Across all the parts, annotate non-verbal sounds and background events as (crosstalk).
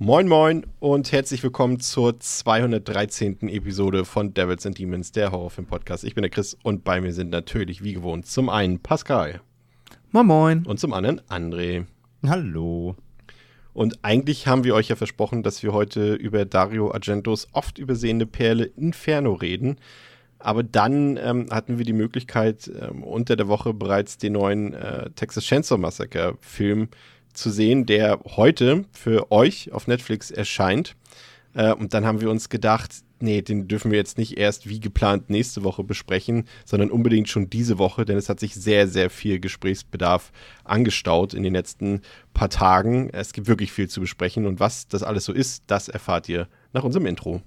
Moin Moin und herzlich willkommen zur 213. Episode von Devils and Demons, der Horrorfilm-Podcast. Ich bin der Chris und bei mir sind natürlich wie gewohnt zum einen Pascal. Moin Moin. Und zum anderen André. Hallo. Und eigentlich haben wir euch ja versprochen, dass wir heute über Dario Argentos oft übersehene Perle Inferno reden. Aber dann ähm, hatten wir die Möglichkeit, ähm, unter der Woche bereits den neuen äh, Texas Chainsaw Massacre Film zu sehen, der heute für euch auf Netflix erscheint. Äh, und dann haben wir uns gedacht, nee, den dürfen wir jetzt nicht erst wie geplant nächste Woche besprechen, sondern unbedingt schon diese Woche, denn es hat sich sehr, sehr viel Gesprächsbedarf angestaut in den letzten paar Tagen. Es gibt wirklich viel zu besprechen und was das alles so ist, das erfahrt ihr nach unserem Intro.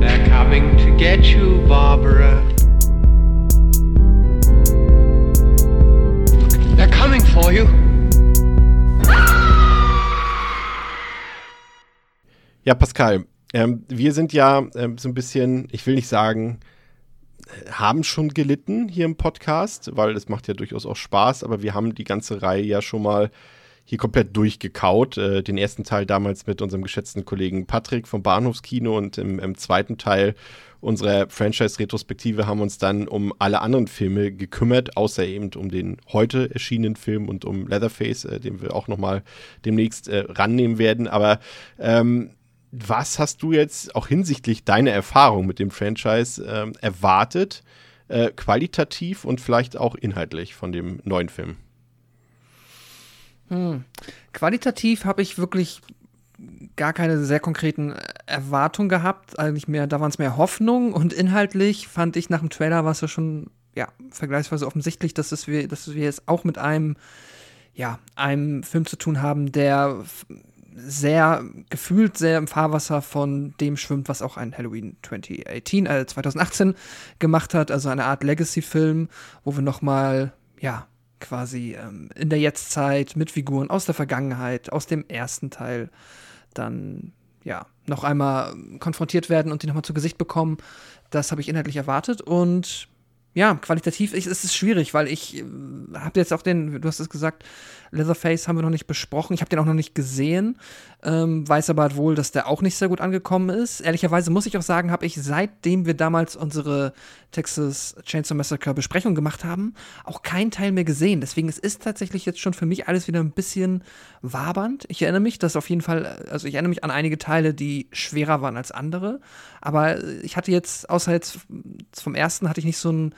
They're coming to get you, Barbara. Ja, Pascal, ähm, wir sind ja ähm, so ein bisschen, ich will nicht sagen, äh, haben schon gelitten hier im Podcast, weil es macht ja durchaus auch Spaß, aber wir haben die ganze Reihe ja schon mal hier komplett durchgekaut. Äh, den ersten Teil damals mit unserem geschätzten Kollegen Patrick vom Bahnhofskino und im, im zweiten Teil unserer Franchise-Retrospektive haben uns dann um alle anderen Filme gekümmert, außer eben um den heute erschienenen Film und um Leatherface, äh, den wir auch noch mal demnächst äh, rannehmen werden. Aber ähm, was hast du jetzt auch hinsichtlich deiner Erfahrung mit dem Franchise ähm, erwartet, äh, qualitativ und vielleicht auch inhaltlich von dem neuen Film? Hm. Qualitativ habe ich wirklich gar keine sehr konkreten Erwartungen gehabt. Eigentlich mehr, da waren es mehr Hoffnungen und inhaltlich fand ich nach dem Trailer war es ja schon ja, vergleichsweise offensichtlich, dass, es wir, dass wir es auch mit einem, ja, einem Film zu tun haben, der sehr gefühlt sehr im Fahrwasser von dem schwimmt, was auch ein Halloween 2018, äh, 2018 gemacht hat, also eine Art Legacy-Film, wo wir noch mal ja quasi ähm, in der Jetztzeit mit Figuren aus der Vergangenheit, aus dem ersten Teil dann ja noch einmal konfrontiert werden und die nochmal zu Gesicht bekommen. Das habe ich inhaltlich erwartet und ja, qualitativ ist es schwierig, weil ich äh, habe jetzt auch den, du hast es gesagt, Leatherface haben wir noch nicht besprochen. Ich habe den auch noch nicht gesehen, ähm, weiß aber wohl, dass der auch nicht sehr gut angekommen ist. Ehrlicherweise muss ich auch sagen, habe ich seitdem wir damals unsere Texas Chainsaw Massacre Besprechung gemacht haben, auch keinen Teil mehr gesehen. Deswegen es ist tatsächlich jetzt schon für mich alles wieder ein bisschen wabernd. Ich erinnere mich, dass auf jeden Fall, also ich erinnere mich an einige Teile, die schwerer waren als andere. Aber ich hatte jetzt, außer jetzt vom ersten, hatte ich nicht so ein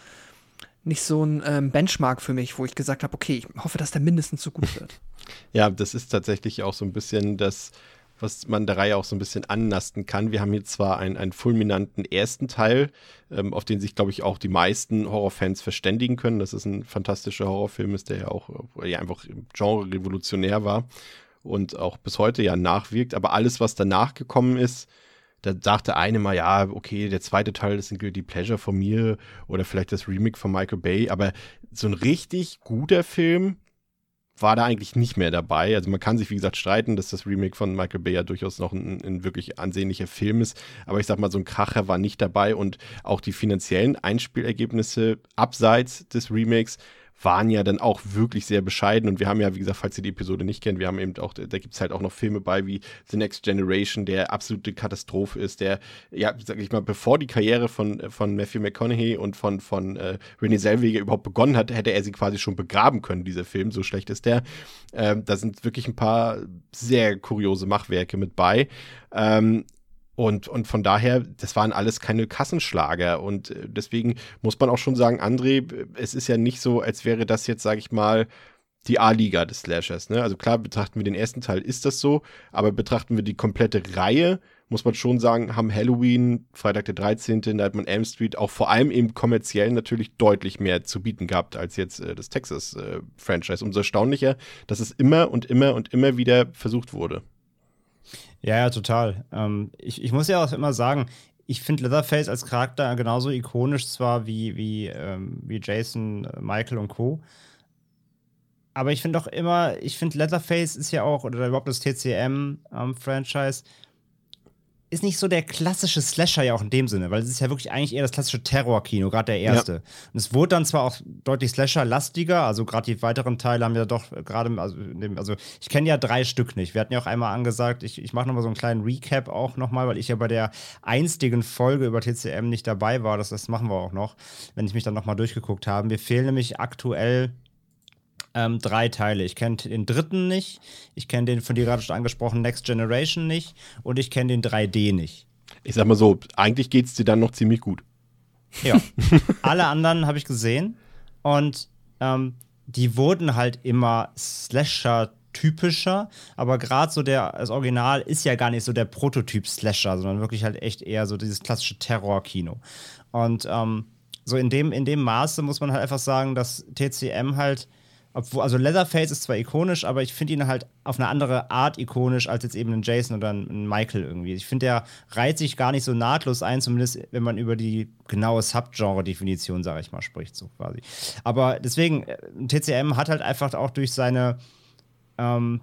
nicht so ein ähm, Benchmark für mich, wo ich gesagt habe, okay, ich hoffe, dass der mindestens so gut wird. (laughs) ja, das ist tatsächlich auch so ein bisschen das, was man der Reihe auch so ein bisschen anlasten kann. Wir haben hier zwar einen, einen fulminanten ersten Teil, ähm, auf den sich, glaube ich, auch die meisten Horrorfans verständigen können. Das ist ein fantastischer Horrorfilm ist, der ja auch ja, einfach Genre revolutionär war und auch bis heute ja nachwirkt. Aber alles, was danach gekommen ist, da sagte eine mal, ja, okay, der zweite Teil ist ein Guilty Pleasure von mir oder vielleicht das Remake von Michael Bay, aber so ein richtig guter Film war da eigentlich nicht mehr dabei. Also man kann sich, wie gesagt, streiten, dass das Remake von Michael Bay ja durchaus noch ein, ein, wirklich ansehnlicher Film ist. Aber ich sag mal, so ein Kracher war nicht dabei und auch die finanziellen Einspielergebnisse abseits des Remakes waren ja dann auch wirklich sehr bescheiden. Und wir haben ja, wie gesagt, falls ihr die Episode nicht kennt, wir haben eben auch, da gibt es halt auch noch Filme bei wie The Next Generation, der absolute Katastrophe ist, der, ja, sag ich mal, bevor die Karriere von, von Matthew McConaughey und von, von äh, René Zellweger überhaupt begonnen hat, hätte er sie quasi schon begraben können, dieser Film, so schlecht ist der. Ähm, da sind wirklich ein paar sehr kuriose Machwerke mit bei. Ähm, und, und von daher, das waren alles keine Kassenschlager. Und äh, deswegen muss man auch schon sagen, André, es ist ja nicht so, als wäre das jetzt, sage ich mal, die A-Liga des Slashers. Ne? Also klar, betrachten wir den ersten Teil, ist das so, aber betrachten wir die komplette Reihe, muss man schon sagen, haben Halloween, Freitag der 13., Nightmare Elm Street auch vor allem eben kommerziell natürlich deutlich mehr zu bieten gehabt als jetzt äh, das Texas-Franchise. Äh, Umso erstaunlicher, dass es immer und immer und immer wieder versucht wurde. Ja, ja, total. Ähm, ich, ich muss ja auch immer sagen, ich finde Leatherface als Charakter genauso ikonisch zwar wie, wie, ähm, wie Jason, äh, Michael und Co. Aber ich finde auch immer, ich finde Leatherface ist ja auch, oder überhaupt das TCM-Franchise, ähm, ist nicht so der klassische Slasher ja auch in dem Sinne, weil es ist ja wirklich eigentlich eher das klassische Terror-Kino, gerade der erste. Ja. Und es wurde dann zwar auch deutlich Slasher-lastiger, also gerade die weiteren Teile haben ja doch gerade, also, also ich kenne ja drei Stück nicht. Wir hatten ja auch einmal angesagt, ich, ich mache nochmal so einen kleinen Recap auch nochmal, weil ich ja bei der einstigen Folge über TCM nicht dabei war. Das, das machen wir auch noch, wenn ich mich dann nochmal durchgeguckt habe. Mir fehlen nämlich aktuell ähm, drei Teile. Ich kenne den dritten nicht, ich kenne den von dir gerade schon angesprochenen Next Generation nicht und ich kenne den 3D nicht. Ich sag mal so, eigentlich geht es dir dann noch ziemlich gut. Ja. (laughs) Alle anderen habe ich gesehen und ähm, die wurden halt immer Slasher typischer, aber gerade so der, das Original ist ja gar nicht so der Prototyp Slasher, sondern wirklich halt echt eher so dieses klassische Terror-Kino. Und ähm, so in dem, in dem Maße muss man halt einfach sagen, dass TCM halt obwohl, also Leatherface ist zwar ikonisch, aber ich finde ihn halt auf eine andere Art ikonisch als jetzt eben ein Jason oder ein Michael irgendwie. Ich finde, der reiht sich gar nicht so nahtlos ein, zumindest wenn man über die genaue Subgenre-Definition, sage ich mal, spricht, so quasi. Aber deswegen, äh, TCM hat halt einfach auch durch seine ähm,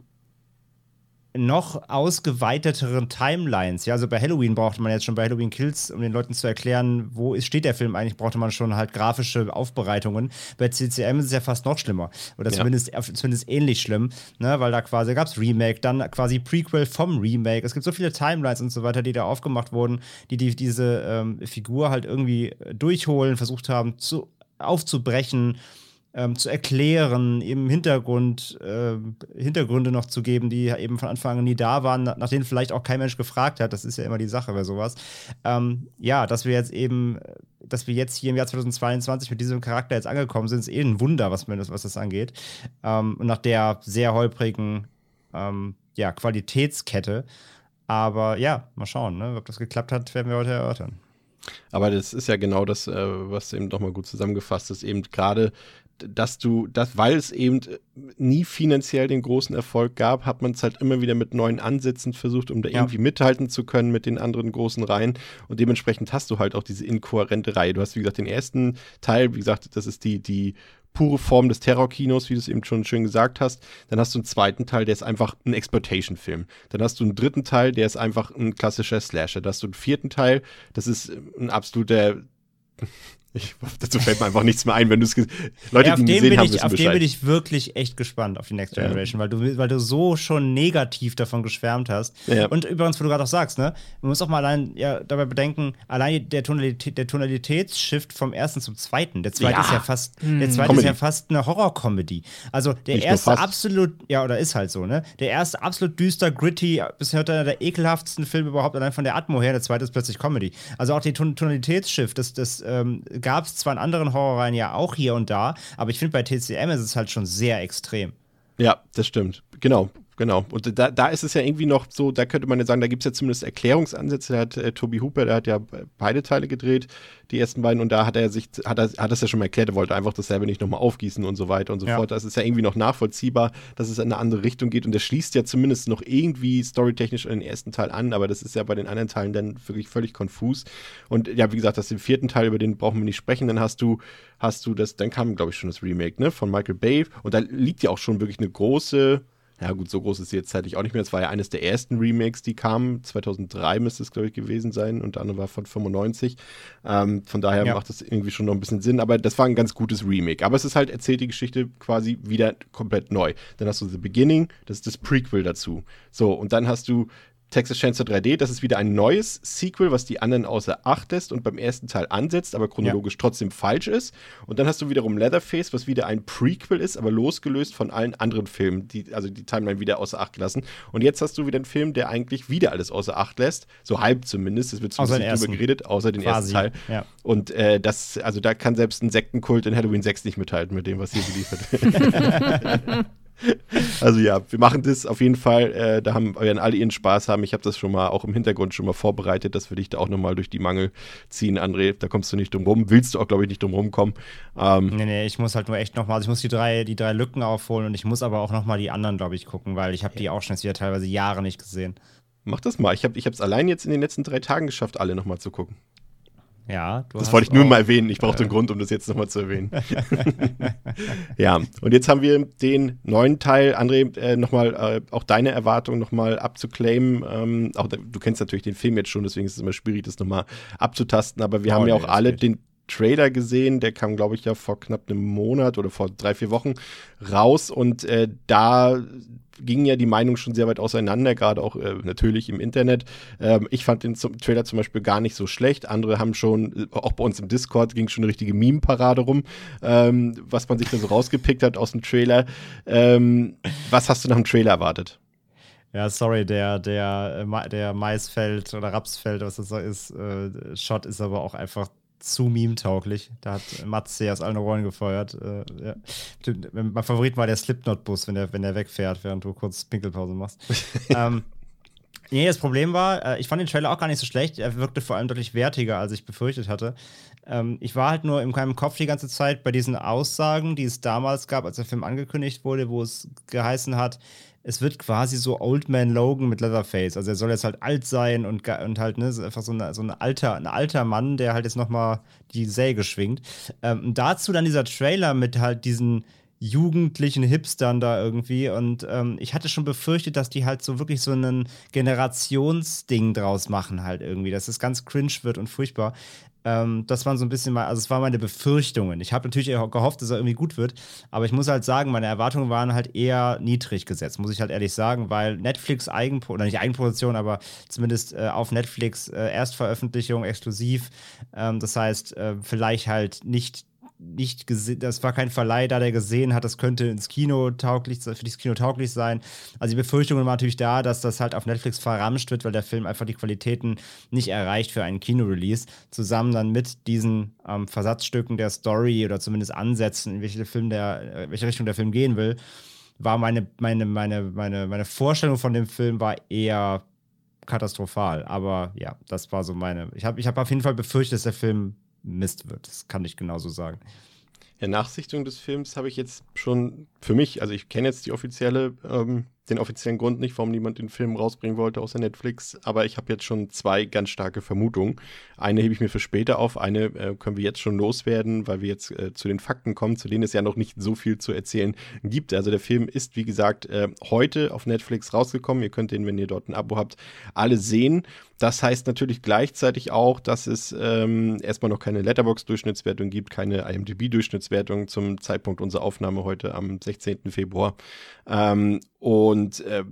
noch ausgeweiteteren Timelines. Ja, also bei Halloween brauchte man jetzt schon bei Halloween Kills, um den Leuten zu erklären, wo ist, steht der Film eigentlich, brauchte man schon halt grafische Aufbereitungen. Bei CCM ist es ja fast noch schlimmer. Oder zumindest, ja. zumindest ähnlich schlimm, ne? weil da quasi gab es Remake, dann quasi Prequel vom Remake. Es gibt so viele Timelines und so weiter, die da aufgemacht wurden, die, die diese ähm, Figur halt irgendwie durchholen, versucht haben zu, aufzubrechen ähm, zu erklären, eben Hintergrund, äh, Hintergründe noch zu geben, die eben von Anfang an nie da waren, nach denen vielleicht auch kein Mensch gefragt hat. Das ist ja immer die Sache bei sowas. Ähm, ja, dass wir jetzt eben, dass wir jetzt hier im Jahr 2022 mit diesem Charakter jetzt angekommen sind, ist eh ein Wunder, was, das, was das angeht. Ähm, nach der sehr holprigen ähm, ja, Qualitätskette. Aber ja, mal schauen, ne? ob das geklappt hat, werden wir heute erörtern. Aber das ist ja genau das, äh, was eben doch mal gut zusammengefasst ist. Eben gerade dass du, das, weil es eben nie finanziell den großen Erfolg gab, hat man es halt immer wieder mit neuen Ansätzen versucht, um da ja. irgendwie mithalten zu können mit den anderen großen Reihen. Und dementsprechend hast du halt auch diese inkohärente Reihe. Du hast, wie gesagt, den ersten Teil, wie gesagt, das ist die, die pure Form des Terrorkinos, wie du es eben schon schön gesagt hast. Dann hast du einen zweiten Teil, der ist einfach ein Exploitation-Film. Dann hast du einen dritten Teil, der ist einfach ein klassischer Slasher. Dann hast du einen vierten Teil, das ist ein absoluter ich, dazu fällt mir einfach nichts mehr ein, wenn du es Leute, ja, die ihn gesehen haben, wissen Auf Bescheid. den bin ich wirklich echt gespannt auf die Next Generation, ja. weil, du, weil du so schon negativ davon geschwärmt hast. Ja. Und übrigens, wo du gerade auch sagst, ne, man muss auch mal allein ja, dabei bedenken, allein der, Tonalität, der Tonalitätsshift vom ersten zum zweiten. Der zweite ist ja fast, hm. der zweite ist ja fast eine Horror-Comedy. Also der Nicht erste absolut, ja, oder ist halt so, ne? Der erste absolut düster, gritty, bisher einer der ekelhaftesten Filme überhaupt, allein von der Atmo her, der zweite ist plötzlich Comedy. Also auch die Tonalitätsshift, das, das ähm, gab es zwar in anderen Horrorreihen ja auch hier und da, aber ich finde bei TCM ist es halt schon sehr extrem. Ja, das stimmt. Genau. Genau. Und da, da ist es ja irgendwie noch so, da könnte man ja sagen, da gibt es ja zumindest Erklärungsansätze. Da hat äh, Toby Hooper, der hat ja beide Teile gedreht, die ersten beiden, und da hat er sich, hat er, hat das ja schon mal erklärt, er wollte einfach dasselbe nicht nochmal aufgießen und so weiter und so ja. fort. Das ist ja irgendwie noch nachvollziehbar, dass es in eine andere Richtung geht und der schließt ja zumindest noch irgendwie storytechnisch an den ersten Teil an, aber das ist ja bei den anderen Teilen dann wirklich völlig konfus. Und ja, wie gesagt, das ist den vierten Teil, über den brauchen wir nicht sprechen. Dann hast du, hast du das, dann kam, glaube ich, schon das Remake, ne, von Michael Bay. Und da liegt ja auch schon wirklich eine große ja gut, so groß ist sie jetzt zeitlich auch nicht mehr. Es war ja eines der ersten Remakes, die kamen. 2003 müsste es, glaube ich, gewesen sein und der andere war von 95. Ähm, von daher ja. macht das irgendwie schon noch ein bisschen Sinn. Aber das war ein ganz gutes Remake. Aber es ist halt, erzählt die Geschichte quasi wieder komplett neu. Dann hast du The Beginning, das ist das Prequel dazu. So, und dann hast du Texas Chainsaw 3D, das ist wieder ein neues Sequel, was die anderen außer Acht lässt und beim ersten Teil ansetzt, aber chronologisch ja. trotzdem falsch ist. Und dann hast du wiederum Leatherface, was wieder ein Prequel ist, aber losgelöst von allen anderen Filmen, die also die Timeline wieder außer Acht lassen. Und jetzt hast du wieder einen Film, der eigentlich wieder alles außer Acht lässt, so halb zumindest. Es wird zumindest drüber geredet, außer den Quasi. ersten Teil. Ja. Und äh, das, also da kann selbst ein Sektenkult in Halloween 6 nicht mithalten mit dem, was hier geliefert wird. (laughs) (laughs) (laughs) Also ja, wir machen das auf jeden Fall. Äh, da haben, werden alle ihren Spaß haben. Ich habe das schon mal auch im Hintergrund schon mal vorbereitet, dass wir dich da auch nochmal durch die Mangel ziehen, André. Da kommst du nicht drum rum. Willst du auch, glaube ich, nicht drum rumkommen. Ähm, nee, nee, ich muss halt nur echt nochmal, also ich muss die drei, die drei Lücken aufholen und ich muss aber auch nochmal die anderen, glaube ich, gucken, weil ich habe die auch schon jetzt wieder teilweise Jahre nicht gesehen. mach das mal. Ich habe es allein jetzt in den letzten drei Tagen geschafft, alle nochmal zu gucken. Ja, du Das wollte ich nur mal erwähnen. Ich brauche den Grund, um das jetzt nochmal zu erwähnen. (laughs) (laughs) ja, und jetzt haben wir den neuen Teil. André, äh, nochmal äh, auch deine Erwartung nochmal abzuclaimen. Ähm, auch, du kennst natürlich den Film jetzt schon, deswegen ist es immer schwierig, das nochmal abzutasten. Aber wir Oh, haben ja auch alle den Trailer gesehen. Der kam, glaube ich, ja vor knapp einem Monat oder vor drei, vier Wochen raus. Und äh, da gingen ja die Meinungen schon sehr weit auseinander, gerade auch äh, natürlich im Internet. Ähm, ich fand den zum Trailer zum Beispiel gar nicht so schlecht. Andere haben schon, äh, auch bei uns im Discord ging schon eine richtige Meme-Parade rum, ähm, was man sich da so rausgepickt hat aus dem Trailer. Ähm, was hast du nach dem Trailer erwartet? Ja, sorry, der, der, äh, der Maisfeld oder Rapsfeld, was das so ist, äh, Shot ist aber auch einfach zu meme-tauglich. Da hat Matze aus allen Rollen gefeuert. Äh, ja. Mein Favorit war der Slipknot-Bus, wenn der, wenn der wegfährt, während du kurz Pinkelpause machst. (laughs) ähm, nee, das Problem war, äh, ich fand den Trailer auch gar nicht so schlecht. Er wirkte vor allem deutlich wertiger, als ich befürchtet hatte. Ähm, ich war halt nur in meinem Kopf die ganze Zeit bei diesen Aussagen, die es damals gab, als der Film angekündigt wurde, wo es geheißen hat, es wird quasi so Old Man Logan mit Leatherface. Also er soll jetzt halt alt sein und, und halt, ne, einfach so, eine, so ein, alter, ein alter Mann, der halt jetzt nochmal die Säge schwingt. Ähm, und dazu dann dieser Trailer mit halt diesen jugendlichen Hipstern da irgendwie. Und ähm, ich hatte schon befürchtet, dass die halt so wirklich so ein Generationsding draus machen, halt irgendwie, dass es ganz cringe wird und furchtbar. Ähm, das waren so ein bisschen mal, also es waren meine Befürchtungen. Ich habe natürlich gehofft, dass er irgendwie gut wird, aber ich muss halt sagen, meine Erwartungen waren halt eher niedrig gesetzt, muss ich halt ehrlich sagen, weil Netflix Eigenpro oder nicht Eigenproduktion, aber zumindest äh, auf Netflix äh, Erstveröffentlichung exklusiv. Ähm, das heißt, äh, vielleicht halt nicht nicht gesehen, das war kein Verleih da, der gesehen hat, das könnte ins Kino tauglich, für das Kino tauglich sein. Also die Befürchtungen waren natürlich da, dass das halt auf Netflix verramscht wird, weil der Film einfach die Qualitäten nicht erreicht für einen Kinorelease. Zusammen dann mit diesen ähm, Versatzstücken der Story oder zumindest Ansätzen, in welche, Film der, äh, welche Richtung der Film gehen will, war meine, meine, meine, meine, meine Vorstellung von dem Film war eher katastrophal. Aber ja, das war so meine. Ich habe ich hab auf jeden Fall befürchtet, dass der Film Mist wird. Das kann ich genauso sagen. Ja, Nachsichtung des Films habe ich jetzt schon für mich, also ich kenne jetzt die offizielle, ähm, den offiziellen Grund nicht, warum niemand den Film rausbringen wollte außer Netflix, aber ich habe jetzt schon zwei ganz starke Vermutungen. Eine hebe ich mir für später auf, eine äh, können wir jetzt schon loswerden, weil wir jetzt äh, zu den Fakten kommen, zu denen es ja noch nicht so viel zu erzählen gibt. Also der Film ist, wie gesagt, äh, heute auf Netflix rausgekommen. Ihr könnt den, wenn ihr dort ein Abo habt, alle sehen. Das heißt natürlich gleichzeitig auch, dass es ähm, erstmal noch keine Letterbox-Durchschnittswertung gibt, keine IMDb-Durchschnittswertung zum Zeitpunkt unserer Aufnahme heute am 16. Februar. Ähm, und äh,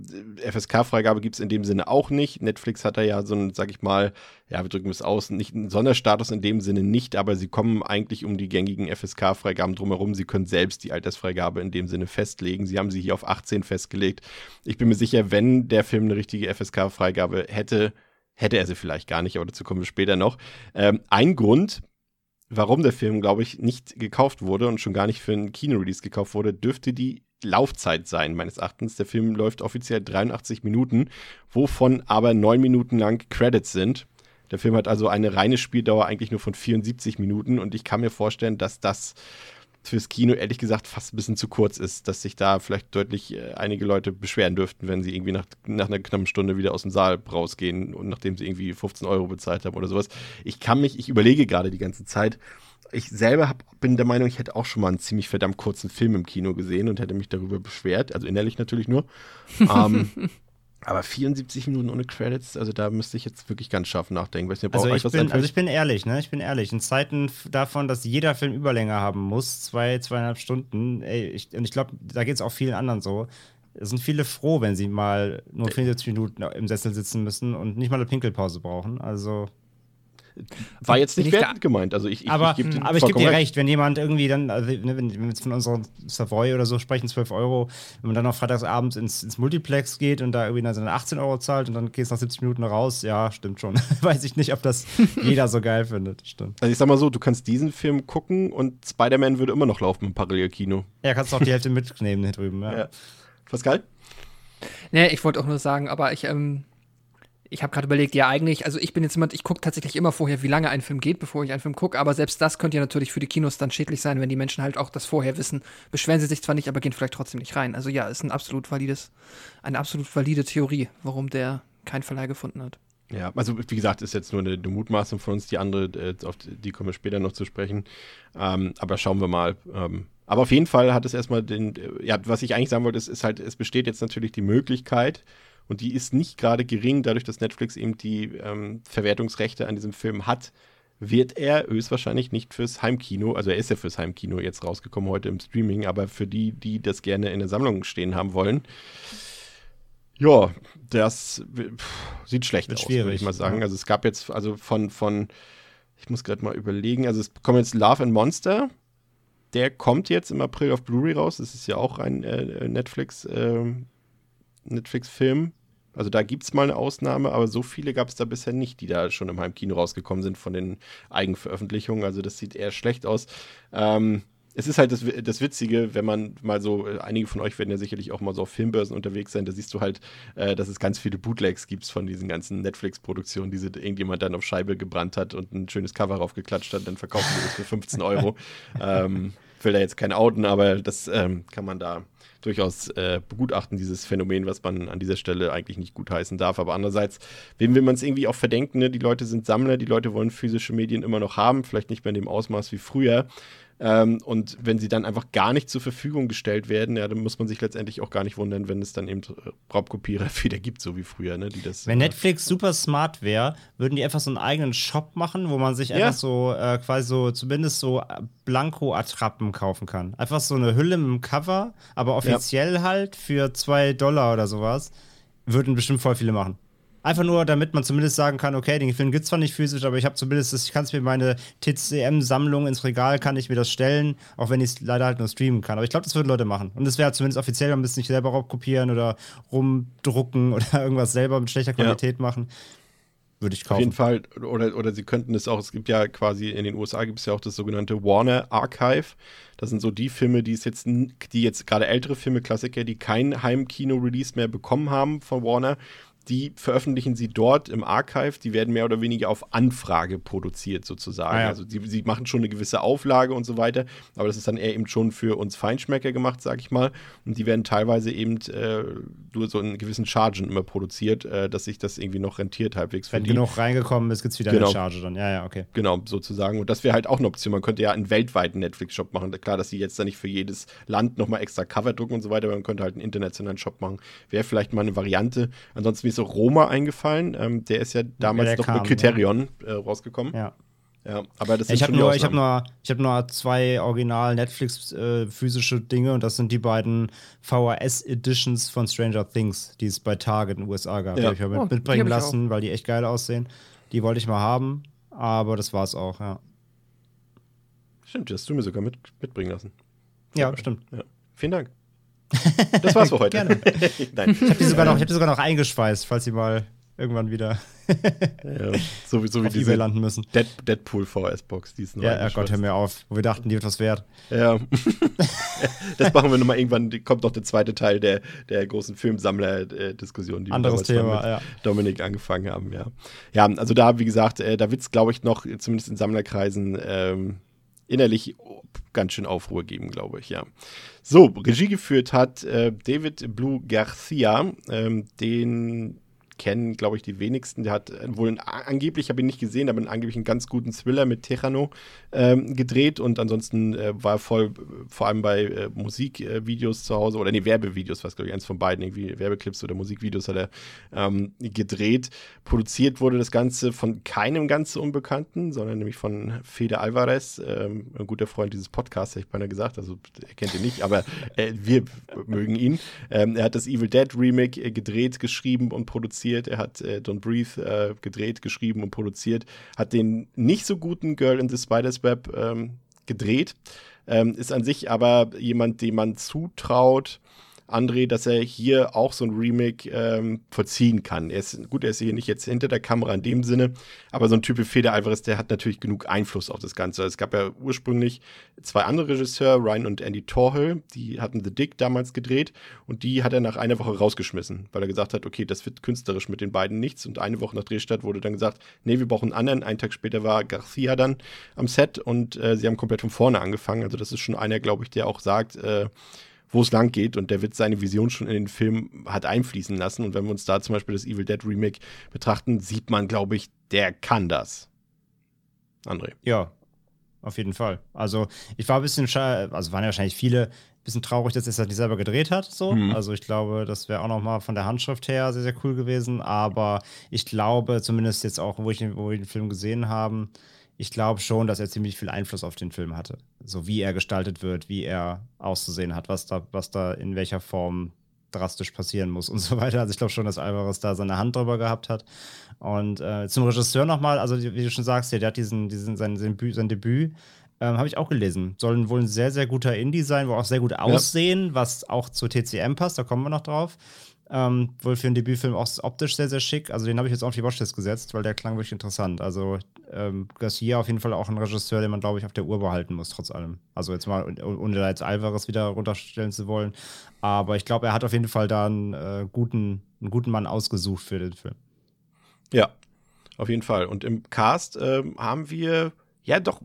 FSK-Freigabe gibt es in dem Sinne auch nicht. Netflix hat da ja so ein, sag ich mal, ja, wir drücken es aus, nicht einen Sonderstatus in dem Sinne nicht, aber sie kommen eigentlich um die gängigen FSK-Freigaben drumherum. Sie können selbst die Altersfreigabe in dem Sinne festlegen. Sie haben sie hier auf 18 festgelegt. Ich bin mir sicher, wenn der Film eine richtige FSK-Freigabe hätte, hätte er sie vielleicht gar nicht, aber dazu kommen wir später noch. Ähm, ein Grund, warum der Film, glaube ich, nicht gekauft wurde und schon gar nicht für einen Kinorelease gekauft wurde, dürfte die Laufzeit sein, meines Erachtens. Der Film läuft offiziell 83 Minuten, wovon aber neun Minuten lang Credits sind. Der Film hat also eine reine Spieldauer eigentlich nur von 74 Minuten und ich kann mir vorstellen, dass das fürs Kino ehrlich gesagt fast ein bisschen zu kurz ist, dass sich da vielleicht deutlich äh, einige Leute beschweren dürften, wenn sie irgendwie nach, nach einer knappen Stunde wieder aus dem Saal rausgehen und nachdem sie irgendwie 15 Euro bezahlt haben oder sowas. Ich kann mich, ich überlege gerade die ganze Zeit, ich selber hab, bin der Meinung, ich hätte auch schon mal einen ziemlich verdammt kurzen Film im Kino gesehen und hätte mich darüber beschwert, also innerlich natürlich nur. ähm, (laughs) aber 74 Minuten ohne Credits, also da müsste ich jetzt wirklich ganz scharf nachdenken. Nicht, Also ich, was bin, also ich bin ehrlich, ne? Ich bin ehrlich. In Zeiten davon, dass jeder Film Überlänge haben muss, zwei, zweieinhalb Stunden, ey, ich, und ich glaube, da geht es auch vielen anderen so. Es sind viele froh, wenn sie mal nur 74 Minuten im Sessel sitzen müssen und nicht mal eine Pinkelpause brauchen. Also, War jetzt nicht ich wertend gemeint. Also ich, ich, aber ich dir aber ich gebe dir recht, wenn jemand irgendwie dann, also, ne, wenn, wenn wir jetzt von unserem Savoy oder so sprechen, 12 Euro, wenn man dann noch freitagsabends ins, ins Multiplex geht und da irgendwie dann seine 18 Euro zahlt und dann geht es nach 70 Minuten raus, ja, stimmt schon. (laughs) Weiß ich nicht, ob das (laughs) jeder so geil findet. Stimmt. Also ich sag mal so, du kannst diesen Film gucken und Spider-Man würde immer noch laufen im Parallelkino. Ja, kannst du auch die Hälfte mitnehmen hier drüben. Ja. Ja. Pascal? Nee, ich wollte auch nur sagen, aber ich, ähm, ich habe gerade überlegt, ja eigentlich, also ich bin jetzt jemand, ich gucke tatsächlich immer vorher, wie lange ein Film geht, bevor ich einen Film gucke, aber selbst das könnte ja natürlich für die Kinos dann schädlich sein, wenn die Menschen halt auch das vorher wissen. Beschweren sie sich zwar nicht, aber gehen vielleicht trotzdem nicht rein. Also ja, ist ein absolut valides, eine absolut valide Theorie, warum der kein Verleih gefunden hat. Ja, also wie gesagt, ist jetzt nur eine, eine Mutmaßung von uns. Die andere, äh, auf die kommen wir später noch zu sprechen. Ähm, aber schauen wir mal. Ähm, aber auf jeden Fall hat es erstmal den, äh, ja, was ich eigentlich sagen wollte, ist, ist halt, es besteht jetzt natürlich die Möglichkeit, und die ist nicht gerade gering, dadurch, dass Netflix eben die ähm, Verwertungsrechte an diesem Film hat, wird er höchstwahrscheinlich nicht fürs Heimkino, also er ist ja fürs Heimkino jetzt rausgekommen heute im Streaming, aber für die, die das gerne in der Sammlung stehen haben wollen, ja, das pff, sieht schlecht aus, würde ich mal sagen. ja. Also es gab jetzt, also von, von, ich muss gerade mal überlegen, also es kommt jetzt Love and Monster. Der kommt jetzt im April auf Blu-ray raus. Das ist ja auch ein äh, Netflix, ähm, Netflix-Film. Also da gibt es mal eine Ausnahme, aber so viele gab es da bisher nicht, die da schon im Heimkino rausgekommen sind von den Eigenveröffentlichungen. Also das sieht eher schlecht aus. Ähm, es ist halt das, das Witzige, wenn man mal so, äh, einige von euch werden ja sicherlich auch mal so auf Filmbörsen unterwegs sein, da siehst du halt, äh, dass es ganz viele Bootlegs gibt von diesen ganzen Netflix-Produktionen, die sie irgendjemand dann auf Scheibe gebrannt hat und ein schönes Cover raufgeklatscht hat, dann verkaufen sie das für 15 Euro. (laughs) ähm, will da jetzt kein outen, aber das ähm, kann man da durchaus äh, begutachten, dieses Phänomen, was man an dieser Stelle eigentlich nicht gutheißen darf. Aber andererseits, wem will man es irgendwie auch verdenken? Ne? Die Leute sind Sammler, die Leute wollen physische Medien immer noch haben, vielleicht nicht mehr in dem Ausmaß wie früher. Ähm, und wenn sie dann einfach gar nicht zur Verfügung gestellt werden, ja, dann muss man sich letztendlich auch gar nicht wundern, wenn es dann eben äh, Raubkopierer (laughs) wieder gibt, so wie früher, ne? Die das, Wenn äh, Netflix super smart wäre, würden die einfach so einen eigenen Shop machen, wo man sich Ja. einfach so äh, quasi so zumindest so äh, Blanko-Attrappen kaufen kann. Einfach so eine Hülle mit dem Cover, aber offiziell halt für zwei Dollar oder sowas. Würden bestimmt voll viele machen. Einfach nur, damit man zumindest sagen kann, okay, den Film gibt es zwar nicht physisch, aber ich habe zumindest, das- ich kann es mir meine TCM-Sammlung ins Regal, kann ich mir das stellen, auch wenn ich es leider halt nur streamen kann. Aber ich glaube, das würden Leute machen. Und das wäre zumindest offiziell, man müsste nicht selber raubkopieren oder rumdrucken (laughs) oder irgendwas selber mit schlechter Qualität machen. Würde ich Auf kaufen. jeden Fall, oder, oder sie könnten es auch, es gibt ja quasi, in den USA gibt es ja auch das sogenannte Warner Archive. Das sind so die Filme, die es jetzt, die jetzt gerade ältere Filme, Klassiker, die kein Heimkino-Release mehr bekommen haben von Warner, die veröffentlichen sie dort im Archive. Die werden mehr oder weniger auf Anfrage produziert, sozusagen. Ah ja. Also die, sie machen schon eine gewisse Auflage und so weiter, aber das ist dann eher eben schon für uns Feinschmecker gemacht, sag ich mal. Und die werden teilweise eben äh, nur so in gewissen Chargen immer produziert, äh, dass sich das irgendwie noch rentiert halbwegs Wenn genug reingekommen ist, gibt es wieder Genau. eine Charge dann. Ja, ja, okay. Genau, sozusagen. Und das wäre halt auch eine Option. Man könnte ja einen weltweiten Netflix-Shop machen. Klar, dass sie jetzt da nicht für jedes Land nochmal extra Cover drucken und so weiter, aber man könnte halt einen internationalen Shop machen. Wäre vielleicht mal eine Variante. Ansonsten mir ist auch Roma eingefallen. Ähm, der ist ja damals noch kam, mit Criterion äh, rausgekommen. Ja. Ja. aber das Ja, ich habe die nur, ich nur, ich hab nur zwei original Netflix äh, physische Dinge und das sind die beiden VHS-Editions von Stranger Things, die es bei Target in den USA gab. Die Ja. habe ich mir Oh, die mitbringen ich lassen, weil die echt geil aussehen. Die wollte ich mal haben, aber das war's auch, ja. Stimmt, die hast du mir sogar mit, mitbringen lassen. Ja, stimmt. Ja. Vielen Dank. (laughs) Das war's für heute. Gerne. (laughs) Nein. Ich habe die, sogar noch- ich hab die sogar noch eingeschweißt, falls sie mal irgendwann wieder Ja, so, wie- so wie (laughs) auf Ebay diese landen müssen. Dead, Deadpool VS-Box, die ist noch Ja, ja Gott, hör mir auf. Wo wir dachten, die wird was wert. Ja. das machen wir nochmal irgendwann. Kommt noch der zweite Teil der, der großen Filmsammler-Diskussion, die Anderes wir Thema, mit ja. Dominik angefangen haben. Ja, ja also da, wie gesagt, äh, da wird es, glaube ich, noch, zumindest in Sammlerkreisen, ähm, innerlich ganz schön Aufruhr geben, glaube ich, ja. So, Regie geführt hat äh, David Blue Garcia, ähm, den kennen, glaube ich, die wenigsten. Der hat äh, wohl einen, angeblich, habe ich ihn nicht gesehen, aber angeblich einen ganz guten Thriller mit Terrano ähm, gedreht und ansonsten äh, war er voll, vor allem bei äh, Musikvideos zu Hause oder nee, Werbevideos, was glaube ich, eins von beiden, irgendwie Werbeclips oder Musikvideos hat er ähm, gedreht. Produziert wurde das Ganze von keinem ganz Unbekannten, sondern nämlich von Fede Alvarez, ähm, ein guter Freund dieses Podcasts, hätte ich beinahe gesagt, also er kennt ihn nicht, aber äh, wir mögen ihn. Ähm, er hat das Evil Dead Remake äh, gedreht, geschrieben und produziert. Er hat äh, Don't Breathe äh, gedreht, geschrieben und produziert. Hat den nicht so guten Girl in the Spider's Web ähm, gedreht. Ähm, ist an sich aber jemand, dem man zutraut, André, dass er hier auch so ein Remake ähm, vollziehen kann. Er ist, gut, er ist hier nicht jetzt hinter der Kamera in dem Sinne, aber so ein Typ wie Fede Alvarez, der hat natürlich genug Einfluss auf das Ganze. Es gab ja ursprünglich zwei andere Regisseure, Ryan und Andy Torhill, die hatten The Dick damals gedreht und die hat er nach einer Woche rausgeschmissen, weil er gesagt hat, okay, das wird künstlerisch mit den beiden nichts und eine Woche nach Drehstart wurde dann gesagt, nee, wir brauchen einen anderen. Einen Tag später war Garcia dann am Set und äh, sie haben komplett von vorne angefangen. Also das ist schon einer, glaube ich, der auch sagt, äh, wo es lang geht und der wird seine Vision schon in den Film hat einfließen lassen. Und wenn wir uns da zum Beispiel das Evil Dead Remake betrachten, sieht man, glaube ich, der kann das. André. Ja, auf jeden Fall. Also ich war ein bisschen, also waren ja wahrscheinlich viele ein bisschen traurig, dass er es nicht selber gedreht hat. So. Mhm. Also ich glaube, das wäre auch noch mal von der Handschrift her sehr, sehr cool gewesen. Aber ich glaube, zumindest jetzt auch, wo ich, wo wir den Film gesehen haben, ich glaube schon, dass er ziemlich viel Einfluss auf den Film hatte. So wie er gestaltet wird, wie er auszusehen hat, was da, was da in welcher Form drastisch passieren muss und (laughs) so weiter. Also ich glaube schon, dass Alvarez da seine Hand drüber gehabt hat. Und äh, zum Regisseur nochmal, also wie du schon sagst, der, der hat diesen, diesen sein, sein Debüt, sein Debüt ähm, habe ich auch gelesen. Soll wohl ein sehr, sehr guter Indie sein, wo auch sehr gut aussehen, ja. was auch zu TCM passt, da kommen wir noch drauf. Ähm, wohl für einen Debütfilm auch optisch sehr, sehr schick. Also den habe ich jetzt auf die Watchlist gesetzt, weil der klang wirklich interessant. Also ähm, Garcia auf jeden Fall auch ein Regisseur, den man, glaube ich, auf der Uhr behalten muss, trotz allem. Also jetzt mal, ohne da jetzt Alvarez wieder runterstellen zu wollen. Aber ich glaube, er hat auf jeden Fall da einen, äh, guten, einen guten Mann ausgesucht für den Film. Ja, auf jeden Fall. Und im Cast ähm, haben wir ja doch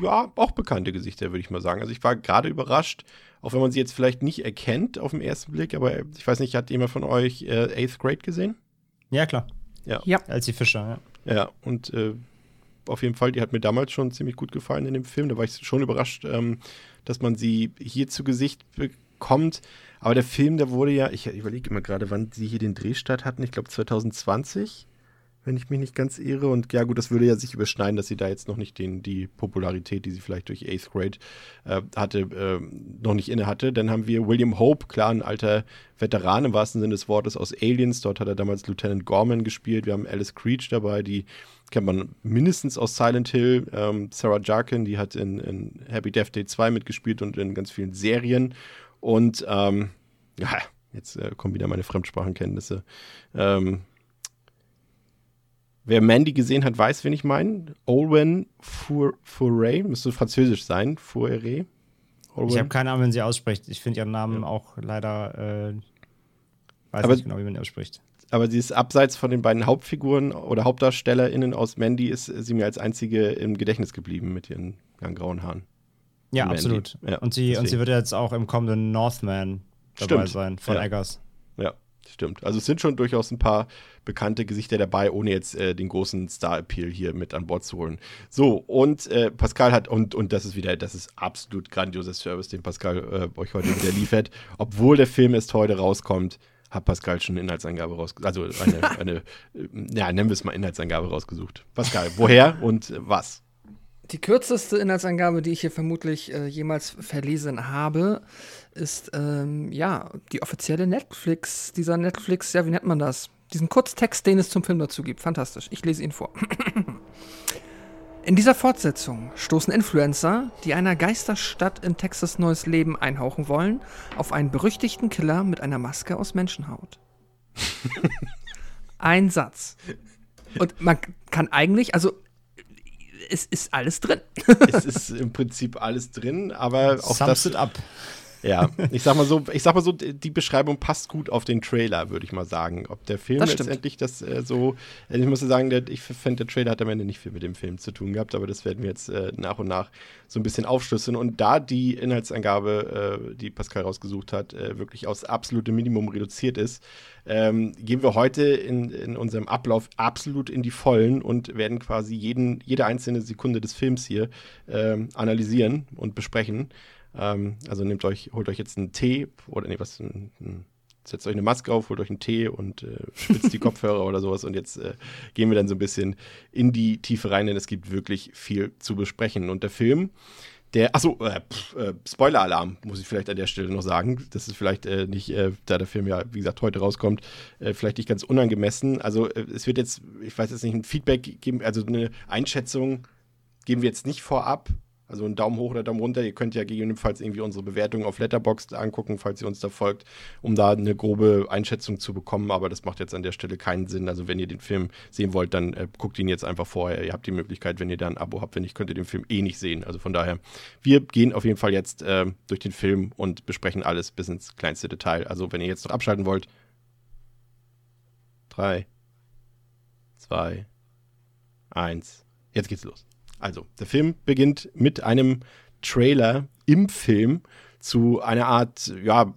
ja auch bekannte Gesichter, würde ich mal sagen. Also ich war gerade überrascht, auch wenn man sie jetzt vielleicht nicht erkennt auf den ersten Blick, aber ich weiß nicht, hat jemand von euch äh, Eighth Grade gesehen? Ja, klar. Ja. ja. Elsie Fischer, ja. Ja, und äh, auf jeden Fall, die hat mir damals schon ziemlich gut gefallen in dem Film. Da war ich schon überrascht, ähm, dass man sie hier zu Gesicht bekommt. Aber der Film, der wurde ja, ich überlege immer gerade, wann sie hier den Drehstart hatten. Ich glaube 2020 wenn ich mich nicht ganz irre. Und ja, gut, das würde ja sich überschneiden, dass sie da jetzt noch nicht den, die Popularität, die sie vielleicht durch Eighth Grade äh, hatte, äh, noch nicht inne hatte. Dann haben wir William Hope, klar, ein alter Veteran im wahrsten Sinne des Wortes aus Aliens. Dort hat er damals Lieutenant Gorman gespielt. Wir haben Alice Creech dabei, die kennt man mindestens aus Silent Hill. Ähm, Sarah Jarkin, die hat in, in, Happy Death Day 2 mitgespielt und in ganz vielen Serien. Und ähm, ja, jetzt äh, kommen wieder meine Fremdsprachenkenntnisse. Ähm, Wer Mandy gesehen hat, weiß, wen ich meine. Olwen Fourray, müsste französisch sein. Fourray. Ich habe keine Ahnung, wenn sie ausspricht. Ich finde ihren Namen ja. auch leider, äh, weiß aber, nicht genau, wie man ihn ausspricht. Aber sie ist abseits von den beiden Hauptfiguren oder HauptdarstellerInnen aus Mandy, ist sie mir als einzige im Gedächtnis geblieben mit ihren lang grauen Haaren. Ja, absolut. Ja, und, sie, und sie wird jetzt auch im kommenden Northman dabei Stimmt. sein, von ja. Eggers. Ja, stimmt. Also es sind schon durchaus ein paar bekannte Gesichter dabei, ohne jetzt äh, den großen Star-Appeal hier mit an Bord zu holen. So, und äh, Pascal hat, und, und das ist wieder, das ist absolut grandioser Service, den Pascal äh, euch heute wieder liefert. Obwohl der Film erst heute rauskommt, hat Pascal schon eine Inhaltsangabe rausgesucht. Also eine, (laughs) eine ja, nennen wir es mal Inhaltsangabe rausgesucht. Pascal, woher und was? Die kürzeste Inhaltsangabe, die ich hier vermutlich äh, jemals verlesen habe, ist ähm, ja die offizielle Netflix, dieser Netflix, ja, wie nennt man das? Diesen Kurztext, den es zum Film dazu gibt. Fantastisch. Ich lese ihn vor. In dieser Fortsetzung stoßen Influencer, die einer Geisterstadt in Texas neues Leben einhauchen wollen, auf einen berüchtigten Killer mit einer Maske aus Menschenhaut. (laughs) Ein Satz. Und man kann eigentlich, also es ist alles drin. es ist im Prinzip alles drin, aber auch Sums das. It up. Ja, ich sag mal so, ich sag mal so, die Beschreibung passt gut auf den Trailer, würde ich mal sagen. Ob der Film das letztendlich das äh, so, äh, ich muss sagen, der, ich finde, der Trailer hat am Ende nicht viel mit dem Film zu tun gehabt, aber das werden wir jetzt äh, nach und nach so ein bisschen aufschlüsseln. Und da die Inhaltsangabe, äh, die Pascal rausgesucht hat, äh, wirklich aufs absolute Minimum reduziert ist, ähm, gehen wir heute in, in unserem Ablauf absolut in die Vollen und werden quasi jeden, jede einzelne Sekunde des Films hier ähm, analysieren und besprechen. Ähm, also nehmt euch, holt euch jetzt einen Tee oder nee, was, ein, ein, setzt euch eine Maske auf, holt euch einen Tee und äh, spitzt die (laughs) Kopfhörer oder sowas. Und jetzt äh, gehen wir dann so ein bisschen in die Tiefe rein, denn es gibt wirklich viel zu besprechen. Und der Film, der, achso, äh, äh, Spoiler-Alarm, muss ich vielleicht an der Stelle noch sagen. Das ist vielleicht äh, nicht, äh, da der Film ja, wie gesagt, heute rauskommt, äh, vielleicht nicht ganz unangemessen. Also äh, es wird jetzt, ich weiß jetzt nicht, ein Feedback geben, also eine Einschätzung geben wir jetzt nicht vorab. Also ein Daumen hoch oder Daumen runter. Ihr könnt ja gegebenenfalls irgendwie unsere Bewertung auf Letterboxd angucken, falls ihr uns da folgt, um da eine grobe Einschätzung zu bekommen. Aber das macht jetzt an der Stelle keinen Sinn. Also wenn ihr den Film sehen wollt, dann äh, guckt ihn jetzt einfach vorher. Ihr habt die Möglichkeit, wenn ihr da ein Abo habt. Wenn nicht, könnt ihr den Film eh nicht sehen. Also von daher, wir gehen auf jeden Fall jetzt äh, durch den Film und besprechen alles bis ins kleinste Detail. Also wenn ihr jetzt noch abschalten wollt. Drei, zwei, eins. Jetzt geht's los. Also, der Film beginnt mit einem Trailer im Film zu einer Art, ja,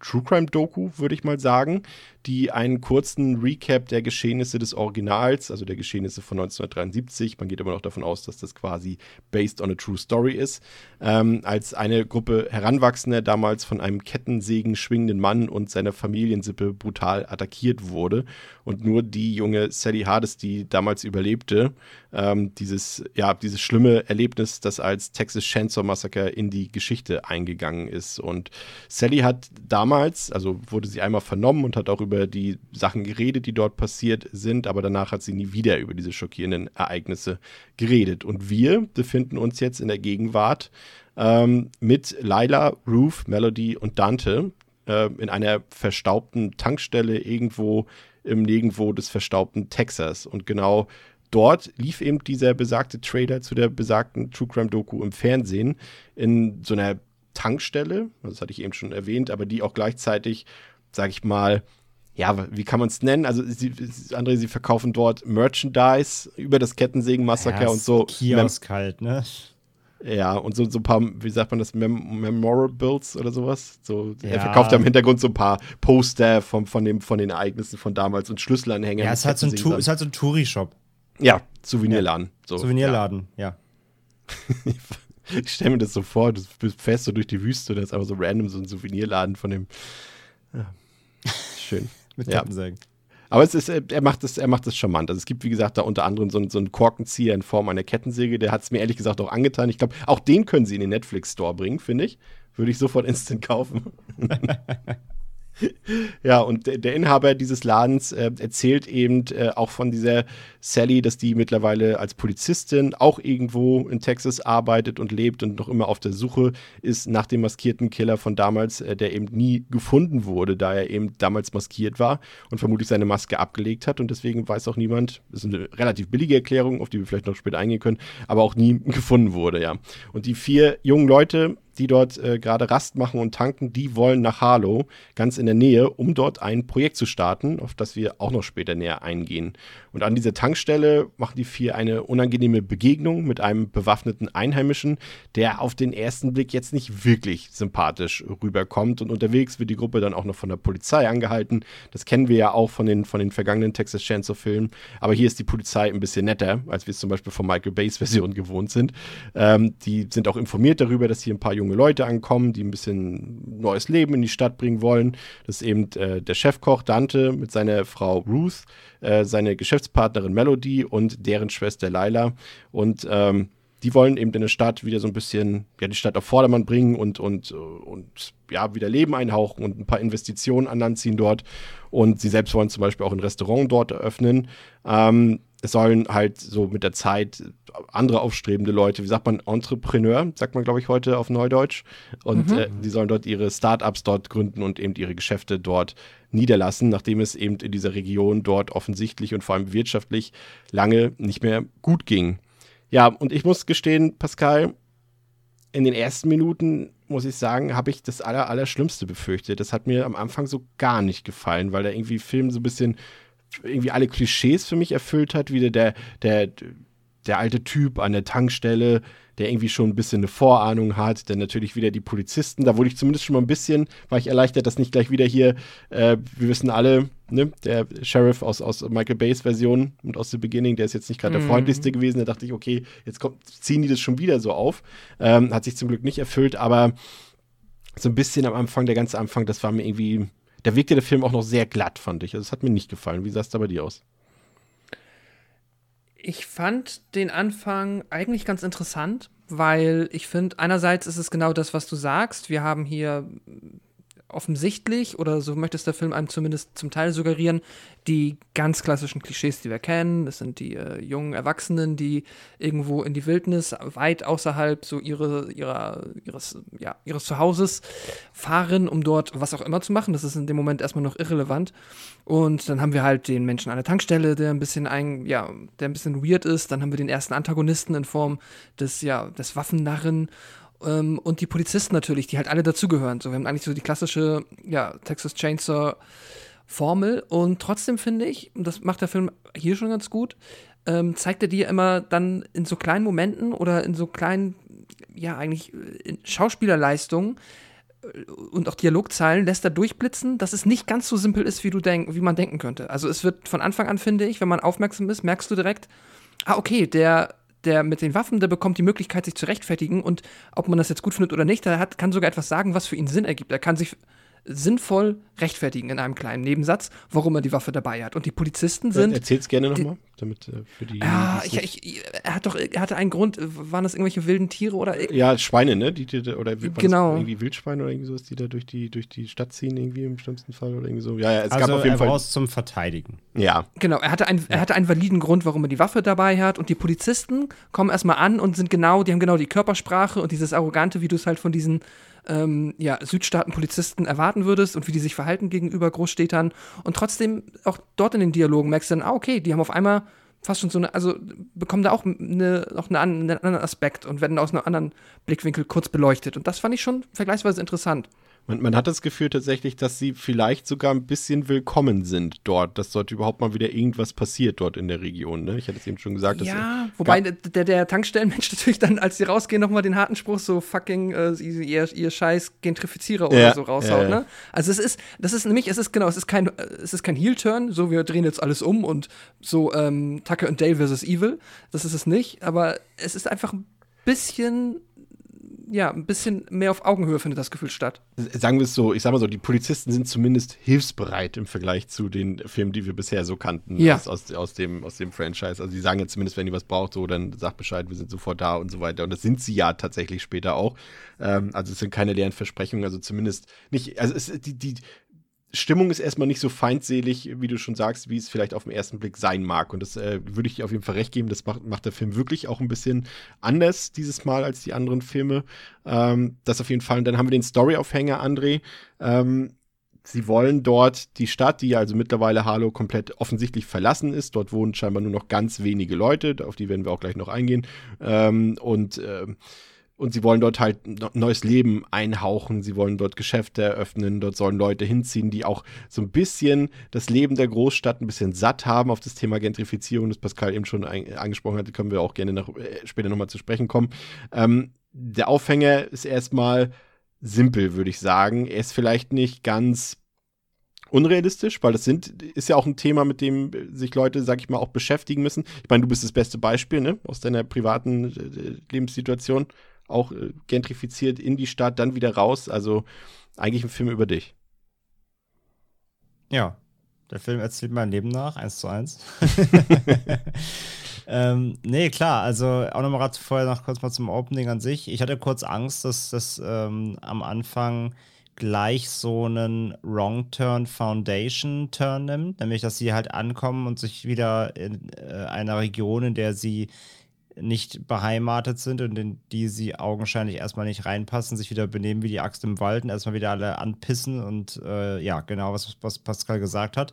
True Crime Doku, würde ich mal sagen, die einen kurzen Recap der Geschehnisse des Originals, also der Geschehnisse von 1973, man geht immer noch davon aus, dass das quasi based on a true story ist, ähm, als eine Gruppe Heranwachsender damals von einem Kettensägen schwingenden Mann und seiner Familiensippe brutal attackiert wurde und nur die junge Sally Hardesty damals überlebte, ähm, dieses, ja, dieses schlimme Erlebnis, das als Texas Chainsaw Massacre in die Geschichte eingegangen ist. Und Sally hat damals, also wurde sie einmal vernommen und hat auch über über die Sachen geredet, die dort passiert sind, aber danach hat sie nie wieder über diese schockierenden Ereignisse geredet. Und wir befinden uns jetzt in der Gegenwart ähm, mit Lila, Ruth, Melody und Dante äh, in einer verstaubten Tankstelle irgendwo im Nirgendwo des verstaubten Texas. Und genau dort lief eben dieser besagte Trailer zu der besagten True Crime Doku im Fernsehen in so einer Tankstelle, das hatte ich eben schon erwähnt, aber die auch gleichzeitig, sag ich mal, ja, wie kann man es nennen? Also, sie, André, sie verkaufen dort Merchandise über das Kettensägen-Massaker ja, und so. Kiosk halt, ne? Ja, und so, so ein paar, wie sagt man das, Mem Memorables oder sowas. So, Ja. Er verkauft ja im Hintergrund so ein paar Poster von, von, dem, von den Ereignissen von damals und Schlüsselanhänger. Ja, es ist halt so ein, Tu- ist halt so ein Touri-Shop. Ja, Souvenirladen. So. Souvenirladen, ja. (laughs) Ich stelle mir das so vor, du fährst so durch die Wüste und da ist einfach so random so ein Souvenirladen von dem. Ja. (laughs) Schön. Mit Ja. Kettensägen. Aber es ist, äh, er macht es, er macht es charmant. Also es gibt, wie gesagt, da unter anderem so, einen- so einen Korkenzieher in Form einer Kettensäge. Der hat es mir ehrlich gesagt auch angetan. Ich glaube, auch den können sie in den Netflix Store bringen, finde ich. Würde ich sofort (laughs) instant kaufen. (laughs) ja, und der, der Inhaber dieses Ladens äh, erzählt eben äh, auch von dieser Sally, dass die mittlerweile als Polizistin auch irgendwo in Texas arbeitet und lebt und noch immer auf der Suche ist nach dem maskierten Killer von damals, äh, der eben nie gefunden wurde, da er eben damals maskiert war und vermutlich seine Maske abgelegt hat. Und deswegen weiß auch niemand, das ist eine relativ billige Erklärung, auf die wir vielleicht noch später eingehen können, aber auch nie (laughs) gefunden wurde, ja. Und die vier jungen Leute, die dort äh, gerade Rast machen und tanken, die wollen nach Harlow, ganz in der Nähe, um dort ein Projekt zu starten, auf das wir auch noch später näher eingehen. Und an dieser Tankstelle machen die vier eine unangenehme Begegnung mit einem bewaffneten Einheimischen, der auf den ersten Blick jetzt nicht wirklich sympathisch rüberkommt. Und unterwegs wird die Gruppe dann auch noch von der Polizei angehalten. Das kennen wir ja auch von den, von den vergangenen Texas Chainsaw Filmen. Aber hier ist die Polizei ein bisschen netter, als wir es zum Beispiel von Michael Bays Version gewohnt sind. Ähm, die sind auch informiert darüber, dass hier ein paar junge Leute ankommen, die ein bisschen neues Leben in die Stadt bringen wollen. Das ist eben äh, der Chefkoch Dante mit seiner Frau Ruth, äh, seine Geschäftspartnerin Melody und deren Schwester Laila. Und ähm, die wollen eben in der Stadt wieder so ein bisschen, ja, die Stadt auf Vordermann bringen und, und, äh, und ja, wieder Leben einhauchen und ein paar Investitionen an Land ziehen dort. Und sie selbst wollen zum Beispiel auch ein Restaurant dort eröffnen. Ähm, es sollen halt so mit der Zeit andere aufstrebende Leute, wie sagt man, Entrepreneur, sagt man, glaube ich, heute auf Neudeutsch. Und äh, die sollen dort ihre Startups dort gründen und eben ihre Geschäfte dort niederlassen, nachdem es eben in dieser Region dort offensichtlich und vor allem wirtschaftlich lange nicht mehr gut ging. Ja, und ich muss gestehen, Pascal, in den ersten Minuten, muss ich sagen, habe ich das aller, Allerschlimmste befürchtet. Das hat mir am Anfang so gar nicht gefallen, weil der irgendwie Film so ein bisschen irgendwie alle Klischees für mich erfüllt hat. Wieder der, der, der alte Typ an der Tankstelle, der irgendwie schon ein bisschen eine Vorahnung hat. Dann natürlich wieder die Polizisten. Da wurde ich zumindest schon mal ein bisschen, war ich erleichtert, dass nicht gleich wieder hier, äh, wir wissen alle, ne, der Sheriff aus, aus Michael Bays Version und aus The Beginning, der ist jetzt nicht gerade der freundlichste gewesen. Da dachte ich, okay, jetzt kommt, ziehen die das schon wieder so auf. Ähm, hat sich zum Glück nicht erfüllt, aber so ein bisschen am Anfang, der ganze Anfang, das war mir irgendwie, da wirkte der Film auch noch sehr glatt, fand ich. Also es hat mir nicht gefallen. Wie sah es da bei dir aus? Ich fand den Anfang eigentlich ganz interessant, weil ich finde, einerseits ist es genau das, was du sagst. Wir haben hier offensichtlich, oder so möchte es der Film einem zumindest zum Teil suggerieren, die ganz klassischen Klischees, die wir kennen. Das sind die äh, jungen Erwachsenen, die irgendwo in die Wildnis, weit außerhalb so ihre, ihrer, ihres, ja, ihres Zuhauses fahren, um dort was auch immer zu machen. Das ist in dem Moment erstmal noch irrelevant. Und dann haben wir halt den Menschen an der Tankstelle, der ein bisschen ein, ja, der ein bisschen weird ist. Dann haben wir den ersten Antagonisten in Form des, ja, des Waffennarren ähm, und die Polizisten natürlich, die halt alle dazugehören. So, wir haben eigentlich so die klassische, ja, Texas Chainsaw Formel und trotzdem finde ich, und das macht der Film hier schon ganz gut, ähm, zeigt er dir immer dann in so kleinen Momenten oder in so kleinen ja, eigentlich äh, Schauspielerleistung äh, und auch Dialogzeilen lässt er durchblitzen, dass es nicht ganz so simpel ist, wie du denk, wie man denken könnte. Also es wird von Anfang an, finde ich, wenn man aufmerksam ist, merkst du direkt, ah, okay, der, der mit den Waffen, der bekommt die Möglichkeit, sich zu rechtfertigen und ob man das jetzt gut findet oder nicht, der hat, kann sogar etwas sagen, was für ihn Sinn ergibt. Er kann sich sinnvoll rechtfertigen in einem kleinen Nebensatz, warum er die Waffe dabei hat. Und die Polizisten sind. Erzähl's gerne nochmal, damit äh, für die. Ja, ich, ich, er hat doch, er hatte einen Grund. Waren das irgendwelche wilden Tiere oder? Ja, Schweine, ne? Die, die oder genau. irgendwie Wildschweine oder irgendwie sowas, die da durch die durch die Stadt ziehen irgendwie im schlimmsten Fall oder irgendwie so. Ja, ja, es also gab auf jeden er Fall. braucht's zum Verteidigen. Ja. Genau, er hatte, einen, er hatte einen validen Grund, warum er die Waffe dabei hat. Und die Polizisten kommen erstmal an und sind genau, die haben genau die Körpersprache und dieses Arrogante, wie du es halt von diesen ähm, ja, Südstaaten-Polizisten erwarten würdest und wie die sich verhalten gegenüber Großstädtern. Und trotzdem, auch dort in den Dialogen merkst du dann, ah, okay, die haben auf einmal fast schon so eine, also bekommen da auch eine, noch eine, einen anderen Aspekt und werden aus einem anderen Blickwinkel kurz beleuchtet. Und das fand ich schon vergleichsweise interessant. Man, man, hat das Gefühl tatsächlich, dass sie vielleicht sogar ein bisschen willkommen sind dort, dass dort überhaupt mal wieder irgendwas passiert dort in der Region. Ne? Ich hatte es eben schon gesagt. Ja, wobei der, der Tankstellenmensch (laughs) natürlich dann, als sie rausgehen, nochmal den harten Spruch so fucking äh, ihr, ihr scheiß Gentrifizierer oder ja, so raushaut. ja, ja. Ne? Also es ist, das ist nämlich, es ist genau, es ist kein, es ist kein Heel-Turn, so wir drehen jetzt alles um und so ähm, Tucker und Dale versus Evil. Das ist es nicht, aber es ist einfach ein bisschen ja, ein bisschen mehr auf Augenhöhe findet das Gefühl statt. Sagen wir es so, ich sag mal so, die Polizisten sind zumindest hilfsbereit im Vergleich zu den Filmen, die wir bisher so kannten Ja. aus, aus, aus, dem, aus dem Franchise. Also die sagen ja zumindest, wenn ihr was braucht, so, dann sagt Bescheid, wir sind sofort da und so weiter. Und das sind sie ja tatsächlich später auch. Ähm, also es sind keine leeren Versprechungen, also zumindest nicht, also es, die, die Stimmung ist erstmal nicht so feindselig, wie du schon sagst, wie es vielleicht auf den ersten Blick sein mag. Und das äh, würde ich dir auf jeden Fall recht geben. Das macht, macht der Film wirklich auch ein bisschen anders dieses Mal als die anderen Filme. Ähm, das auf jeden Fall. Und dann haben wir den Story-Aufhänger, André. Ähm, sie wollen dort die Stadt, die ja also mittlerweile Harlow komplett offensichtlich verlassen ist. Dort wohnen scheinbar nur noch ganz wenige Leute. Auf die werden wir auch gleich noch eingehen. Ähm, und ähm, und sie wollen dort halt neues Leben einhauchen, sie wollen dort Geschäfte eröffnen, dort sollen Leute hinziehen, die auch so ein bisschen das Leben der Großstadt ein bisschen satt haben auf das Thema Gentrifizierung, das Pascal eben schon angesprochen hatte, können wir auch gerne nach, äh, später nochmal zu sprechen kommen. Ähm, der Aufhänger ist erstmal simpel, würde ich sagen. Er ist vielleicht nicht ganz unrealistisch, weil das sind, ist ja auch ein Thema, mit dem sich Leute, sag ich mal, auch beschäftigen müssen. Ich meine, du bist das beste Beispiel, ne, aus deiner privaten äh, Lebenssituation auch äh, gentrifiziert in die Stadt, dann wieder raus. Also eigentlich ein Film über dich. Ja, der Film erzählt mein Leben nach, eins zu eins. (laughs) ähm, nee, klar, also auch nochmal vorher noch kurz mal zum Opening an sich. Ich hatte kurz Angst, dass das ähm, am Anfang gleich so einen Wrong Turn Foundation Turn nimmt, nämlich dass sie halt ankommen und sich wieder in äh, einer Region, in der sie nicht beheimatet sind und in die sie augenscheinlich erstmal nicht reinpassen, sich wieder benehmen wie die Axt im Wald und erstmal wieder alle anpissen und äh, ja, genau, was, was Pascal gesagt hat.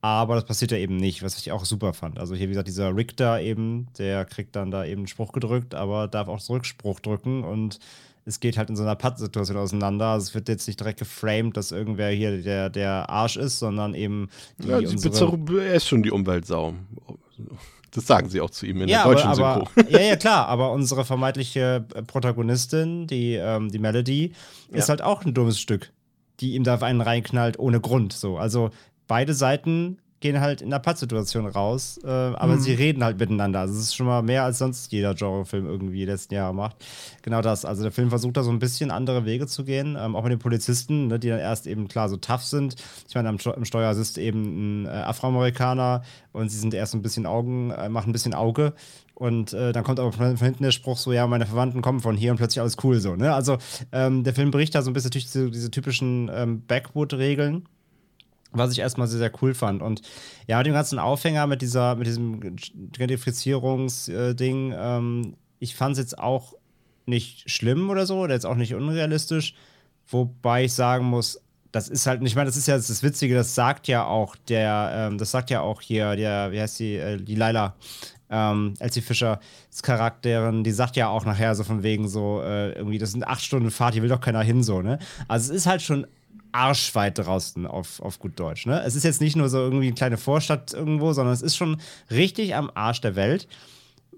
Aber das passiert ja eben nicht, was ich auch super fand. Also hier, wie gesagt, dieser Richter eben, der kriegt dann da eben einen Spruch gedrückt, aber darf auch Rückspruch drücken und es geht halt in so einer Pattsituation auseinander. Also es wird jetzt nicht direkt geframed, dass irgendwer hier der, der Arsch ist, sondern eben die Ja, unsere er ist schon die Umweltsau. Das sagen sie auch zu ihm in ja, der deutschen aber, Synchro. aber, (laughs) ja, ja, (laughs) klar, aber unsere vermeintliche äh, Protagonistin, die, ähm, die Melody, ist Ja. halt auch ein dummes Stück, die ihm da auf einen reinknallt ohne Grund. So. Also beide Seiten gehen halt in der Pattsituation raus, äh, aber Mhm. sie reden halt miteinander. Also es ist schon mal mehr als sonst jeder Genrefilm irgendwie die letzten Jahre macht. Genau das. Also der Film versucht da so ein bisschen andere Wege zu gehen, ähm, auch mit den Polizisten, ne, die dann erst eben klar so tough sind. Ich meine, am, im Steuer sitzt eben ein äh, Afroamerikaner und sie sind erst so ein bisschen Augen, äh, machen ein bisschen Auge. Und äh, dann kommt aber von, hinten der Spruch so, ja, meine Verwandten kommen von hier und plötzlich alles cool so. Ne? Also ähm, der Film bricht da so ein bisschen durch diese, diese typischen ähm, Backwood-Regeln was ich erstmal sehr, sehr cool fand. Und ja, mit dem ganzen Aufhänger, mit dieser, mit diesem Gentrifizierungsding, ähm, ich fand es jetzt auch nicht schlimm oder so, oder jetzt auch nicht unrealistisch, wobei ich sagen muss, das ist halt, ich meine, das ist ja das, ist das Witzige, das sagt ja auch der, ähm, das sagt ja auch hier, der, wie heißt die, äh, die Laila, ähm, Elsie Fischer, das Charakterin, die sagt ja auch nachher so von wegen so, äh, irgendwie, das sind acht Stunden Fahrt, hier will doch keiner hin, so, ne? Also es ist halt schon arschweit draußen auf, auf gut Deutsch, ne? Es ist jetzt nicht nur so irgendwie eine kleine Vorstadt irgendwo, sondern es ist schon richtig am Arsch der Welt.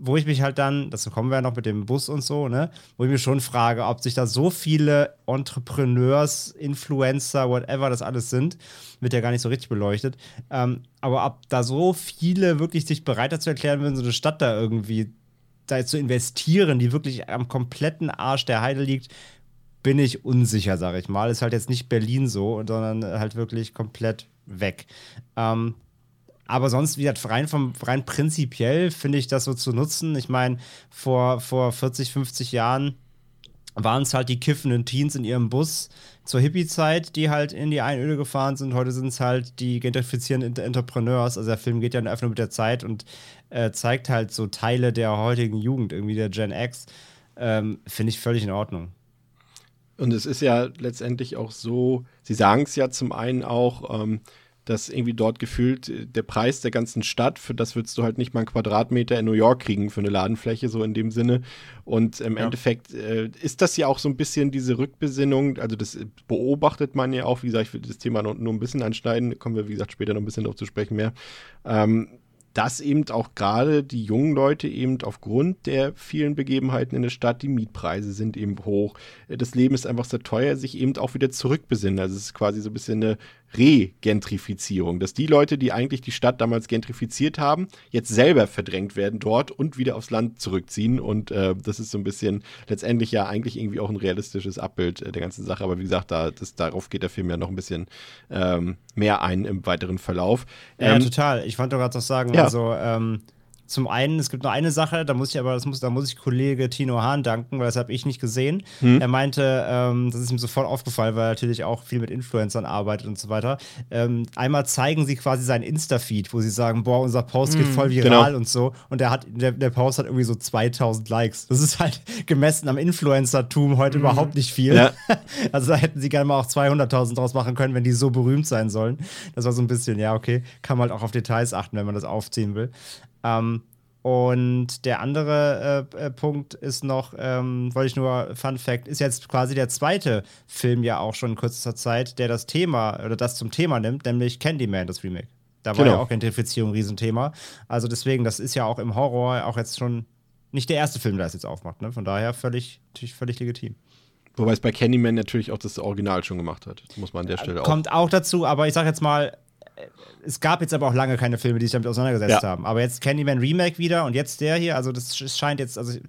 wo ich mich halt dann, dazu kommen wir ja noch mit dem Bus und so, ne, wo ich mich schon frage, ob sich da so viele Entrepreneurs, Influencer, whatever das alles sind, wird ja gar nicht so richtig beleuchtet, ähm, aber ob da so viele wirklich sich bereit dazu erklären würden, so eine Stadt da irgendwie da zu investieren, die wirklich am kompletten Arsch der Heide liegt, bin ich unsicher, sage ich mal. Ist halt jetzt nicht Berlin so, sondern halt wirklich komplett weg. Ähm, aber sonst, wie gesagt, rein, vom, rein prinzipiell finde ich das so zu nutzen. Ich meine, vor, vor 40, 50 Jahren waren es halt die kiffenden Teens in ihrem Bus zur Hippie-Zeit, die halt in die Einöde gefahren sind. Heute sind es halt die gentrifizierenden Entrepreneurs. Also der Film geht ja einfach nur mit der Zeit und äh, zeigt halt so Teile der heutigen Jugend, irgendwie der Gen X. Ähm, finde ich völlig in Ordnung. Und es ist ja letztendlich auch so, Sie sagen es ja zum einen auch, ähm, dass irgendwie dort gefühlt äh, der Preis der ganzen Stadt, für das würdest du halt nicht mal einen Quadratmeter in New York kriegen für eine Ladenfläche, so in dem Sinne. Und im ja. Endeffekt äh, ist das ja auch so ein bisschen diese Rückbesinnung, also das beobachtet man ja auch, wie gesagt, ich will das Thema nur, nur ein bisschen anschneiden, kommen wir, wie gesagt, später noch ein bisschen darauf zu sprechen mehr. Ähm, dass eben auch gerade die jungen Leute eben aufgrund der vielen Begebenheiten in der Stadt, die Mietpreise sind eben hoch, das Leben ist einfach sehr teuer, sich eben auch wieder zurückbesinnen. Also es ist quasi so ein bisschen eine Regentrifizierung, dass die Leute, die eigentlich die Stadt damals gentrifiziert haben, jetzt selber verdrängt werden dort und wieder aufs Land zurückziehen. Und äh, das ist so ein bisschen letztendlich ja eigentlich irgendwie auch ein realistisches Abbild äh, der ganzen Sache. Aber wie gesagt, da, das, darauf geht der Film ja noch ein bisschen ähm, mehr ein im weiteren Verlauf. Ähm, ja, total. Ich wollte gerade noch sagen, ja. also ähm, zum einen, es gibt nur eine Sache, da muss ich aber, das muss, da muss ich Kollege Tino Hahn danken, weil das habe ich nicht gesehen. Hm. Er meinte, ähm, das ist ihm sofort aufgefallen, weil er natürlich auch viel mit Influencern arbeitet und so weiter. Ähm, einmal zeigen sie quasi seinen Insta-Feed, wo sie sagen, boah, unser Post geht hm, voll viral genau. und so. Und der hat, der, der Post hat irgendwie so 2000 Likes. Das ist halt (laughs) gemessen am Influencer-Tum heute mhm. überhaupt nicht viel. Ja. (laughs) Also da hätten sie gerne mal auch 200.000 draus machen können, wenn die so berühmt sein sollen. Das war so ein bisschen, ja, okay, kann man halt auch auf Details achten, wenn man das aufziehen will. Ähm, und der andere äh, äh, Punkt ist noch, ähm, wollte ich nur, Fun Fact, ist jetzt quasi der zweite Film ja auch schon in kürzester Zeit, der das Thema oder das zum Thema nimmt, nämlich Candyman, das Remake. Da war genau. ja auch Gentrifizierung ein Riesenthema. Also deswegen, das ist ja auch im Horror auch jetzt schon nicht der erste Film, der es jetzt aufmacht. Ne? Von daher völlig, natürlich völlig legitim. Wobei es bei Candyman natürlich auch das Original schon gemacht hat. Das muss man an der Stelle Kommt auch. Kommt auch dazu, aber ich sag jetzt mal, es gab jetzt aber auch lange keine Filme, die sich damit auseinandergesetzt ja. haben. Aber jetzt Candyman Remake wieder und jetzt der hier, also das scheint jetzt, also ich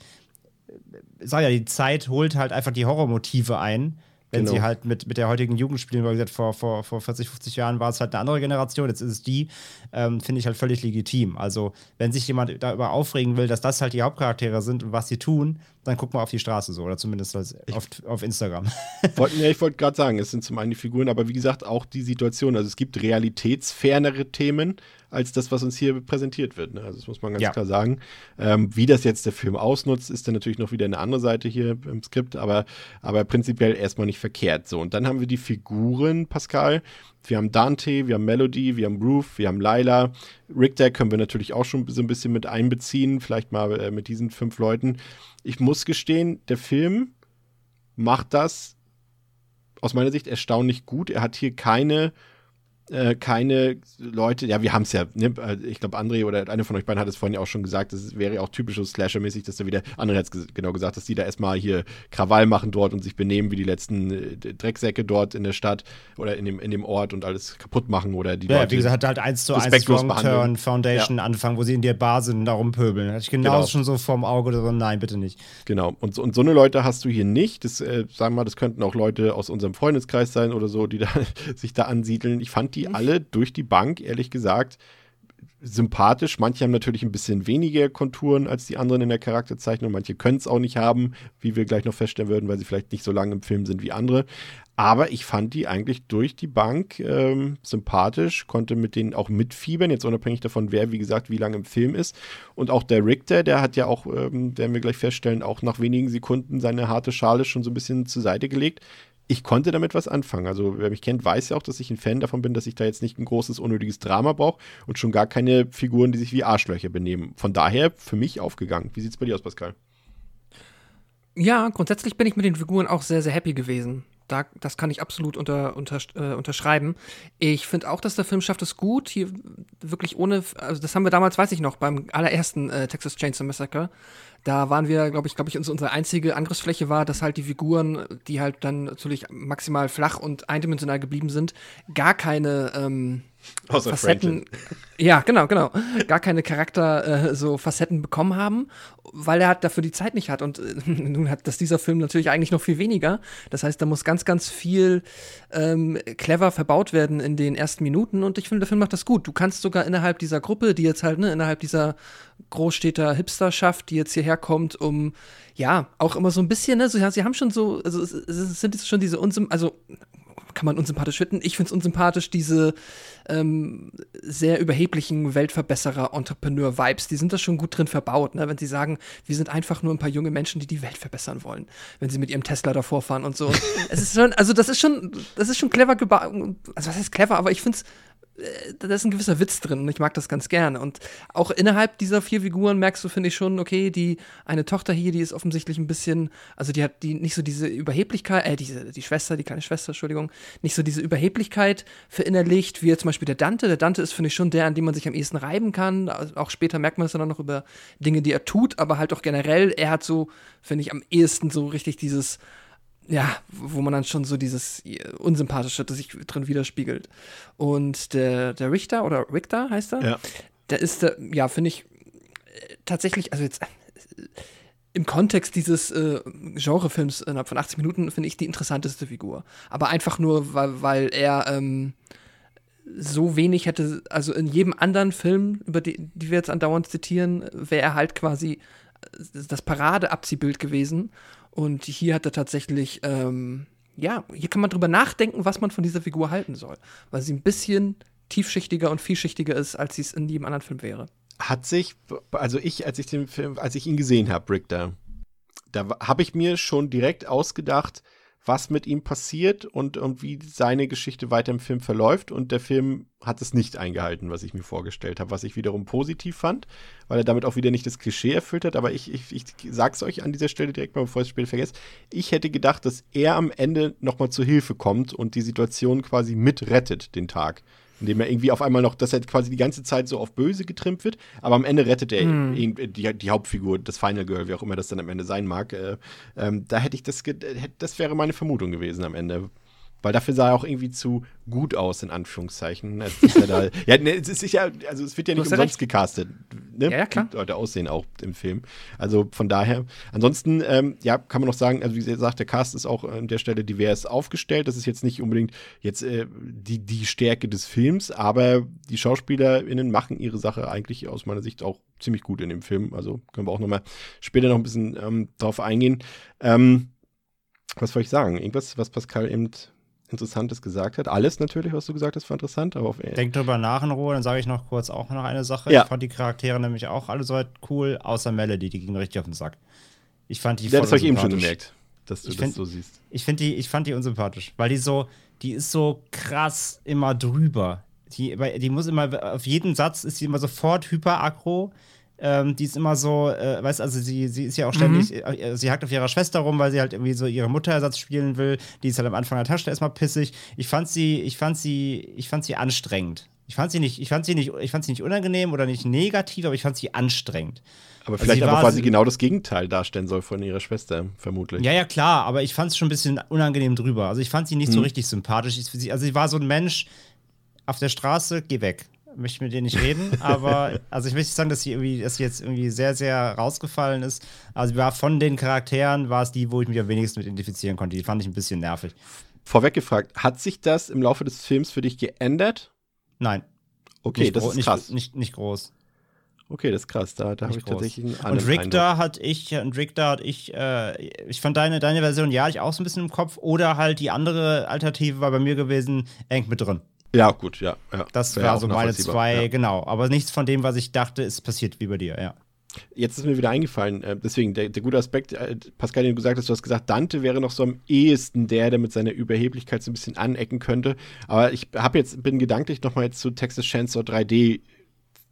sag ja, die Zeit holt halt einfach die Horrormotive ein wenn genau. sie halt mit, mit der heutigen Jugend spielen, weil gesagt, vor, vor, vor 40, 50 Jahren war es halt eine andere Generation, jetzt ist es die, ähm, finde ich halt völlig legitim. Also, wenn sich jemand darüber aufregen will, dass das halt die Hauptcharaktere sind und was sie tun, dann guck mal auf die Straße so, oder zumindest auf, auf Instagram. (laughs) Wollt, ja, ich wollte gerade sagen, es sind zum einen die Figuren, aber wie gesagt, auch die Situation. Also es gibt realitätsfernere Themen, als das, was uns hier präsentiert wird. Ne? Also das muss man ganz ja. klar sagen. Ähm, wie das jetzt der Film ausnutzt, ist dann natürlich noch wieder eine andere Seite hier im Skript, aber, aber prinzipiell erstmal nicht verkehrt. So, und dann haben wir die Figuren, Pascal. Wir haben Dante, wir haben Melody, wir haben Ruth, wir haben Lila. Richter können wir natürlich auch schon so ein bisschen mit einbeziehen, vielleicht mal äh, mit diesen fünf Leuten. Ich muss gestehen, der Film macht das aus meiner Sicht erstaunlich gut. Er hat hier keine äh, keine Leute, ja, wir haben es ja, ne, äh, ich glaube, André oder einer von euch beiden hat es vorhin ja auch schon gesagt, das wäre ja auch typisch so Slasher-mäßig, dass da wieder, André hat es genau gesagt, dass die da erstmal hier Krawall machen dort und sich benehmen wie die letzten äh, Drecksäcke dort in der Stadt oder in dem, in dem Ort und alles kaputt machen oder die ja, Leute. wie gesagt, hat halt eins zu eins Strong Turn Foundation ja. anfangen, wo sie in der Bar sind und darum pöbeln. Hatte ich genauso genau. schon so vorm Auge drin, nein, bitte nicht. Genau, und, und so eine Leute hast du hier nicht. Das, äh, sagen wir mal, das könnten auch Leute aus unserem Freundeskreis sein oder so, die da, (laughs) sich da ansiedeln. Ich fand die die alle durch die Bank, ehrlich gesagt, sympathisch. Manche haben natürlich ein bisschen weniger Konturen als die anderen in der Charakterzeichnung. Manche können es auch nicht haben, wie wir gleich noch feststellen würden, weil sie vielleicht nicht so lange im Film sind wie andere. Aber ich fand die eigentlich durch die Bank ähm, sympathisch, konnte mit denen auch mitfiebern, jetzt unabhängig davon, wer, wie gesagt, wie lange im Film ist. Und auch der Richter, der hat ja auch, ähm, werden wir gleich feststellen, auch nach wenigen Sekunden seine harte Schale schon so ein bisschen zur Seite gelegt ich konnte damit was anfangen. Also wer mich kennt, weiß ja auch, dass ich ein Fan davon bin, dass ich da jetzt nicht ein großes, unnötiges Drama brauche und schon gar keine Figuren, die sich wie Arschlöcher benehmen. Von daher für mich aufgegangen. Wie sieht es bei dir aus, Pascal? Ja, grundsätzlich bin ich mit den Figuren auch sehr, sehr happy gewesen. Da, das kann ich absolut unter, unter, äh, unterschreiben. Ich finde auch, dass der Film schafft es gut, hier wirklich ohne, also das haben wir damals, weiß ich noch, beim allerersten äh, Texas Chainsaw Massacre. Da waren wir, glaube ich, glaube ich, unsere einzige Angriffsfläche war, dass halt die Figuren, die halt dann natürlich maximal flach und eindimensional geblieben sind, gar keine ähm, Außer Facetten, ja, genau, genau, gar keine Charakter äh, so Facetten bekommen haben, weil er halt dafür die Zeit nicht hat und äh, (laughs) nun hat das dieser Film natürlich eigentlich noch viel weniger. Das heißt, da muss ganz, ganz viel ähm, clever verbaut werden in den ersten Minuten und ich finde, der Film macht das gut. Du kannst sogar innerhalb dieser Gruppe, die jetzt halt ne, innerhalb dieser Großstädter Hipsterschaft, die jetzt hierher kommt, um ja auch immer so ein bisschen, ne, so, ja, sie haben schon so, also es, es sind schon diese unsym, also kann man unsympathisch finden. Ich finde es unsympathisch, diese ähm, sehr überheblichen Weltverbesserer-Entrepreneur-Vibes. Die sind da schon gut drin verbaut, ne? wenn sie sagen, wir sind einfach nur ein paar junge Menschen, die die Welt verbessern wollen, wenn sie mit ihrem Tesla davor fahren und so. (laughs) es ist schon, also das ist schon, das ist schon clever gebaut. Also was heißt clever, aber ich finde es da ist ein gewisser Witz drin und ich mag das ganz gerne. Und auch innerhalb dieser vier Figuren merkst du, finde ich schon, okay, die eine Tochter hier, die ist offensichtlich ein bisschen, also die hat die nicht so diese Überheblichkeit, äh, diese, die Schwester, die kleine Schwester, Entschuldigung, nicht so diese Überheblichkeit verinnerlicht, wie zum Beispiel der Dante. Der Dante ist, finde ich, schon der, an dem man sich am ehesten reiben kann. Also auch später merkt man es dann auch noch über Dinge, die er tut, aber halt auch generell, er hat so, finde ich, am ehesten so richtig dieses ja, wo man dann schon so dieses Unsympathische, das sich drin widerspiegelt. Und der, der Richter oder Richter heißt er, Ja. der ist, der, ja, finde ich äh, tatsächlich, also jetzt äh, im Kontext dieses äh, Genrefilms innerhalb von 80 Minuten finde ich die interessanteste Figur. Aber einfach nur, weil, weil er ähm, so wenig hätte, also in jedem anderen Film, über die, die wir jetzt andauernd zitieren, wäre er halt quasi äh, das Paradeabziehbild gewesen. Und hier hat er tatsächlich, ähm, ja, hier kann man drüber nachdenken, was man von dieser Figur halten soll. Weil sie ein bisschen tiefschichtiger und vielschichtiger ist, als sie es in jedem anderen Film wäre. Hat sich, also ich, als ich den Film, als ich ihn gesehen habe, Richter, da habe ich mir schon direkt ausgedacht, was mit ihm passiert und, und wie seine Geschichte weiter im Film verläuft. Und der Film hat es nicht eingehalten, was ich mir vorgestellt habe, was ich wiederum positiv fand, weil er damit auch wieder nicht das Klischee erfüllt hat. Aber ich, ich, ich sag's euch an dieser Stelle direkt mal, bevor ich es später vergesse. Ich hätte gedacht, dass er am Ende nochmal zur Hilfe kommt und die Situation quasi mitrettet, den Tag. Indem er irgendwie auf einmal noch, dass er quasi die ganze Zeit so auf böse getrimmt wird, aber am Ende rettet er Hm. ihn, die, die Hauptfigur, das Final Girl, wie auch immer das dann am Ende sein mag. Äh, ähm, da hätte ich das, hätte- das wäre meine Vermutung gewesen am Ende. Weil dafür sah er auch irgendwie zu gut aus, in Anführungszeichen. Es ist ja, da, (laughs) ja, ne, es ist sicher, also es wird ja nicht umsonst gecastet. Ne? Ja, ja, klar. Die Leute aussehen auch im Film. Also von daher. Ansonsten, ähm, ja, kann man noch sagen, also wie gesagt, der Cast ist auch an der Stelle divers aufgestellt. Das ist jetzt nicht unbedingt jetzt äh, die, die Stärke des Films, aber die SchauspielerInnen machen ihre Sache eigentlich aus meiner Sicht auch ziemlich gut in dem Film. Also können wir auch nochmal später noch ein bisschen ähm, drauf eingehen. Ähm, was soll ich sagen? Irgendwas, was Pascal eben Interessantes gesagt hat. Alles natürlich, was du gesagt hast, war interessant, aber auf Denk drüber nach in Ruhe, dann sage ich noch kurz auch noch eine Sache. Ja. Ich fand die Charaktere nämlich auch alle soweit cool, außer Melody, die ging richtig auf den Sack. Ich fand die ja, das habe ich eben schon gemerkt, dass du Ich das find- so siehst. Ich die, ich fand die unsympathisch, weil die so, die ist so krass immer drüber. Die, die muss immer, auf jeden Satz ist sie immer sofort hyper-aggro. Ähm, die ist immer so, äh, weißt also sie, sie ist ja auch ständig, äh, sie hackt auf ihrer Schwester rum, weil sie halt irgendwie so ihre Mutterersatz spielen will. Die ist halt am Anfang der Tasche erstmal pissig. Ich fand sie, ich fand sie, ich fand sie anstrengend. Ich fand sie nicht, ich fand sie nicht, ich fand sie nicht unangenehm oder nicht negativ, aber ich fand sie anstrengend. Aber Also vielleicht aber, war- weil sie genau das Gegenteil darstellen soll von ihrer Schwester, vermutlich. Ja, ja, klar, aber ich fand es schon ein bisschen unangenehm drüber. Also ich fand sie nicht so richtig sympathisch. Ich, also sie war so ein Mensch auf der Straße, geh weg. Möchte mit dir nicht reden, (laughs) aber also ich möchte nicht sagen, dass sie irgendwie, dass sie jetzt irgendwie sehr, sehr rausgefallen ist. Also war von den Charakteren, war es die, wo ich mich am wenigsten mit identifizieren konnte. Die fand ich ein bisschen nervig. Vorweg gefragt, hat sich das im Laufe des Films für dich geändert? Nein. Okay, nicht das ist nicht, krass. Nicht, nicht groß. Okay, das ist krass. Da, da habe Nicht ich groß. tatsächlich einen Und anderen Richter hat ich, und Richter hat ich, äh, ich fand deine, deine Version ja ich auch so ein bisschen im Kopf. Oder halt die andere Alternative war bei mir gewesen, eng mit drin. Ja, gut, ja. ja. Das Wäre war so meine zwei, Ja. genau. Aber nichts von dem, was ich dachte, ist passiert wie bei dir, ja. Jetzt ist mir wieder eingefallen, äh, deswegen der, der gute Aspekt, äh, Pascal, den du gesagt hast, du hast gesagt, Dante wäre noch so am ehesten der, der mit seiner Überheblichkeit so ein bisschen anecken könnte. Aber ich habe jetzt, bin gedanklich nochmal jetzt zu Texas Chainsaw 3D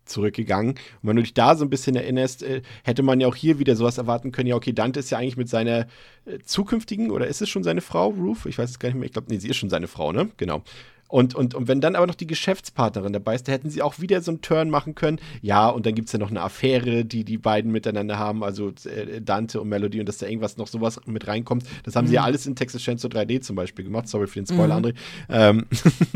zurückgegangen. Und wenn du dich da so ein bisschen erinnerst, äh, hätte man ja auch hier wieder sowas erwarten können. Ja, okay, Dante ist ja eigentlich mit seiner zukünftigen, oder ist es schon seine Frau, Ruth? Ich weiß es gar nicht mehr. Ich glaube, nee, sie ist schon seine Frau, ne? Genau. Und, und, und wenn dann aber noch die Geschäftspartnerin dabei ist, da hätten sie auch wieder so einen Turn machen können. Ja, und dann gibt es ja noch eine Affäre, die die beiden miteinander haben, also äh, Dante und Melody, und dass da irgendwas noch sowas mit reinkommt. Das haben mhm. sie ja mhm. alles in Texas Chainsaw 3D zum Beispiel gemacht. Sorry für den Spoiler, mhm. André. Ähm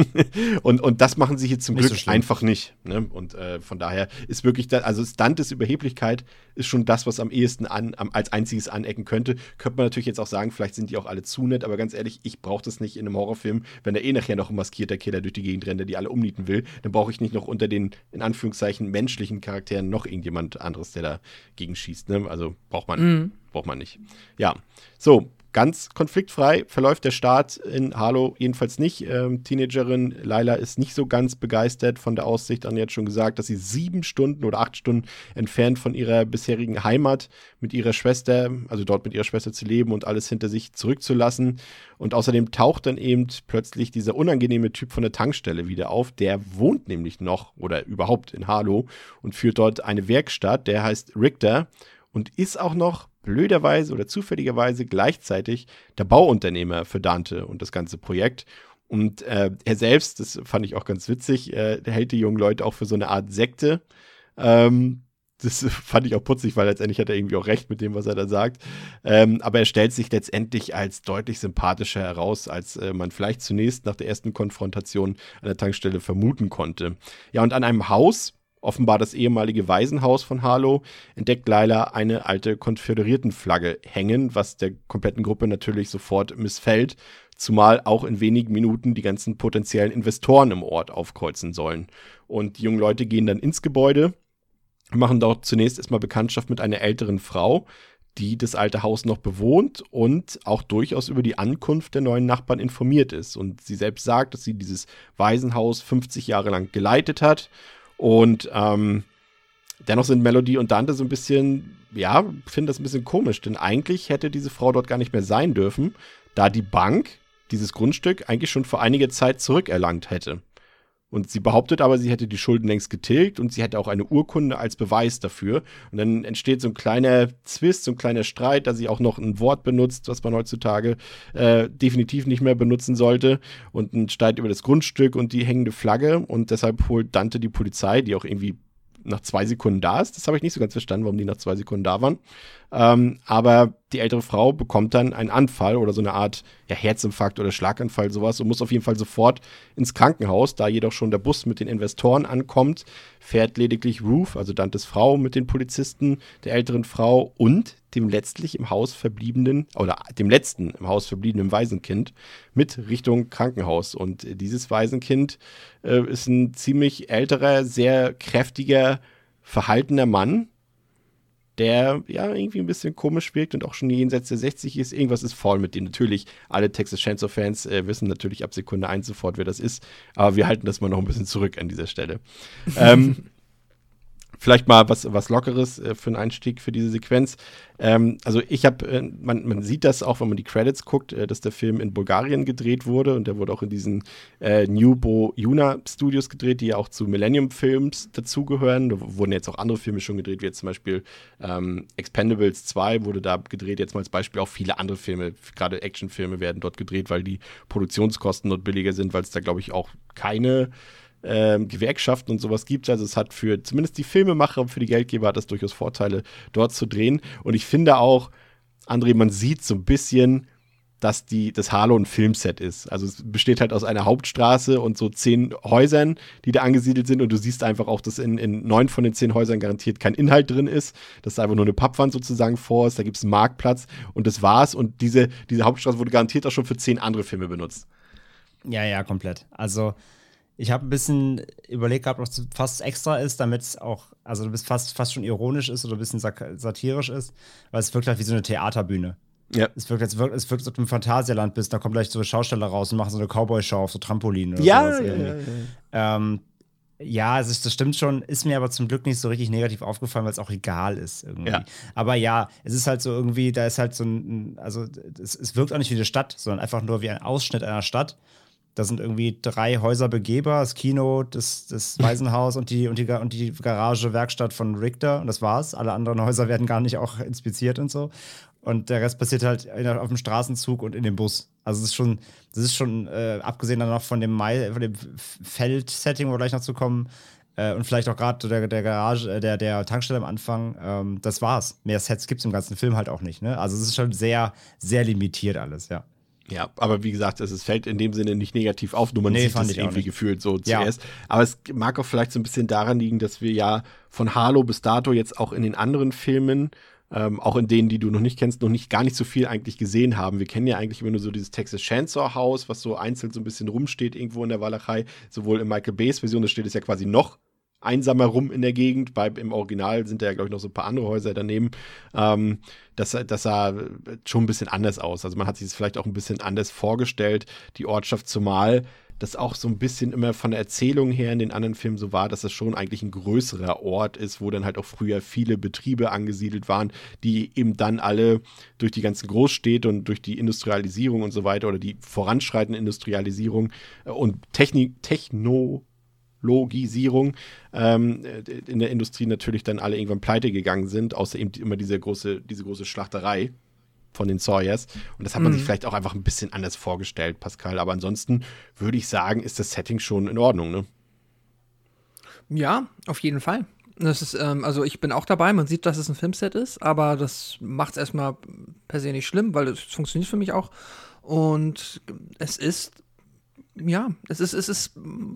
(laughs) und, und das machen sie hier zum nicht Glück so einfach nicht. Ne? Und äh, von daher ist wirklich, da, also Dantes Überheblichkeit ist schon das, was am ehesten an, am, als einziges anecken könnte. Könnte man natürlich jetzt auch sagen, vielleicht sind die auch alle zu nett, aber ganz ehrlich, ich brauche das nicht in einem Horrorfilm, wenn er eh nachher noch maskiert maskierter Killer durch die Gegend rennt, der die alle umnieten will, dann brauche ich nicht noch unter den, in Anführungszeichen, menschlichen Charakteren noch irgendjemand anderes, der dagegen schießt. Ne? Also braucht man, mhm. braucht man nicht. Ja, so, Ganz konfliktfrei verläuft der Start in Harlow jedenfalls nicht. Ähm, Teenagerin Laila ist nicht so ganz begeistert von der Aussicht. Anni hat schon gesagt, dass sie sieben Stunden oder acht Stunden entfernt von ihrer bisherigen Heimat mit ihrer Schwester, also dort mit ihrer Schwester zu leben und alles hinter sich zurückzulassen. Und außerdem taucht dann eben plötzlich dieser unangenehme Typ von der Tankstelle wieder auf. Der wohnt nämlich noch oder überhaupt in Harlow und führt dort eine Werkstatt. Der heißt Richter und ist auch noch blöderweise oder zufälligerweise gleichzeitig der Bauunternehmer für Dante und das ganze Projekt. Und äh, er selbst, das fand ich auch ganz witzig, äh, hält die jungen Leute auch für so eine Art Sekte. Ähm, das (laughs) fand ich auch putzig, weil letztendlich hat er irgendwie auch recht mit dem, was er da sagt. Ähm, aber er stellt sich letztendlich als deutlich sympathischer heraus, als äh, man vielleicht zunächst nach der ersten Konfrontation an der Tankstelle vermuten konnte. Ja, und an einem Haus, offenbar das ehemalige Waisenhaus von Harlow, entdeckt Laila eine alte Konföderiertenflagge hängen, was der kompletten Gruppe natürlich sofort missfällt, zumal auch in wenigen Minuten die ganzen potenziellen Investoren im Ort aufkreuzen sollen. Und die jungen Leute gehen dann ins Gebäude, machen dort zunächst erstmal Bekanntschaft mit einer älteren Frau, die das alte Haus noch bewohnt und auch durchaus über die Ankunft der neuen Nachbarn informiert ist. Und sie selbst sagt, dass sie dieses Waisenhaus 50 Jahre lang geleitet hat und ähm, dennoch sind Melody und Dante so ein bisschen, ja, finde das ein bisschen komisch, denn eigentlich hätte diese Frau dort gar nicht mehr sein dürfen, da die Bank dieses Grundstück eigentlich schon vor einiger Zeit zurückerlangt hätte. Und sie behauptet aber, sie hätte die Schulden längst getilgt und sie hätte auch eine Urkunde als Beweis dafür. Und dann entsteht so ein kleiner Zwist, so ein kleiner Streit, da sie auch noch ein Wort benutzt, was man heutzutage äh, definitiv nicht mehr benutzen sollte. Und ein Streit über das Grundstück und die hängende Flagge. Und deshalb holt Dante die Polizei, die auch irgendwie nach zwei Sekunden da ist. Das habe ich nicht so ganz verstanden, warum die nach zwei Sekunden da waren. Ähm, aber die ältere Frau bekommt dann einen Anfall oder so eine Art ja, Herzinfarkt oder Schlaganfall, sowas und muss auf jeden Fall sofort ins Krankenhaus. Da jedoch schon der Bus mit den Investoren ankommt, fährt lediglich Ruth, also Dantes Frau, mit den Polizisten, der älteren Frau und dem letztlich im Haus verbliebenen oder dem letzten im Haus verbliebenen Waisenkind mit Richtung Krankenhaus. Und dieses Waisenkind äh, ist ein ziemlich älterer, sehr kräftiger, verhaltener Mann, der ja irgendwie ein bisschen komisch wirkt und auch schon jenseits der 60 ist. Irgendwas ist faul mit dem. Natürlich, alle Texas Chainsaw Fans äh, wissen natürlich ab Sekunde 1 sofort, wer das ist, aber wir halten das mal noch ein bisschen zurück an dieser Stelle. ähm, (laughs) vielleicht mal was, was Lockeres äh, für einen Einstieg für diese Sequenz. Ähm, also ich habe, äh, man, man sieht das auch, wenn man die Credits guckt, äh, dass der Film in Bulgarien gedreht wurde und der wurde auch in diesen äh, Newbo Juna Studios gedreht, die ja auch zu Millennium Films dazugehören. Da wurden jetzt auch andere Filme schon gedreht, wie jetzt zum Beispiel ähm, Expendables 2 wurde da gedreht, jetzt mal als Beispiel auch viele andere Filme, gerade Actionfilme werden dort gedreht, weil die Produktionskosten dort billiger sind, weil es da glaube ich auch keine ähm, Gewerkschaften und sowas gibt. Also es hat für zumindest die Filmemacher und für die Geldgeber hat das durchaus Vorteile, dort zu drehen. Und ich finde auch, André, man sieht so ein bisschen, dass die, das Harlow ein Filmset ist. Also es besteht halt aus einer Hauptstraße und so zehn Häusern, die da angesiedelt sind. Und du siehst einfach auch, dass in, in neun von den zehn Häusern garantiert kein Inhalt drin ist, dass da einfach nur eine Pappwand sozusagen vor ist. Da gibt es einen Marktplatz und das war's. Und diese, diese Hauptstraße wurde garantiert auch schon für zehn andere Filme benutzt. Ja, ja, komplett. Also ich habe ein bisschen überlegt gehabt, ob es fast extra ist, damit es auch, also fast, fast schon ironisch ist oder ein bisschen satirisch ist, weil es wirkt halt wie so eine Theaterbühne. Ja. Es wirkt, als wirkt, es wirkt, als ob du im Phantasialand bist, da kommen gleich so Schausteller raus und machen so eine Cowboy-Show auf so Trampolin oder ja, ja, ja, ja. Ähm, ja, also das stimmt schon, ist mir aber zum Glück nicht so richtig negativ aufgefallen, weil es auch egal ist irgendwie. Ja. Aber ja, es ist halt so irgendwie, da ist halt so ein, also es, es wirkt auch nicht wie eine Stadt, sondern einfach nur wie ein Ausschnitt einer Stadt. Da sind irgendwie drei Häuser begehbar, das Kino, das, das (laughs) Waisenhaus und die, und, die, und die Garage, Werkstatt von Richter und das war's. Alle anderen Häuser werden gar nicht auch inspiziert und so. Und der Rest passiert halt auf dem Straßenzug und in dem Bus. Also es ist schon, das ist schon, äh, abgesehen dann noch von dem, Mai, von dem Feld-Setting, wo wir gleich noch zu kommen, äh, und vielleicht auch gerade der, der Garage, äh, der, der Tankstelle am Anfang, ähm, das war's. Mehr Sets gibt es im ganzen Film halt auch nicht. Ne? Also es ist schon sehr, sehr limitiert alles, ja. Ja, aber wie gesagt, es fällt in dem Sinne nicht negativ auf, nur man Nee, sieht es irgendwie gefühlt so Ja. zuerst. Aber es mag auch vielleicht so ein bisschen daran liegen, dass wir ja von Halo bis dato jetzt auch in den anderen Filmen, ähm, auch in denen, die du noch nicht kennst, noch nicht gar nicht so viel eigentlich gesehen haben. Wir kennen ja eigentlich immer nur so dieses Texas Chainsaw Haus, was so einzeln so ein bisschen rumsteht irgendwo in der Walachei. Sowohl in Michael Bays Version, da steht es ja quasi noch einsamer rum in der Gegend. Bei, Im Original sind da ja, glaube ich, noch so ein paar andere Häuser daneben. Ähm, das, das sah schon ein bisschen anders aus. Also man hat sich das vielleicht auch ein bisschen anders vorgestellt, die Ortschaft, zumal das auch so ein bisschen immer von der Erzählung her in den anderen Filmen so war, dass das schon eigentlich ein größerer Ort ist, wo dann halt auch früher viele Betriebe angesiedelt waren, die eben dann alle durch die ganzen Großstädte und durch die Industrialisierung und so weiter oder die voranschreitende Industrialisierung äh, und Technik, Techno, Logisierung ähm, in der Industrie natürlich dann alle irgendwann pleite gegangen sind, außer eben immer diese große, diese große Schlachterei von den Sawyers. Und das hat man Mhm. sich vielleicht auch einfach ein bisschen anders vorgestellt, Pascal. Aber ansonsten würde ich sagen, ist das Setting schon in Ordnung, ne? Ja, auf jeden Fall. Das ist, ähm, also ich bin auch dabei, man sieht, dass es ein Filmset ist, aber das macht es erstmal per se nicht schlimm, weil es funktioniert für mich auch. Und es ist, ja, es ist, es ist mm,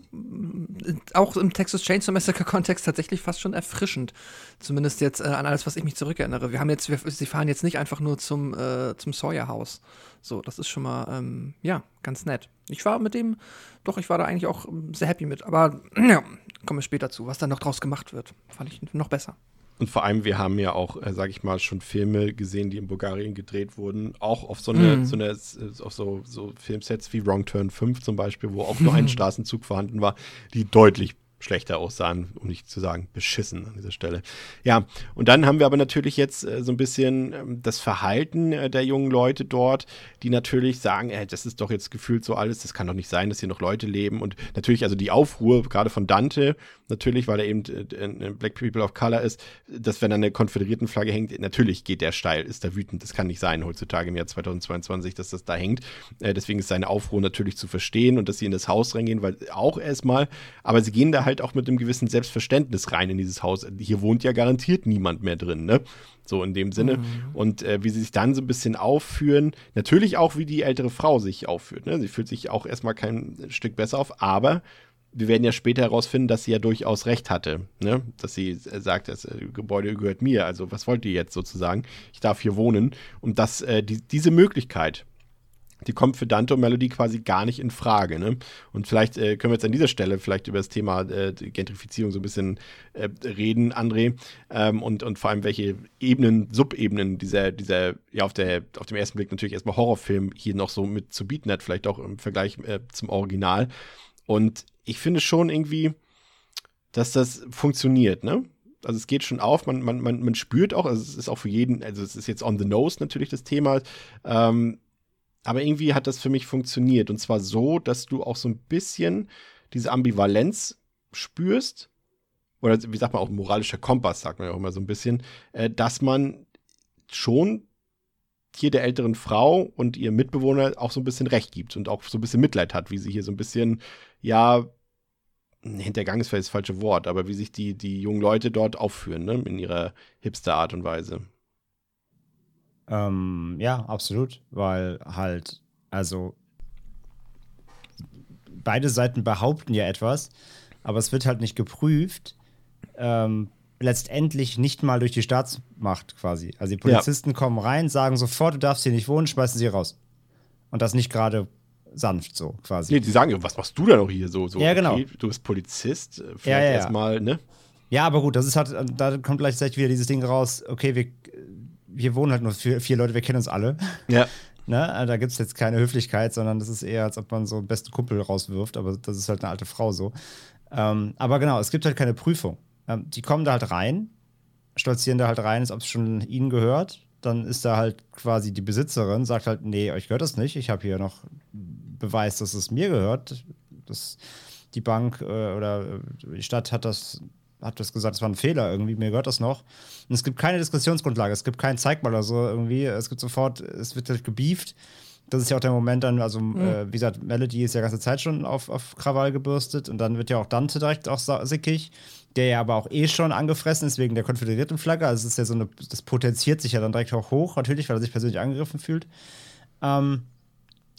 auch im Texas Chainsaw Massacre Kontext tatsächlich fast schon erfrischend. Zumindest jetzt äh, an alles, was ich mich zurückerinnere. Wir haben jetzt, wir, sie fahren jetzt nicht einfach nur zum, äh, zum Sawyer-Haus. So, das ist schon mal, ähm, ja, ganz nett. Ich war mit dem, doch, ich war da eigentlich auch ähm, sehr happy mit. Aber (clears throat) ja, kommen wir später zu, was dann noch draus gemacht wird. Fand ich noch besser. Und vor allem, wir haben ja auch, äh, sag ich mal, schon Filme gesehen, die in Bulgarien gedreht wurden, auch auf so eine, Mhm. so eine äh, auf so, so Filmsets wie Wrong Turn 5 zum Beispiel, wo auch nur ein (laughs) Straßenzug vorhanden war, die deutlich schlechter aussahen, um nicht zu sagen beschissen an dieser Stelle. Ja, und dann haben wir aber natürlich jetzt äh, so ein bisschen ähm, das Verhalten äh, der jungen Leute dort, die natürlich sagen, äh, das ist doch jetzt gefühlt so alles, das kann doch nicht sein, dass hier noch Leute leben und natürlich also die Aufruhr gerade von Dante, natürlich, weil er eben äh, Black People of Color ist, dass wenn da eine konföderierten Flagge hängt, natürlich geht der steil, ist da wütend, das kann nicht sein heutzutage im Jahr 2022, dass das da hängt. Äh, deswegen ist seine Aufruhr natürlich zu verstehen und dass sie in das Haus reingehen, weil auch erstmal, aber sie gehen da halt auch mit einem gewissen Selbstverständnis rein in dieses Haus. Hier wohnt ja garantiert niemand mehr drin, ne? So in dem Sinne. Und äh, wie sie sich dann so ein bisschen aufführen, natürlich auch, wie die ältere Frau sich aufführt. Ne? Sie fühlt sich auch erstmal kein Stück besser auf, aber wir werden ja später herausfinden, dass sie ja durchaus recht hatte, ne? dass sie äh, sagt, das äh, Gebäude gehört mir, also was wollt ihr jetzt sozusagen? Ich darf hier wohnen. Und dass äh, die, diese Möglichkeit, die kommt für Dante und Melody quasi gar nicht in Frage. Ne? Und vielleicht äh, können wir jetzt an dieser Stelle vielleicht über das Thema äh, Gentrifizierung so ein bisschen äh, reden, André, ähm, und, und vor allem welche Ebenen, Subebenen dieser, dieser, ja, auf, der, auf dem ersten Blick natürlich erstmal Horrorfilm hier noch so mit zu bieten hat, vielleicht auch im Vergleich äh, zum Original. Und ich finde schon irgendwie, dass das funktioniert, ne? Also es geht schon auf, man, man, man, man spürt auch, also es ist auch für jeden, also es ist jetzt on the nose natürlich das Thema, ähm, aber irgendwie hat das für mich funktioniert. Und zwar so, dass du auch so ein bisschen diese Ambivalenz spürst. Oder wie sagt man auch, moralischer Kompass, sagt man ja auch immer so ein bisschen, äh, dass man schon hier der älteren Frau und ihrem Mitbewohner auch so ein bisschen Recht gibt und auch so ein bisschen Mitleid hat, wie sie hier so ein bisschen, ja, hintergangen ist vielleicht das falsche Wort, aber wie sich die, die jungen Leute dort aufführen, ne, in ihrer hipster Art und Weise. Ähm, ja, absolut, weil halt, also beide Seiten behaupten ja etwas, aber es wird halt nicht geprüft. Ähm, letztendlich nicht mal durch die Staatsmacht quasi. Also die Polizisten kommen rein, sagen sofort, du darfst hier nicht wohnen, schmeißen sie raus. Und das nicht gerade sanft so quasi. Nee, die sagen, ja, was machst du da noch hier so? so Ja, genau. Okay, du bist Polizist, äh, vielleicht Ja, ja, ja. erstmal, ne? Ja, aber gut, das ist halt, da kommt gleichzeitig wieder dieses Ding raus, okay, wir, hier wohnen halt nur vier, vier Leute, wir kennen uns alle. Ja. Ne? Da gibt es jetzt keine Höflichkeit, sondern das ist eher, als ob man so einen besten Kumpel rauswirft, aber das ist halt eine alte Frau so. Ähm, aber genau, es gibt halt keine Prüfung. Ähm, die kommen da halt rein, stolzieren da halt rein, als ob es schon ihnen gehört. Dann ist da halt quasi die Besitzerin, sagt halt, nee, euch gehört das nicht, ich habe hier noch beweist, dass es mir gehört. Das, die Bank äh, oder die Stadt hat das hat das gesagt, es war ein Fehler irgendwie, mir gehört das noch. Und es gibt keine Diskussionsgrundlage, es gibt keinen Zeigmal oder so irgendwie. Es gibt sofort, es wird halt gebieft. Das ist ja auch der Moment dann, also mhm. äh, wie gesagt, Melody ist ja ganze Zeit schon auf, auf Krawall gebürstet und dann wird ja auch Dante direkt auch sickig, der ja aber auch eh schon angefressen ist wegen der konföderierten Flagge. Also es ist ja so eine, das potenziert sich ja dann direkt auch hoch, natürlich, weil er sich persönlich angegriffen fühlt. Ähm,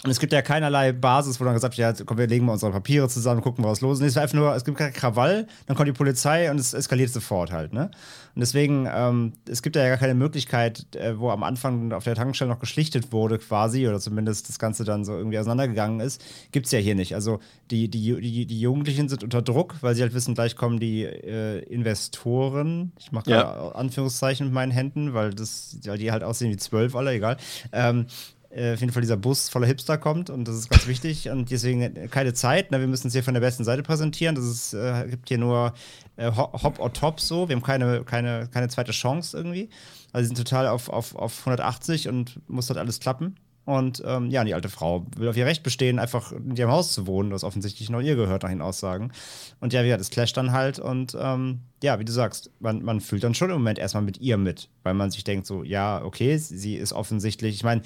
und es gibt ja keinerlei Basis, wo dann gesagt wird, ja, komm, wir legen mal unsere Papiere zusammen, gucken, was los ist. Nee, es war einfach nur, es gibt keinen Krawall, dann kommt die Polizei und es eskaliert sofort halt, ne? Und deswegen, ähm, es gibt ja gar keine Möglichkeit, äh, wo am Anfang auf der Tankstelle noch geschlichtet wurde quasi, oder zumindest das Ganze dann so irgendwie auseinandergegangen ist, gibt es ja hier nicht. Also die, die, die, die Jugendlichen sind unter Druck, weil sie halt wissen, gleich kommen die äh, Investoren, ich mache ja. Anführungszeichen mit meinen Händen, weil, das, weil die halt aussehen wie zwölf alle, egal. Ähm, äh, auf jeden Fall dieser Bus voller Hipster kommt und das ist ganz wichtig und deswegen keine Zeit. Ne? Wir müssen es hier von der besten Seite präsentieren. Das ist, äh, gibt hier nur äh, Hop or Top so. Wir haben keine, keine, keine zweite Chance irgendwie. Also sie sind total auf, auf, auf 180 und muss halt alles klappen. Und ähm, ja, die alte Frau will auf ihr Recht bestehen, einfach in ihrem Haus zu wohnen, was offensichtlich noch ihr gehört, nach den Aussagen. Und ja, wie gesagt, das clasht dann halt und ähm, ja, wie du sagst, man, man fühlt dann schon im Moment erstmal mit ihr mit, weil man sich denkt so, ja, okay, sie ist offensichtlich, ich meine,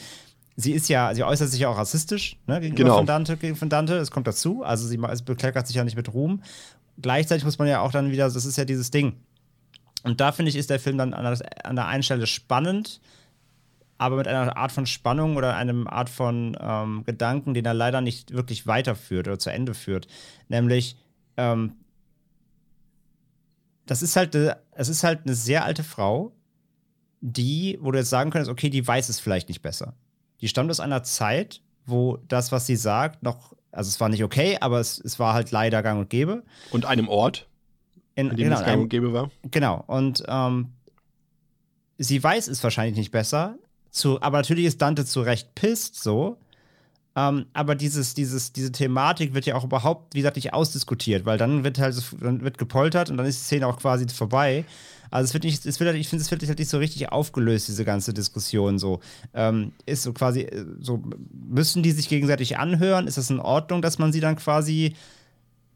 sie ist ja, sie äußert sich ja auch rassistisch ne, gegenüber genau. von, Dante, gegen von Dante. Es kommt dazu. Also sie bekleckert sich ja nicht mit Ruhm. Gleichzeitig muss man ja auch dann wieder, das ist ja dieses Ding. Und da finde ich, ist der Film dann an der, an der einen Stelle spannend, aber mit einer Art von Spannung oder einem Art von ähm, Gedanken, den er leider nicht wirklich weiterführt oder zu Ende führt. Nämlich, ähm, das ist halt, es ist halt eine sehr alte Frau, die, wo du jetzt sagen könntest, okay, die weiß es vielleicht nicht besser die stammt aus einer Zeit, wo das, was sie sagt, noch, also es war nicht okay, aber es, es war halt leider gang und gäbe. Und einem Ort, in, in dem genau, es gang und gäbe war. Genau. Und ähm, sie weiß es wahrscheinlich nicht besser. Zu, aber natürlich ist Dante zu Recht pisst so. Ähm, aber dieses, dieses, diese Thematik wird ja auch überhaupt, wie gesagt, nicht ausdiskutiert, weil dann wird halt dann wird gepoltert und dann ist die Szene auch quasi vorbei. Also es wird nicht, es wird halt, ich finde, es wird halt nicht so richtig aufgelöst, diese ganze Diskussion so. Ähm, ist so quasi, äh, so, müssen die sich gegenseitig anhören? Ist das in Ordnung, dass man sie dann quasi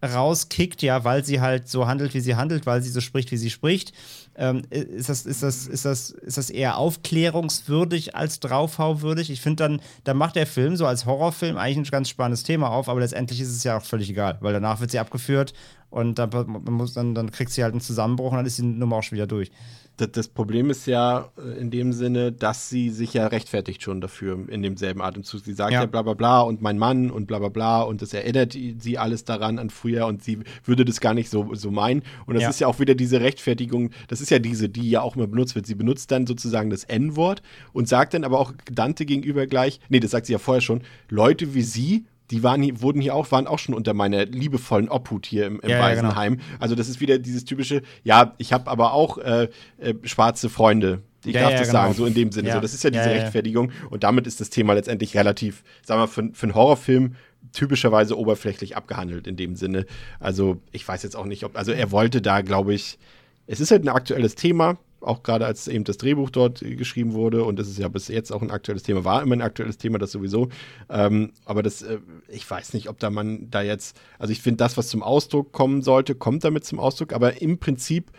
rauskickt, ja, weil sie halt so handelt, wie sie handelt, weil sie so spricht, wie sie spricht. Ähm, ist, das, ist, das, ist, das, ist das eher aufklärungswürdig als draufhauwürdig? Ich finde dann, da macht der Film so als Horrorfilm eigentlich ein ganz spannendes Thema auf, aber letztendlich ist es ja auch völlig egal, weil danach wird sie abgeführt und dann, muss, dann, dann kriegt sie halt einen Zusammenbruch und dann ist die Nummer auch schon wieder durch. Das, das, Problem ist ja äh, in dem Sinne, dass sie sich ja rechtfertigt schon dafür in demselben Atemzug. Sie sagt ja. ja bla bla bla und mein Mann und bla bla bla und das erinnert sie alles daran an früher und sie würde das gar nicht so, so meinen. Und das ja. ist ja auch wieder diese Rechtfertigung, das ist ja diese, die ja auch immer benutzt wird. Sie benutzt dann sozusagen das N-Wort und sagt dann aber auch Dante gegenüber gleich, nee, das sagt sie ja vorher schon, Leute wie sie die waren, wurden hier auch, waren auch schon unter meiner liebevollen Obhut hier im, im ja, Waisenheim. Ja, genau. Also das ist wieder dieses typische, ja, ich habe aber auch äh, äh, schwarze Freunde. Ich ja, darf das genau. sagen, so in dem Sinne. So, das ist ja diese Rechtfertigung. Und damit ist das Thema letztendlich relativ, sagen wir, für, für einen Horrorfilm typischerweise oberflächlich abgehandelt in dem Sinne. Also ich weiß jetzt auch nicht, ob, also er wollte da, glaube ich, es ist halt ein aktuelles Thema auch gerade als eben das Drehbuch dort geschrieben wurde und das ist ja bis jetzt auch ein aktuelles Thema, war immer ein aktuelles Thema, das sowieso. Ähm, aber das, äh, ich weiß nicht, ob da man da jetzt, also ich finde, das, was zum Ausdruck kommen sollte, kommt damit zum Ausdruck, aber im Prinzip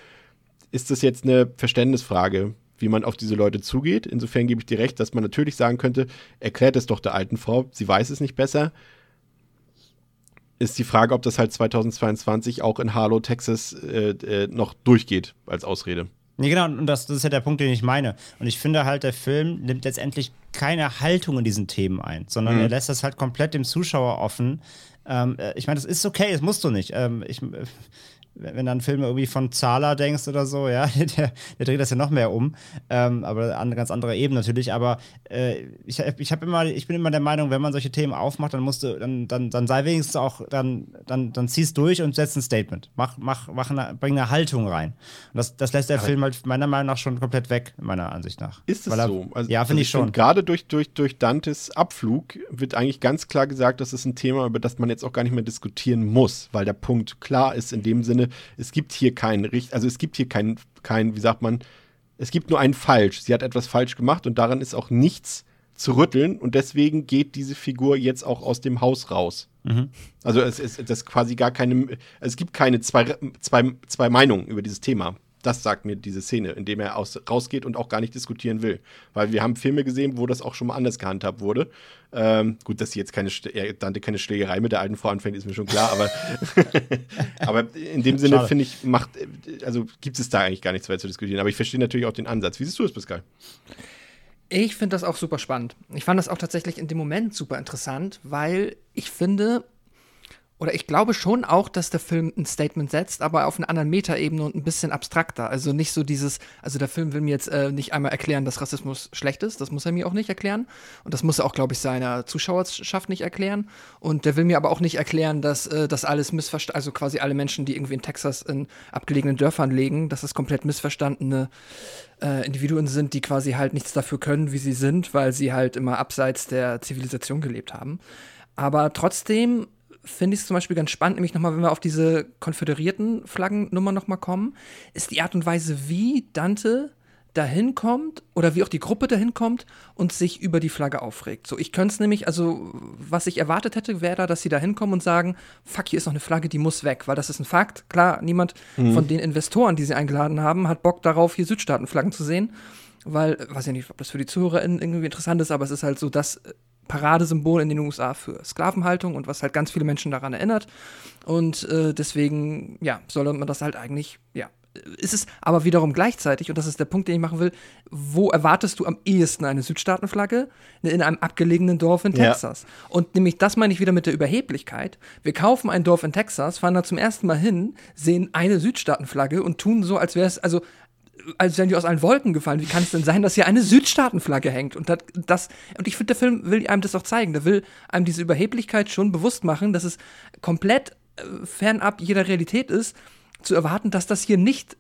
ist das jetzt eine Verständnisfrage, wie man auf diese Leute zugeht. Insofern gebe ich dir recht, dass man natürlich sagen könnte, erklärt es doch der alten Frau, sie weiß es nicht besser. Ist die Frage, ob das halt 2022 auch in Harlow, Texas äh, äh, noch durchgeht als Ausrede. Nee, genau, und das, das ist ja der Punkt, den ich meine. Und ich finde halt, der Film nimmt letztendlich keine Haltung in diesen Themen ein, sondern mhm. er lässt das halt komplett dem Zuschauer offen. Ähm, äh, ich meine, das ist okay, das musst du nicht. Ähm, ich, äh, wenn du an Filme irgendwie von Zahler denkst oder so, ja, (laughs) der, der dreht das ja noch mehr um. Ähm, aber an ganz andere Ebene natürlich. Aber äh, ich, ich, immer, ich bin immer der Meinung, wenn man solche Themen aufmacht, dann musst du, dann, dann, dann sei wenigstens auch, dann, dann, dann zieh's durch und setz ein Statement. Mach, mach, mach eine, bring eine Haltung rein. Und das, das lässt der aber Film halt meiner Meinung nach schon komplett weg, meiner Ansicht nach. Ist es er, so? Also, ja, finde also ich schon. Gerade durch, durch, durch Dantes Abflug wird eigentlich ganz klar gesagt, das ist ein Thema, über das man jetzt auch gar nicht mehr diskutieren muss, weil der Punkt klar ist in dem Sinne, es gibt hier keinen, also es gibt hier keinen, kein, wie sagt man, es gibt nur ein Falsch. Sie hat etwas falsch gemacht und daran ist auch nichts zu rütteln und deswegen geht diese Figur jetzt auch aus dem Haus raus. Mhm. Also es ist das quasi gar keine, es gibt keine zwei, zwei, zwei Meinungen über dieses Thema. Das sagt mir diese Szene, in dem er aus, rausgeht und auch gar nicht diskutieren will. Weil wir haben Filme gesehen, wo das auch schon mal anders gehandhabt wurde. Ähm, gut, dass sie jetzt keine, er Dante keine Schlägerei mit der alten Frau anfängt, ist mir schon klar, aber, (laughs) aber in dem Sinne finde ich, macht, also gibt es da eigentlich gar nichts weiter zu diskutieren. Aber ich verstehe natürlich auch den Ansatz. Wie siehst du das, Pascal? Ich finde das auch super spannend. Ich fand das auch tatsächlich in dem Moment super interessant, weil ich finde, oder ich glaube schon auch, dass der Film ein Statement setzt, aber auf einer anderen Metaebene und ein bisschen abstrakter. Also nicht so dieses, also der Film will mir jetzt äh, nicht einmal erklären, dass Rassismus schlecht ist. Das muss er mir auch nicht erklären. Und das muss er auch, glaube ich, seiner Zuschauerschaft nicht erklären. Und der will mir aber auch nicht erklären, dass äh, das alles missverstanden, also quasi alle Menschen, die irgendwie in Texas in abgelegenen Dörfern legen, dass das komplett missverstandene äh, Individuen sind, die quasi halt nichts dafür können, wie sie sind, weil sie halt immer abseits der Zivilisation gelebt haben. Aber trotzdem finde ich es zum Beispiel ganz spannend, nämlich nochmal, wenn wir auf diese konföderierten Flaggennummer nochmal kommen, ist die Art und Weise, wie Dante dahin kommt oder wie auch die Gruppe dahin kommt und sich über die Flagge aufregt. So, ich könnte es nämlich, also was ich erwartet hätte, wäre da, dass sie da hinkommen und sagen, fuck, hier ist noch eine Flagge, die muss weg, weil das ist ein Fakt. Klar, niemand mhm. von den Investoren, die sie eingeladen haben, hat Bock darauf, hier Südstaatenflaggen zu sehen, weil, weiß ich nicht, ob das für die ZuhörerInnen irgendwie interessant ist, aber es ist halt so das Paradesymbol in den USA für Sklavenhaltung und was halt ganz viele Menschen daran erinnert. Und äh, deswegen, ja, soll man das halt eigentlich, ja, ist es aber wiederum gleichzeitig, und das ist der Punkt, den ich machen will, wo erwartest du am ehesten eine Südstaatenflagge? In einem abgelegenen Dorf in Texas. Ja. Und nämlich das meine ich wieder mit der Überheblichkeit. Wir kaufen ein Dorf in Texas, fahren da zum ersten Mal hin, sehen eine Südstaatenflagge und tun so, als wäre es, also als wären die aus allen Wolken gefallen. Wie kann es denn sein, dass hier eine Südstaatenflagge hängt? Und das, das und ich finde, der Film will einem das auch zeigen. Der will einem diese Überheblichkeit schon bewusst machen, dass es komplett äh, fernab jeder Realität ist, zu erwarten, dass das hier nicht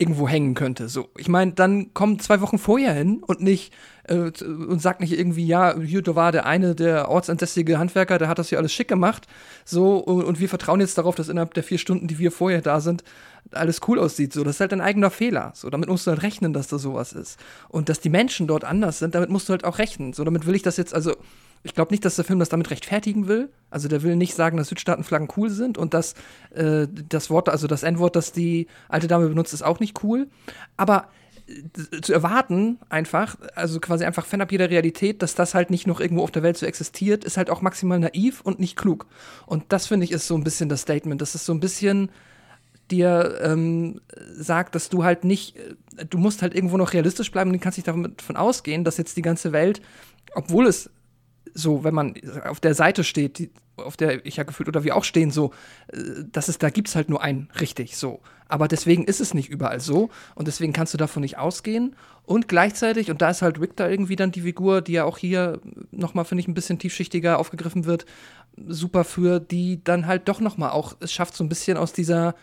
irgendwo hängen könnte. So, ich meine, dann kommt zwei Wochen vorher hin und nicht äh, und sagt nicht irgendwie, ja, hier da war der eine, der ortsansässige Handwerker, der hat das hier alles schick gemacht. So und, und wir vertrauen jetzt darauf, dass innerhalb der vier Stunden, die wir vorher da sind, alles cool aussieht. So, das ist halt ein eigener Fehler. So, damit musst du halt rechnen, dass da sowas ist und dass die Menschen dort anders sind. Damit musst du halt auch rechnen. So, damit will ich das jetzt also ich glaube nicht, dass der Film das damit rechtfertigen will. Also der will nicht sagen, dass Südstaatenflaggen cool sind und dass äh, das Wort, also das N-Wort, das die alte Dame benutzt, ist auch nicht cool. Aber äh, zu erwarten, einfach, also quasi einfach fernab jeder Realität, dass das halt nicht noch irgendwo auf der Welt so existiert, ist halt auch maximal naiv und nicht klug. Und das finde ich ist so ein bisschen das Statement. Das ist so ein bisschen dir ähm, sagt, dass du halt nicht, äh, du musst halt irgendwo noch realistisch bleiben und du kannst nicht davon ausgehen, dass jetzt die ganze Welt, obwohl es so, wenn man auf der Seite steht, die, auf der ich ja gefühlt oder wir auch stehen, so, äh, dass es, da gibt es halt nur einen richtig so. Aber deswegen ist es nicht überall so und deswegen kannst du davon nicht ausgehen. Und gleichzeitig, und da ist halt Rick da irgendwie dann die Figur, die ja auch hier nochmal, finde ich, ein bisschen tiefschichtiger aufgegriffen wird, super für, die dann halt doch nochmal auch, es schafft so ein bisschen aus dieser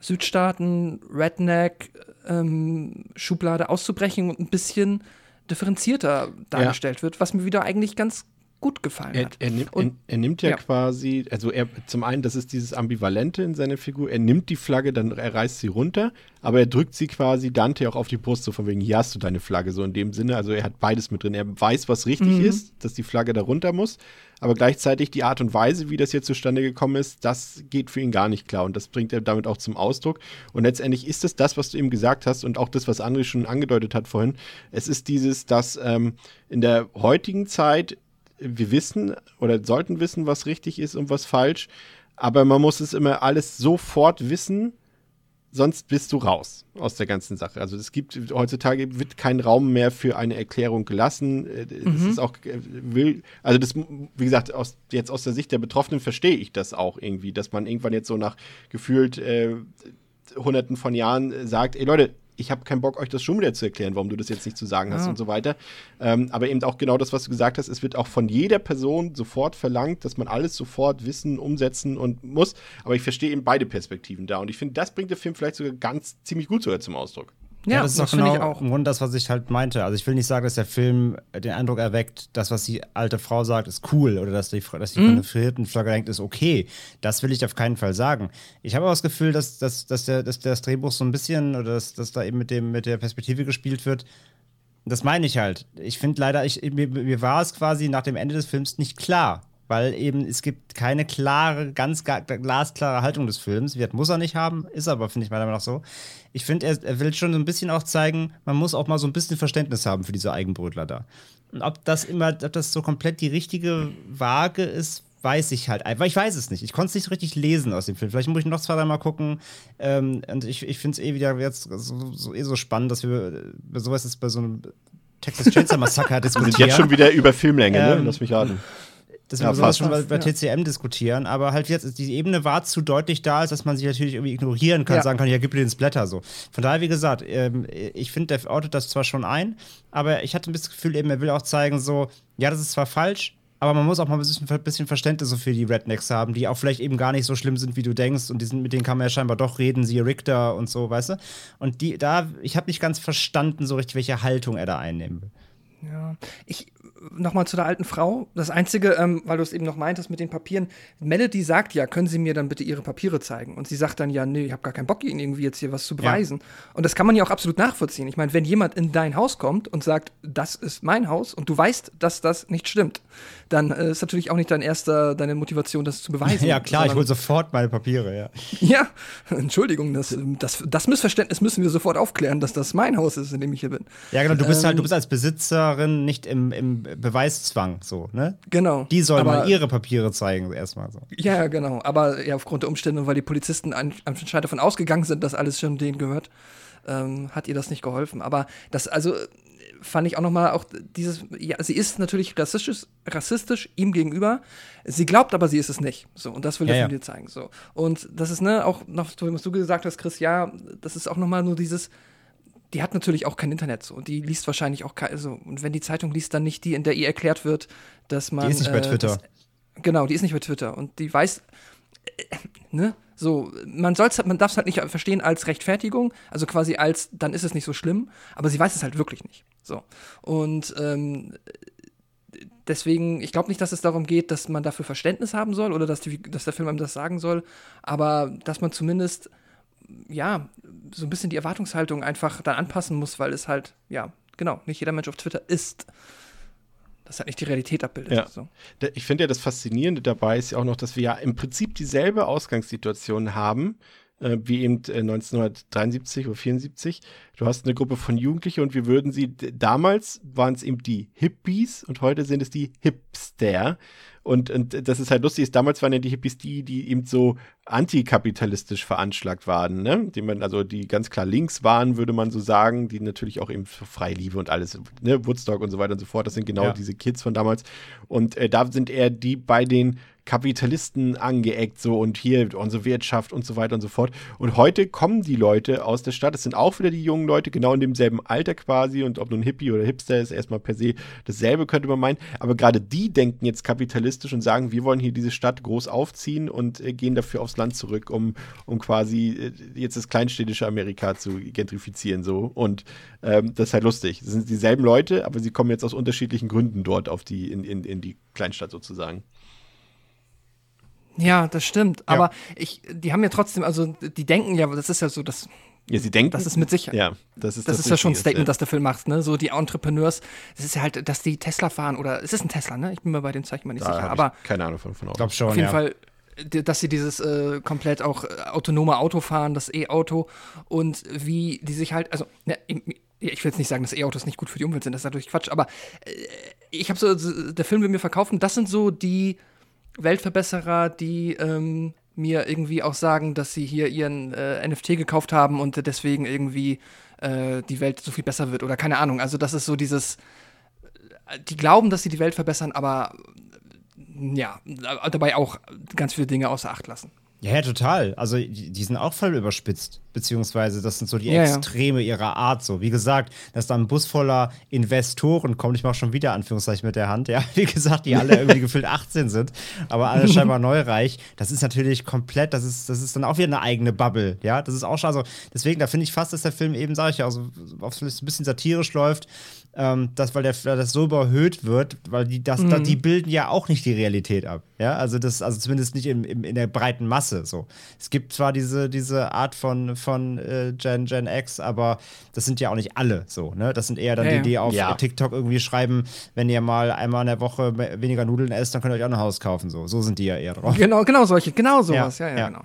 Südstaaten, Redneck, ähm, Schublade auszubrechen und ein bisschen differenzierter dargestellt ja. wird, was mir wieder eigentlich ganz gut gefallen er, hat. Er, nimmt, und, er, er nimmt ja, ja, quasi, also er zum einen, das ist dieses Ambivalente in seiner Figur, er nimmt die Flagge, dann er reißt sie runter, aber er drückt sie quasi Dante auch auf die Brust, so von wegen, hier hast du deine Flagge, so in dem Sinne, also er hat beides mit drin. Er weiß, was richtig mhm. ist, dass die Flagge da runter muss, aber gleichzeitig die Art und Weise, wie das jetzt zustande gekommen ist, das geht für ihn gar nicht klar und das bringt er damit auch zum Ausdruck. Und letztendlich ist es das, was du eben gesagt hast und auch das, was André schon angedeutet hat vorhin. Es ist dieses, dass ähm, in der heutigen Zeit wir wissen oder sollten wissen, was richtig ist und was falsch, aber man muss es immer alles sofort wissen, sonst bist du raus aus der ganzen Sache. Also es gibt heutzutage wird kein Raum mehr für eine Erklärung gelassen. Es mhm. ist auch äh, will, also das, wie gesagt, aus, jetzt aus der Sicht der Betroffenen verstehe ich das auch irgendwie, dass man irgendwann jetzt so nach gefühlt äh, Hunderten von Jahren sagt, ey Leute, ich habe keinen Bock, euch das schon wieder zu erklären, warum du das jetzt nicht zu sagen hast ja. und so weiter. Ähm, aber eben auch genau das, was du gesagt hast, es wird auch von jeder Person sofort verlangt, dass man alles sofort wissen, umsetzen und muss. Aber ich verstehe eben beide Perspektiven da. Und ich finde, das bringt der Film vielleicht sogar ganz ziemlich gut sogar zum Ausdruck. Ja, ja das ist das auch genau ich auch. im Grunde das, was ich halt meinte. Also ich will nicht sagen, dass der Film den Eindruck erweckt, das, was die alte Frau sagt, ist cool oder dass die, dass die mhm. Flagge hängt, ist okay. Das will ich auf keinen Fall sagen. Ich habe aber das Gefühl, dass, dass, dass, der, dass das Drehbuch so ein bisschen oder dass, dass da eben mit, dem, mit der Perspektive gespielt wird, das meine ich halt. Ich finde leider, ich, mir, mir war es quasi nach dem Ende des Films nicht klar, weil eben es gibt keine klare, ganz ga- glasklare Haltung des Films. Wird muss er nicht haben, ist aber, finde ich meiner Meinung nach so. Ich finde, er, er will schon so ein bisschen auch zeigen, man muss auch mal so ein bisschen Verständnis haben für diese Eigenbrötler da. Und ob das immer, ob das so komplett die richtige Waage ist, weiß ich halt einfach. Ich weiß es nicht. Ich konnte es nicht richtig lesen aus dem Film. Vielleicht muss ich noch zwei, dreimal gucken. Ähm, und ich, ich finde es eh wieder jetzt so, so, eh so spannend, dass wir bei sowas ist bei so einem Texas Chainsaw Massacre (laughs) Wir diskutieren. sind jetzt schon wieder über Filmlänge, ne? Ähm, Lass mich raten. Dass Ja, wir sowas passt. schon bei Ja. TCM diskutieren, aber halt jetzt, die Ebene war zu deutlich da, als dass man sie natürlich irgendwie ignorieren kann, Ja. sagen kann, ja, gib mir den Splatter so. Von daher, wie gesagt, ähm, ich finde, der ortet das zwar schon ein, aber ich hatte ein bisschen das Gefühl, eben, er will auch zeigen, so, ja, das ist zwar falsch, aber man muss auch mal ein bisschen, ein bisschen Verständnis so für die Rednecks haben, die auch vielleicht eben gar nicht so schlimm sind, wie du denkst. Und die sind, mit denen kann man ja scheinbar doch reden, siehe Richter und so, weißt du? Und die, da, ich habe nicht ganz verstanden, so richtig, welche Haltung er da einnehmen will. Ja, ich nochmal zu der alten Frau. Das Einzige, ähm, weil du es eben noch meintest mit den Papieren, Melody sagt ja, können Sie mir dann bitte Ihre Papiere zeigen? Und sie sagt dann ja, nee, ich habe gar keinen Bock, Ihnen irgendwie jetzt hier was zu beweisen. Und das kann man ja auch absolut nachvollziehen. Ich meine, wenn jemand in dein Haus kommt und sagt, das ist mein Haus und du weißt, dass das nicht stimmt, dann äh, ist natürlich auch nicht dein erster, deine Motivation, das zu beweisen. Ja, klar, ich hole sofort meine Papiere, ja. (laughs) Ja, Entschuldigung, das, das, das Missverständnis müssen wir sofort aufklären, dass das mein Haus ist, in dem ich hier bin. Ja, genau, du bist halt, Ähm, du bist als Besitzerin nicht im, im Beweiszwang, so, ne? Genau. Die soll Aber- mal ihre Papiere zeigen, erstmal so. Ja, ja, genau. Aber ja, aufgrund der Umstände, weil die Polizisten an- anscheinend davon ausgegangen sind, dass alles schon denen gehört, ähm, hat ihr das nicht geholfen. Aber das, also fand ich auch noch mal auch dieses, ja, sie ist natürlich rassistisch, rassistisch ihm gegenüber. Sie glaubt aber, sie ist es nicht. So, und das will Ja, der ja. Film dir zeigen. So. Und das ist, ne, auch noch, so, was du gesagt hast, Chris, ja, das ist auch noch mal nur dieses, die hat natürlich auch kein Internet so. Und die liest wahrscheinlich auch kein, also, und wenn die Zeitung liest, dann nicht die, in der ihr erklärt wird, dass man. Die ist nicht bei äh, Twitter. Das, genau, die ist nicht bei Twitter. Und die weiß, äh, ne, so, man soll's, man darf es halt nicht verstehen als Rechtfertigung, also quasi als, dann ist es nicht so schlimm, aber sie weiß es halt wirklich nicht. So. Und ähm, deswegen, ich glaube nicht, dass es darum geht, dass man dafür Verständnis haben soll oder dass, die, dass der Film einem das sagen soll, aber dass man zumindest, ja, so ein bisschen die Erwartungshaltung einfach dann anpassen muss, weil es halt, ja, genau, nicht jeder Mensch auf Twitter ist. Das halt nicht die Realität abbildet. Ja. So. Ich finde ja, das Faszinierende dabei ist ja auch noch, dass wir ja im Prinzip dieselbe Ausgangssituation haben, äh, wie eben äh, 1973 oder 74. Du hast eine Gruppe von Jugendlichen und wir würden sie, damals waren es eben die Hippies und heute sind es die Hipster. Und, und das ist halt lustig, ist, damals waren ja die Hippies die, die eben so antikapitalistisch veranschlagt waren, ne? Die man, also die ganz klar links waren, würde man so sagen, die natürlich auch eben für Freiliebe und alles, ne, Woodstock und so weiter und so fort, das sind genau Ja. diese Kids von damals. Und äh, da sind eher die bei den Kapitalisten angeeckt, so und hier unsere Wirtschaft und so weiter und so fort. Und heute kommen die Leute aus der Stadt, es sind auch wieder die jungen Leute, genau in demselben Alter quasi. Und ob nun Hippie oder Hipster ist, erstmal per se dasselbe, könnte man meinen. Aber gerade die denken jetzt kapitalistisch und sagen, wir wollen hier diese Stadt groß aufziehen und äh, gehen dafür aufs Land zurück, um, um quasi äh, jetzt das kleinstädtische Amerika zu gentrifizieren. So. Und ähm, das ist halt lustig. Das sind dieselben Leute, aber sie kommen jetzt aus unterschiedlichen Gründen dort auf die, in, in, in die Kleinstadt sozusagen. Ja, das stimmt. Aber ich, die haben ja trotzdem, also die denken ja, das ist ja so, das, Ja, sie denken. das ist mit Sicherheit. Ja, das ist Das, ist ja schon ein Statement, ja. das der Film macht, ne? So die Entrepreneurs, das ist ja halt, dass die Tesla fahren oder es ist ein Tesla, ne? Ich bin mir bei dem Zeichen mal nicht Da sicher, aber ich keine Ahnung von, von Ich glaube schon, auf jeden ja. Fall, dass sie dieses äh, komplett auch äh, autonome Auto fahren, das E-Auto und wie die sich halt, also, ne, ich, ich will jetzt nicht sagen, dass E-Autos nicht gut für die Umwelt sind, das ist natürlich Quatsch, aber äh, ich habe so, so- der Film will mir verkaufen, das sind so die Weltverbesserer, die ähm, mir irgendwie auch sagen, dass sie hier ihren äh, NFT gekauft haben und deswegen irgendwie äh, die Welt so viel besser wird oder keine Ahnung. Also das ist so dieses, die glauben, dass sie die Welt verbessern, aber ja, dabei auch ganz viele Dinge außer Acht lassen. Ja, ja, total. Also die, die sind auch voll überspitzt. Beziehungsweise das sind so die Ja, ja. Extreme ihrer Art. So, wie gesagt, dass da ein Bus voller Investoren kommt, ich mache schon wieder Anführungszeichen mit der Hand, ja, (laughs) wie gesagt, die alle irgendwie (laughs) gefühlt 18 sind, aber alle scheinbar neureich. Das ist natürlich komplett, das ist, das ist dann auch wieder eine eigene Bubble, ja. Das ist auch schon, also deswegen, da finde ich fast, dass der Film eben, sage ich ja, also so ein bisschen satirisch läuft, ähm, dass, weil, der, weil das so überhöht wird, weil die, das, da, die bilden ja auch nicht die Realität ab. Ja, also das, also zumindest nicht im, im, in der breiten Masse. So. Es gibt zwar diese, diese Art von, von äh, Gen, Gen X, aber das sind ja auch nicht alle so, ne? Das sind eher dann Ja, die, die auf Ja. TikTok irgendwie schreiben, wenn ihr mal einmal in der Woche weniger Nudeln esst, dann könnt ihr euch auch ein Haus kaufen. So, so sind die ja eher drauf. Genau, genau solche, genau sowas, ja, ja, ja. genau.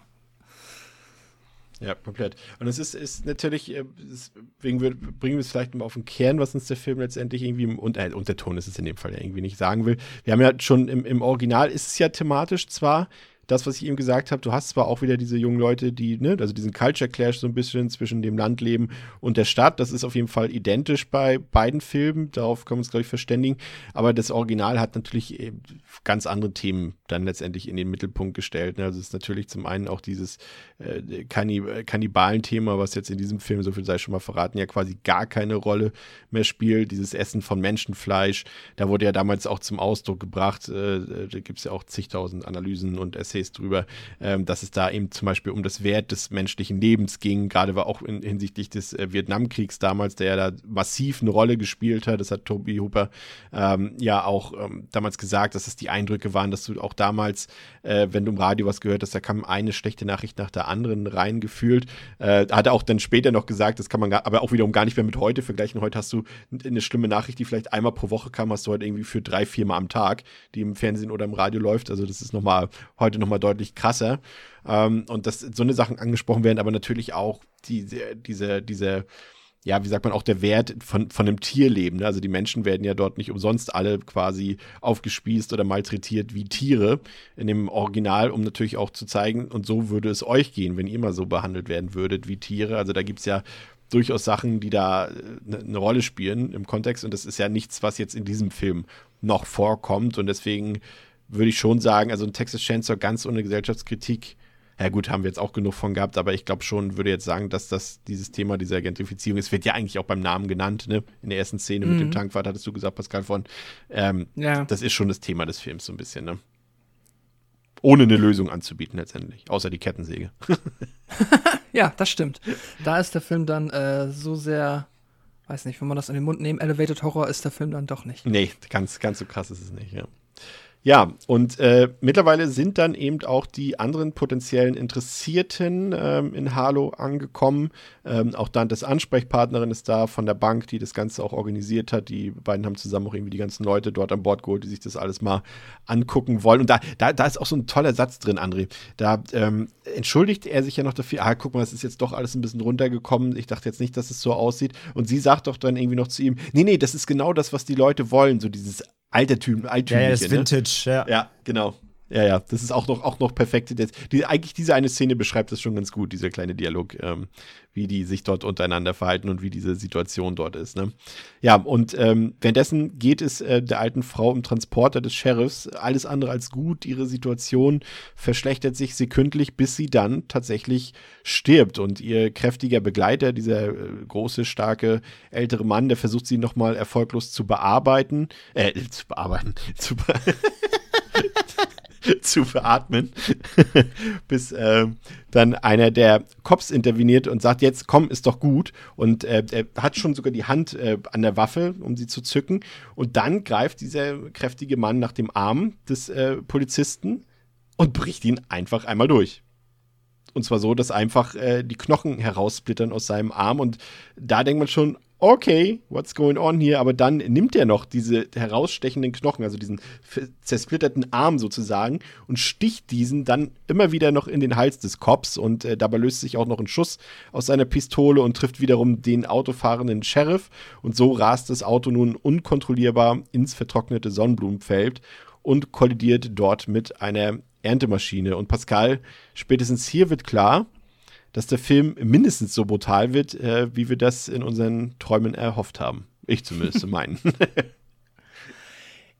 Ja, komplett. Und es ist, ist natürlich, äh, deswegen wir, bringen wir es vielleicht mal auf den Kern, was uns der Film letztendlich irgendwie und, äh, Unterton ist es in dem Fall ja irgendwie nicht sagen will. Wir haben ja schon im, im Original ist es ja thematisch zwar das, was ich eben gesagt habe, du hast zwar auch wieder diese jungen Leute, die, ne, also diesen Culture Clash so ein bisschen zwischen dem Landleben und der Stadt. Das ist auf jeden Fall identisch bei beiden Filmen. Darauf können wir uns, glaube ich, verständigen. Aber das Original hat natürlich eben ganz andere Themen dann letztendlich in den Mittelpunkt gestellt. Ne? Also es ist natürlich zum einen auch dieses äh, Kannib Kannibalen-Thema, was jetzt in diesem Film, so viel sei schon mal verraten, ja quasi gar keine Rolle mehr spielt. Dieses Essen von Menschenfleisch, da wurde ja damals auch zum Ausdruck gebracht, äh, da gibt es ja auch zigtausend Analysen und Essays drüber, ähm, dass es da eben zum Beispiel um das Wert des menschlichen Lebens ging, gerade war auch in, hinsichtlich des äh, Vietnamkriegs damals, der ja da massiv eine Rolle gespielt hat. Das hat Toby Hooper ähm, ja auch ähm, damals gesagt, dass es die Eindrücke waren, dass du auch damals, äh, wenn du im Radio was gehört hast, da kam eine schlechte Nachricht nach der anderen reingefühlt. Äh, hat er auch dann später noch gesagt, das kann man gar, aber auch wiederum gar nicht mehr mit heute vergleichen. Heute hast du eine schlimme Nachricht, die vielleicht einmal pro Woche kam, hast du heute irgendwie für drei, vier Mal am Tag, die im Fernsehen oder im Radio läuft. Also das ist nochmal heute nochmal deutlich krasser. Ähm, und dass so eine Sachen angesprochen werden, aber natürlich auch diese, diese, diese, ja, wie sagt man, auch der Wert von, von einem Tierleben. Ne? Also die Menschen werden ja dort nicht umsonst alle quasi aufgespießt oder malträtiert wie Tiere in dem Original, um natürlich auch zu zeigen, und so würde es euch gehen, wenn ihr mal so behandelt werden würdet wie Tiere. Also da gibt es ja durchaus Sachen, die da eine ne Rolle spielen im Kontext. Und das ist ja nichts, was jetzt in diesem Film noch vorkommt. Und deswegen würde ich schon sagen, also ein Texas Chainsaw ganz ohne Gesellschaftskritik, ja gut, haben wir jetzt auch genug von gehabt, aber ich glaube schon, würde jetzt sagen, dass das dieses Thema dieser Gentrifizierung, es wird ja eigentlich auch beim Namen genannt, ne? In der ersten Szene mit dem Tankwart hattest du gesagt, Pascal von, ähm, Ja. das ist schon das Thema des Films so ein bisschen, ne? Ohne eine Lösung anzubieten letztendlich, außer die Kettensäge. (laughs) (laughs) Ja, das stimmt. Da ist der Film dann äh, so sehr, weiß nicht, wenn man das in den Mund nehmen, Elevated Horror ist der Film dann doch nicht. Nee, ganz, ganz so krass ist es nicht, ja. Ja, und äh, mittlerweile sind dann eben auch die anderen potenziellen Interessierten ähm, in Harlow angekommen. Ähm, auch Dantes Ansprechpartnerin ist da von der Bank, die das Ganze auch organisiert hat. Die beiden haben zusammen auch irgendwie die ganzen Leute dort an Bord geholt, die sich das alles mal angucken wollen. Und da, da, da ist auch so ein toller Satz drin, André. Da ähm, entschuldigt er sich ja noch dafür, ah, guck mal, es ist jetzt doch alles ein bisschen runtergekommen. Ich dachte jetzt nicht, dass es so aussieht. Und sie sagt doch dann irgendwie noch zu ihm, nee, nee, das ist genau das, was die Leute wollen. So dieses Altertüm, Ja, Altümliche. ja, das ne? Vintage, ja. Ja, genau. Ja, ja, das ist auch noch, auch noch perfekt. Das, die, eigentlich diese eine Szene beschreibt das schon ganz gut, dieser kleine Dialog, ähm, wie die sich dort untereinander verhalten und wie diese Situation dort ist. Ne? Ja, und ähm, währenddessen geht es äh, der alten Frau im Transporter des Sheriffs alles andere als gut. Ihre Situation verschlechtert sich sekündlich, bis sie dann tatsächlich stirbt. Und ihr kräftiger Begleiter, dieser äh, große, starke, ältere Mann, der versucht sie nochmal erfolglos zu bearbeiten, äh, zu bearbeiten, (laughs) zu be (laughs) zu beatmen, (laughs) bis äh, dann einer der Cops interveniert und sagt, jetzt komm, ist doch gut. Und äh, er hat schon sogar die Hand äh, an der Waffe, um sie zu zücken. Und dann greift dieser kräftige Mann nach dem Arm des äh, Polizisten und bricht ihn einfach einmal durch. Und zwar so, dass einfach äh, die Knochen heraussplittern aus seinem Arm. Und da denkt man schon, okay, what's going on hier? Aber dann nimmt er noch diese herausstechenden Knochen, also diesen zersplitterten Arm sozusagen, und sticht diesen dann immer wieder noch in den Hals des Cops. Und äh, dabei löst sich auch noch ein Schuss aus seiner Pistole und trifft wiederum den autofahrenden Sheriff. Und so rast das Auto nun unkontrollierbar ins vertrocknete Sonnenblumenfeld und kollidiert dort mit einer Erntemaschine. Und Pascal, spätestens hier wird klar, dass der Film mindestens so brutal wird, äh, wie wir das in unseren Träumen erhofft haben. Ich zumindest zu meinen. (laughs)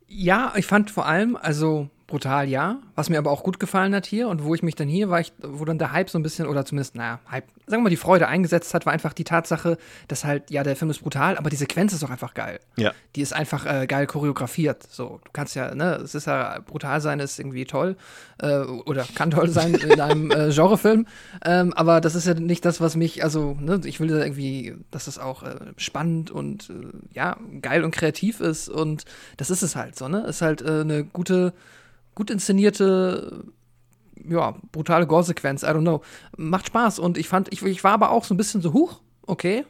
Ja, ich fand vor allem, also brutal ja, was mir aber auch gut gefallen hat hier und wo ich mich dann hier war, ich, wo dann der Hype so ein bisschen, oder zumindest, naja, Hype, sagen wir mal, die Freude eingesetzt hat, war einfach die Tatsache, dass halt, ja, der Film ist brutal, aber die Sequenz ist doch einfach geil. ja. Die ist einfach äh, geil choreografiert. So, du kannst ja, ne, es ist ja brutal sein, ist irgendwie toll äh, oder kann toll sein in (laughs) einem äh, Genrefilm. Ähm, aber das ist ja nicht das, was mich, also, ne, ich will da irgendwie, dass es auch äh, spannend und äh, ja geil und kreativ ist und das ist es halt so, ne, ist halt äh, eine gute gut inszenierte, ja, brutale Gore-Sequenz, I don't know. Macht Spaß und ich fand, ich, ich war aber auch so ein bisschen so, huch, okay,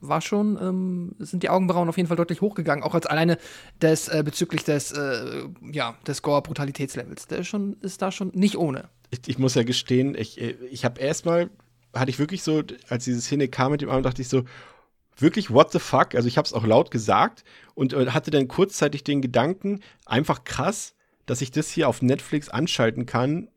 war schon, ähm, sind die Augenbrauen auf jeden Fall deutlich hochgegangen, auch als alleine des, äh, bezüglich des, äh, ja, des Gore-Brutalitätslevels. Der ist schon, ist da schon nicht ohne. Ich, ich muss ja gestehen, ich, ich habe erstmal, hatte ich wirklich so, als diese Szene kam mit dem Arm, dachte ich so, wirklich, what the fuck? Also ich habe es auch laut gesagt und äh, hatte dann kurzzeitig den Gedanken, einfach krass, dass ich das hier auf Netflix anschalten kann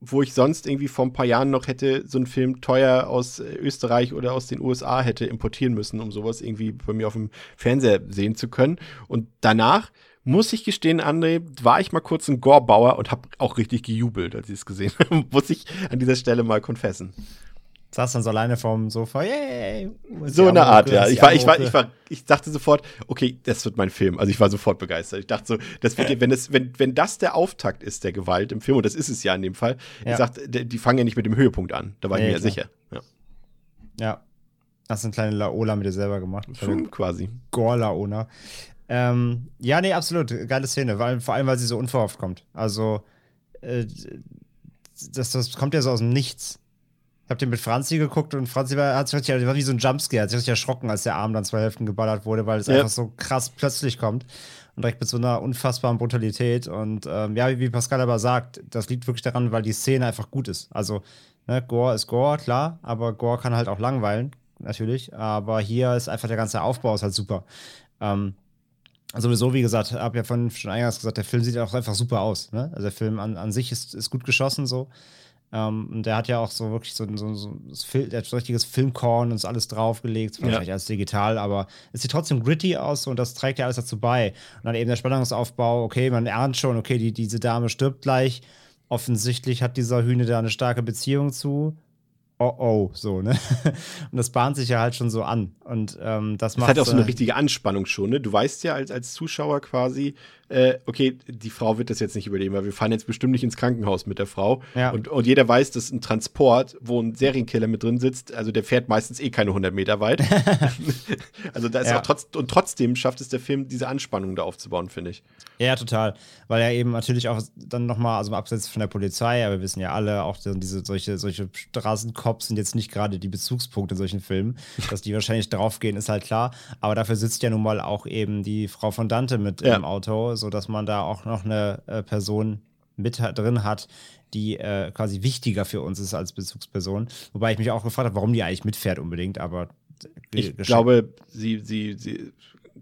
wo ich sonst irgendwie vor ein paar Jahren noch hätte so einen Film teuer aus äh, Österreich oder aus den USA hätte importieren müssen, um sowas irgendwie bei mir auf dem Fernseher sehen zu können. Und danach muss ich gestehen, André, war ich mal kurz ein Gorbauer und habe auch richtig gejubelt, als ich es gesehen (laughs) habe. muss ich an dieser Stelle mal konfessen saß dann so alleine vorm Sofa, yay. So eine Art, ja. Ich war, ich war, ich war, ich dachte sofort, okay, das wird mein Film. Also ich war sofort begeistert. Ich dachte so, das wird, wenn es, wenn, wenn das der Auftakt ist der Gewalt im Film, und das ist es ja in dem Fall, ja. ich sagte, die fangen ja nicht mit dem Höhepunkt an. Da war nee, ich mir ja sicher. Ja. ja. Hast eine kleine Laola mit dir selber gemacht. Schon quasi. Gore-Laola. Ähm, ja, nee, absolut. Geile Szene, vor allem, weil sie so unverhofft kommt. Also, äh, das, das kommt ja so aus dem Nichts. Ich habe den mit Franzi geguckt und Franzi war, hat sich war wie so ein Jumpscare, hat sich richtig erschrocken, als der Arm dann zwei Hälften geballert wurde, weil es ja. einfach so krass plötzlich kommt und direkt mit so einer unfassbaren Brutalität. Und ähm, ja, wie Pascal aber sagt, das liegt wirklich daran, weil die Szene einfach gut ist. Also, ne, Gore ist Gore, klar, aber Gore kann halt auch langweilen, natürlich. Aber hier ist einfach der ganze Aufbau ist halt super. Ähm, sowieso, wie gesagt, habe ja von schon eingangs gesagt, der Film sieht auch einfach super aus. Ne? Also der Film an, an sich ist, ist gut geschossen so. Ähm, und der hat ja auch so wirklich so, so, so der hat so richtiges Filmkorn und ist alles draufgelegt. Zwar ja. Alles digital, aber es sieht trotzdem gritty aus und das trägt ja alles dazu bei. Und dann eben der Spannungsaufbau, okay, man ahnt schon, okay, die, diese Dame stirbt gleich. Offensichtlich hat dieser Hühne da eine starke Beziehung zu oh oh, so, ne? (laughs) Und das bahnt sich ja halt schon so an. Und ähm, das macht. Das hat auch so eine richtige Anspannung schon, ne? Du weißt ja als, als Zuschauer quasi, äh, okay, die Frau wird das jetzt nicht überleben, weil wir fahren jetzt bestimmt nicht ins Krankenhaus mit der Frau. Ja. Und, und jeder weiß, dass ein Transport, wo ein Serienkiller mit drin sitzt, also der fährt meistens eh keine 100 Meter weit. (laughs) also da ist ja. auch trotz, und trotzdem schafft es der Film, diese Anspannung da aufzubauen, finde ich. Ja, total. Weil er eben natürlich auch dann nochmal, also abseits von der Polizei, aber wir wissen ja alle, auch diese solche, solche Straßencops sind jetzt nicht gerade die Bezugspunkte in solchen Filmen. Dass die wahrscheinlich draufgehen, ist halt klar. Aber dafür sitzt ja nun mal auch eben die Frau von Dante mit ja. im Auto sodass man da auch noch eine äh, Person mit drin hat, die äh, quasi wichtiger für uns ist als Bezugsperson. Wobei ich mich auch gefragt habe, warum die eigentlich mitfährt unbedingt, aber ich glaube, sie, sie, sie,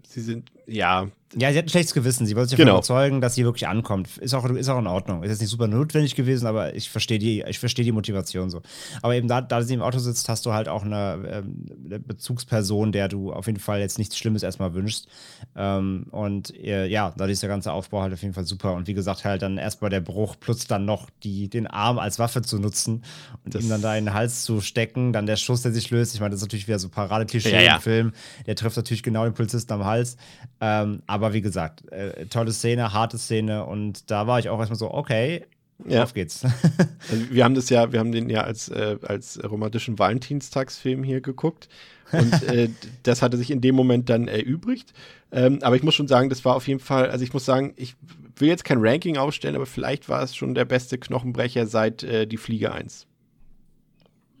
sie sind, ja, ja, sie hat ein schlechtes Gewissen. Sie wollte sich genau. davon überzeugen, dass sie wirklich ankommt. Ist auch, ist auch in Ordnung. Ist jetzt nicht super notwendig gewesen, aber ich verstehe die, ich die Motivation so. Aber eben da, da sie im Auto sitzt, hast du halt auch eine, ähm, eine Bezugsperson, der du auf jeden Fall jetzt nichts Schlimmes erstmal wünschst. Ähm, und äh, ja, dadurch ist der ganze Aufbau halt auf jeden Fall super. Und wie gesagt, halt dann erstmal der Bruch plus dann noch die, den Arm als Waffe zu nutzen und das ihm dann da in den Hals zu stecken. Dann der Schuss, der sich löst. Ich meine, das ist natürlich wieder so Paradeklischee ja, ja. im Film. Der trifft natürlich genau den Polizisten am Hals. Ähm, aber wie gesagt, äh, tolle Szene, harte Szene und da war ich auch erstmal so, okay, ja. auf geht's. (laughs) also wir haben das ja, wir haben den ja als, äh, als romantischen Valentinstagsfilm hier geguckt und äh, (laughs) das hatte sich in dem Moment dann erübrigt. Ähm, aber ich muss schon sagen, das war auf jeden Fall, also ich muss sagen, ich will jetzt kein Ranking aufstellen, aber vielleicht war es schon der beste Knochenbrecher seit äh, Die Fliege 1.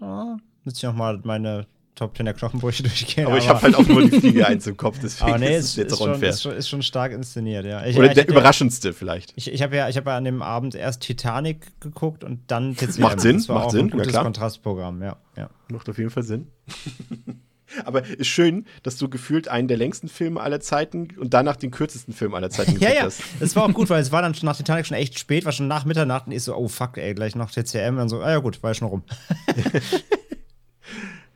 Ja, muss ich nochmal meine Top 10 der Knochenbrüche (laughs) durchgehen. Aber, aber ich habe halt auch nur die Fliege 1 im Kopf, (laughs) deswegen nee, ist es jetzt ist unfair. Schon, ist, schon, ist schon stark inszeniert, ja. Ich, Oder ja, der ich, überraschendste vielleicht. Ich, ich habe ja, hab ja an dem Abend erst Titanic geguckt und dann TCM. Macht Sinn, das war macht auch Sinn. ein gutes ja, Kontrastprogramm, ja, ja. Macht auf jeden Fall Sinn. (laughs) Aber ist schön, dass du gefühlt einen der längsten Filme aller Zeiten und danach den kürzesten Film aller Zeiten geguckt ja, ja. hast. Das war auch gut, weil es war dann nach Titanic schon echt spät, war schon nach Mitternacht und ich so, oh fuck, ey, gleich noch TCM. Und so, ah ja gut, war ja schon rum.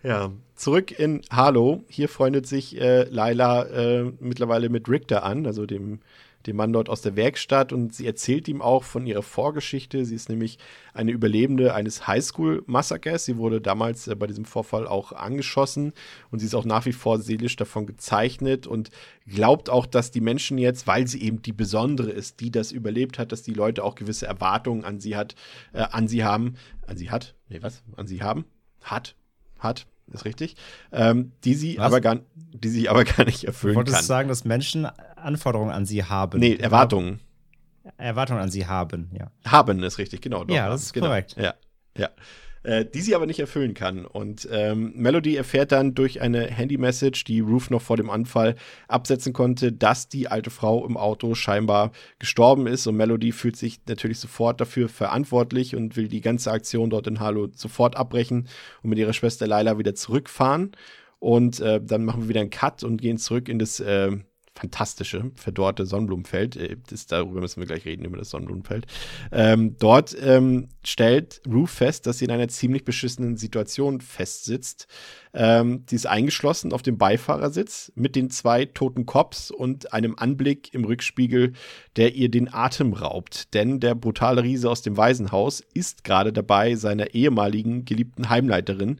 Ja, zurück in Harlow. Hier freundet sich äh, Laila äh, mittlerweile mit Richter an, also dem, dem Mann dort aus der Werkstatt. Und sie erzählt ihm auch von ihrer Vorgeschichte. Sie ist nämlich eine Überlebende eines Highschool-Massakers. Sie wurde damals äh, bei diesem Vorfall auch angeschossen. Und sie ist auch nach wie vor seelisch davon gezeichnet und glaubt auch, dass die Menschen jetzt, weil sie eben die Besondere ist, die das überlebt hat, dass die Leute auch gewisse Erwartungen an sie hat, äh, an sie haben. An sie hat? Nee, was? An sie haben? Hat? Hat? Ist richtig, ähm, die, sie aber gar, die sich aber (laughs) gar nicht erfüllen Wolltest kann. du sagen, dass Menschen Anforderungen an sie haben? Nee, Erwartungen. Erwartungen an sie haben, ja. Haben ist richtig, genau. doch, Ja, das ist genau. korrekt. Ja, ja. Äh, die sie aber nicht erfüllen kann. Und ähm, Melody erfährt dann durch eine Handy-Message, die Ruth noch vor dem Anfall absetzen konnte, dass die alte Frau im Auto scheinbar gestorben ist. Und Melody fühlt sich natürlich sofort dafür verantwortlich und will die ganze Aktion dort in Harlow sofort abbrechen und mit ihrer Schwester Laila wieder zurückfahren. Und äh, dann machen wir wieder einen Cut und gehen zurück in das äh, fantastische, verdorrte Sonnenblumenfeld. Äh, Das, darüber müssen wir gleich reden, über das Sonnenblumenfeld. Ähm, dort ähm, stellt Ruth fest, dass sie in einer ziemlich beschissenen Situation festsitzt. Ähm, sie ist eingeschlossen auf dem Beifahrersitz mit den zwei toten Cops und einem Anblick im Rückspiegel, der ihr den Atem raubt. Denn der brutale Riese aus dem Waisenhaus ist gerade dabei, seiner ehemaligen geliebten Heimleiterin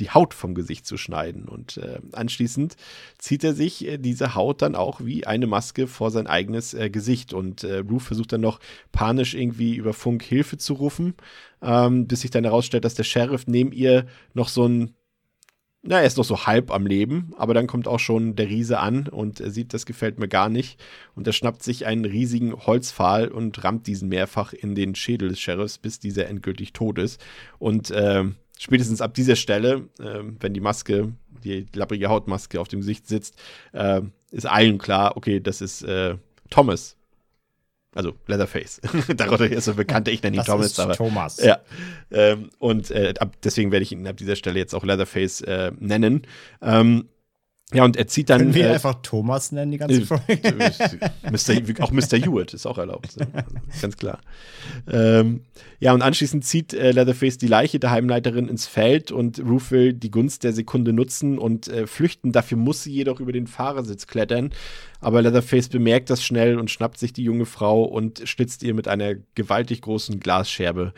die Haut vom Gesicht zu schneiden. Und äh, anschließend zieht er sich äh, diese Haut dann auch wie eine Maske vor sein eigenes äh, Gesicht. Und äh, Ruth versucht dann noch panisch irgendwie über Funk Hilfe zu rufen, ähm, bis sich dann herausstellt, dass der Sheriff neben ihr noch so ein na, er ist noch so halb am Leben, aber dann kommt auch schon der Riese an und er sieht, das gefällt mir gar nicht. Und er schnappt sich einen riesigen Holzpfahl und rammt diesen mehrfach in den Schädel des Sheriffs, bis dieser endgültig tot ist. Und ähm, spätestens ab dieser Stelle, ähm, wenn die Maske, die lapprige Hautmaske auf dem Gesicht sitzt, äh, ist allen klar, okay, das ist äh, Thomas. Also Leatherface. (laughs) Darunter ist er bekannt, ich nenne ihn Das Thomas, ist aber. Thomas. Ja. Ähm, und äh, ab, deswegen werde ich ihn ab dieser Stelle jetzt auch Leatherface äh, nennen. Ähm, ja, und er zieht dann. Können wir äh, einfach Thomas nennen, die ganze äh, Folge? (laughs) Mr. auch Mr. Hewitt ist auch erlaubt. Ganz klar. Ähm, ja, und anschließend zieht äh, Leatherface die Leiche der Heimleiterin ins Feld und Ruth will die Gunst der Sekunde nutzen und äh, flüchten. Dafür muss sie jedoch über den Fahrersitz klettern. Aber Leatherface bemerkt das schnell und schnappt sich die junge Frau und schlitzt ihr mit einer gewaltig großen Glasscherbe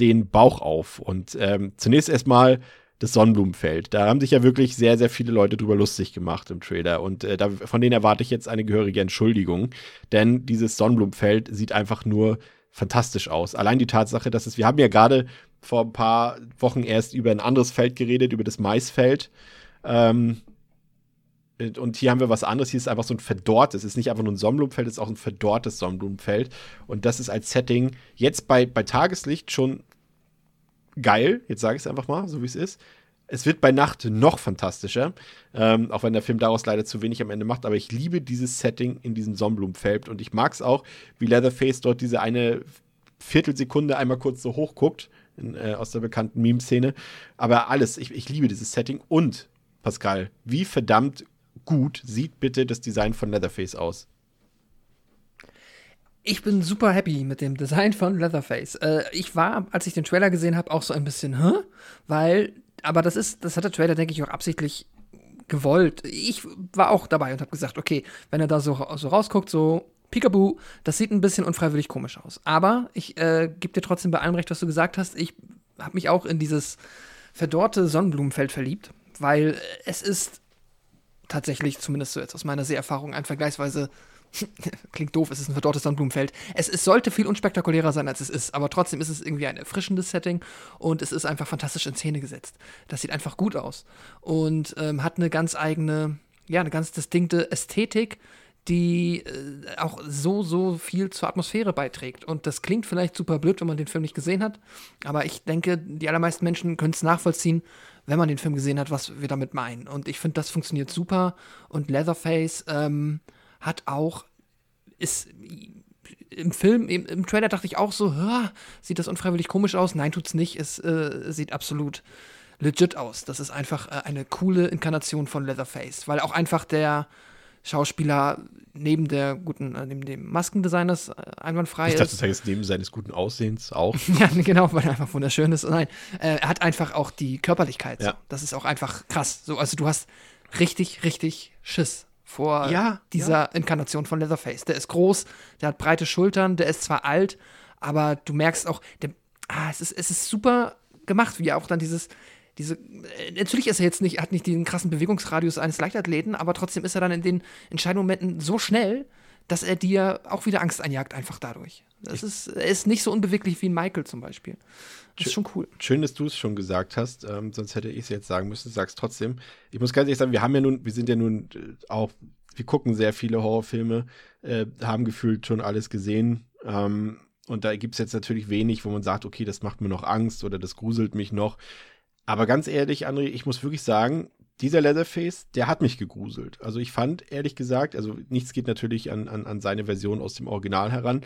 den Bauch auf. Und ähm, zunächst erstmal das Sonnenblumenfeld. Da haben sich ja wirklich sehr, sehr viele Leute drüber lustig gemacht im Trailer. Und äh, da, von denen erwarte ich jetzt eine gehörige Entschuldigung. Denn dieses Sonnenblumenfeld sieht einfach nur fantastisch aus. Allein die Tatsache, dass es, wir haben ja gerade vor ein paar Wochen erst über ein anderes Feld geredet, über das Maisfeld. Ähm, und hier haben wir was anderes. Hier ist einfach so ein verdorrtes. Es ist nicht einfach nur ein Sonnenblumenfeld, es ist auch ein verdorrtes Sonnenblumenfeld. Und das ist als Setting jetzt bei, bei Tageslicht schon geil. Jetzt sage ich es einfach mal, so wie es ist. Es wird bei Nacht noch fantastischer, ähm, auch wenn der Film daraus leider zu wenig am Ende macht. Aber ich liebe dieses Setting in diesem Sonnenblumenfeld und ich mag es auch, wie Leatherface dort diese eine Viertelsekunde einmal kurz so hochguckt in, äh, aus der bekannten Meme-Szene. Aber alles, ich, ich liebe dieses Setting und Pascal, wie verdammt gut sieht bitte das Design von Leatherface aus? Ich bin super happy mit dem Design von Leatherface. Äh, ich war, als ich den Trailer gesehen habe, auch so ein bisschen, hä? Weil, aber das ist, das hat der Trailer, denke ich, auch absichtlich gewollt. Ich war auch dabei und habe gesagt, okay, wenn er da so, so rausguckt, so Peekaboo, das sieht ein bisschen unfreiwillig komisch aus. Aber ich äh, gebe dir trotzdem bei allem recht, was du gesagt hast. Ich habe mich auch in dieses verdorrte Sonnenblumenfeld verliebt, weil es ist tatsächlich, zumindest so jetzt aus meiner Seherfahrung, ein vergleichsweise (laughs) klingt doof, es ist ein verdorrtes Sonnenblumenfeld. Es, es sollte viel unspektakulärer sein, als es ist, aber trotzdem ist es irgendwie ein erfrischendes Setting und es ist einfach fantastisch in Szene gesetzt. Das sieht einfach gut aus und ähm, hat eine ganz eigene, ja, eine ganz distinkte Ästhetik, die äh, auch so, so viel zur Atmosphäre beiträgt. Und das klingt vielleicht super blöd, wenn man den Film nicht gesehen hat, aber ich denke, die allermeisten Menschen können es nachvollziehen, wenn man den Film gesehen hat, was wir damit meinen. Und ich finde, das funktioniert super und Leatherface, ähm, hat auch, ist im Film, im, im Trailer dachte ich auch so, "Hä, sieht das unfreiwillig komisch aus? Nein, tut's nicht. Es äh, sieht absolut legit aus. Das ist einfach äh, eine coole Inkarnation von Leatherface, weil auch einfach der Schauspieler neben der guten, äh, neben dem Maskendesigners äh, einwandfrei Ich ist. dachte, das heißt neben seines guten Aussehens auch. (laughs) Ja, genau, weil er einfach wunderschön ist. Nein, äh, er hat einfach auch die Körperlichkeit. Ja. Das ist auch einfach krass. So, also du hast richtig, richtig Schiss vor Ja, dieser Inkarnation von Leatherface. Der ist groß, der hat breite Schultern, der ist zwar alt, aber du merkst auch, der, ah, es, ist, es ist super gemacht, wie er auch dann dieses, diese, äh, natürlich ist er jetzt nicht, hat nicht den krassen Bewegungsradius eines Leichtathleten, aber trotzdem ist er dann in den entscheidenden Momenten so schnell, dass er dir auch wieder Angst einjagt, einfach dadurch. Das ist, er ist nicht so unbeweglich wie ein Michael zum Beispiel. Das ist schon cool. Schön, dass du es schon gesagt hast, ähm, sonst hätte ich es jetzt sagen müssen, sag's trotzdem. Ich muss ganz ehrlich sagen, wir haben ja nun, wir sind ja nun äh, auch, wir gucken sehr viele Horrorfilme, äh, haben gefühlt schon alles gesehen. Ähm, und da gibt es jetzt natürlich wenig, wo man sagt, okay, das macht mir noch Angst oder das gruselt mich noch. Aber ganz ehrlich, André, ich muss wirklich sagen, dieser Leatherface, der hat mich gegruselt. Also ich fand, ehrlich gesagt, also nichts geht natürlich an, an, an seine Version aus dem Original heran,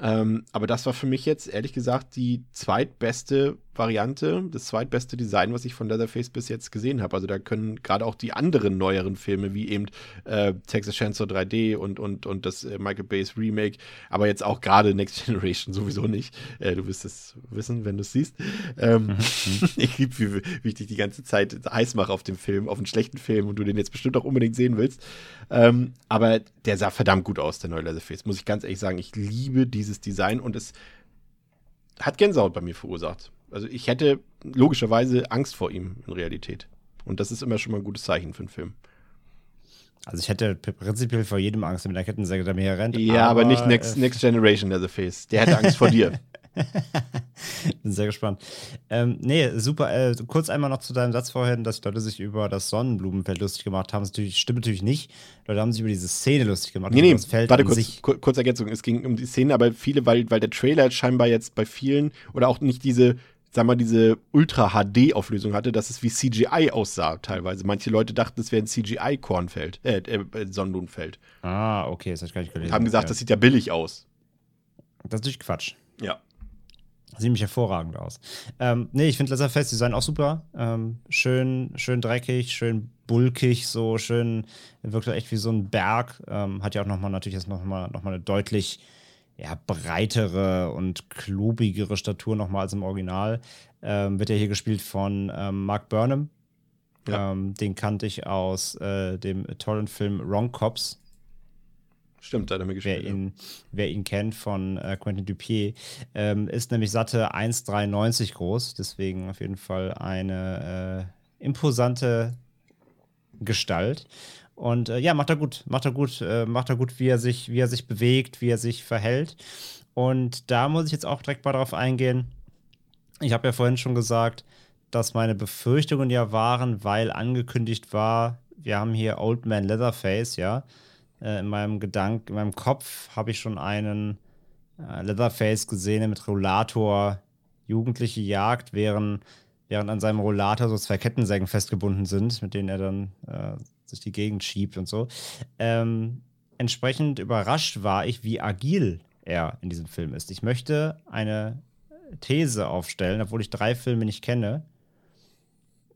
ähm, aber das war für mich jetzt, ehrlich gesagt, die zweitbeste Variante, das zweitbeste Design, was ich von Leatherface bis jetzt gesehen habe. Also da können gerade auch die anderen neueren Filme, wie eben äh, Texas Chainsaw 3D und, und, und das äh, Michael Bay's Remake, aber jetzt auch gerade Next (laughs) Generation sowieso nicht. Äh, du wirst es wissen, wenn du es siehst. Ähm, mhm. (laughs) ich liebe, wie, wie ich dich die ganze Zeit heiß mache auf dem Film, auf einen schlechten Film und du den jetzt bestimmt auch unbedingt sehen willst. Ähm, aber der sah verdammt gut aus, der neue Leatherface, muss ich ganz ehrlich sagen. Ich liebe dieses Design und es hat Gänsehaut bei mir verursacht. Also ich hätte logischerweise Angst vor ihm in Realität. Und das ist immer schon mal ein gutes Zeichen für einen Film. Also ich hätte prinzipiell vor jedem Angst mit der Kettensäge, der mir hier rennt. Ja, aber, aber nicht Next, äh, Next Generation Leatherface. Der hätte Angst vor dir. (laughs) Bin sehr gespannt. Ähm, nee, super. Äh, kurz einmal noch zu deinem Satz vorhin, dass Leute sich über das Sonnenblumenfeld lustig gemacht haben. Das natürlich, stimmt natürlich nicht. Leute haben sich über diese Szene lustig gemacht. Nee, nee, das Feld warte kurz, kurz Ergänzung. Es ging um die Szene, aber viele, weil, weil der Trailer scheinbar jetzt bei vielen oder auch nicht diese sag mal, diese Ultra-HD-Auflösung hatte, dass es wie CGI aussah teilweise. Manche Leute dachten, es wäre ein CGI-Kornfeld, äh, äh, Sonnenblumenfeld. Ah, okay, das habe ich gar nicht gelesen. Haben gesagt, ja. das sieht ja billig aus. Das ist natürlich Quatsch. Ja. Sieht nämlich hervorragend aus. Ähm, nee, ich finde Leatherface Design auch super. Ähm, schön, schön dreckig, schön bulkig, so schön, wirkt echt wie so ein Berg. Ähm, hat ja auch nochmal natürlich jetzt nochmal noch mal eine deutlich ja, breitere und klobigere Statur nochmal als im Original. Ähm, wird ja hier gespielt von ähm, Mark Burnham. Ja. Ähm, den kannte ich aus äh, dem tollen Film Wrong Cops. Stimmt, da hat er mir gespielt. Wer ihn, wer ihn kennt von äh, Quentin Dupier, ähm, ist nämlich satte 1,93 groß. Deswegen auf jeden Fall eine äh, imposante Gestalt. Und äh, ja, macht er gut, macht er gut, äh, macht er gut, wie er sich, wie er sich bewegt, wie er sich verhält. Und da muss ich jetzt auch direkt mal drauf eingehen. Ich habe ja vorhin schon gesagt, dass meine Befürchtungen ja waren, weil angekündigt war, wir haben hier Old Man Leatherface, ja. Äh, in meinem Gedanken, in meinem Kopf habe ich schon einen äh, Leatherface gesehen mit Rollator, jugendliche Jagd, während, während an seinem Rollator so zwei Kettensägen festgebunden sind, mit denen er dann äh, durch die Gegend schiebt und so. Ähm, entsprechend überrascht war ich, wie agil er in diesem Film ist. Ich möchte eine These aufstellen, obwohl ich drei Filme nicht kenne.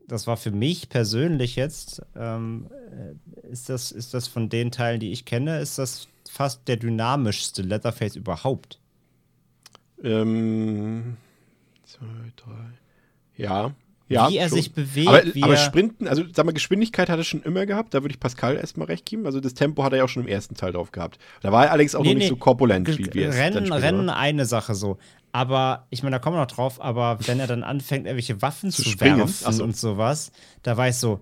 Das war für mich persönlich jetzt, ähm, ist, das, ist das von den Teilen, die ich kenne, ist das fast der dynamischste Letterface überhaupt. Ähm, zwei, drei. Ja, ja, wie er schon. sich bewegt. Aber, aber Sprinten, also sag mal, Geschwindigkeit hat er schon immer gehabt, da würde ich Pascal erstmal recht geben. Also das Tempo hat er ja auch schon im ersten Teil drauf gehabt. Da war er allerdings auch nee, noch nicht nee. so korpulent wie wir Rennen, Rennen eine Sache so. Aber ich meine, da kommen wir noch drauf, aber wenn er dann anfängt, irgendwelche Waffen zu, zu werfen so. und sowas, da war ich so,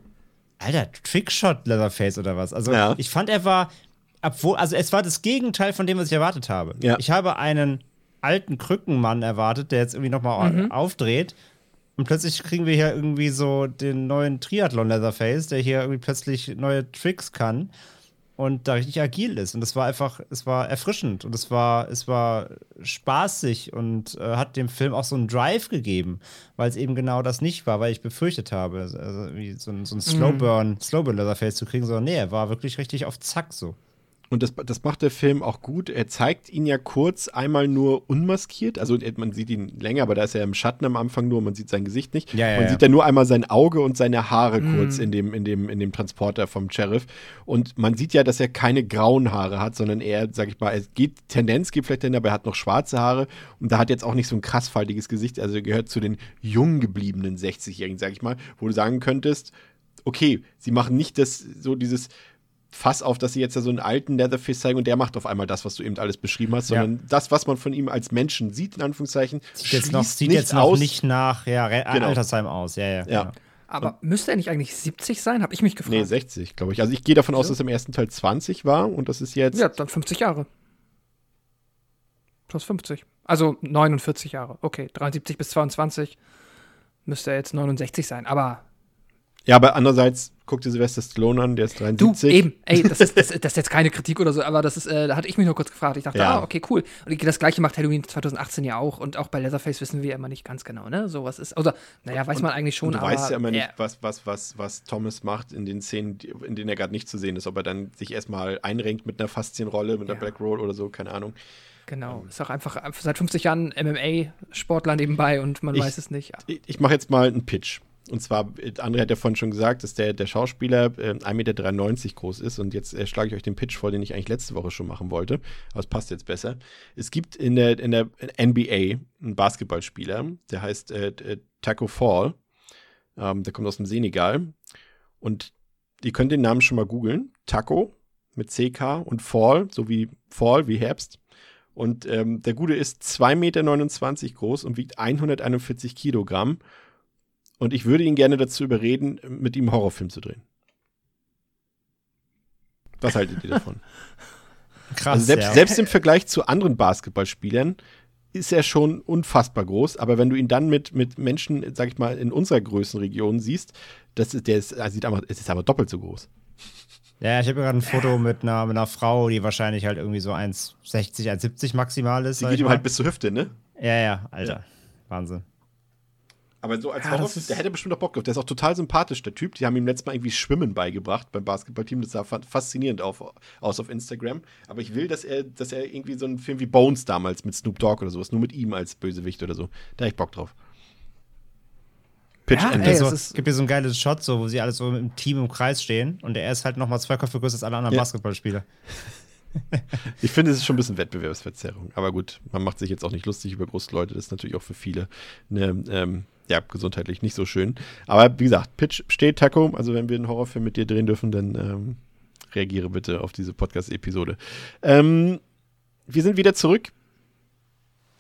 Alter, Trickshot Leatherface oder was? Also ja. ich fand, er war, obwohl, also es war das Gegenteil von dem, was ich erwartet habe. Ja. Ich habe einen alten Krückenmann erwartet, der jetzt irgendwie nochmal mhm. aufdreht und plötzlich kriegen wir hier irgendwie so den neuen Triathlon Leatherface, der hier irgendwie plötzlich neue Tricks kann und da richtig agil ist. Und es war einfach, es war erfrischend und es war, es war spaßig und äh, hat dem Film auch so einen Drive gegeben, weil es eben genau das nicht war, weil ich befürchtet habe, also wie so ein, so ein Slowburn, mhm. Slowburn Leatherface zu kriegen, sondern nee, er war wirklich richtig auf Zack so. Und das, das macht der Film auch gut. Er zeigt ihn ja kurz einmal nur unmaskiert. Also man sieht ihn länger, aber da ist er im Schatten am Anfang nur. Man sieht sein Gesicht nicht. Ja, ja, man ja. sieht ja nur einmal sein Auge und seine Haare mhm. kurz in dem, in, dem, in dem Transporter vom Sheriff. Und man sieht ja, dass er keine grauen Haare hat, sondern er, sag ich mal, es geht, Tendenz geht vielleicht hin, aber er hat noch schwarze Haare. Und da hat jetzt auch nicht so ein krassfaltiges Gesicht. Also er gehört zu den jung gebliebenen 60-Jährigen, sag ich mal, wo du sagen könntest, okay, sie machen nicht das, so dieses Fass auf, dass sie jetzt ja so einen alten Leatherface zeigen und der macht auf einmal das, was du eben alles beschrieben hast, sondern ja. das, was man von ihm als Menschen sieht, in Anführungszeichen, sieht jetzt noch, sieht jetzt noch aus. nicht nach ja, genau. Altersheim aus. Ja, ja. ja. Genau. Aber und, müsste er nicht eigentlich 70 sein? Habe ich mich gefragt. Nee, 60, glaube ich. Also ich gehe davon aus, dass er im ersten Teil 20 war und das ist jetzt. Ja, dann 50 Jahre. Plus 50. Also 49 Jahre. Okay, 73 bis 22 müsste er jetzt 69 sein. Aber ja, aber andererseits guck dir Sylvester Stallone an, der ist Du, 73. eben, ey, das ist, (laughs) das, das ist jetzt keine Kritik oder so, aber das ist, äh, da hatte ich mich nur kurz gefragt. Ich dachte, Ja. ah, okay, cool. Und das gleiche macht Halloween 2018 ja auch. Und auch bei Leatherface wissen wir immer nicht ganz genau, ne? So was ist. Oder, naja, weiß man eigentlich schon, Und du aber. weißt ja immer nicht, ja, was, was, was, was Thomas macht in den Szenen, in denen er gerade nicht zu sehen ist. Ob er dann sich erstmal einrenkt mit einer Faszienrolle, mit einer Ja. Black Roll oder so, keine Ahnung. Genau. Ist auch einfach einfach seit 50 Jahren MMA-Sportler nebenbei und man Ich- weiß es nicht. Ich, ich mache jetzt mal einen Pitch. Und zwar, André hat ja vorhin schon gesagt, dass der, der Schauspieler äh, 1,93 Meter groß ist. Und jetzt äh, schlage ich euch den Pitch vor, den ich eigentlich letzte Woche schon machen wollte. Aber es passt jetzt besser. Es gibt in der, in der NBA einen Basketballspieler, der heißt äh, äh, Taco Fall. Ähm, der kommt aus dem Senegal. Und ihr könnt den Namen schon mal googeln. Taco mit CK und Fall, so wie Fall, wie Herbst. Und ähm, der Gute ist 2,29 Meter groß und wiegt 141 Kilogramm. Und ich würde ihn gerne dazu überreden, mit ihm einen Horrorfilm zu drehen. Was haltet ihr davon? (laughs) Krass. also selbst, ja. selbst im Vergleich zu anderen Basketballspielern ist er schon unfassbar groß. Aber wenn du ihn dann mit, mit Menschen, sag ich mal, in unserer Größenregion siehst, das ist, der ist, er sieht einfach, es ist aber doppelt so groß. Ja, ich habe gerade ein Foto mit einer, mit einer Frau, die wahrscheinlich halt irgendwie so 1,60, 1,70 maximal ist. Sie sag geht ihm halt bis zur Hüfte, ne? Ja, ja, Alter. Wahnsinn. Aber so als Ja, Horrorfilm, der hätte bestimmt auch Bock drauf. Der ist auch total sympathisch, der Typ. Die haben ihm letztes Mal irgendwie Schwimmen beigebracht beim Basketballteam. Das sah fa- faszinierend auf, aus auf Instagram. Aber ich will, dass er, dass er irgendwie so einen Film wie Bones damals mit Snoop Dogg oder sowas, nur mit ihm als Bösewicht oder so. Da hätte ich Bock drauf. Pitch Ja, ey, so, ist- gibt hier so ein geiles Shot, so, wo sie alle so im Team im Kreis stehen und er ist halt nochmal zwei Köpfe größer als alle anderen Ja. Basketballspieler. (laughs) Ich finde, es ist schon ein bisschen Wettbewerbsverzerrung. Aber gut, man macht sich jetzt auch nicht lustig über große Leute. Das ist natürlich auch für viele eine, ähm, ja, gesundheitlich nicht so schön. Aber wie gesagt, Pitch steht, Taco. Also, wenn wir einen Horrorfilm mit dir drehen dürfen, dann ähm, reagiere bitte auf diese Podcast-Episode. Ähm, wir sind wieder zurück.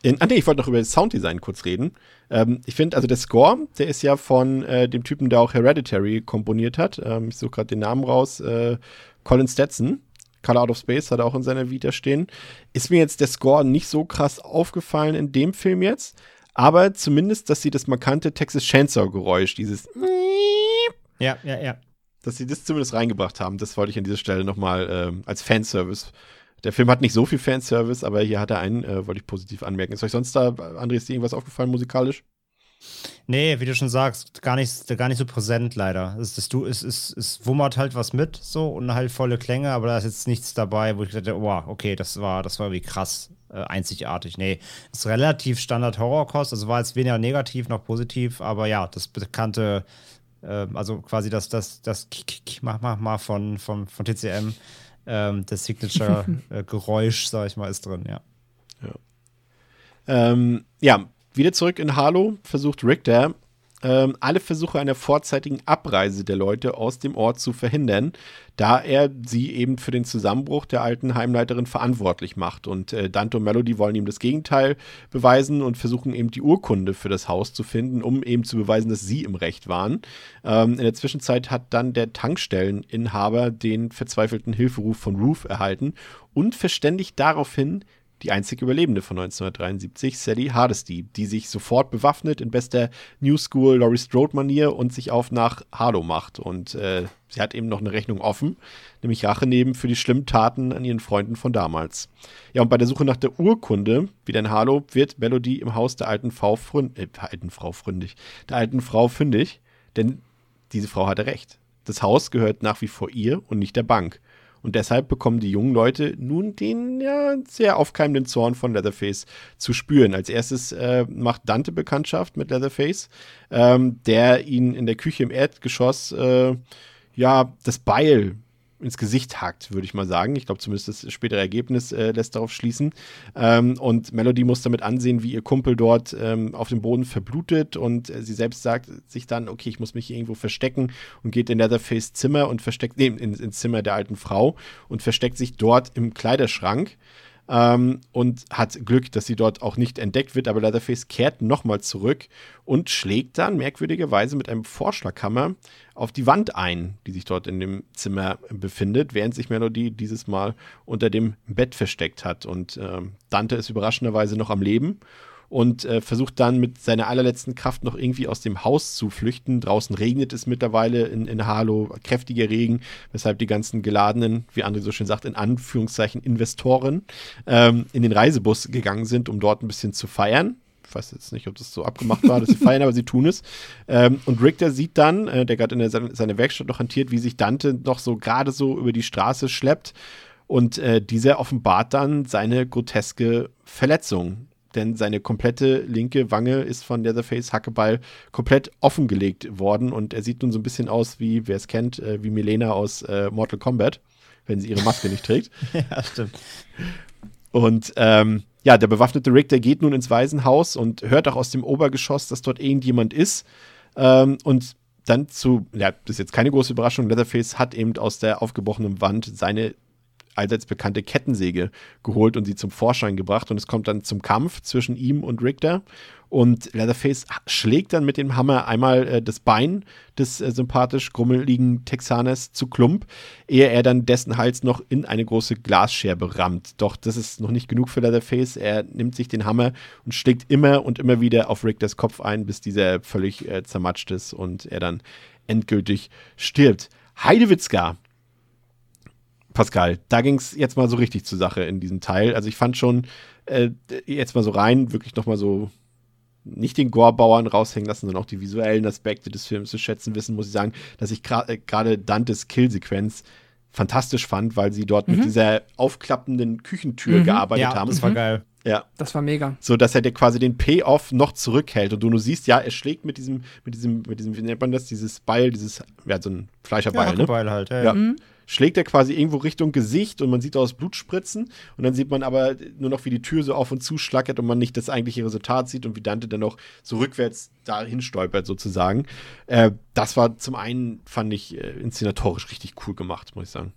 In, ah, nee, ich wollte noch über das Sounddesign kurz reden. Ähm, ich finde, also der Score, der ist ja von äh, dem Typen, der auch Hereditary komponiert hat. Ähm, ich suche gerade den Namen raus. Äh, Colin Stetson. Color Out of Space hat er auch in seiner Vita stehen. Ist mir jetzt der Score nicht so krass aufgefallen in dem Film jetzt, aber zumindest, dass sie das markante Texas Chainsaw Geräusch, dieses, Ja, ja, ja. dass sie das zumindest reingebracht haben, das wollte ich an dieser Stelle nochmal ähm, als Fanservice. Der Film hat nicht so viel Fanservice, aber hier hat er einen, äh, wollte ich positiv anmerken. Ist euch sonst da, André, ist dir irgendwas aufgefallen musikalisch? Nee, wie du schon sagst, gar nicht, gar nicht so präsent leider. Es, es, du, es, es, es wummert halt was mit so und halt volle Klänge, aber da ist jetzt nichts dabei, wo ich gesagt habe, wow, okay, das war, das war irgendwie krass, äh, einzigartig. Nee, ist relativ Standard Horrorkost, also war jetzt weniger negativ noch positiv, aber ja, das bekannte, äh, also quasi das, das, das Kick, Kick, mach, mach mal von, von, von TCM, ähm, das Signature-Geräusch, (laughs) sag ich mal, ist drin, ja. Ähm, ja, wieder zurück in Harlow versucht Richter ähm, alle Versuche einer vorzeitigen Abreise der Leute aus dem Ort zu verhindern, da er sie eben für den Zusammenbruch der alten Heimleiterin verantwortlich macht. Und äh, Dante und Melody wollen ihm das Gegenteil beweisen und versuchen eben die Urkunde für das Haus zu finden, um eben zu beweisen, dass sie im Recht waren. Ähm, in der Zwischenzeit hat dann der Tankstelleninhaber den verzweifelten Hilferuf von Ruth erhalten und verständigt daraufhin die einzige Überlebende von 1973, Sally Hardesty, die sich sofort bewaffnet in bester New School Laurie Strode-Manier und sich auf nach Harlow macht. Und äh, sie hat eben noch eine Rechnung offen, nämlich Rache nehmen für die schlimmen Taten an ihren Freunden von damals. Ja, und bei der Suche nach der Urkunde, wieder in Harlow, wird Melody im Haus der alten Frau, frün äh, alten Frau fründig, der alten Frau fündig, denn diese Frau hatte recht. Das Haus gehört nach wie vor ihr und nicht der Bank. Und deshalb bekommen die jungen Leute nun den ja, sehr aufkeimenden Zorn von Leatherface zu spüren. Als erstes äh, macht Dante Bekanntschaft mit Leatherface, ähm, der ihn in der Küche im Erdgeschoss äh, ja das Beil ins Gesicht hackt, würde ich mal sagen. Ich glaube, zumindest das spätere Ergebnis äh, lässt darauf schließen. Ähm, und Melody muss damit ansehen, wie ihr Kumpel dort ähm, auf dem Boden verblutet und äh, sie selbst sagt sich dann, okay, ich muss mich irgendwo verstecken und geht in Leatherface Zimmer und versteckt, nee, in, ins Zimmer der alten Frau und versteckt sich dort im Kleiderschrank. Ähm, und hat Glück, dass sie dort auch nicht entdeckt wird, aber Leatherface kehrt nochmal zurück und schlägt dann merkwürdigerweise mit einem Vorschlaghammer auf die Wand ein, die sich dort in dem Zimmer befindet, während sich Melody dieses Mal unter dem Bett versteckt hat. Und ähm, Dante ist überraschenderweise noch am Leben und äh, versucht dann mit seiner allerletzten Kraft noch irgendwie aus dem Haus zu flüchten. Draußen regnet es mittlerweile in, in Harlow, kräftiger Regen, weshalb die ganzen geladenen, wie André so schön sagt, in Anführungszeichen Investoren ähm, in den Reisebus gegangen sind, um dort ein bisschen zu feiern. Ich weiß jetzt nicht, ob das so abgemacht war, dass sie (laughs) feiern, aber sie tun es. Ähm, und Richter sieht dann, äh, der gerade in der, seine Werkstatt noch hantiert, wie sich Dante noch so gerade so über die Straße schleppt. Und äh, dieser offenbart dann seine groteske Verletzung. Denn seine komplette linke Wange ist von Leatherface Hackeball komplett offengelegt worden. Und er sieht nun so ein bisschen aus wie, wer es kennt, äh, wie Milena aus äh, Mortal Kombat, wenn sie ihre Maske nicht trägt. (laughs) ja, stimmt. Und ähm, ja, der bewaffnete Rick, der geht nun ins Waisenhaus und hört auch aus dem Obergeschoss, dass dort irgendjemand ist. Ähm, und dann zu, ja, das ist jetzt keine große Überraschung, Leatherface hat eben aus der aufgebrochenen Wand seine allseits bekannte Kettensäge geholt und sie zum Vorschein gebracht. Und es kommt dann zum Kampf zwischen ihm und Richter. Und Leatherface schlägt dann mit dem Hammer einmal äh, das Bein des äh, sympathisch grummeligen Texaners zu Klump, ehe er dann dessen Hals noch in eine große Glasscherbe rammt. Doch das ist noch nicht genug für Leatherface. Er nimmt sich den Hammer und schlägt immer und immer wieder auf Richters Kopf ein, bis dieser völlig äh, zermatscht ist und er dann endgültig stirbt. Heidewitzka Pascal, da ging es jetzt mal so richtig zur Sache in diesem Teil. Also ich fand schon äh, jetzt mal so rein, wirklich nochmal so nicht den Gore-Bauern raushängen lassen, sondern auch die visuellen Aspekte des Films zu schätzen wissen, muss ich sagen, dass ich äh, gerade Dantes Kill-Sequenz fantastisch fand, weil sie dort mhm. mit dieser aufklappenden Küchentür mhm. gearbeitet ja, haben. Das war mhm. geil. Ja. Das war mega. So, dass er dir quasi den Payoff noch zurückhält und du nur siehst, ja, er schlägt mit diesem, mit diesem, mit diesem, wie nennt man das, dieses Beil, dieses, ja, so ein Fleischerbeil, ja, ne? Beil halt, ja. ja. Schlägt er quasi irgendwo Richtung Gesicht und man sieht aus Blut spritzen und dann sieht man aber nur noch, wie die Tür so auf und zu schlackert und man nicht das eigentliche Resultat sieht und wie Dante dann noch so rückwärts dahin stolpert sozusagen. Äh, das war zum einen, fand ich, äh, inszenatorisch richtig cool gemacht, muss ich sagen.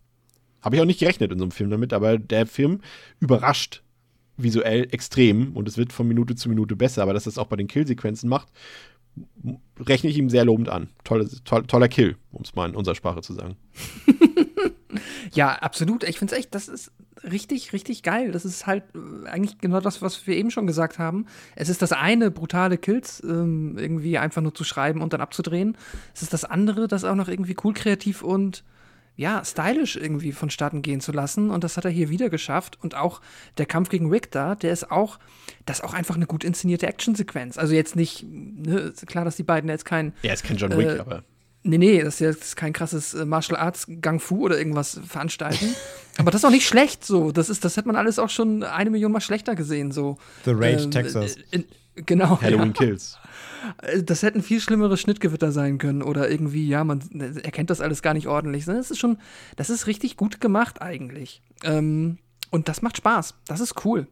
Habe ich auch nicht gerechnet in so einem Film damit, aber der Film überrascht visuell extrem und es wird von Minute zu Minute besser, aber dass das auch bei den Killsequenzen macht, rechne ich ihm sehr lobend an. Tolle, toll, toller Kill, um es mal in unserer Sprache zu sagen. (laughs) ja, absolut. Ich finde es echt, das ist richtig, richtig geil. Das ist halt äh, eigentlich genau das, was wir eben schon gesagt haben. Es ist das eine, brutale Kills ähm, irgendwie einfach nur zu schreiben und dann abzudrehen. Es ist das andere, das auch noch irgendwie cool, kreativ und ja, stylisch irgendwie vonstatten gehen zu lassen. Und das hat er hier wieder geschafft. Und auch der Kampf gegen Rick da, der ist auch, das ist auch einfach eine gut inszenierte Actionsequenz. Also jetzt nicht, ne, klar, dass die beiden jetzt kein. Ja, ist kein John Wick, äh, aber. Nee, nee, das ist jetzt kein krasses äh, Martial Arts Gang Fu oder irgendwas veranstalten. aber das ist auch nicht schlecht so. Das ist, das hätte man alles auch schon eine Million Mal schlechter gesehen. So. The Rage, ähm, Texas. In, genau. Halloween ja. Kills. Äh, das hätten viel schlimmere Schnittgewitter sein können oder irgendwie, ja, man erkennt das alles gar nicht ordentlich. Das ist schon, das ist richtig gut gemacht eigentlich. Ähm, und das macht Spaß. Das ist cool.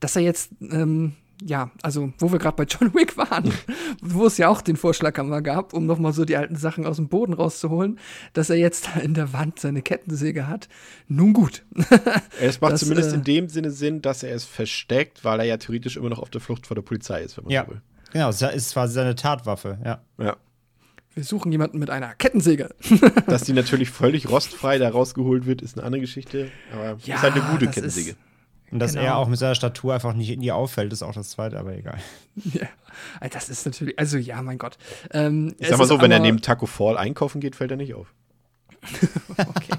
Dass er jetzt, ähm, ja, also wo wir gerade bei John Wick (laughs) waren, wo es ja auch den Vorschlag einmal gab, um nochmal so die alten Sachen aus dem Boden rauszuholen, dass er jetzt da in der Wand seine Kettensäge hat. Nun gut. (laughs) es macht das, zumindest äh, in dem Sinne Sinn, dass er es versteckt, weil er ja theoretisch immer noch auf der Flucht vor der Polizei ist, wenn man ja. so will. Genau, es ist quasi seine Tatwaffe, ja. Ja. Wir suchen jemanden mit einer Kettensäge. Dass die natürlich völlig rostfrei da rausgeholt wird, ist eine andere Geschichte. Aber ja, ist halt eine gute Kettensäge. Und dass genau. er auch mit seiner Statur einfach nicht in ihr auffällt, ist auch das zweite, aber egal. (laughs) Ja, das ist natürlich, also ja, mein Gott. Ähm, ich sag mal so, wenn er neben Taco Fall einkaufen geht, fällt er nicht auf. (laughs) (laughs) okay.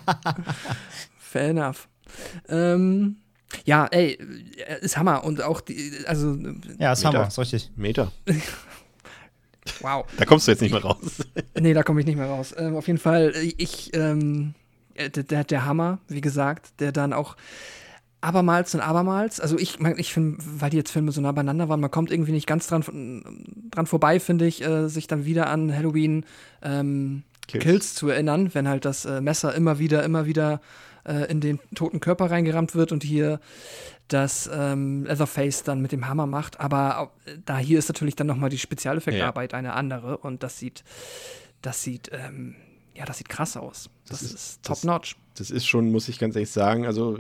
Fair enough. Ähm, ja, ey, ist Hammer. Und auch die, also. Ja, ist Meter. Hammer, ist richtig. Meter. wow. Da kommst du jetzt nicht mehr raus. nee, da komme ich nicht mehr raus. Ähm, auf jeden Fall, ich, ähm, äh, der, der Hammer, wie gesagt, der dann auch abermals und abermals. Also ich, ich finde, weil die jetzt Filme so nah beieinander waren, man kommt irgendwie nicht ganz dran, dran vorbei, finde ich, äh, sich dann wieder an Halloween ähm, Kills. Kills. zu erinnern, wenn halt das äh, Messer immer wieder, immer wieder äh, in den toten Körper reingerammt wird und hier das ähm, Leatherface dann mit dem Hammer macht. Aber da hier ist natürlich dann nochmal die Spezialeffektarbeit ja. eine andere und das sieht, das sieht, ähm, ja, das sieht krass aus. Das, das ist, ist top-notch. Das, das, ist schon, muss ich ganz ehrlich sagen, also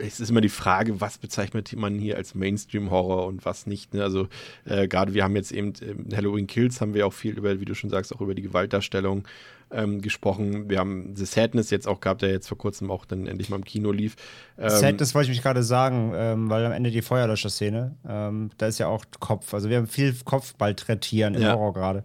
es ist immer die Frage, was bezeichnet man hier als Mainstream-Horror und was nicht. Ne? Also äh, gerade wir haben jetzt eben in Halloween Kills haben wir auch viel über, wie du schon sagst, auch über die Gewaltdarstellung ähm, gesprochen. Wir haben The Sadness jetzt auch gehabt, der jetzt vor kurzem auch dann endlich mal im Kino lief. Ähm, Sadness wollte ich mich gerade sagen, ähm, weil am Ende die Feuerlöscher-Szene, ähm, da ist ja auch Kopf. Also wir haben viel Kopfballtrettieren im ja. Horror gerade.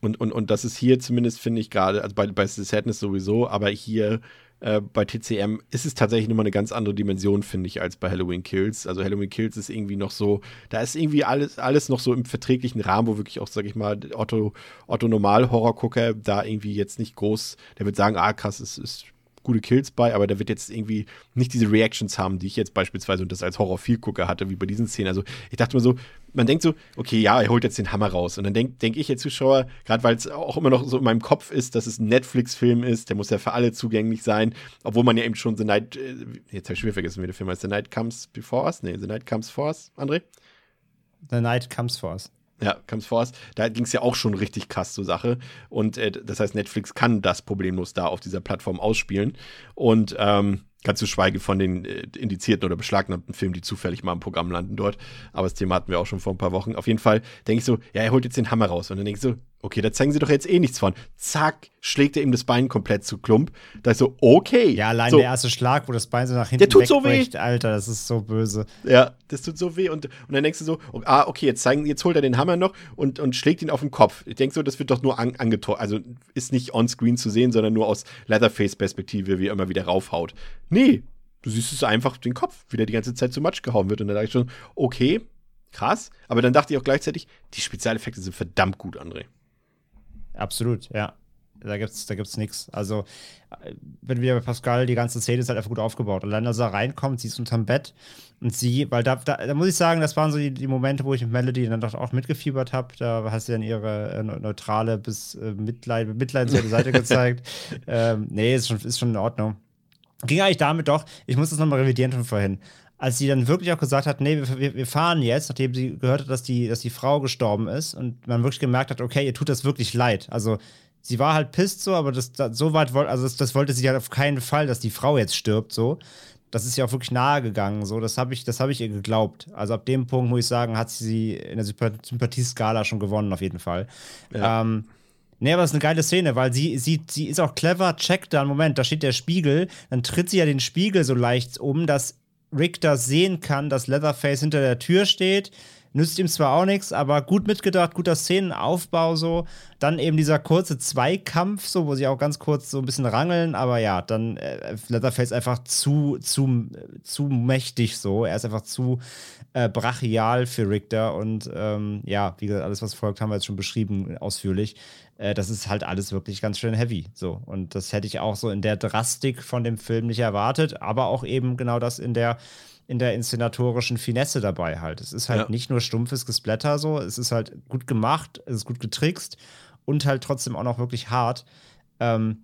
Und, und, und das ist hier zumindest, finde ich gerade, also bei, bei The Sadness sowieso, aber hier äh, bei TCM ist es tatsächlich nochmal eine ganz andere Dimension, finde ich, als bei Halloween Kills. Also Halloween Kills ist irgendwie noch so, da ist irgendwie alles, alles noch so im verträglichen Rahmen, wo wirklich auch, sag ich mal, Otto, Otto Normal-Horror-Gucker da irgendwie jetzt nicht groß, der wird sagen, ah krass, es ist gute Kills bei, aber der wird jetzt irgendwie nicht diese Reactions haben, die ich jetzt beispielsweise und das als Horror viel hatte, wie bei diesen Szenen. Also ich dachte mir so, man denkt so, okay, ja, er holt jetzt den Hammer raus. Und dann denke denk ich als Zuschauer, gerade weil es auch immer noch so in meinem Kopf ist, dass es ein Netflix-Film ist, der muss ja für alle zugänglich sein, obwohl man ja eben schon The Night, äh, jetzt habe ich schon vergessen, wie der Film heißt, The Night Comes Before Us? Nee, The Night Comes For Us, André? The Night Comes For Us. Ja, Comes Force. Da ging es ja auch schon richtig krass zur Sache. Und äh, das heißt, Netflix kann das problemlos da auf dieser Plattform ausspielen. Und ähm, Ganz zu schweigen von den äh, indizierten oder beschlagnahmten Filmen, die zufällig mal im Programm landen dort. Aber das Thema hatten wir auch schon vor ein paar Wochen. Auf jeden Fall denke ich so, ja, er holt jetzt den Hammer raus. Und dann denke ich so, okay, da zeigen sie doch jetzt eh nichts von. Zack, schlägt er ihm das Bein komplett zu Klump. Da ist so, okay. Ja, allein so. der erste Schlag, wo das Bein so nach hinten der tut so weh. Alter, das ist so böse. Ja, das tut so weh. Und, und dann denkst du so, ah, okay, jetzt zeigen, jetzt holt er den Hammer noch und, und schlägt ihn auf den Kopf. Ich denke so, das wird doch nur an, angetäuscht. Also ist nicht on-screen zu sehen, sondern nur aus Leatherface-Perspektive, wie er immer wieder raufhaut. Nee, Du siehst es einfach den Kopf, wie der die ganze Zeit zu Matsch gehauen wird. Und dann dachte ich schon, okay, krass. Aber dann dachte ich auch gleichzeitig, die Spezialeffekte sind verdammt gut, André. Absolut, ja. Da gibt's, da gibt's nichts. Also, wenn wir bei Pascal, die ganze Szene ist halt einfach gut aufgebaut. Allein, als er reinkommt, sie ist unterm Bett und sie, weil da, da, da muss ich sagen, das waren so die, die, Momente, wo ich mit Melody dann doch auch mitgefiebert habe. Da hast du dann ihre äh, neutrale bis äh, Mitleid, mitleidenswerte Seite (laughs) gezeigt. ähm, nee, ist schon, ist schon in Ordnung ging eigentlich damit doch, ich muss das nochmal revidieren von vorhin, als sie dann wirklich auch gesagt hat, nee, wir, wir, fahren jetzt, nachdem sie gehört hat, dass die, dass die Frau gestorben ist und man wirklich gemerkt hat, okay, ihr tut das wirklich leid. Also sie war halt pisst so, aber das, das so weit wollte, also das, das, wollte sie halt auf keinen Fall, dass die Frau jetzt stirbt so. Das ist ja auch wirklich nahe gegangen, so. Das habe ich, das ich ihr geglaubt. Also ab dem Punkt muss ich sagen, hat sie in der Sympathieskala schon gewonnen auf jeden Fall. Ja. Ähm, Nee, aber das ist eine geile Szene, weil sie, sie, sie ist auch clever, checkt da, Moment, da steht der Spiegel, dann tritt sie ja den Spiegel so leicht um, dass Rick das sehen kann, dass Leatherface hinter der Tür steht. Nützt ihm zwar auch nichts, aber gut mitgedacht, guter Szenenaufbau so. Dann eben dieser kurze Zweikampf, so, wo sie auch ganz kurz so ein bisschen rangeln, aber ja, dann äh, Leatherface einfach zu, zu, zu mächtig so. Er ist einfach zu äh, brachial für Richter und ähm, ja, wie gesagt, alles, was folgt, haben wir jetzt schon beschrieben, ausführlich. Äh, das ist halt alles wirklich ganz schön heavy. So. Und das hätte ich auch so in der Drastik von dem Film nicht erwartet, aber auch eben genau das in der in der inszenatorischen Finesse dabei halt. Es ist halt ja. nicht nur stumpfes Gesplatter so, es ist halt gut gemacht, es ist gut getrickst und halt trotzdem auch noch wirklich hart. Ähm,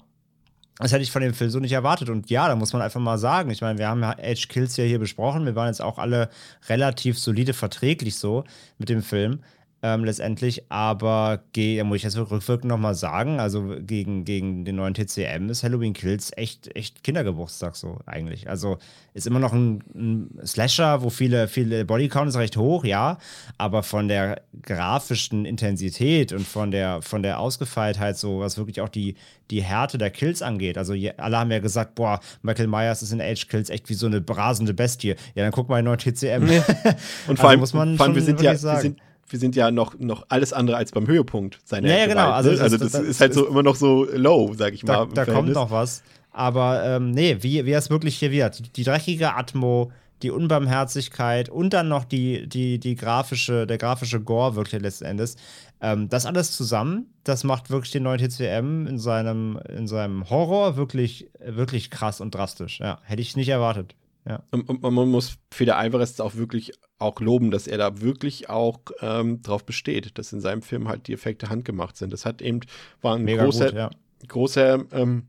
das hätte ich von dem Film so nicht erwartet. Und ja, da muss man einfach mal sagen. Ich meine, wir haben ja Edge Kills ja hier besprochen. Wir waren jetzt auch alle relativ solide verträglich so mit dem Film ähm, letztendlich. Aber da muss ich jetzt rückwirkend nochmal sagen, also gegen, gegen den neuen TCM ist Halloween Kills echt, echt Kindergeburtstag so eigentlich. Also ist immer noch ein, ein Slasher, wo viele, viele Bodycount ist recht hoch, ja, aber von der grafischen Intensität und von der, von der Ausgefeiltheit, so was wirklich auch die, die Härte der Kills angeht. Also alle haben ja gesagt, boah, Michael Myers ist in Age Kills echt wie so eine brasende Bestie. Ja, dann guck mal in neuen TCM. (laughs) und vor allem, also muss man vor allem wir sind ja, sagen. wir sind wir sind ja noch, noch alles andere als beim Höhepunkt seiner Ja, ja genau. Also, ne? also das, das, das, ist halt so immer noch so low, sag ich mal. Da, da kommt noch was. Aber ähm, nee, wie, wie es wirklich hier wird. Die, die, dreckige Atmo, die Unbarmherzigkeit und dann noch die, die, die grafische, der grafische Gore wirklich letzten Endes. Ähm, das alles zusammen, das macht wirklich den neuen TCM in seinem, in seinem Horror wirklich, wirklich krass und drastisch. Ja, hätte ich nicht erwartet. Ja. Und, und, man muss Feder Alvarez auch wirklich auch loben, dass er da wirklich auch ähm, drauf besteht, dass in seinem Film halt die Effekte handgemacht sind. Das hat eben, war ein Mega großer, gut, ja. großer ähm,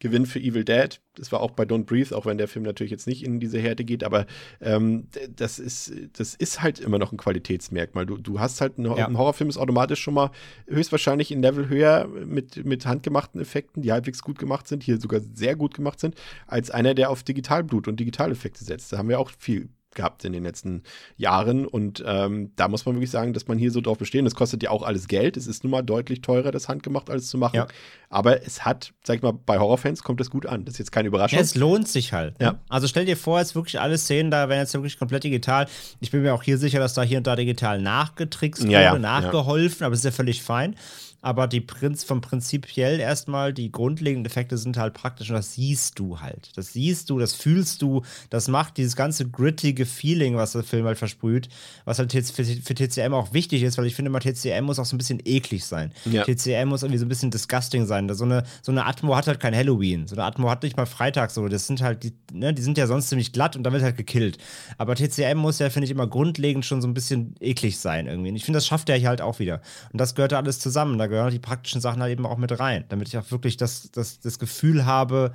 Gewinn für Evil Dead. Das war auch bei Don't Breathe, auch wenn der Film natürlich jetzt nicht in diese Härte geht, aber ähm, das, ist, das ist halt immer noch ein Qualitätsmerkmal. Du, du hast halt, ein, ja. ein Horrorfilm ist automatisch schon mal höchstwahrscheinlich ein Level höher mit, mit handgemachten Effekten, die halbwegs gut gemacht sind, hier sogar sehr gut gemacht sind, als einer, der auf Digitalblut und Digitaleffekte setzt. Da haben wir auch viel gehabt in den letzten Jahren. Und ähm, da muss man wirklich sagen, dass man hier so drauf bestehen. Das kostet ja auch alles Geld. Es ist nun mal deutlich teurer, das handgemacht alles zu machen. Ja. Aber es hat, sag ich mal, bei Horrorfans kommt das gut an. Das ist jetzt keine Überraschung. Ja, es lohnt sich halt. Ja. Also stell dir vor, jetzt wirklich alle Szenen da werden jetzt wirklich komplett digital. Ich bin mir auch hier sicher, dass da hier und da digital nachgetrickst wurde, ja, nachgeholfen, aber es ist ja völlig fein aber die Prinz vom prinzipiell erstmal die grundlegenden Effekte sind halt praktisch und das siehst du halt. Das siehst du, das fühlst du, das macht dieses ganze grittige Feeling, was der Film halt versprüht, was halt für, für TCM auch wichtig ist, weil ich finde immer, TCM muss auch so ein bisschen eklig sein. Ja. TCM muss irgendwie so ein bisschen disgusting sein. So eine, so eine Atmo hat halt kein Halloween. So eine Atmo hat nicht mal Freitag so. Das sind halt, die, ne, die sind ja sonst ziemlich glatt und da wird halt gekillt. Aber TCM muss ja, finde ich, immer grundlegend schon so ein bisschen eklig sein irgendwie. Und ich finde, das schafft er hier halt auch wieder. Und das gehört da alles zusammen. Da gehören die praktischen Sachen halt eben auch mit rein, damit ich auch wirklich das, das, das Gefühl habe,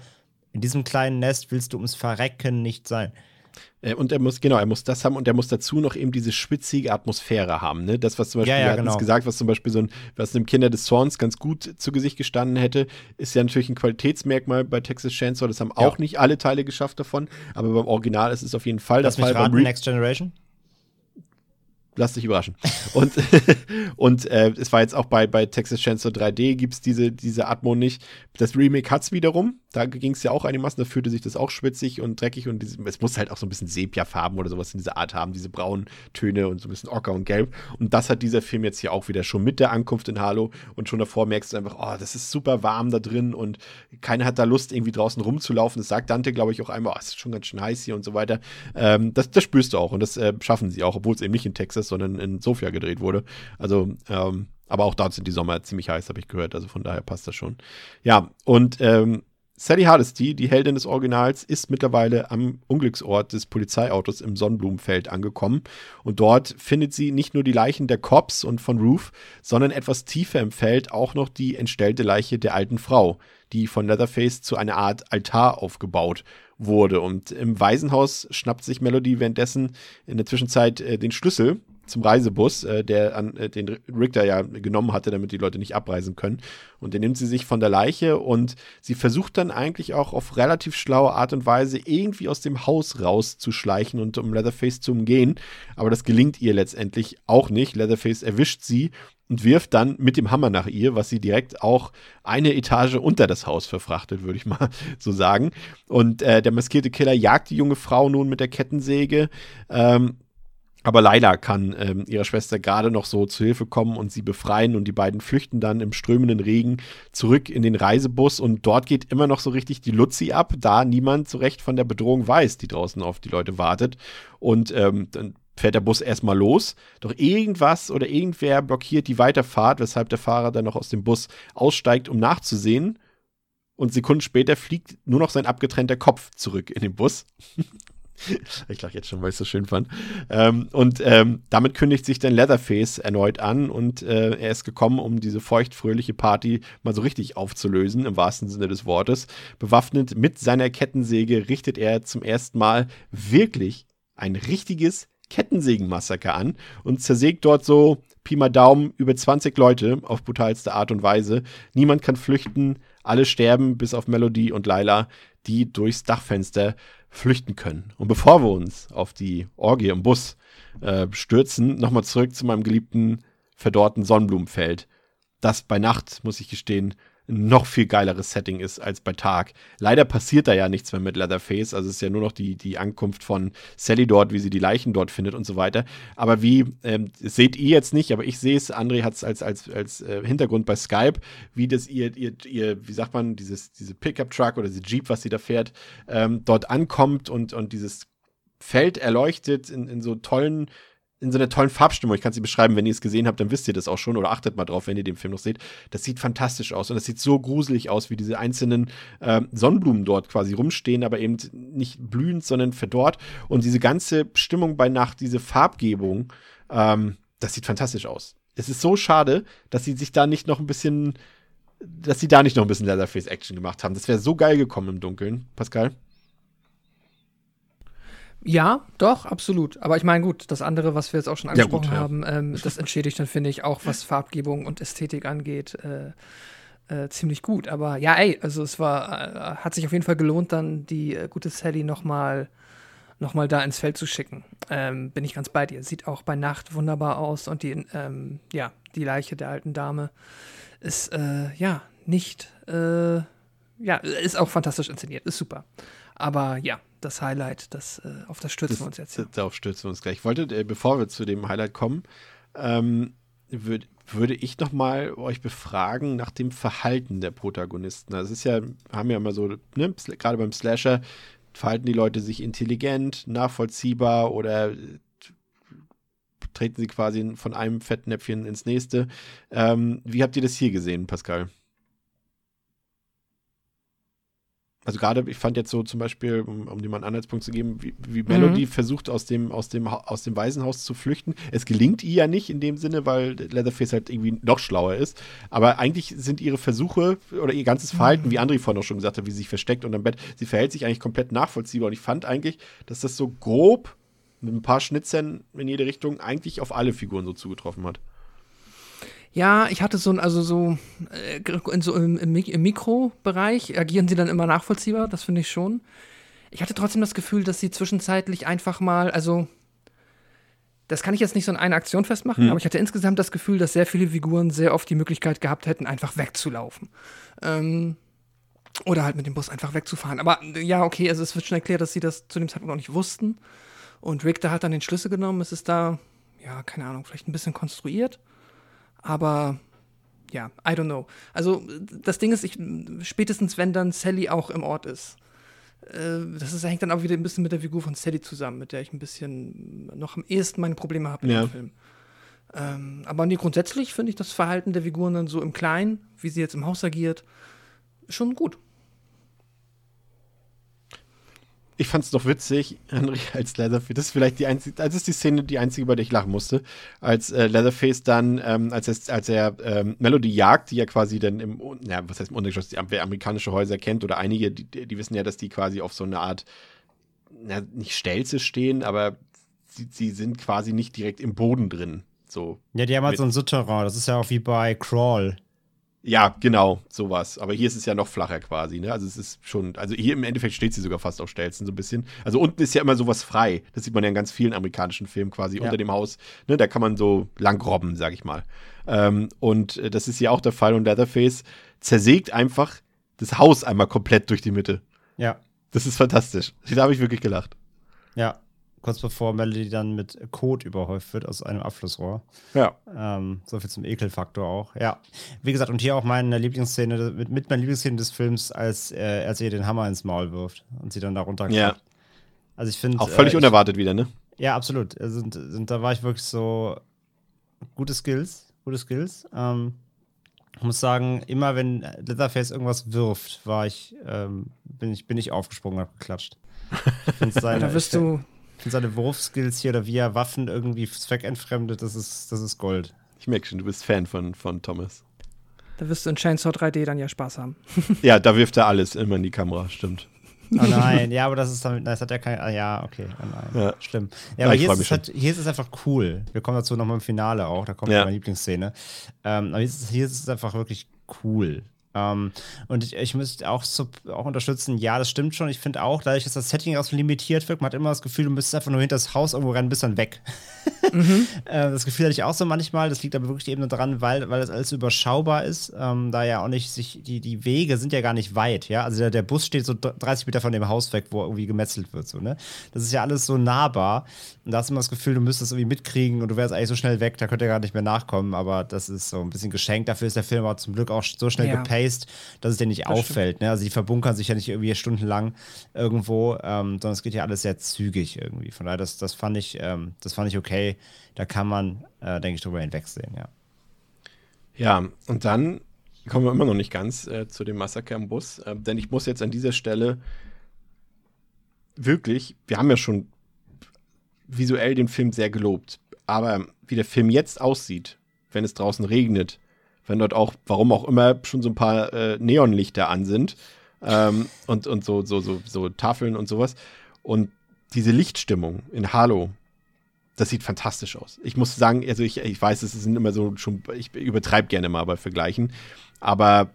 in diesem kleinen Nest willst du ums Verrecken nicht sein. Äh, und er muss, genau, er muss das haben und er muss dazu noch eben diese schwitzige Atmosphäre haben. Ne? Das, was zum Beispiel, ja, ja, genau. gesagt, was zum Beispiel so ein, was einem Kinder des Zorns ganz gut zu Gesicht gestanden hätte, ist ja natürlich ein Qualitätsmerkmal bei Texas Chainsaw. Das haben ja. auch nicht alle Teile geschafft davon, aber beim Original ist es auf jeden Fall Lass das Fall. Raten, Next Generation? Lass dich überraschen. (laughs) Und, (laughs) und äh, es war jetzt auch bei, bei Texas Chainsaw 3D gibt es diese, diese Atmo nicht. Das Remake hat es wiederum. Da ging es ja auch einigermaßen, da fühlte sich das auch schwitzig und dreckig und diese, es muss halt auch so ein bisschen Sepia-Farben oder sowas in dieser Art haben, diese braunen Töne und so ein bisschen Ocker und Gelb. Und das hat dieser Film jetzt hier auch wieder schon mit der Ankunft in Halo und schon davor merkst du einfach, oh, das ist super warm da drin und keiner hat da Lust, irgendwie draußen rumzulaufen. Das sagt Dante, glaube ich, auch einmal, oh, es ist schon ganz schön heiß hier und so weiter. Ähm, das, das spürst du auch und das äh, schaffen sie auch, obwohl es eben nicht in Texas, sondern in Sofia gedreht wurde. Also, ähm, aber auch dort sind die Sommer ziemlich heiß, habe ich gehört. Also von daher passt das schon. Ja, und ähm, Sally Hardesty, die Heldin des Originals, ist mittlerweile am Unglücksort des Polizeiautos im Sonnenblumenfeld angekommen. Und dort findet sie nicht nur die Leichen der Cops und von Ruth, sondern etwas tiefer im Feld auch noch die entstellte Leiche der alten Frau, die von Leatherface zu einer Art Altar aufgebaut wurde. Und im Waisenhaus schnappt sich Melody währenddessen in der Zwischenzeit äh, den Schlüssel zum Reisebus, äh, der an äh, den Richter ja genommen hatte, damit die Leute nicht abreisen können. Und den nimmt sie sich von der Leiche und sie versucht dann eigentlich auch auf relativ schlaue Art und Weise irgendwie aus dem Haus rauszuschleichen und um Leatherface zu umgehen. Aber das gelingt ihr letztendlich auch nicht. Leatherface erwischt sie und wirft dann mit dem Hammer nach ihr, was sie direkt auch eine Etage unter das Haus verfrachtet, würde ich mal (laughs) so sagen. Und äh, der maskierte Killer jagt die junge Frau nun mit der Kettensäge. Ähm, aber Laila kann ähm, ihrer Schwester gerade noch so zu Hilfe kommen und sie befreien und die beiden flüchten dann im strömenden Regen zurück in den Reisebus und dort geht immer noch so richtig die Luzi ab, da niemand so recht von der Bedrohung weiß, die draußen auf die Leute wartet. Und ähm, dann fährt der Bus erstmal los, doch irgendwas oder irgendwer blockiert die Weiterfahrt, weshalb der Fahrer dann noch aus dem Bus aussteigt, um nachzusehen. Und Sekunden später fliegt nur noch sein abgetrennter Kopf zurück in den Bus. (laughs) ich lache jetzt schon, weil ich es so schön fand. Ähm, und ähm, damit kündigt sich dann Leatherface erneut an und äh, er ist gekommen, um diese feuchtfröhliche Party mal so richtig aufzulösen, im wahrsten Sinne des Wortes. Bewaffnet mit seiner Kettensäge richtet er zum ersten Mal wirklich ein richtiges Kettensägenmassaker an und zersägt dort so Pi mal Daumen über 20 Leute auf brutalste Art und Weise. Niemand kann flüchten, alle sterben, bis auf Melody und Lila, die durchs Dachfenster flüchten können. Und bevor wir uns auf die Orgie im Bus äh, stürzen, nochmal zurück zu meinem geliebten verdorrten Sonnenblumenfeld. Das bei Nacht, muss ich gestehen, noch viel geileres Setting ist als bei Tag. Leider passiert da ja nichts mehr mit Leatherface. Also es ist ja nur noch die, die Ankunft von Sally dort, wie sie die Leichen dort findet und so weiter. Aber wie, ähm, seht ihr jetzt nicht, aber ich sehe es, André hat es als, als, als äh, Hintergrund bei Skype, wie das ihr, ihr, ihr, wie sagt man, dieses, diese Pickup-Truck oder diese Jeep, was sie da fährt, ähm, dort ankommt und, und dieses Feld erleuchtet in, in so tollen in so einer tollen Farbstimmung. Ich kann sie beschreiben, wenn ihr es gesehen habt, dann wisst ihr das auch schon oder achtet mal drauf, wenn ihr den Film noch seht. Das sieht fantastisch aus und das sieht so gruselig aus, wie diese einzelnen äh, Sonnenblumen dort quasi rumstehen, aber eben nicht blühend, sondern verdorrt. Und diese ganze Stimmung bei Nacht, diese Farbgebung, ähm, das sieht fantastisch aus. Es ist so schade, dass sie sich da nicht noch ein bisschen dass sie da nicht noch ein bisschen Leatherface-Action gemacht haben. Das wäre so geil gekommen im Dunkeln. Pascal? Ja, doch, absolut. Aber ich meine, gut, das andere, was wir jetzt auch schon Ja, gut, angesprochen ja. haben, ähm, das entschädigt dann, finde ich, auch was Farbgebung und Ästhetik angeht, äh, äh, ziemlich gut. Aber ja, ey, also es war, äh, hat sich auf jeden Fall gelohnt, dann die äh, gute Sally nochmal noch mal da ins Feld zu schicken. Ähm, bin ich ganz bei dir. Sieht auch bei Nacht wunderbar aus und die, ähm, ja, die Leiche der alten Dame ist, äh, ja, nicht, äh, ja, ist auch fantastisch inszeniert, ist super. Aber ja, das Highlight, das, äh, auf das stürzen wir uns jetzt. Ja. Darauf stürzen wir uns gleich. Ich wollte, äh, bevor wir zu dem Highlight kommen, ähm, würd, würde ich noch mal euch befragen nach dem Verhalten der Protagonisten. Also es ist ja, haben ja immer so, ne, gerade beim Slasher, verhalten die Leute sich intelligent, nachvollziehbar oder äh, treten sie quasi von einem Fettnäpfchen ins nächste. Ähm, wie habt ihr das hier gesehen, Pascal? Also gerade, ich fand jetzt so zum Beispiel, um, um dir mal einen Anhaltspunkt zu geben, wie, wie Melody versucht aus dem, aus, dem, aus dem Waisenhaus zu flüchten. Es gelingt ihr ja nicht in dem Sinne, weil Leatherface halt irgendwie noch schlauer ist. Aber eigentlich sind ihre Versuche oder ihr ganzes Verhalten, wie André vorhin auch schon gesagt hat, wie sie sich versteckt unterm Bett, sie verhält sich eigentlich komplett nachvollziehbar. Und ich fand eigentlich, dass das so grob mit ein paar Schnitzern in jede Richtung eigentlich auf alle Figuren so zugetroffen hat. Ja, ich hatte so ein, also so, äh, in so im, im, Mik- im Mikrobereich agieren sie dann immer nachvollziehbar, das finde ich schon. Ich hatte trotzdem das Gefühl, dass sie zwischenzeitlich einfach mal, also das kann ich jetzt nicht so in einer Aktion festmachen, aber ich hatte insgesamt das Gefühl, dass sehr viele Figuren sehr oft die Möglichkeit gehabt hätten, einfach wegzulaufen. Ähm, oder halt mit dem Bus einfach wegzufahren. Aber ja, okay, also es wird schon erklärt, dass sie das zu dem Zeitpunkt noch nicht wussten. Und Rick, da hat dann den Schlüssel genommen. Es ist da, ja, keine Ahnung, vielleicht ein bisschen konstruiert. Aber ja, I don't know. Also das Ding ist, ich, spätestens wenn dann Sally auch im Ort ist, äh, das ist, hängt dann auch wieder ein bisschen mit der Figur von Sally zusammen, mit der ich ein bisschen noch am ehesten meine Probleme habe Ja. im Film. Ähm, aber nee, grundsätzlich finde ich das Verhalten der Figuren dann so im Kleinen, wie sie jetzt im Haus agiert, schon gut. Ich fand es doch witzig, Henry, als Leatherface, das ist vielleicht die einzige, das ist die Szene, die einzige, über die ich lachen musste, als äh, Leatherface dann, ähm, als er, als er ähm, Melody jagt, die ja quasi dann im, ja, was heißt im Untergeschoss, die, wer amerikanische Häuser kennt oder einige, die, die wissen ja, dass die quasi auf so eine Art, na, nicht Stelze stehen, aber sie, sie sind quasi nicht direkt im Boden drin, so. Ja, die haben halt so ein Souterrain. Das ist ja auch wie bei Crawl. Ja, genau, sowas. Aber hier ist es ja noch flacher quasi, ne? Also es ist schon, also hier im Endeffekt steht sie sogar fast auf Stelzen so ein bisschen. Also unten ist ja immer sowas frei. Das sieht man ja in ganz vielen amerikanischen Filmen quasi Ja. unter dem Haus. Ne? Da kann man so lang robben, sag ich mal. Ähm, und äh, das ist hier auch der Fall und Leatherface zersägt einfach das Haus einmal komplett durch die Mitte. Ja, Das ist fantastisch. Da habe ich wirklich gelacht. ja. Kurz bevor Melody dann mit Kot überhäuft wird aus einem Abflussrohr. Ja. Ähm, so viel zum Ekelfaktor auch. Ja. Wie gesagt, und hier auch meine Lieblingsszene, mit, mit meiner Lieblingsszene des Films, als äh, er ihr den Hammer ins Maul wirft und sie dann da runterkommt. Ja. Also ich finde. Auch völlig äh, ich, unerwartet wieder, ne? Ja, absolut. Also, und, und da war ich wirklich so gute Skills, gute Skills. Ähm, ich muss sagen, immer wenn Leatherface irgendwas wirft, war ich, ähm, bin ich, bin ich aufgesprungen und hab geklatscht. Ich finde (laughs) seine, da wirst du, find seine Wurfskills hier oder wie er Waffen irgendwie zweckentfremdet, das ist, das ist Gold. Ich merke schon, du bist Fan von, von Thomas. da wirst du in Chainsaw 3D dann ja Spaß haben. (laughs) Ja, da wirft er alles immer in die Kamera, stimmt. Oh nein, ja, aber das ist damit, das hat ja kein, ah, ja, okay, oh nein, Ja. schlimm. Ja, Ja, aber ich hier ist, halt, hier ist es einfach cool. Wir kommen dazu nochmal im Finale auch, da kommt Ja. meine Lieblingsszene. Ähm, aber hier ist, es, hier ist es einfach wirklich cool. Ähm, und ich, ich müsste auch, auch unterstützen, ja, das stimmt schon. Ich finde auch, dadurch, dass das Setting auch so limitiert wirkt, man hat immer das Gefühl, du müsstest einfach nur hinter das Haus irgendwo rennen, bist dann weg. (laughs) Äh, das Gefühl hatte ich auch so manchmal. Das liegt aber wirklich eben daran, weil, weil das alles überschaubar ist. Ähm, da ja auch nicht sich, die, die Wege sind ja gar nicht weit, ja. Also der, der Bus steht so 30 Meter von dem Haus weg, wo irgendwie gemetzelt wird, so, ne? Das ist ja alles so nahbar. Und da hast du immer das Gefühl, du müsstest irgendwie mitkriegen und du wärst eigentlich so schnell weg, da könnt ihr gar nicht mehr nachkommen. Aber das ist so ein bisschen geschenkt. Dafür ist der Film aber zum Glück auch so schnell Ja. gepaced, dass es dir nicht auffällt, ne? Also die verbunkern sich ja nicht irgendwie stundenlang irgendwo, ähm, sondern es geht ja alles sehr zügig irgendwie. Von daher, das, das fand ich, ähm, das fand ich okay. Da kann man, äh, denke ich, drüber hinwegsehen, ja. Ja, und dann kommen wir immer noch nicht ganz äh, zu dem Massaker im Bus, äh, denn ich muss jetzt an dieser Stelle wirklich, wir haben ja schon visuell den Film sehr gelobt, aber wie der Film jetzt aussieht, wenn es draußen regnet wenn dort auch, warum auch immer, schon so ein paar äh, Neonlichter an sind ähm, und, und so, so, so, so Tafeln und sowas. Und diese Lichtstimmung in Halo, das sieht fantastisch aus. Ich muss sagen, also ich, ich weiß, es sind immer so schon, ich übertreibe gerne mal bei Vergleichen, aber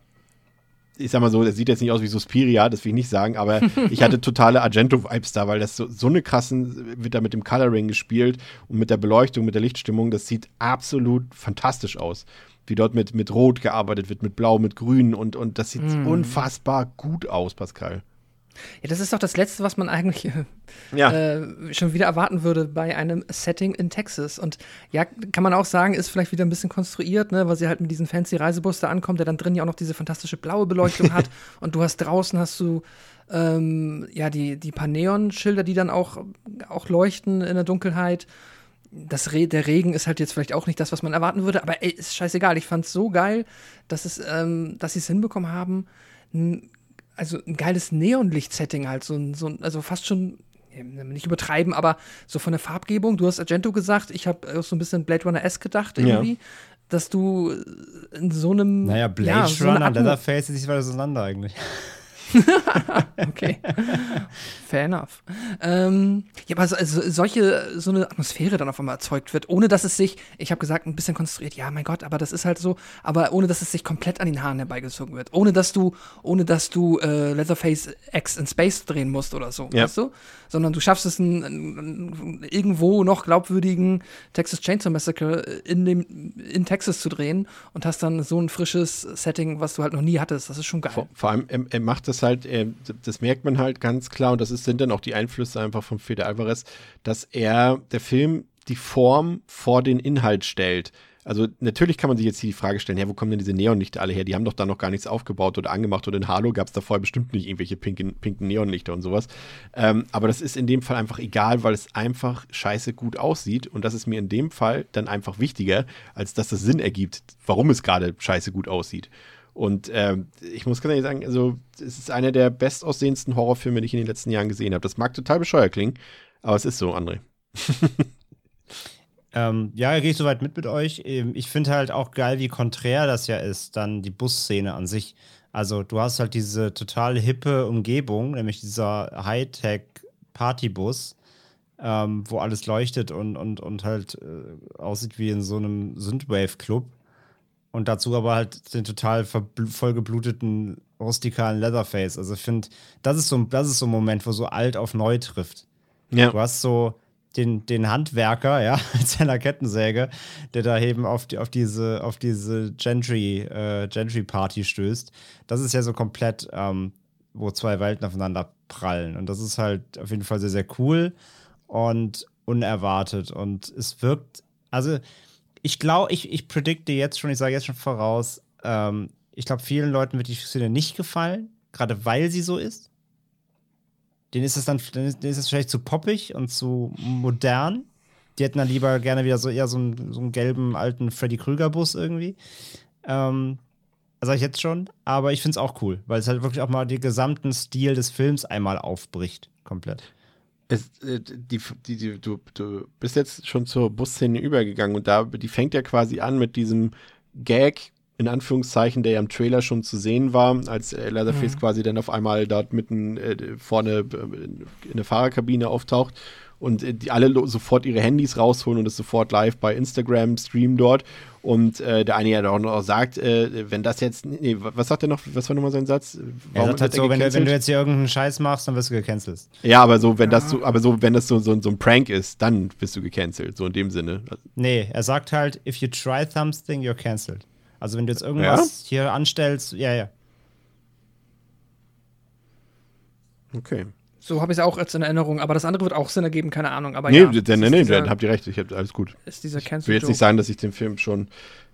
ich sag mal so, das sieht jetzt nicht aus wie Suspiria, das will ich nicht sagen, aber (laughs) ich hatte totale Argento-Vibes da, weil das so, so eine krassen, wird da mit dem Coloring gespielt und mit der Beleuchtung, mit der Lichtstimmung, das sieht absolut fantastisch aus. Wie dort mit, mit Rot gearbeitet wird, mit Blau, mit Grün und, und das sieht mm. unfassbar gut aus, Pascal. Ja, das ist doch das Letzte, was man eigentlich äh, ja. äh, schon wieder erwarten würde bei einem Setting in Texas. Und ja, kann man auch sagen, ist vielleicht wieder ein bisschen konstruiert, ne, weil sie halt mit diesem fancy Reisebus da ankommt, der dann drin ja auch noch diese fantastische blaue Beleuchtung hat. (laughs) Und du hast draußen hast du ähm, ja die, die paar Neon-Schilder, die dann auch, auch leuchten in der Dunkelheit. Das Re der Regen ist halt jetzt vielleicht auch nicht das, was man erwarten würde, aber ey, ist scheißegal. Ich fand es so geil, dass, es, ähm, dass sie es hinbekommen haben, also ein geiles Neonlicht-Setting halt, so ein, so ein, also fast schon nicht übertreiben, aber so von der Farbgebung, du hast Argento gesagt, ich habe so ein bisschen Blade Runner-esque gedacht irgendwie, ja. dass du in so einem Naja, Blade ja, so Runner, Leatherface ist nicht weit auseinander eigentlich. (laughs) okay. Fair enough. Ähm, ja, aber so, also solche, so eine Atmosphäre dann auf einmal erzeugt wird, ohne dass es sich, ich habe gesagt, ein bisschen konstruiert, ja, mein Gott, aber das ist halt so, aber ohne dass es sich komplett an den Haaren herbeigezogen wird. Ohne dass du, ohne dass du äh, Leatherface X in Space drehen musst oder so, ja. weißt du? Sondern du schaffst es, einen, einen, irgendwo noch glaubwürdigen Texas Chainsaw Massacre in, dem, in Texas zu drehen und hast dann so ein frisches Setting, was du halt noch nie hattest. Das ist schon geil. Vor, vor allem, er, er macht das halt, er, das merkt man halt ganz klar und das ist, sind dann auch die Einflüsse einfach von Fede Alvarez, dass er, der Film, die Form vor den Inhalt stellt. Also natürlich kann man sich jetzt hier die Frage stellen, ja, wo kommen denn diese Neonlichter alle her? Die haben doch da noch gar nichts aufgebaut oder angemacht und in Halo gab es da vorher bestimmt nicht irgendwelche pinken, pinken Neonlichter und sowas. Ähm, aber das ist in dem Fall einfach egal, weil es einfach scheiße gut aussieht und das ist mir in dem Fall dann einfach wichtiger, als dass das Sinn ergibt, warum es gerade scheiße gut aussieht. Und ähm, ich muss ganz ehrlich sagen, also es ist einer der bestaussehendsten Horrorfilme, die ich in den letzten Jahren gesehen habe. Das mag total bescheuert klingen, aber es ist so, André. (laughs) ähm, ja, gehe ich soweit mit mit euch. Ähm, ich finde halt auch geil, wie konträr das ja ist, dann die Busszene an sich. Also du hast halt diese total hippe Umgebung, nämlich dieser Hightech-Partybus, ähm, wo alles leuchtet und, und, und halt äh, aussieht wie in so einem Synthwave-Club. Und dazu aber halt den total vollgebluteten rustikalen Leatherface. Also ich finde, das ist so das ist so ein Moment, wo so alt auf neu trifft. Ja. Du hast so den, den Handwerker, ja, (laughs) mit seiner Kettensäge, der da eben auf, die, auf diese, auf diese Gentry, äh, Gentry Party stößt. Das ist ja so komplett, ähm, wo zwei Welten aufeinander prallen. Und das ist halt auf jeden Fall sehr, sehr cool und unerwartet. Und es wirkt, also ich glaube, ich, ich predikte jetzt schon, ich sage jetzt schon voraus, ähm, ich glaube, vielen Leuten wird die Szene nicht gefallen, gerade weil sie so ist. Denen ist es dann denen ist es vielleicht zu poppig und zu modern. Die hätten dann lieber gerne wieder so eher so einen, so einen gelben alten Freddy Krüger-Bus irgendwie. Ähm, sag ich jetzt schon. Aber ich finde es auch cool, weil es halt wirklich auch mal den gesamten Stil des Films einmal aufbricht. Komplett. Es, äh, die, die, die, du, du bist jetzt schon zur Busszene übergegangen und da, die fängt ja quasi an mit diesem Gag, in Anführungszeichen, der ja im Trailer schon zu sehen war, als äh, Leatherface mhm. quasi dann auf einmal dort mitten äh, vorne äh, in der Fahrerkabine auftaucht und die alle sofort ihre Handys rausholen und es sofort live bei Instagram streamen dort. Und äh, der eine ja auch noch sagt, äh, wenn das jetzt, nee, was sagt er noch, was war nochmal sein Satz? Warum er sagt halt so, wenn du, wenn du, jetzt hier irgendeinen Scheiß machst, dann wirst du gecancelt. Ja, aber so, wenn ja. das so, aber so, wenn das so, so, so ein Prank ist, dann bist du gecancelt, so in dem Sinne. Nee, er sagt halt, if you try something, you're cancelled. Also wenn du jetzt irgendwas ja? hier anstellst, ja, ja. Okay. So habe ich es auch jetzt in Erinnerung, aber das andere wird auch Sinn ergeben, keine Ahnung. Aber nee, ja, nee, nee, nee, dann habt ihr recht, ich hab, alles gut. Ist dieser ich will jetzt nicht sagen, dass ich den Film schon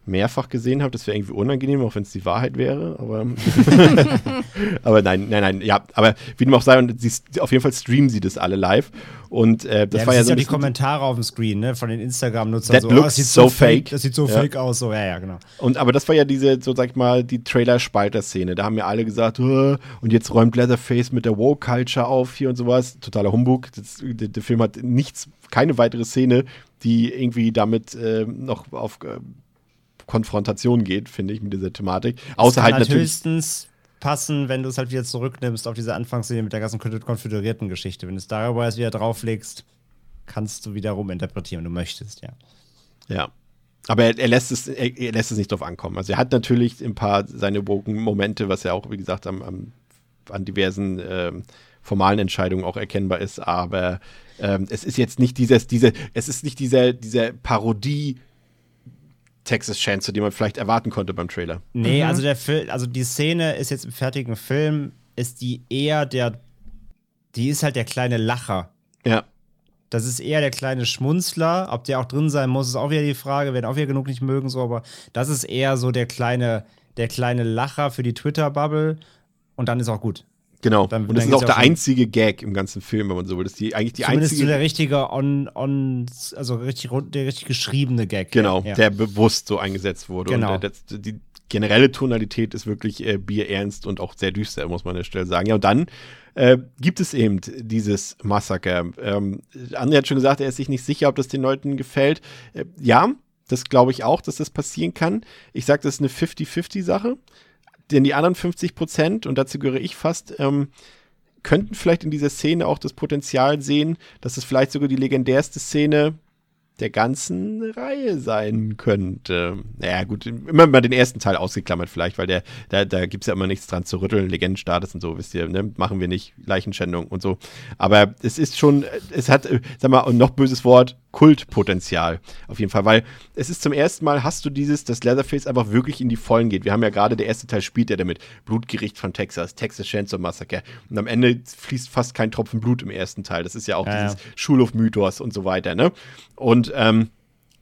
mehrfach gesehen habe. Das wäre irgendwie unangenehm, auch wenn es die Wahrheit wäre. Aber, (laughs) (laughs) aber nein, nein, nein. Ja, aber wie dem auch sei, und sie, auf jeden Fall streamen sie das alle live. Und äh, das ja, war ja so. Ja die Kommentare auf dem Screen, ne, von den Instagram-Nutzern. That so, looks oh, das sieht so, fake. Das sieht so ja. fake aus. So, ja, ja, genau. Und aber das war ja diese, so sag ich mal, die Trailer-Spalter-Szene. Da haben ja alle gesagt, und jetzt räumt Leatherface mit der Woke-Culture auf hier und sowas. Totaler Humbug. Das, der, der, Film hat nichts, keine weitere Szene, die irgendwie damit äh, noch auf. Äh, Konfrontation geht, finde ich, mit dieser Thematik. Außer halt halt natürlich. höchstens passen, wenn du es halt wieder zurücknimmst auf diese Anfangsszene mit der ganzen konföderierten Geschichte. Wenn du es darüber jetzt wieder drauflegst, kannst du wiederum interpretieren, wenn du möchtest, ja. Ja. Aber er, er, lässt es, er, er, lässt es nicht drauf ankommen. Also er hat natürlich ein paar seine Momente, was ja auch, wie gesagt, am, am an diversen ähm, formalen Entscheidungen auch erkennbar ist, aber ähm, es ist jetzt nicht dieses, diese, es ist nicht dieser, dieser Parodie Texas Chance, die man vielleicht erwarten konnte beim Trailer. Nee, mhm. also der Film, also die Szene ist jetzt im fertigen Film, ist die eher der, die ist halt der kleine Lacher. Ja. Das ist eher der kleine Schmunzler. Ob der auch drin sein muss, ist auch wieder die Frage. Werden auch wieder genug nicht mögen, so, aber das ist eher so der kleine, der kleine Lacher für die Twitter-Bubble. Und dann ist auch gut. Genau. Dann, und das ist auch der einzige Gag im ganzen Film, wenn man so will. Das ist die, eigentlich die Zumindest einzige. So der richtige on, on, also richtig, der richtig geschriebene Gag. Genau, ja. der bewusst so eingesetzt wurde. Genau. Und der, das, die generelle Tonalität ist wirklich äh, bierernst und auch sehr düster, muss man an der Stelle sagen. Ja, und dann äh, gibt es eben dieses Massaker. Ähm, André hat schon gesagt, er ist sich nicht sicher, ob das den Leuten gefällt. Äh, ja, das glaube ich auch, dass das passieren kann. Ich sage, das ist eine 50-50-Sache. Denn die anderen 50 Prozent, und dazu gehöre ich fast, ähm, könnten vielleicht in dieser Szene auch das Potenzial sehen, dass es vielleicht sogar die legendärste Szene der ganzen Reihe sein könnte. Naja, gut, immer mal den ersten Teil ausgeklammert vielleicht, weil der, da, da gibt es ja immer nichts dran zu rütteln. Legendenstatus und so, wisst ihr, ne? machen wir nicht, Leichenschändung und so. Aber es ist schon, es hat, sag mal, und noch böses Wort, Kultpotenzial. Auf jeden Fall, weil es ist zum ersten Mal, hast du dieses, dass Leatherface einfach wirklich in die Vollen geht. Wir haben ja gerade, der erste Teil spielt ja damit. Blutgericht von Texas, Texas Chainsaw Massacre. Und am Ende fließt fast kein Tropfen Blut im ersten Teil. Das ist ja auch Ja, dieses Schulhof-Mythos und so weiter, ne? Und ähm,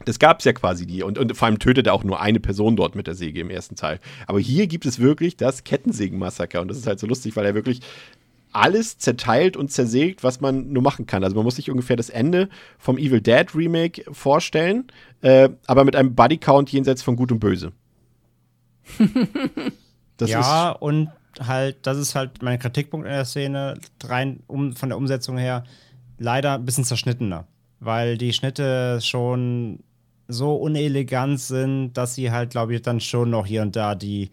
das gab es ja quasi die. Und, und vor allem tötet er auch nur eine Person dort mit der Säge im ersten Teil. Aber hier gibt es wirklich das Kettensägen-Massaker. Und das ist halt so lustig, weil er wirklich alles zerteilt und zersägt, was man nur machen kann. Also man muss sich ungefähr das Ende vom Evil Dead Remake vorstellen, äh, aber mit einem Bodycount jenseits von Gut und Böse. (laughs) ja, und halt, das ist halt mein Kritikpunkt in der Szene, rein um, von der Umsetzung her, leider ein bisschen zerschnittener. Weil die Schnitte schon so unelegant sind, dass sie halt, glaube ich, dann schon noch hier und da die,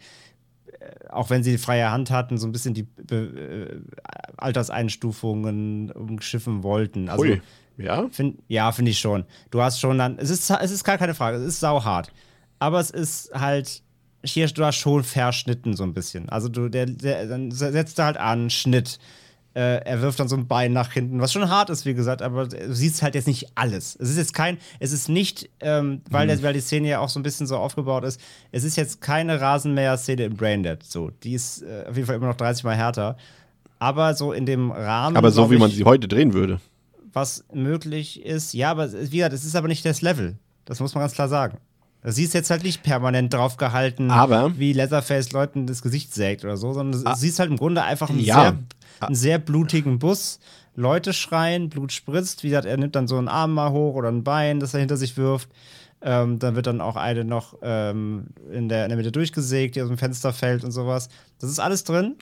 auch wenn sie freie Hand hatten, so ein bisschen die äh, Alterseinstufungen umschiffen wollten. Also, Ui, ja. Find, ja, finde ich schon. Du hast schon dann, es ist, es ist gar keine Frage, es ist sauhart. Aber es ist halt, hier, du hast schon verschnitten so ein bisschen. Also du, der, der dann setzt er halt an, Schnitt. Äh, er wirft dann so ein Bein nach hinten, was schon hart ist, wie gesagt, aber du siehst halt jetzt nicht alles. Es ist jetzt kein, es ist nicht, ähm, weil, der, weil die Szene ja auch so ein bisschen so aufgebaut ist, es ist jetzt keine Rasenmäher-Szene im Braindead. So, die ist äh, auf jeden Fall immer noch 30 Mal härter. Aber so in dem Rahmen. aber so wie man ich, sie heute drehen würde. was möglich ist. Ja, aber wie gesagt, es ist aber nicht das Level. Das muss man ganz klar sagen. Sie ist jetzt halt nicht permanent drauf gehalten, Aber- wie Leatherface Leuten das Gesicht sägt oder so, sondern Ah. sie ist halt im Grunde einfach einen, Ja. sehr, einen sehr blutigen Bus. Leute schreien, Blut spritzt. Wie gesagt, er nimmt dann so einen Arm mal hoch oder ein Bein, das er hinter sich wirft. Ähm, dann wird dann auch eine noch ähm, in, der, in der Mitte durchgesägt, die aus dem Fenster fällt und sowas. Das ist alles drin.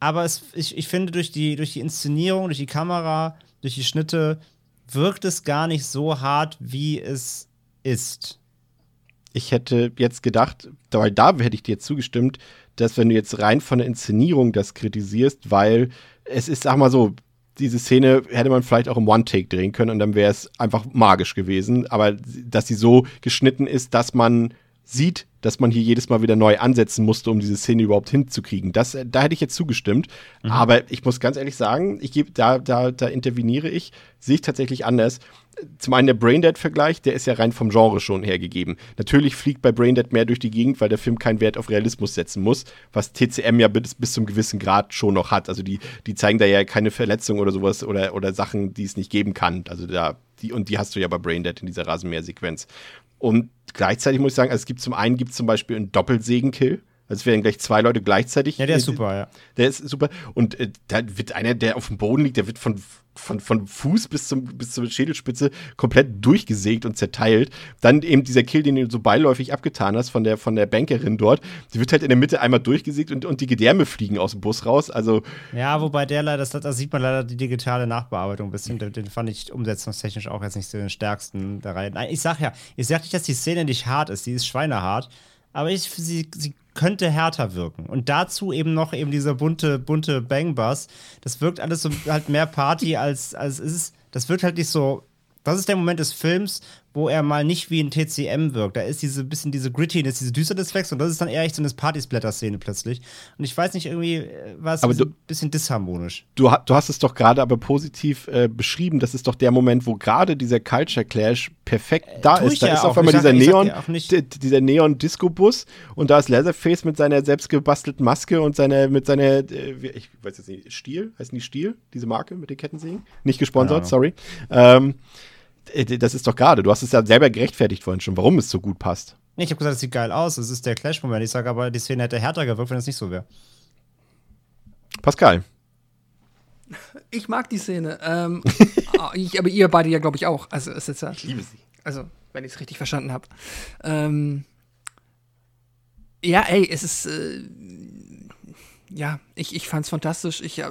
Aber es, ich, ich finde, durch die, durch die Inszenierung, durch die Kamera, durch die Schnitte wirkt es gar nicht so hart, wie es ist. Ich hätte jetzt gedacht, weil da hätte ich dir zugestimmt, dass wenn du jetzt rein von der Inszenierung das kritisierst, weil es ist, sag mal so, diese Szene hätte man vielleicht auch im One-Take drehen können und dann wäre es einfach magisch gewesen. Aber dass sie so geschnitten ist, dass man sieht, dass man hier jedes Mal wieder neu ansetzen musste, um diese Szene überhaupt hinzukriegen. Das, äh, da hätte ich jetzt zugestimmt. Aber ich muss ganz ehrlich sagen, ich gebe, da, da, da interveniere ich, sehe ich tatsächlich anders. Zum einen der Braindead-Vergleich, der ist ja rein vom Genre schon hergegeben. Natürlich fliegt bei Braindead mehr durch die Gegend, weil der Film keinen Wert auf Realismus setzen muss, was TCM ja bis, bis zum gewissen Grad schon noch hat. Also die, die zeigen da ja keine Verletzung oder sowas oder, oder Sachen, die es nicht geben kann. Also da, die, und die hast du ja bei Braindead in dieser Rasenmäher-Sequenz. Und gleichzeitig muss ich sagen, also es gibt zum einen gibt es zum Beispiel einen Doppelsägenkill. Also es werden gleich zwei Leute gleichzeitig. Ja, der ist super, ja. Der ist super. Und äh, da wird einer, der auf dem Boden liegt, der wird von, von, von Fuß bis, zum, bis zur Schädelspitze komplett durchgesägt und zerteilt. Dann eben dieser Kill, den du so beiläufig abgetan hast von der, von der Bankerin dort. Die wird halt in der Mitte einmal durchgesägt und, und die Gedärme fliegen aus dem Bus raus. Also Ja, wobei der leider, das, da sieht man leider die digitale Nachbearbeitung ein bisschen. Den, den fand ich umsetzungstechnisch auch jetzt nicht so den stärksten der Reihe. Nein, ich sag ja, ich sag nicht, dass die Szene nicht hart ist, die ist schweinehart. Aber ich, sie, sie könnte härter wirken. Und dazu eben noch eben dieser bunte, bunte Bang-Bass. Das wirkt alles so halt mehr Party als, als es ist. Das wirkt halt nicht so. Das ist der Moment des Films, wo er mal nicht wie ein TCM wirkt. Da ist diese bisschen diese Grittiness, diese Düsternis weg und das ist dann eher echt so eine Partysplatter-Szene plötzlich. Und ich weiß nicht, irgendwie äh, war es Aber ein du- bisschen disharmonisch. du, du hast es doch gerade aber positiv äh, beschrieben. Das ist doch der Moment, wo gerade dieser Culture Clash perfekt da tu ist. Da ja ist auf einmal dieser Neon, dieser Neon-Disco-Bus und da ist Leatherface mit seiner selbstgebastelten Maske und seiner, mit seiner, äh, ich weiß jetzt nicht, Stiel? Heißen die Stiel? Diese Marke mit den Kettensägen? Nicht gesponsert, sorry. Ähm, das ist doch gerade. Du hast es ja selber gerechtfertigt vorhin schon, warum es so gut passt. Nee, ich habe gesagt, es sieht geil aus. Es ist der Clash-Moment. Ich sage aber, die Szene hätte härter gewirkt, wenn es nicht so wäre. Pascal. (laughs) Ich mag die Szene. Ähm, (laughs) ah, ich, aber ihr beide ja, glaube ich, auch. Also, es ist ja. Ich liebe sie. Also, wenn ich es richtig verstanden habe. Ähm, ja, ey, es ist. Äh, ja, ich, ich fand's fantastisch. Ich. Äh, ich,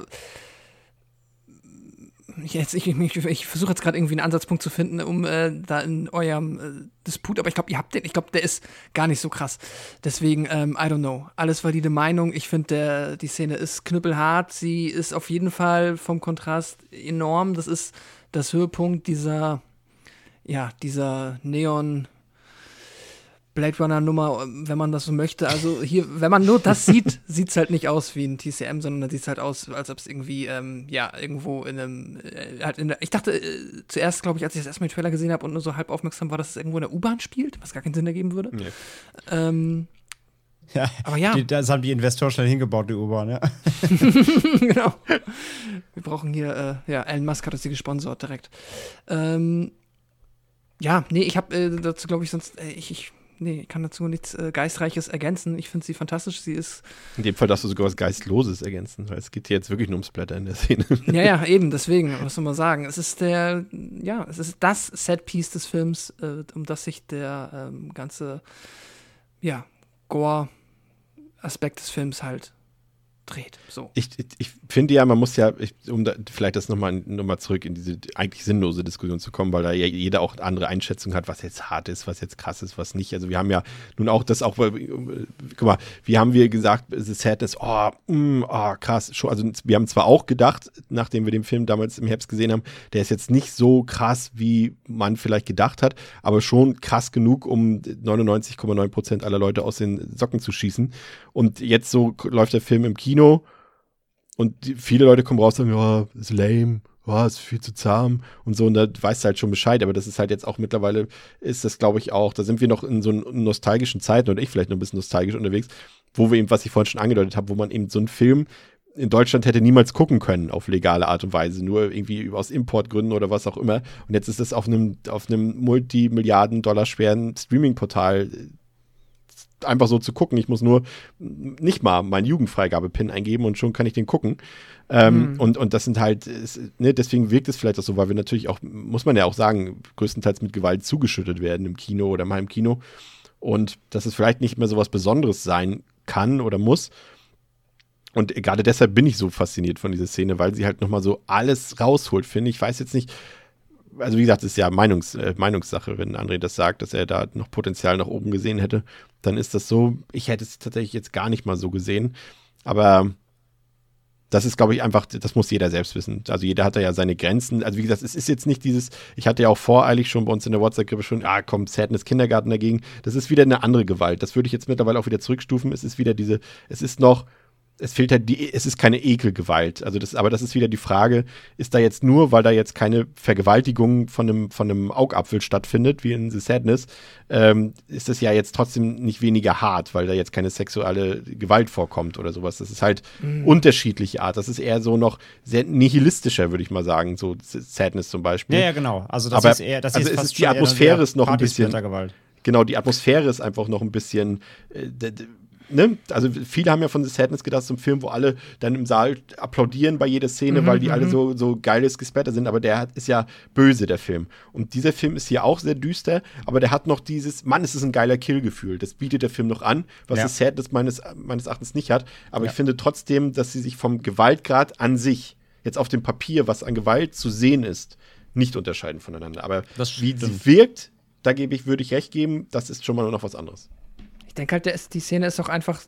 jetzt- ich, ich, ich versuche jetzt gerade irgendwie einen Ansatzpunkt zu finden, um äh, da in eurem äh, Disput, aber ich glaube, ihr habt den, ich glaube, der ist gar nicht so krass. Deswegen, ähm, I don't know. Alles valide Meinung. Ich finde, die Szene ist knüppelhart. Sie ist auf jeden Fall vom Kontrast enorm. Das ist das Höhepunkt dieser, ja, dieser Neon Blade Runner Nummer, wenn man das so möchte. Also hier, wenn man nur das sieht, (laughs) sieht es halt nicht aus wie ein TCM, sondern sieht es halt aus, als ob es irgendwie, ähm, ja, irgendwo in einem, äh, halt in der, ich dachte äh, zuerst, glaube ich, als ich das erstmal den Trailer gesehen habe und nur so halb aufmerksam war, dass es irgendwo in der U-Bahn spielt, was gar keinen Sinn ergeben würde. Nee. Ähm, Ja, aber ja, die, das haben die Investoren schnell hingebaut, die U-Bahn, ja. (laughs) genau. (laughs) Wir brauchen hier, äh, ja, Elon Musk hat uns hier gesponsert direkt. Ähm, ja, nee, ich habe äh, dazu, glaube ich, sonst, äh, ich, ich, nee, ich kann dazu nichts äh, Geistreiches ergänzen. Ich finde sie fantastisch. Sie ist, In dem Fall darfst du sogar was Geistloses ergänzen, weil es geht hier jetzt wirklich nur ums Blätter in der Szene. (laughs) ja, ja, (laughs) eben, deswegen, was soll man sagen? Es ist der, ja, es ist das Setpiece des Films, äh, um das sich der ähm, ganze, ja, Gore-Aspekt des Films halt dreht. So. Ich, ich, ich finde ja, man muss ja, ich, um da, vielleicht das nochmal noch mal zurück in diese eigentlich sinnlose Diskussion zu kommen, weil da ja jeder auch andere Einschätzung hat, was jetzt hart ist, was jetzt krass ist, was nicht. Also wir haben ja nun auch das auch, guck mal, wie haben wir gesagt, es ist Sadness, oh, mm, oh, krass. Also wir haben zwar auch gedacht, nachdem wir den Film damals im Herbst gesehen haben, der ist jetzt nicht so krass, wie man vielleicht gedacht hat, aber schon krass genug, um 99,9 Prozent aller Leute aus den Socken zu schießen. Und jetzt so läuft der Film im Kino und die, viele Leute kommen raus und sagen, ja, ist lame, ja, ist viel zu zahm und so. Und da weißt du halt schon Bescheid. Aber das ist halt jetzt auch mittlerweile, ist das, glaube ich, auch, da sind wir noch in so nostalgischen Zeiten oder ich vielleicht noch ein bisschen nostalgisch unterwegs, wo wir eben, was ich vorhin schon angedeutet habe, wo man eben so einen Film in Deutschland hätte niemals gucken können auf legale Art und Weise, nur irgendwie aus Importgründen oder was auch immer. Und jetzt ist es auf einem, auf einem Multimilliarden-Dollar schweren Streaming-Portal einfach so zu gucken. Ich muss nur nicht mal meinen Jugendfreigabe-Pin eingeben und schon kann ich den gucken. Ähm, und, und das sind halt, es, ne, deswegen wirkt es vielleicht auch so, weil wir natürlich auch, muss man ja auch sagen, größtenteils mit Gewalt zugeschüttet werden im Kino oder mal im Kino. Und dass es vielleicht nicht mehr so was Besonderes sein kann oder muss. Und gerade deshalb bin ich so fasziniert von dieser Szene, weil sie halt nochmal so alles rausholt, finde ich. Ich weiß jetzt nicht, also wie gesagt, es ist ja Meinungs, äh, Meinungssache, wenn André das sagt, dass er da noch Potenzial nach oben gesehen hätte, dann ist das so. Ich hätte es tatsächlich jetzt gar nicht mal so gesehen. Aber das ist, glaube ich, einfach, das muss jeder selbst wissen. Also jeder hat da ja seine Grenzen. Also wie gesagt, es ist jetzt nicht dieses, ich hatte ja auch voreilig schon bei uns in der WhatsApp-Gruppe schon, ah komm, Sadness Kindergarten dagegen. Das ist wieder eine andere Gewalt. Das würde ich jetzt mittlerweile auch wieder zurückstufen. Es ist wieder diese, es ist noch, es fehlt halt die, es ist keine Ekelgewalt. Also das, aber das ist wieder die Frage, ist da jetzt nur, weil da jetzt keine Vergewaltigung von einem, von einem Augapfel stattfindet, wie in The Sadness, ähm, ist das ja jetzt trotzdem nicht weniger hart, weil da jetzt keine sexuelle Gewalt vorkommt oder sowas. Das ist halt unterschiedliche Art. Das ist eher so noch sehr nihilistischer, würde ich mal sagen, so Sadness zum Beispiel. Ja, ja, genau. Also das Aber- ist eher, das also ist es fast ist- die Atmosphäre ist noch ein bisschen-. Genau, die Atmosphäre ist einfach noch ein bisschen, äh, ne, also viele haben ja von The Sadness gedacht, so ein Film, wo alle dann im Saal applaudieren bei jeder Szene, weil die alle so, so geiles Gespatter sind, aber der hat, ist ja böse, der Film. Und dieser Film ist hier auch sehr düster, aber der hat noch dieses, Mann, es ist ein geiler Kill-Gefühl. Das bietet der Film noch an, was Ja. The Sadness meines, meines Erachtens nicht hat. Aber Ja. ich finde trotzdem, dass sie sich vom Gewaltgrad an sich, jetzt auf dem Papier, was an Gewalt zu sehen ist, nicht unterscheiden voneinander. Aber wie sie wirkt, da gebe ich, würde ich recht geben, das ist schon mal noch was anderes. Denke halt, ist, die Szene ist auch einfach,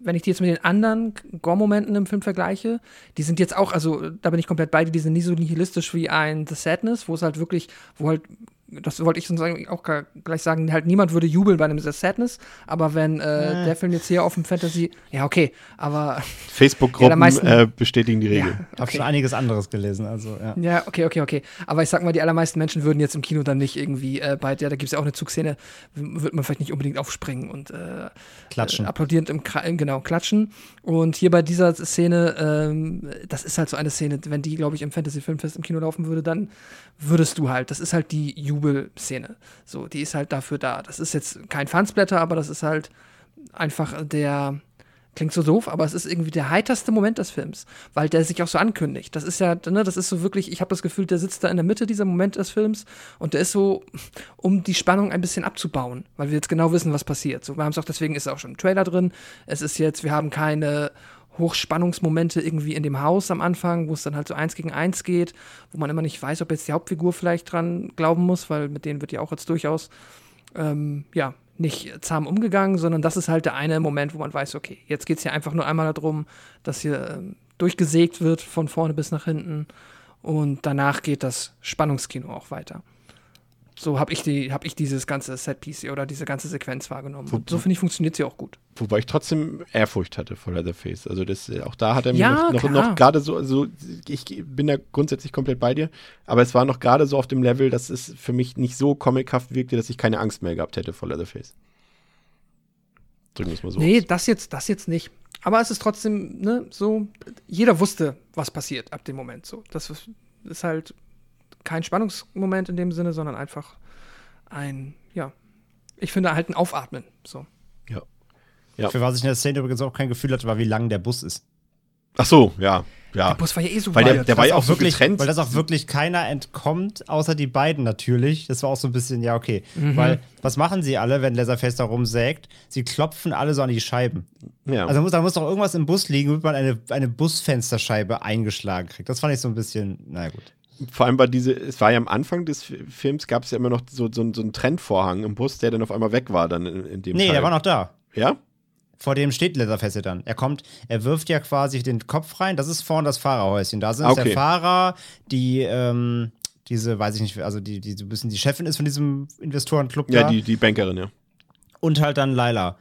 wenn ich die jetzt mit den anderen Gore-Momenten im Film vergleiche, die sind jetzt auch, also da bin ich komplett bei dir, die sind nie so nihilistisch wie ein The Sadness, wo es halt wirklich, wo halt, das wollte ich sozusagen auch gleich sagen, halt niemand würde jubeln bei einem The Sadness, aber wenn äh, der Film jetzt hier auf dem Fantasy, ja okay, aber (laughs) Ja, Facebook-Gruppen meisten- äh, bestätigen die Regel. ja, Hab okay. schon einiges anderes gelesen, also ja. Ja, okay, okay, okay. Aber ich sag mal, die allermeisten Menschen würden jetzt im Kino dann nicht irgendwie äh, bei der, da gibt es ja auch eine Zugszene, wird man vielleicht nicht unbedingt aufspringen und äh, Klatschen. Äh, applaudierend im genau, klatschen. Und hier bei dieser Szene, ähm, das ist halt so eine Szene, wenn die, glaube ich, im Fantasy Filmfest im Kino laufen würde, dann würdest du halt, das ist halt die Jubelszene. So, die ist halt dafür da. Das ist jetzt kein Fansblätter, aber das ist halt einfach der, klingt so doof, aber es ist irgendwie der heiterste Moment des Films, weil der sich auch so ankündigt. Das ist ja, ne, das ist so wirklich, ich habe das Gefühl, der sitzt da in der Mitte dieser Moment des Films und der ist so, um die Spannung ein bisschen abzubauen, weil wir jetzt genau wissen, was passiert. So, wir haben es auch, deswegen ist auch schon ein Trailer drin. Es ist jetzt, wir haben keine Hochspannungsmomente irgendwie in dem Haus am Anfang, wo es dann halt so eins gegen eins geht, wo man immer nicht weiß, ob jetzt die Hauptfigur vielleicht dran glauben muss, weil mit denen wird ja auch jetzt durchaus ähm, ja, nicht zahm umgegangen, sondern das ist halt der eine Moment, wo man weiß, okay, jetzt geht es hier einfach nur einmal darum, dass hier ähm, durchgesägt wird von vorne bis nach hinten und danach geht das Spannungskino auch weiter. So habe ich, die, hab ich dieses ganze Setpiece oder diese ganze Sequenz wahrgenommen. Und so finde ich, funktioniert sie auch gut. Wobei ich trotzdem Ehrfurcht hatte vor Leatherface. Also das, äh, auch da hat er mir Ja, noch, noch, noch gerade so, so, ich bin da grundsätzlich komplett bei dir, aber es war noch gerade so auf dem Level, dass es für mich nicht so comichaft wirkte, dass ich keine Angst mehr gehabt hätte vor Leatherface. Drücken wir es mal so. Nee, aus. das jetzt, das jetzt nicht. Aber es ist trotzdem, ne, so, jeder wusste, was passiert ab dem Moment. So, das ist, ist halt kein Spannungsmoment in dem Sinne, sondern einfach ein, ja, ich finde halt ein Aufatmen. So. Ja. Ja. Für was ich in der Szene übrigens auch kein Gefühl hatte, war, wie lang der Bus ist. Ach so, ja. ja. Der Bus war ja eh so Weil der- weit. der war Dass ja auch so wirklich, getrennt. Weil das auch wirklich keiner entkommt, außer die beiden natürlich. Das war auch so ein bisschen, ja, okay. Mhm. Weil, was machen sie alle, wenn Leatherface da rumsägt? Sie klopfen alle so an die Scheiben. ja. Also muss, da muss doch irgendwas im Bus liegen, damit man eine, eine Busfensterscheibe eingeschlagen kriegt. Das fand ich so ein bisschen, naja gut. Vor allem war diese, es war ja am Anfang des Fi- Films, gab es ja immer noch so, so, so einen Trennvorhang im Bus, der dann auf einmal weg war dann in, in dem Nee, Teil. der war noch da. Ja? Vor dem steht Leatherface dann. Er kommt, er wirft ja quasi den Kopf rein. Das ist vorne das Fahrerhäuschen. Da sind Ah, okay. der Fahrer, die, ähm, diese, weiß ich nicht, also die, die so ein bisschen die Chefin ist von diesem Investorenclub Ja, da. die, die Bankerin, ja. und halt dann Laila.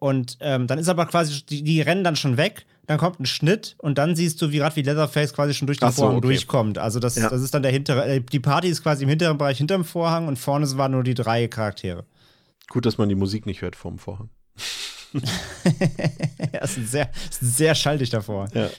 Und ähm, dann ist aber quasi, die, die rennen dann schon weg, dann kommt ein Schnitt und dann siehst du, wie gerade wie Leatherface quasi schon durch den so, Vorhang okay. durchkommt. Also das, Ja. das ist dann der hintere, äh, die Party ist quasi im hinteren Bereich hinterm Vorhang und vorne waren nur die drei Charaktere. Gut, dass man die Musik nicht hört vorm Vorhang. (laughs) ja, ist ein sehr, ist ein sehr schalldicht davor. Ja.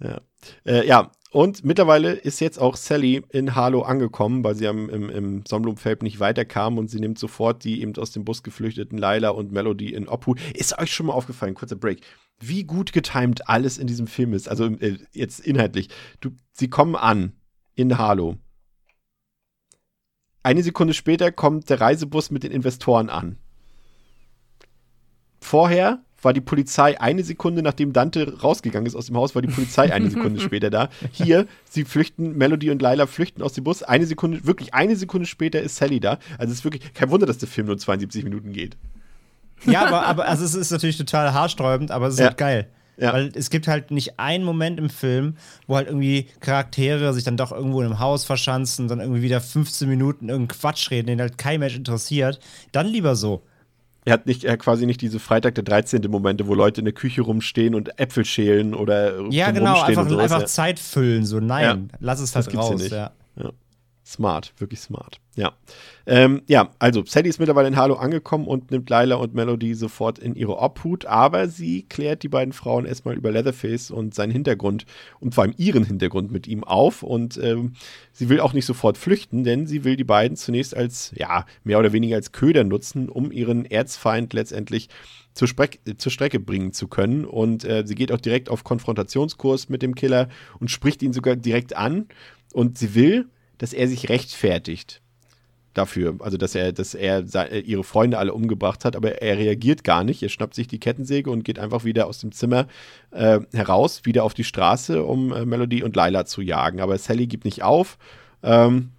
Ja. Äh, ja, und mittlerweile ist jetzt auch Sally in Harlow angekommen, weil sie am, im, im Sonnenblumenfeld nicht weiterkam und sie nimmt sofort die eben aus dem Bus geflüchteten Lila und Melody in Obhut. Ist euch schon mal aufgefallen, kurzer Break, wie gut getimed alles in diesem Film ist? Also äh, jetzt inhaltlich. Du, sie kommen an in Harlow. Eine Sekunde später kommt der Reisebus mit den Investoren an. Vorher war die Polizei eine Sekunde, nachdem Dante rausgegangen ist aus dem Haus, war die Polizei eine (laughs) Sekunde später da. Hier, sie flüchten, Melody und Lila flüchten aus dem Bus. Eine Sekunde, wirklich eine Sekunde später ist Sally da. Also es ist wirklich kein Wunder, dass der Film nur 72 Minuten geht. Ja, aber, aber also es ist natürlich total haarsträubend, aber es ist Ja. halt geil. Ja. Weil es gibt halt nicht einen Moment im Film, wo halt irgendwie Charaktere sich dann doch irgendwo in einem Haus verschanzen, dann irgendwie wieder 15 Minuten irgendeinen Quatsch reden, den halt kein Mensch interessiert. Dann lieber so. Er hat nicht, er quasi nicht diese Freitag der 13. Momente, wo Leute in der Küche rumstehen und Äpfel schälen oder Ja, genau, einfach, einfach ja. Zeit füllen. So, nein, Ja. lass es Das halt hier raus. nicht. Ja. Smart, wirklich smart. Ja. Ähm, ja, also Sally ist mittlerweile in Harlow angekommen und nimmt Lila und Melody sofort in ihre Obhut, aber sie klärt die beiden Frauen erstmal über Leatherface und seinen Hintergrund und vor allem ihren Hintergrund mit ihm auf und ähm, sie will auch nicht sofort flüchten, denn sie will die beiden zunächst als, ja, mehr oder weniger als Köder nutzen, um ihren Erzfeind letztendlich zur, Sprek zur Strecke bringen zu können. Und äh, sie geht auch direkt auf Konfrontationskurs mit dem Killer und spricht ihn sogar direkt an. Und sie will, dass er sich rechtfertigt dafür, also dass er, dass er ihre Freunde alle umgebracht hat, aber er reagiert gar nicht. Er schnappt sich die Kettensäge und geht einfach wieder aus dem Zimmer äh, heraus, wieder auf die Straße, um äh, Melody und Lila zu jagen. Aber Sally gibt nicht auf. Ähm,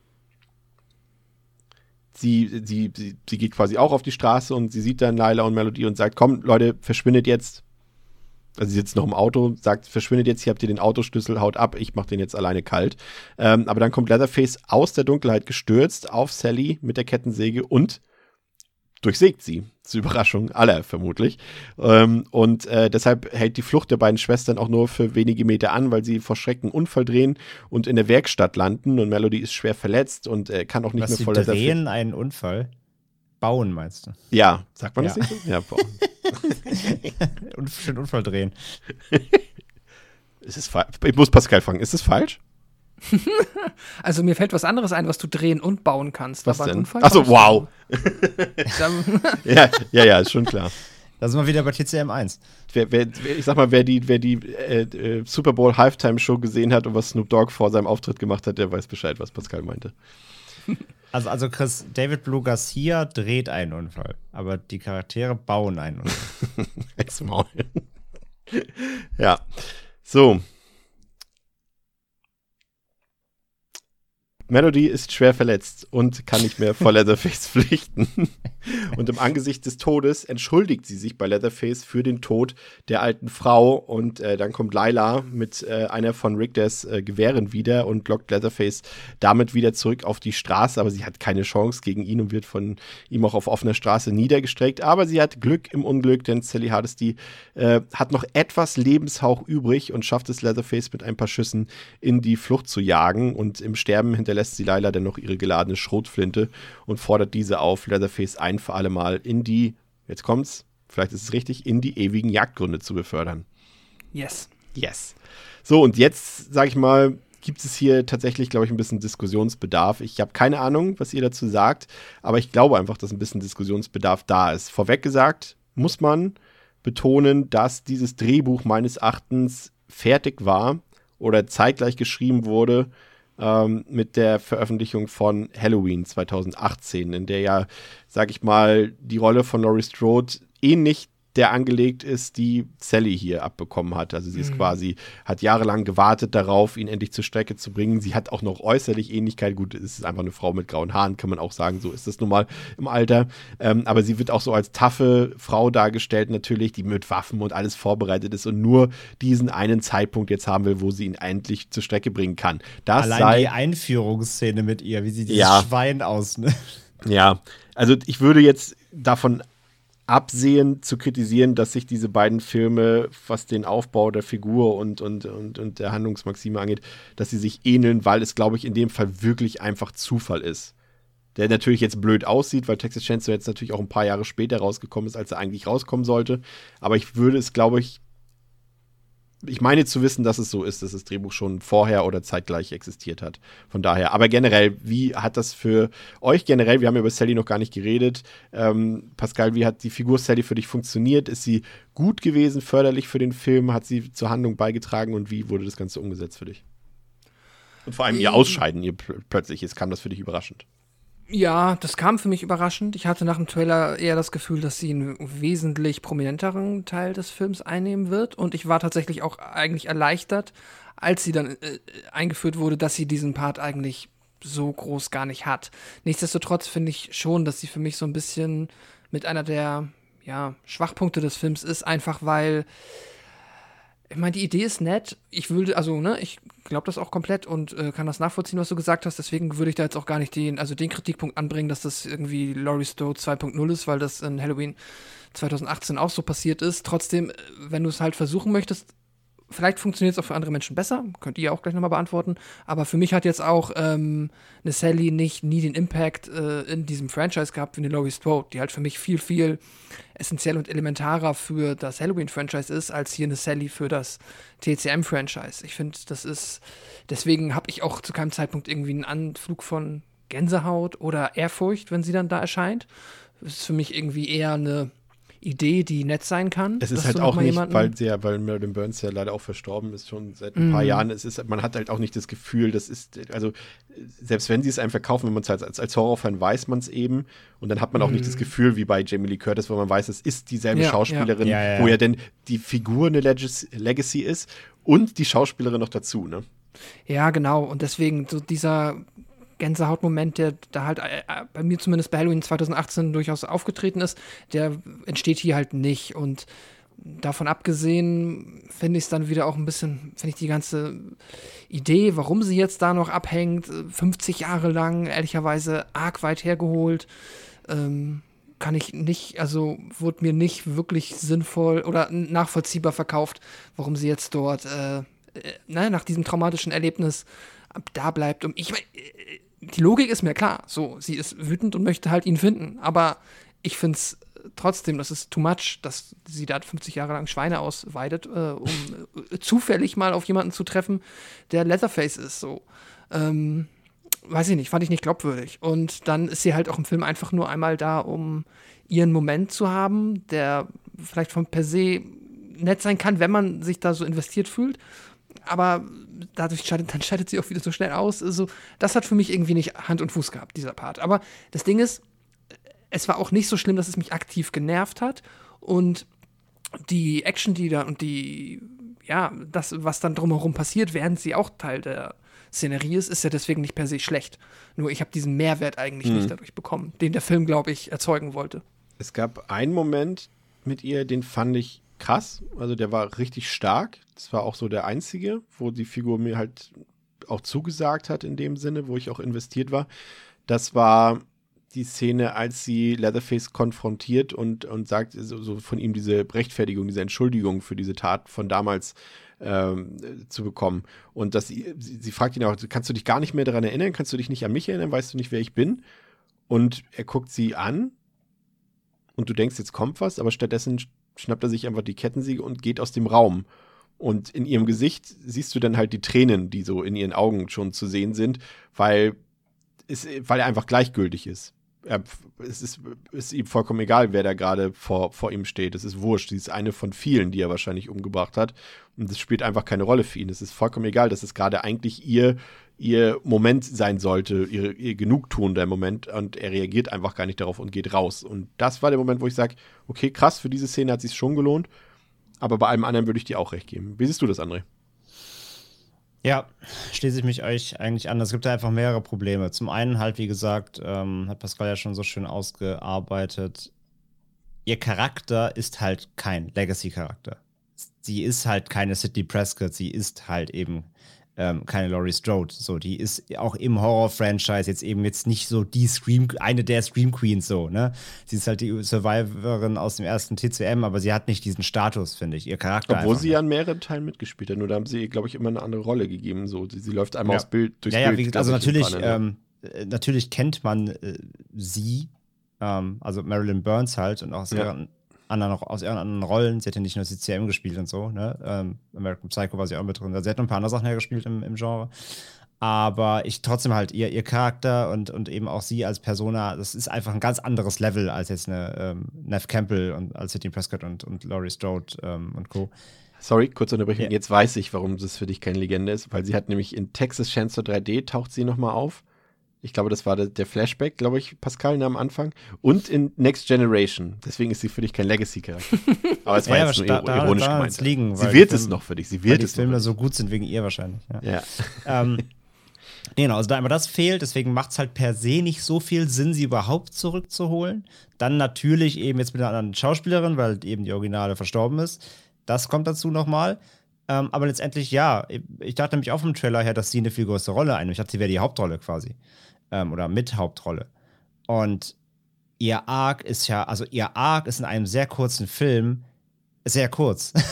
sie, sie, sie, sie geht quasi auch auf die Straße und sie sieht dann Lila und Melody und sagt, komm, Leute, verschwindet jetzt, also sie sitzt noch im Auto, sagt, verschwindet jetzt, hier habt ihr den Autoschlüssel, haut ab, ich mach den jetzt alleine kalt. Ähm, aber dann kommt Leatherface aus der Dunkelheit gestürzt auf Sally mit der Kettensäge und durchsägt sie. Zur Überraschung aller vermutlich. Ähm, und äh, deshalb hält die Flucht der beiden Schwestern auch nur für wenige Meter an, weil sie vor Schrecken Unfall drehen und in der Werkstatt landen. Und Melody ist schwer verletzt und äh, kann auch nicht Was mehr sie voll drehen einen Unfall? Bauen, meinst du? Ja, sagt man das Ja. nicht so? Ja, bauen. (laughs) (laughs) Und schön Unfall drehen. ist es ich muss Pascal fragen, ist es falsch? (laughs) Also mir fällt was anderes ein, was du drehen und bauen kannst. Was aber denn? Unfall Achso, wow. (laughs) Ja, ja, ja, ist schon klar. Da sind wir wieder bei TCM 1. Wer, wer, wer- ich sag mal, wer die, wer die äh, äh, Super Bowl Halftime Show gesehen hat und was Snoop Dogg vor seinem Auftritt gemacht hat, der weiß Bescheid, was Pascal meinte. Also, also Chris, David Blue Garcia dreht einen Unfall, aber die Charaktere bauen einen Unfall. (laughs) Ja. So. Melody ist schwer verletzt und kann nicht mehr vor Leatherface (laughs) flüchten. Und im Angesicht des Todes entschuldigt sie sich bei Leatherface für den Tod der alten Frau. Und äh, dann kommt Lila mit äh, einer von Richters äh, Gewehren wieder und lockt Leatherface damit wieder zurück auf die Straße. Aber sie hat keine Chance gegen ihn und wird von ihm auch auf offener Straße niedergestreckt. Aber sie hat Glück im Unglück, denn Sally Hardesty äh, hat noch etwas Lebenshauch übrig und schafft es Leatherface mit ein paar Schüssen in die Flucht zu jagen. Und im Sterben hinterlässt sie Lila dann noch ihre geladene Schrotflinte und fordert diese auf, Leatherface ein für alle Mal in die, jetzt kommt's, vielleicht ist es richtig, in die ewigen Jagdgründe zu befördern. Yes. Yes. So, und jetzt, sag ich mal, gibt es hier tatsächlich, glaube ich, ein bisschen Diskussionsbedarf. Ich habe keine Ahnung, was ihr dazu sagt, aber ich glaube einfach, dass ein bisschen Diskussionsbedarf da ist. Vorweg gesagt, muss man betonen, dass dieses Drehbuch meines Erachtens fertig war oder zeitgleich geschrieben wurde ähm, mit der Veröffentlichung von Halloween 2018, in der ja, sag ich mal, die Rolle von Laurie Strode ähnlich der angelegt ist, die Sally hier abbekommen hat. Also sie ist quasi, hat jahrelang gewartet darauf, ihn endlich zur Strecke zu bringen. Sie hat auch noch äußerlich Ähnlichkeit. Gut, es ist einfach eine Frau mit grauen Haaren, kann man auch sagen. So ist das nun mal im Alter. Ähm, aber sie wird auch so als taffe Frau dargestellt, natürlich, die mit Waffen und alles vorbereitet ist und nur diesen einen Zeitpunkt jetzt haben will, wo sie ihn endlich zur Strecke bringen kann. Das Allein sei die Einführungsszene mit ihr, wie sie dieses Ja. Schwein ausnimmt. Ja, also ich würde jetzt davon absehen zu kritisieren, dass sich diese beiden Filme, was den Aufbau der Figur und, und, und, und der Handlungsmaxime angeht, dass sie sich ähneln, weil es, glaube ich, in dem Fall wirklich einfach Zufall ist. Der natürlich jetzt blöd aussieht, weil Texas Chainsaw jetzt natürlich auch ein paar Jahre später rausgekommen ist, als er eigentlich rauskommen sollte. Aber ich würde es, glaube ich, ich meine zu wissen, dass es so ist, dass das Drehbuch schon vorher oder zeitgleich existiert hat. Von daher, aber generell, wie hat das für euch generell, wir haben ja über Sally noch gar nicht geredet, ähm, Pascal, wie hat die Figur Sally für dich funktioniert? Ist sie gut gewesen, förderlich für den Film? Hat sie zur Handlung beigetragen und wie wurde das Ganze umgesetzt für dich? Und vor allem ihr Ausscheiden, ihr pl plötzlich, ist, kam das für dich überraschend? Ja, das kam für mich überraschend. Ich hatte nach dem Trailer eher das Gefühl, dass sie einen wesentlich prominenteren Teil des Films einnehmen wird. Und ich war tatsächlich auch eigentlich erleichtert, als sie dann äh, eingeführt wurde, dass sie diesen Part eigentlich so groß gar nicht hat. Nichtsdestotrotz finde ich schon, dass sie für mich so ein bisschen mit einer der ja, Schwachpunkte des Films ist, einfach weil ich meine, die Idee ist nett. Ich würde, also, ne, ich glaube das auch komplett und äh, kann das nachvollziehen, was du gesagt hast. Deswegen würde ich da jetzt auch gar nicht den, also den Kritikpunkt anbringen, dass das irgendwie Laurie Strode 2.0 ist, weil das in Halloween 2018 auch so passiert ist. Trotzdem, äh, wenn du es halt versuchen möchtest, Vielleicht funktioniert es auch für andere Menschen besser, könnt ihr auch gleich nochmal beantworten. Aber für mich hat jetzt auch ähm, eine Sally nicht nie den Impact äh, in diesem Franchise gehabt wie eine Laurie Strode, die halt für mich viel, viel essentiell und elementarer für das Halloween-Franchise ist, als hier eine Sally für das TCM-Franchise. Ich finde, das ist, deswegen habe ich auch zu keinem Zeitpunkt irgendwie einen Anflug von Gänsehaut oder Ehrfurcht, wenn sie dann da erscheint. Das ist für mich irgendwie eher eine Idee, die nett sein kann. Es ist halt auch nicht, weil, sehr, weil Marilyn Burns ja leider auch verstorben ist, schon seit ein mm. paar mhm. Jahren. Es ist, man hat halt auch nicht das Gefühl, das ist, also selbst wenn sie es einem verkaufen, wenn man es als, als, als Horrorfan weiß man es eben und dann hat man auch mm. nicht das mhm. Gefühl wie bei Jamie Lee Curtis, wo man weiß, es ist dieselbe ja, Schauspielerin, ja. Ja, wo ja denn die Figur eine Legacy ist und die Schauspielerin noch dazu, ne? Ja, genau. Und deswegen so dieser Gänsehautmoment, der da halt äh, äh, bei mir zumindest bei Halloween 2018 durchaus aufgetreten ist, der entsteht hier halt nicht. Und davon abgesehen finde ich es dann wieder auch ein bisschen, finde ich die ganze Idee, warum sie jetzt da noch abhängt, 50 Jahre lang, ehrlicherweise arg weit hergeholt, ähm, kann ich nicht, also wurde mir nicht wirklich sinnvoll oder nachvollziehbar verkauft, warum sie jetzt dort, äh, äh, ne, nach diesem traumatischen Erlebnis da bleibt. Und ich meine, die Logik ist mir klar. So, sie ist wütend und möchte halt ihn finden. Aber ich finde es trotzdem, das ist too much, dass sie da 50 Jahre lang Schweine ausweidet, äh, um äh, zufällig mal auf jemanden zu treffen, der Leatherface ist. So. Ähm, weiß ich nicht, fand ich nicht glaubwürdig. Und dann ist sie halt auch im Film einfach nur einmal da, um ihren Moment zu haben, der vielleicht von per se nett sein kann, wenn man sich da so investiert fühlt aber dadurch scheidet, dann scheidet sie auch wieder so schnell aus. Also, das hat für mich irgendwie nicht Hand und Fuß gehabt, dieser Part. Aber das Ding ist, es war auch nicht so schlimm, dass es mich aktiv genervt hat. Und die Action, die da und die, ja, das, was dann drumherum passiert, während sie auch Teil der Szenerie ist, ist ja deswegen nicht per se schlecht. Nur ich habe diesen Mehrwert eigentlich mhm. nicht dadurch bekommen, den der Film, glaube ich, erzeugen wollte. Es gab einen Moment mit ihr, den fand ich krass. Also der war richtig stark. Das war auch so der einzige, wo die Figur mir halt auch zugesagt hat in dem Sinne, wo ich auch investiert war. Das war die Szene, als sie Leatherface konfrontiert und, und sagt, so, so von ihm diese Rechtfertigung, diese Entschuldigung für diese Tat von damals ähm, zu bekommen. Und dass sie, sie fragt ihn auch, kannst du dich gar nicht mehr daran erinnern? Kannst du dich nicht an mich erinnern? Weißt du nicht, wer ich bin? Und er guckt sie an und du denkst, jetzt kommt was, aber stattdessen schnappt er sich einfach die Kettensäge und geht aus dem Raum. Und in ihrem Gesicht siehst du dann halt die Tränen, die so in ihren Augen schon zu sehen sind, weil, es, weil er einfach gleichgültig ist. Er, es ist, ist, ihm vollkommen egal, wer da gerade vor, vor ihm steht. Es ist wurscht. Sie ist eine von vielen, die er wahrscheinlich umgebracht hat. Und es spielt einfach keine Rolle für ihn. Es ist vollkommen egal. Das ist gerade eigentlich ihr ihr Moment sein sollte, ihr, ihr Genugtuung der Moment und er reagiert einfach gar nicht darauf und geht raus. Und das war der Moment, wo ich sage, okay, krass, für diese Szene hat es sich schon gelohnt, aber bei allem anderen würde ich dir auch recht geben. Wie siehst du das, André? Ja, schließe ich mich euch eigentlich an. Es gibt da einfach mehrere Probleme. Zum einen halt, wie gesagt, ähm, hat Pascal ja schon so schön ausgearbeitet, ihr Charakter ist halt kein Legacy-Charakter. Sie ist halt keine Sidney Prescott, sie ist halt eben ähm, keine Laurie Strode. So, die ist auch im Horror-Franchise jetzt eben jetzt nicht so die Scream, eine der Scream Queens so, ne? Sie ist halt die Survivorin aus dem ersten TCM, aber sie hat nicht diesen Status, finde ich. Ihr Charakter. Obwohl sie ja an mehreren Teilen mitgespielt hat, nur da haben sie, glaube ich, immer eine andere Rolle gegeben. So, sie, sie läuft einmal ja. aus Bild durchs ja, ja, Bild. Wie, also natürlich, ne? ähm, äh, natürlich kennt man äh, sie, ähm, also Marilyn Burns halt und auch ja. Anderen, aus ihren anderen Rollen. Sie hat ja nicht nur CCM gespielt und so, ne? Ähm, American Psycho war sie auch mit drin. Sie hat noch ein paar andere Sachen hergespielt im, im Genre. Aber ich trotzdem halt ihr, ihr Charakter und, und eben auch sie als Persona, das ist einfach ein ganz anderes Level als jetzt eine ähm, Nev Campbell und als Sidney Prescott und, und Laurie Strode ähm, und Co. Sorry, kurze Unterbrechung. Ja. Jetzt weiß ich, warum das für dich keine Legende ist, weil sie hat nämlich in Texas Chancellor 3D taucht sie nochmal auf. Ich glaube, das war der Flashback, glaube ich, Pascal am Anfang. Und in Next Generation. Deswegen ist sie für dich kein Legacy-Charakter. (laughs) Aber es war ja, jetzt nur da, ironisch da, da gemeint. Liegen, sie wird es noch für dich. Sie wird es die Filme so gut sind wegen ihr wahrscheinlich. Ja. ja. (laughs) ähm, genau, also da immer das fehlt, deswegen macht es halt per se nicht so viel Sinn, sie überhaupt zurückzuholen. Dann natürlich eben jetzt mit einer anderen Schauspielerin, weil eben die Originale verstorben ist. Das kommt dazu nochmal. Ähm, aber letztendlich, ja, ich dachte nämlich auch vom Trailer her, dass sie eine viel größere Rolle einnimmt. Ich dachte, sie wäre die Hauptrolle quasi ähm, oder mit Hauptrolle. Und ihr Arc ist ja, also ihr Arc ist in einem sehr kurzen Film sehr kurz. (laughs)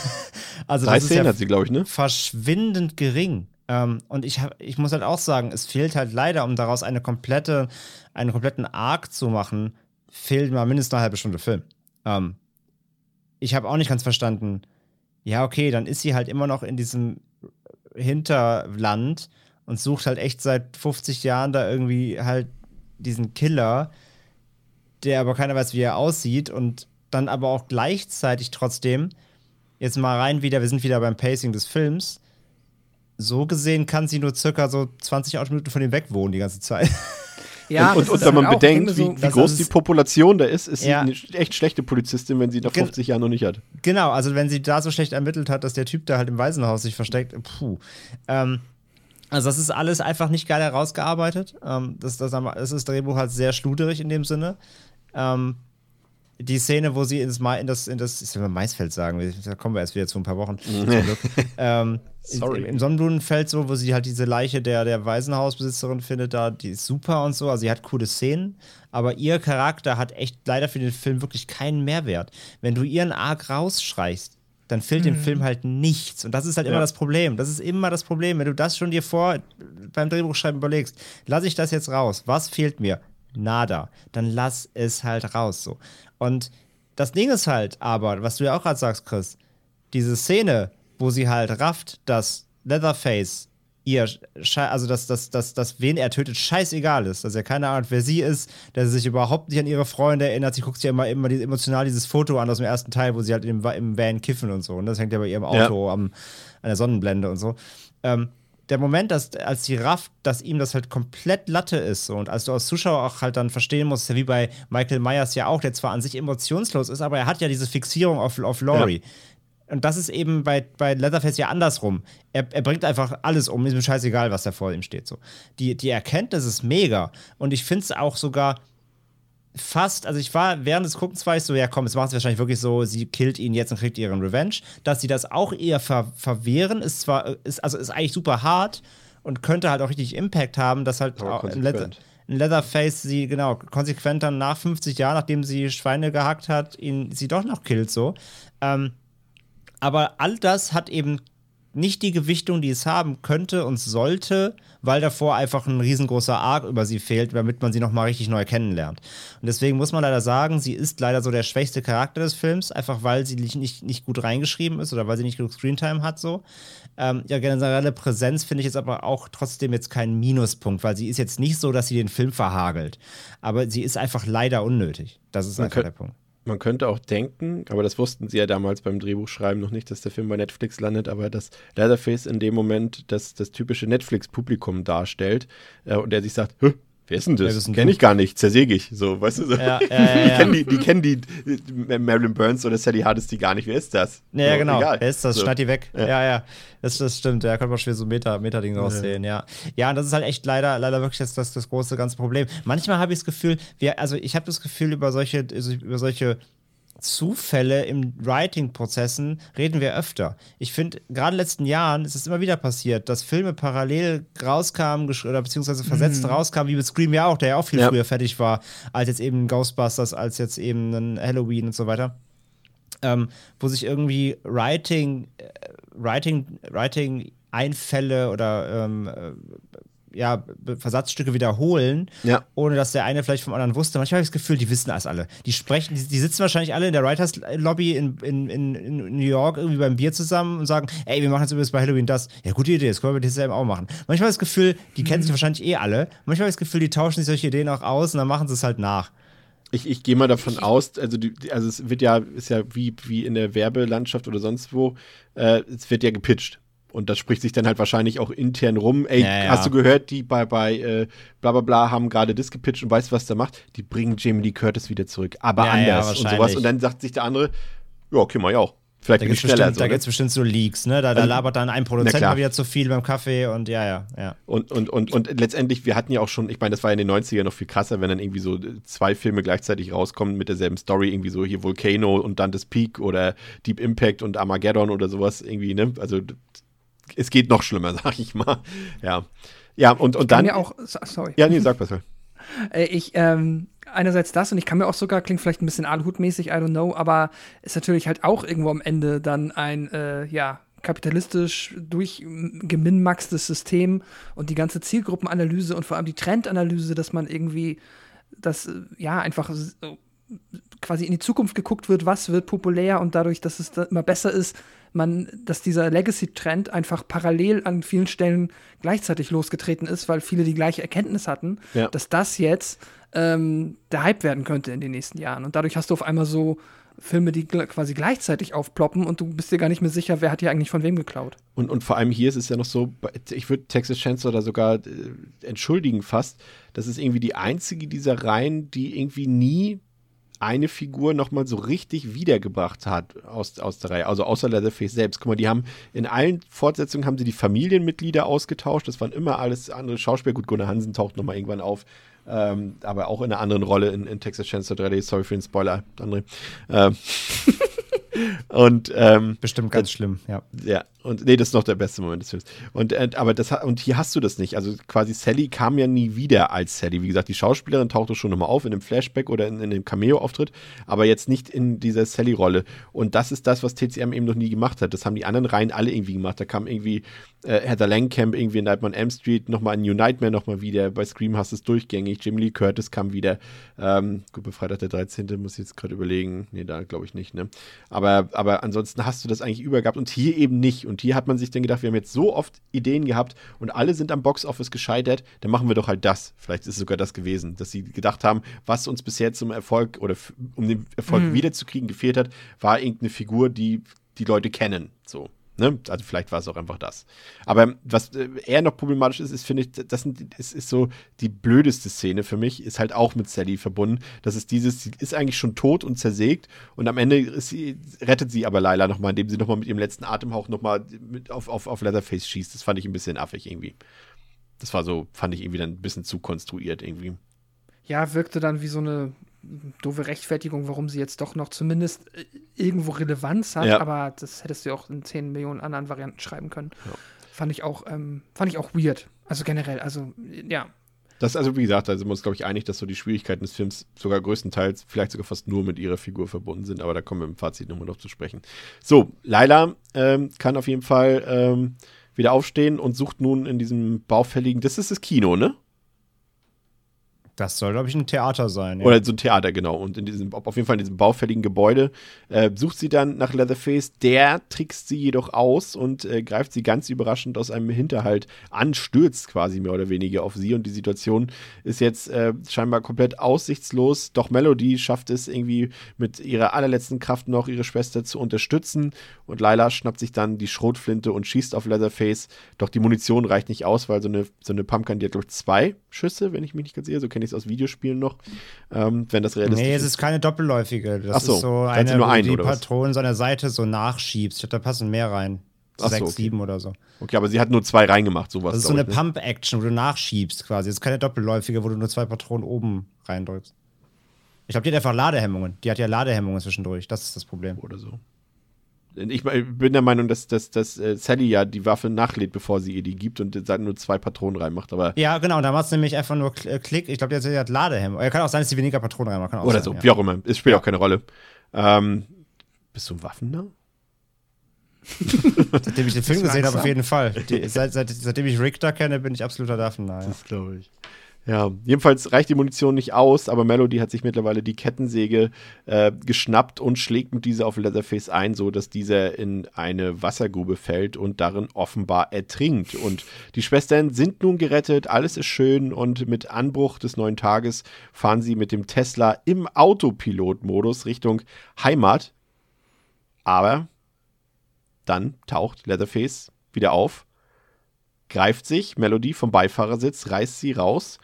Also Drei das Szenen ja hat sie, glaube ich, ne? verschwindend gering. Ähm, und ich, hab, ich muss halt auch sagen, es fehlt halt leider, um daraus eine komplette, einen kompletten Arc zu machen, fehlt mal mindestens eine halbe Stunde Film. Ähm, ich habe auch nicht ganz verstanden, ja, okay, dann ist sie halt immer noch in diesem Hinterland und sucht halt echt seit 50 Jahren da irgendwie halt diesen Killer, der aber keiner weiß, wie er aussieht und dann aber auch gleichzeitig trotzdem, jetzt mal rein wieder, wir sind wieder beim Pacing des Films, so gesehen kann sie nur circa so 20 Autominuten von ihm weg wohnen die ganze Zeit. (laughs) Ja, und und ist wenn man halt bedenkt, wie, so, wie groß ist- die Population da ist, ist Ja. sie eine echt schlechte Polizistin, wenn sie nach Gen- 50 Jahren noch nicht hat. Genau, also wenn sie da so schlecht ermittelt hat, dass der Typ da halt im Waisenhaus sich versteckt, puh. Ähm, also das ist alles einfach nicht geil herausgearbeitet. Ähm, das, das, das ist Drehbuch halt sehr schluderig in dem Sinne. Ähm, die Szene, wo sie ins Ma in das, in das, ich will Maisfeld sagen, da kommen wir erst wieder zu ein paar Wochen. (laughs) ähm, Sorry. Im, Im Sonnenblumenfeld so, wo sie halt diese Leiche der, der Waisenhausbesitzerin findet, da, die ist super und so. Also sie hat coole Szenen, aber ihr Charakter hat echt leider für den Film wirklich keinen Mehrwert. Wenn du ihren Arc rausschreichst, dann fehlt dem Film halt nichts. Und das ist halt immer Ja. das Problem. Das ist immer das Problem. Wenn du das schon dir vor beim Drehbuchschreiben überlegst, lasse ich das jetzt raus? Was fehlt mir? Nada. Dann lass es halt raus. So. Und das Ding ist halt aber, was du ja auch gerade sagst, Chris, diese Szene, wo sie halt rafft, dass Leatherface ihr, also dass, dass, dass, dass wen er tötet, scheißegal ist, dass er keine Ahnung hat, wer sie ist, dass sie sich überhaupt nicht an ihre Freunde erinnert. Sie guckt sich ja immer, immer emotional dieses Foto an aus dem ersten Teil, wo sie halt im, im Van kiffen und so. Und das hängt ja bei ihrem Auto am, an der Sonnenblende und so. Ähm, der Moment, dass, als sie rafft, dass ihm das halt komplett Latte ist so, und als du als Zuschauer auch halt dann verstehen musst, ja wie bei Michael Myers ja auch, der zwar an sich emotionslos ist, aber er hat ja diese Fixierung auf, auf Laurie. Und das ist eben bei, bei Leatherface ja andersrum. Er, er bringt einfach alles um, ist mir scheißegal, was da vor ihm steht. So. Die, die Erkenntnis ist mega. Und ich finde es auch sogar fast, also ich war während des Guckens war ich so, ja komm, es macht es wahrscheinlich wirklich so, sie killt ihn jetzt und kriegt ihren Revenge. Dass sie das auch eher ver verwehren, ist zwar, ist, also ist eigentlich super hart und könnte halt auch richtig Impact haben, dass halt auch ein, Leather, ein Leatherface sie, genau, konsequent dann nach 50 Jahren, nachdem sie Schweine gehackt hat, ihn sie doch noch killt so. Ähm, aber all das hat eben nicht die Gewichtung, die es haben könnte und sollte, weil davor einfach ein riesengroßer Arc über sie fehlt, damit man sie nochmal richtig neu kennenlernt. Und deswegen muss man leider sagen, sie ist leider so der schwächste Charakter des Films, einfach weil sie nicht, nicht, nicht gut reingeschrieben ist oder weil sie nicht genug Screentime hat so. Ähm, ja, generelle Präsenz finde ich jetzt aber auch trotzdem jetzt kein Minuspunkt, weil sie ist jetzt nicht so, dass sie den Film verhagelt. Aber sie ist einfach leider unnötig. Das ist Man einfach der Punkt. Man könnte auch denken, aber das wussten sie ja damals beim Drehbuchschreiben noch nicht, dass der Film bei Netflix landet, aber dass Leatherface in dem Moment das, das typische Netflix-Publikum darstellt äh, und der sich sagt, wer ist denn das? bist denn Kenn du?" ich gar nicht, zersäge ich. So, weißt du so. Ja, ja, (laughs) ja, die, ja. kennen die, die kennen die Marilyn Burns oder Sally Hardesty gar nicht. Wer ist das? Ja, so, genau. Egal. Wer ist das? So. Schneid die weg. Ja. Ja, ja. Das, das stimmt. Da kann man schwer so Meta, Meta-Ding raussehen, ja. Ja, und das ist halt echt leider, leider wirklich das, das, das große ganze Problem. Manchmal habe ich das Gefühl, wir, also ich habe das Gefühl, über solche, also über solche Zufälle im Writing-Prozessen reden wir öfter. Ich finde, gerade in den letzten Jahren ist es immer wieder passiert, dass Filme parallel rauskamen oder beziehungsweise versetzt rauskamen, wie mit Scream ja auch, der ja auch viel Ja. früher fertig war, als jetzt eben Ghostbusters, als jetzt eben ein Halloween und so weiter ähm, wo sich irgendwie Writing, äh, Writing, Writing Einfälle oder ähm, äh, ja, Versatzstücke wiederholen, Ja. ohne dass der eine vielleicht vom anderen wusste. Manchmal habe ich das Gefühl, die wissen das alle. Die sprechen, die, die sitzen wahrscheinlich alle in der Writers Lobby in, in, in, in New York irgendwie beim Bier zusammen und sagen, ey, wir machen jetzt übrigens bei Halloween das. Ja, gute Idee, das können wir bei DSM auch machen. Manchmal habe ich das Gefühl, die kennen sich wahrscheinlich eh alle. Manchmal habe ich das Gefühl, die tauschen sich solche Ideen auch aus und dann machen sie es halt nach. Ich, ich gehe mal davon aus, also, die, die- also es wird ja, ist ja wie, wie in der Werbelandschaft oder sonst wo, äh, es wird ja gepitcht. Und das spricht sich dann halt wahrscheinlich auch intern rum. Ey, Ja, ja. hast du gehört, die bei, bei äh, bla bla bla haben gerade das gepitcht und weißt, was der macht? Die bringen Jamie Lee Curtis wieder zurück. Aber Ja, anders und sowas. Und dann sagt sich der andere, ja, okay, mach ich auch. Vielleicht Da gibt es schneller. bestimmt, so, da ne? bestimmt so Leaks, ne? Da, da Also- labert dann ein Produzent mal wieder zu viel beim Kaffee und ja, ja, ja. Und, und, und, und letztendlich, wir hatten ja auch schon, ich meine, das war ja in den 90ern noch viel krasser, wenn dann irgendwie so zwei Filme gleichzeitig rauskommen mit derselben Story, irgendwie so hier Volcano und Dante's Peak oder Deep Impact und Armageddon oder sowas irgendwie, ne? Also es geht noch schlimmer, (laughs) sag ich mal. Ja. Ja, und, und Kann dann. mir auch, so- sorry. ja, nee, sag was. (laughs) Äh, Ich, ähm, einerseits das und ich kann mir auch sogar, klingt vielleicht ein bisschen Aluhutmäßig, I don't know, aber ist natürlich halt auch irgendwo am Ende dann ein, äh, ja, kapitalistisch durchgeminmaxtes System und die ganze Zielgruppenanalyse und vor allem die Trendanalyse, dass man irgendwie das, äh, ja, einfach quasi in die Zukunft geguckt wird, was wird populär und dadurch, dass es da immer besser ist, man, dass dieser Legacy-Trend einfach parallel an vielen Stellen gleichzeitig losgetreten ist, weil viele die gleiche Erkenntnis hatten, ja. dass das jetzt ähm, der Hype werden könnte in den nächsten Jahren. Und dadurch hast du auf einmal so Filme, die quasi gleichzeitig aufploppen und du bist dir gar nicht mehr sicher, wer hat hier eigentlich von wem geklaut. Und, und vor allem hier ist es ja noch so, ich würde Texas Chancellor da sogar äh, entschuldigen fast, das ist irgendwie die einzige dieser Reihen, die irgendwie nie eine Figur nochmal so richtig wiedergebracht hat aus, aus der Reihe, also außer Leatherface selbst. Guck mal, die haben in allen Fortsetzungen haben sie die Familienmitglieder ausgetauscht. Das waren immer alles andere Schauspieler. Gut, Gunnar Hansen taucht nochmal irgendwann auf. Ähm, aber auch in einer anderen Rolle in, in Texas Chainsaw 3D. Sorry für den Spoiler, André. Ähm. (laughs) und ähm, bestimmt ganz schlimm, ja. Ja, und nee, das ist noch der beste Moment des Films. Und, äh, aber das, und hier hast du das nicht. Also quasi Sally kam ja nie wieder als Sally. Wie gesagt, die Schauspielerin tauchte schon nochmal auf in einem Flashback oder in, in einem Cameo-Auftritt, aber jetzt nicht in dieser Sally-Rolle. Und das ist das, was TCM eben noch nie gemacht hat. Das haben die anderen Reihen alle irgendwie gemacht. Da kam irgendwie äh, Heather Langkamp irgendwie in Nightmare on M Street, nochmal in New Nightmare nochmal wieder. Bei Scream hast du es durchgängig. Jimmy Lee Curtis kam wieder. Ähm, gut, bei Freitag der 13. muss ich jetzt gerade überlegen. Nee, da glaube ich nicht, ne? Aber, aber ansonsten hast du das eigentlich übergehabt und hier eben nicht. Und und hier hat man sich dann gedacht, wir haben jetzt so oft Ideen gehabt und alle sind am Boxoffice gescheitert, dann machen wir doch halt das. Vielleicht ist es sogar das gewesen, dass sie gedacht haben, was uns bisher zum Erfolg oder um den Erfolg mhm. wiederzukriegen gefehlt hat, war irgendeine Figur, die die Leute kennen. So. Ne? Also vielleicht war es auch einfach das. Aber was äh, eher noch problematisch ist, ist, finde ich, das sind, ist, ist so die blödeste Szene für mich, ist halt auch mit Sally verbunden. Das ist dieses, sie ist eigentlich schon tot und zersägt und am Ende sie, rettet sie aber Laila nochmal, indem sie nochmal mit ihrem letzten Atemhauch nochmal auf, auf, auf Leatherface schießt. Das fand ich ein bisschen affig irgendwie. Das war so, fand ich irgendwie dann ein bisschen zu konstruiert irgendwie. Ja, wirkte dann wie so eine doofe Rechtfertigung, warum sie jetzt doch noch zumindest äh, irgendwo Relevanz hat, ja. aber das hättest du auch in 10 Millionen anderen Varianten schreiben können. Ja. Fand ich auch, ähm, fand ich auch weird. Also generell, also ja. Das also, wie gesagt, da sind wir uns, glaube ich, einig, dass so die Schwierigkeiten des Films sogar größtenteils, vielleicht sogar fast nur mit ihrer Figur verbunden sind, aber da kommen wir im Fazit nochmal drauf zu sprechen. So, Laila ähm, kann auf jeden Fall ähm, wieder aufstehen und sucht nun in diesem baufälligen, das ist das Kino, ne? Das soll, glaube ich, ein Theater sein. Ja. Oder so ein Theater, genau. Und in diesem, auf jeden Fall in diesem baufälligen Gebäude äh, sucht sie dann nach Leatherface. Der trickst sie jedoch aus und äh, greift sie ganz überraschend aus einem Hinterhalt an, stürzt quasi mehr oder weniger auf sie. Und die Situation ist jetzt äh, scheinbar komplett aussichtslos. Doch Melody schafft es irgendwie mit ihrer allerletzten Kraft noch, ihre Schwester zu unterstützen. Und Lila schnappt sich dann die Schrotflinte und schießt auf Leatherface. Doch die Munition reicht nicht aus, weil so eine, so eine Pumpkin, die hat, glaube ich, zwei Schüsse, wenn ich mich nicht ganz sehe. So kenne ich es aus Videospielen noch. Ähm, wenn das realistisch ist. Nee, es ist keine doppelläufige. Das Ach so, ist so eine, nur du die Patronen so an der Seite so nachschiebst. Ich glaube, da passen mehr rein. So sechs, okay. sieben oder so. Okay, aber sie hat nur zwei reingemacht, sowas. Das ist so eine ne? Pump-Action, wo du nachschiebst quasi. Das ist keine doppelläufige, wo du nur zwei Patronen oben reindrückst. Ich glaube, die hat einfach Ladehemmungen. Die hat ja Ladehemmungen zwischendurch. Das ist das Problem. Oder so ich bin der Meinung, dass, dass, dass äh, Sally ja die Waffe nachlädt, bevor sie ihr die gibt und dann nur zwei Patronen reinmacht. Aber ja, genau, da macht es nämlich einfach nur äh, Klick. Ich glaube, die hat Ladehemmer. Kann auch sein, dass sie weniger Patronen reinmacht. Kann Oder sein, so, ja. wie auch immer. Es spielt ja. auch keine Rolle. Ähm, bist du ein Waffennah? (laughs) seitdem ich den Film gesehen habe, auf jeden Fall. Die, seit, seit, seitdem ich Richter kenne, bin ich absoluter Waffennah. Ja. Das glaube ich. Ja, jedenfalls reicht die Munition nicht aus, aber Melody hat sich mittlerweile die Kettensäge äh, geschnappt und schlägt mit dieser auf Leatherface ein, so dass dieser in eine Wassergrube fällt und darin offenbar ertrinkt. Und die Schwestern sind nun gerettet, alles ist schön und mit Anbruch des neuen Tages fahren sie mit dem Tesla im Autopilot-Modus Richtung Heimat. Aber dann taucht Leatherface wieder auf, greift sich Melody vom Beifahrersitz, reißt sie raus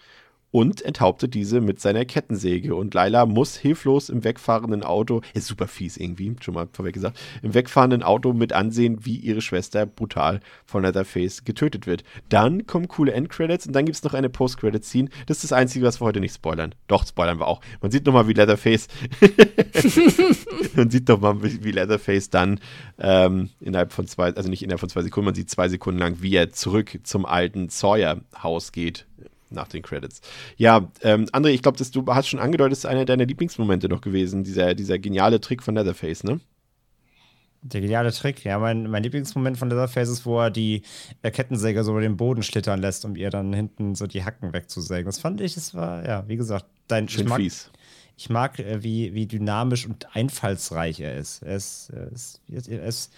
und enthauptet diese mit seiner Kettensäge. Und Laila muss hilflos im wegfahrenden Auto, ist super fies irgendwie, schon mal vorweg gesagt, im wegfahrenden Auto mit ansehen, wie ihre Schwester brutal von Leatherface getötet wird. Dann kommen coole Endcredits und dann gibt es noch eine Post-Credit-Scene. Das ist das Einzige, was wir heute nicht spoilern. Doch, spoilern wir auch. Man sieht nochmal, wie Leatherface, (laughs) man sieht nochmal, wie Leatherface dann ähm, innerhalb von zwei, also nicht innerhalb von zwei Sekunden, man sieht zwei Sekunden lang, wie er zurück zum alten Sawyer-Haus geht nach den Credits. Ja, ähm, André, ich glaube, du hast schon angedeutet, das ist einer deiner Lieblingsmomente noch gewesen, dieser, dieser geniale Trick von Leatherface, ne? Der geniale Trick, ja, mein, mein Lieblingsmoment von Leatherface ist, wo er die äh, Kettensäge so über den Boden schlittern lässt, um ihr dann hinten so die Hacken wegzusägen. Das fand ich, das war, ja, wie gesagt, dein Schön ich mag, fies. Ich mag, äh, wie, wie dynamisch und einfallsreich er ist. Er ist, er ist, er ist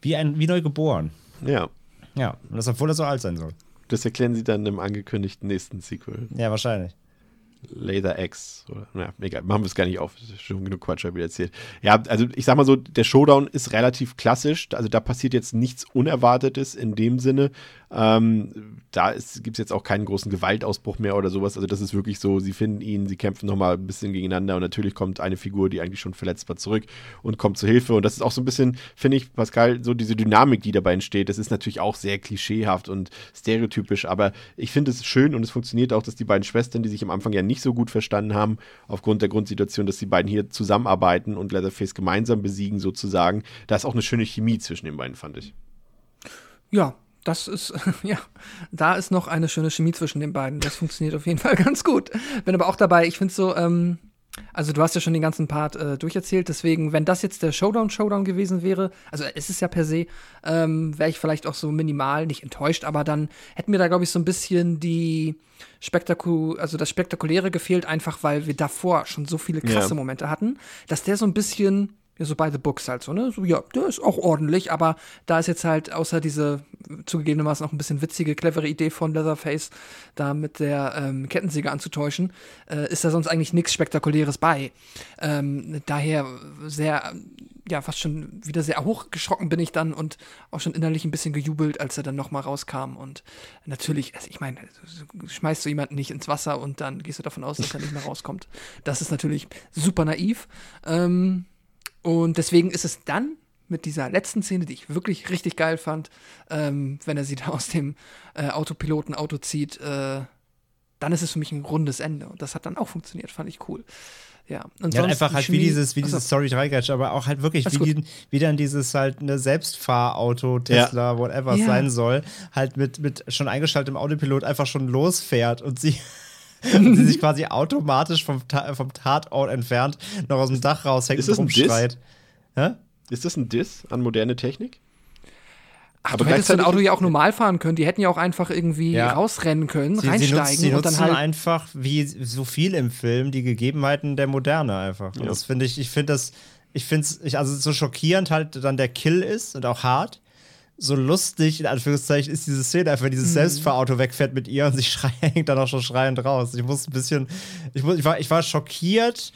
wie, ein, wie neu geboren. Ja. Ja, und das, obwohl er so alt sein soll. Das erklären sie dann im angekündigten nächsten Sequel. Ja, wahrscheinlich. Laser X. Oder, na, egal, machen wir es gar nicht auf. Schon genug Quatsch habe ich erzählt. Ja, also ich sag mal so, der Showdown ist relativ klassisch. Also da passiert jetzt nichts Unerwartetes in dem Sinne. Ähm, da gibt es jetzt auch keinen großen Gewaltausbruch mehr oder sowas. Also das ist wirklich so, sie finden ihn, sie kämpfen nochmal ein bisschen gegeneinander und natürlich kommt eine Figur, die eigentlich schon verletzt war, zurück und kommt zur Hilfe. Und das ist auch so ein bisschen, finde ich, Pascal, so diese Dynamik, die dabei entsteht, das ist natürlich auch sehr klischeehaft und stereotypisch, aber ich finde es schön und es funktioniert auch, dass die beiden Schwestern, die sich am Anfang ja nicht so gut verstanden haben, aufgrund der Grundsituation, dass die beiden hier zusammenarbeiten und Leatherface gemeinsam besiegen sozusagen. Da ist auch eine schöne Chemie zwischen den beiden, fand ich. Ja, das ist, (laughs) ja, da ist noch eine schöne Chemie zwischen den beiden. Das funktioniert auf jeden Fall (laughs) ganz gut. Bin aber auch dabei, ich finde so, ähm, also du hast ja schon den ganzen Part äh, durcherzählt, deswegen, wenn das jetzt der Showdown-Showdown gewesen wäre, also es ist ja per se, ähm, wäre ich vielleicht auch so minimal nicht enttäuscht, aber dann hätten wir da, glaube ich, so ein bisschen die Spektaku also das Spektakuläre gefehlt, einfach weil wir davor schon so viele krasse Ja. Momente hatten, dass der so ein bisschen ja, so by the books halt so, ne? So, ja, der ist auch ordentlich, aber da ist jetzt halt außer diese zugegebenermaßen auch ein bisschen witzige, clevere Idee von Leatherface, da mit der ähm, Kettensäge anzutäuschen, äh, ist da sonst eigentlich nichts Spektakuläres bei. Ähm, daher sehr, ja, fast schon wieder sehr hochgeschrocken bin ich dann und auch schon innerlich ein bisschen gejubelt, als er dann nochmal rauskam. Und natürlich, also ich meine, schmeißt du jemanden nicht ins Wasser und dann gehst du davon aus, dass er nicht mehr rauskommt. Das ist natürlich super naiv. Ähm, und deswegen ist es dann mit dieser letzten Szene, die ich wirklich richtig geil fand, ähm, wenn er sie da aus dem äh, Autopiloten-Auto zieht, äh, dann ist es für mich ein rundes Ende. Und das hat dann auch funktioniert, fand ich cool. Ja, und Ja, sonst einfach halt wie Chemie- dieses, wie dieses Sorry Dreigatsch, aber auch halt wirklich, wie, gut. die, wie dann dieses halt eine Selbstfahrauto, Tesla, whatever es Ja. sein soll, halt mit, mit schon eingeschaltetem Autopilot einfach schon losfährt und sie, (laughs) und sie sich (laughs) quasi automatisch vom, Ta vom Tatort entfernt, noch aus dem Dach raushängt Ist das und ein Diss? rumschreit. Hä? Ist das ein Diss an moderne Technik? Ach, aber du hättest dein Auto ja auch normal fahren können. Die hätten ja auch einfach irgendwie Ja. rausrennen können, Sie, sie, reinsteigen nutzt, sie und nutzen dann halt. einfach, wie so viel im Film, die Gegebenheiten der Moderne einfach. Und Ja. das finde ich, ich finde das, ich finde es, ich, also so schockierend halt dann der Kill ist und auch hart. So lustig, in Anführungszeichen, ist diese Szene einfach, wenn dieses Mhm. Selbstfahrauto wegfährt mit ihr und sie (laughs) schreit, hängt dann auch schon schreiend raus. Ich muss ein bisschen, ich, muss, ich, war, ich war schockiert,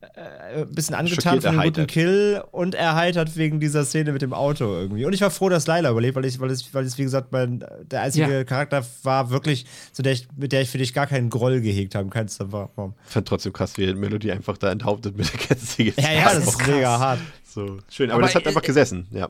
äh, ein bisschen angetan von dem guten. Kill und erheitert wegen dieser Szene mit dem Auto irgendwie. Und ich war froh, dass Laila überlebt, weil ich, weil es, weil es wie gesagt, mein, der einzige Ja. Charakter war wirklich, zu der ich, mit der ich für dich gar keinen Groll gehegt habe. Ich fand trotzdem krass, wie Melodie einfach da enthauptet mit der Kettensäge. Ja, ja, das ist krass. mega hart. So, schön, aber, Aber, das hat äh, einfach gesessen, ja.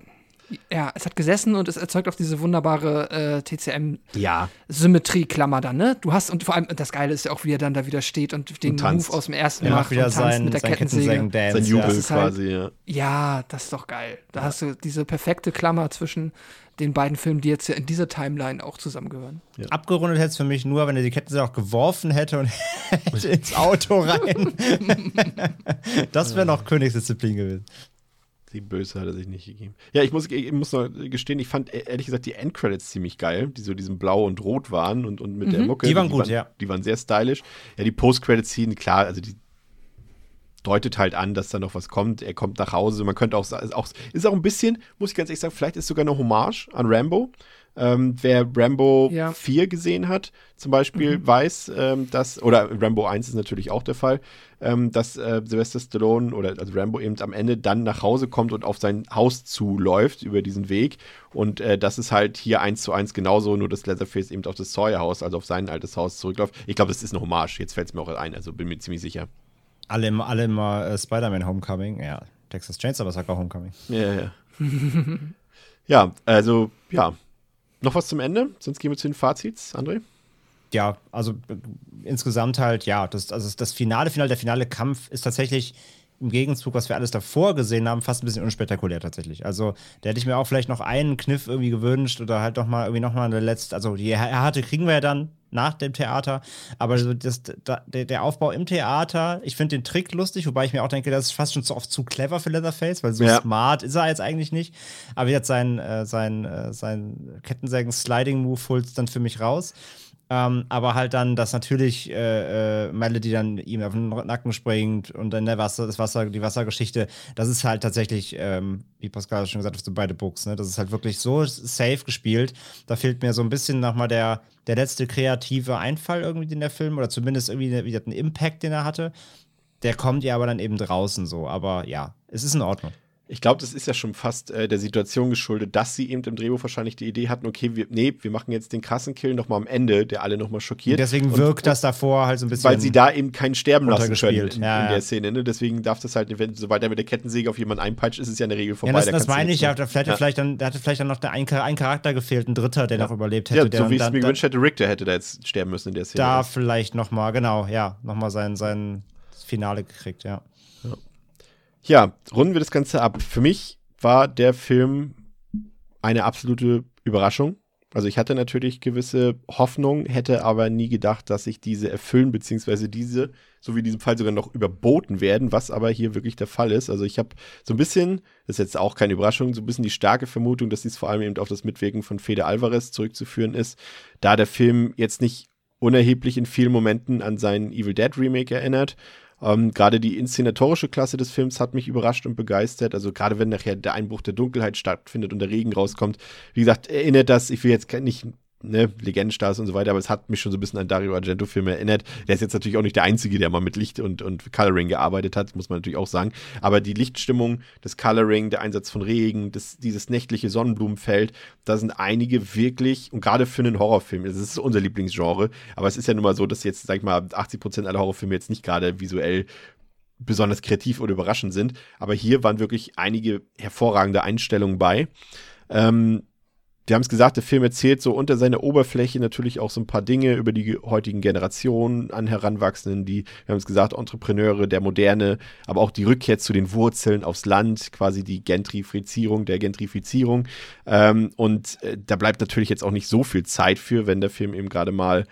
Ja, es hat gesessen und es erzeugt auch diese wunderbare äh, TCM Ja. Symmetrieklammer dann, ne? Du hast, und vor allem das Geile ist ja auch, wie er dann da wieder steht und den. Move aus dem ersten Er macht und tanzt sein, mit der Kettensäge. Kettensägen-Dance. Sein ja. Jubel das ist halt- quasi, ja. Ja, das ist doch geil. Da hast du diese perfekte Klammer zwischen den beiden Filmen, die jetzt ja in dieser Timeline auch zusammengehören. Abgerundet hätte es für mich nur, wenn er die Kettensäge auch geworfen hätte und hätte (laughs) ins Auto rein. (laughs) das wäre noch Königsdisziplin gewesen. Die Böse hat er sich nicht gegeben. Ja, ich muss, ich muss noch gestehen, ich fand e- ehrlich gesagt die Endcredits ziemlich geil, die so diesem Blau und Rot waren und, und mit der Mucke. Die waren gut, ja. Die waren sehr stylisch. Ja, die Post-Credits-Szenen, klar, also die deutet halt an, dass da noch was kommt. Er kommt nach Hause. Man könnte auch sagen, auch, ist auch ein bisschen, muss ich ganz ehrlich sagen, vielleicht ist sogar eine Hommage an Rambo. Ähm, wer Rambo Ja. 4 gesehen hat, zum Beispiel, weiß, ähm, dass, oder Rambo 1 ist natürlich auch der Fall, ähm, dass äh, Sylvester Stallone oder also Rambo eben am Ende dann nach Hause kommt und auf sein Haus zuläuft über diesen Weg. Und äh, das ist halt hier eins zu eins genauso, nur dass Leatherface eben auf das Sawyer-Haus, also auf sein altes Haus zurückläuft. Ich glaube, das ist eine Hommage. Jetzt fällt es mir auch ein, also bin mir ziemlich sicher. Alle immer, alle immer äh, Spider-Man Homecoming. Ja, Texas Chainsaw Massacre Homecoming. Ja, ja. ja, (laughs) also, ja. Noch was zum Ende? Sonst gehen wir zu den Fazits, André. ja, also äh, insgesamt halt, ja, das, also das finale Finale, der finale Kampf ist tatsächlich im Gegenzug, was wir alles davor gesehen haben, fast ein bisschen unspektakulär tatsächlich. Also da hätte ich mir auch vielleicht noch einen Kniff irgendwie gewünscht oder halt noch mal irgendwie noch mal eine letzte, also die harte kriegen wir ja dann nach dem Theater, aber so das, da, der, Aufbau im Theater, ich finde den Trick lustig, wobei ich mir auch denke, das ist fast schon zu oft zu clever für Leatherface, weil so ja. smart ist er jetzt eigentlich nicht. Aber jetzt sein, äh, sein, äh, sein Kettensägen-Sliding-Move holt dann für mich raus. Ähm, aber halt dann, dass natürlich äh, äh, Melody dann ihm auf den Nacken springt und dann der Wasser, das Wasser, die Wassergeschichte, das ist halt tatsächlich, ähm, wie Pascal schon gesagt hat, so beide Books, ne? Das ist halt wirklich so safe gespielt. Da fehlt mir so ein bisschen nochmal der, der letzte kreative Einfall irgendwie in der Film oder zumindest irgendwie wieder ein Impact, den er hatte. Der kommt ja aber dann eben draußen so. Aber ja, es ist in Ordnung. Ich glaube, das ist ja schon fast äh, der Situation geschuldet, dass sie eben im Drehbuch wahrscheinlich die Idee hatten, okay, wir, nee, wir machen jetzt den krassen Kill nochmal am Ende, der alle nochmal schockiert. Und deswegen wirkt und, das davor halt so ein bisschen. Weil sie da eben keinen sterben lassen können in, ja, in der Szene. Ne? Deswegen darf das halt, wenn, sobald er mit der Kettensäge auf jemanden einpeitscht, ist es ja in der Regel vorbei. Ja, das, das meine ich, ja, da vielleicht, ja. vielleicht dann, da hatte vielleicht dann noch der ein, ein Charakter gefehlt, ein Dritter, der ja. noch überlebt hätte. Ja, so wie ich es mir gewünscht hätte, Rick, der hätte da jetzt sterben müssen in der Szene. Da vielleicht nochmal, genau, ja, nochmal sein, sein Finale gekriegt, ja. Ja, runden wir das Ganze ab. Für mich war der Film eine absolute Überraschung. Also ich hatte natürlich gewisse Hoffnung, hätte aber nie gedacht, dass sich diese erfüllen, beziehungsweise diese, so wie in diesem Fall sogar noch überboten werden, was aber hier wirklich der Fall ist. Also ich habe so ein bisschen, das ist jetzt auch keine Überraschung, so ein bisschen die starke Vermutung, dass dies vor allem eben auf das Mitwirken von Fede Alvarez zurückzuführen ist, da der Film jetzt nicht unerheblich in vielen Momenten an seinen Evil Dead Remake erinnert ähm, gerade die inszenatorische Klasse des Films hat mich überrascht und begeistert. Also gerade wenn nachher der Einbruch der Dunkelheit stattfindet und der Regen rauskommt. Wie gesagt, erinnert das, ich will jetzt nicht ne, Legendenstars und so weiter, aber es hat mich schon so ein bisschen an Dario Argento-Filme erinnert. Der ist jetzt natürlich auch nicht der Einzige, der mal mit Licht und, und Coloring gearbeitet hat, muss man natürlich auch sagen. Aber die Lichtstimmung, das Coloring, der Einsatz von Regen, das, dieses nächtliche Sonnenblumenfeld, da sind einige wirklich, und gerade für einen Horrorfilm, das ist unser Lieblingsgenre, aber es ist ja nun mal so, dass jetzt, sag ich mal, 80% aller Horrorfilme jetzt nicht gerade visuell besonders kreativ oder überraschend sind. Aber hier waren wirklich einige hervorragende Einstellungen bei. Ähm, die haben es gesagt, der Film erzählt so unter seiner Oberfläche natürlich auch so ein paar Dinge über die heutigen Generationen an Heranwachsenden, die, wir haben es gesagt, Entrepreneure der Moderne, aber auch die Rückkehr zu den Wurzeln aufs Land, quasi die Gentrifizierung der Gentrifizierung. Ähm, und äh, da bleibt natürlich jetzt auch nicht so viel Zeit für, wenn der Film eben gerade mal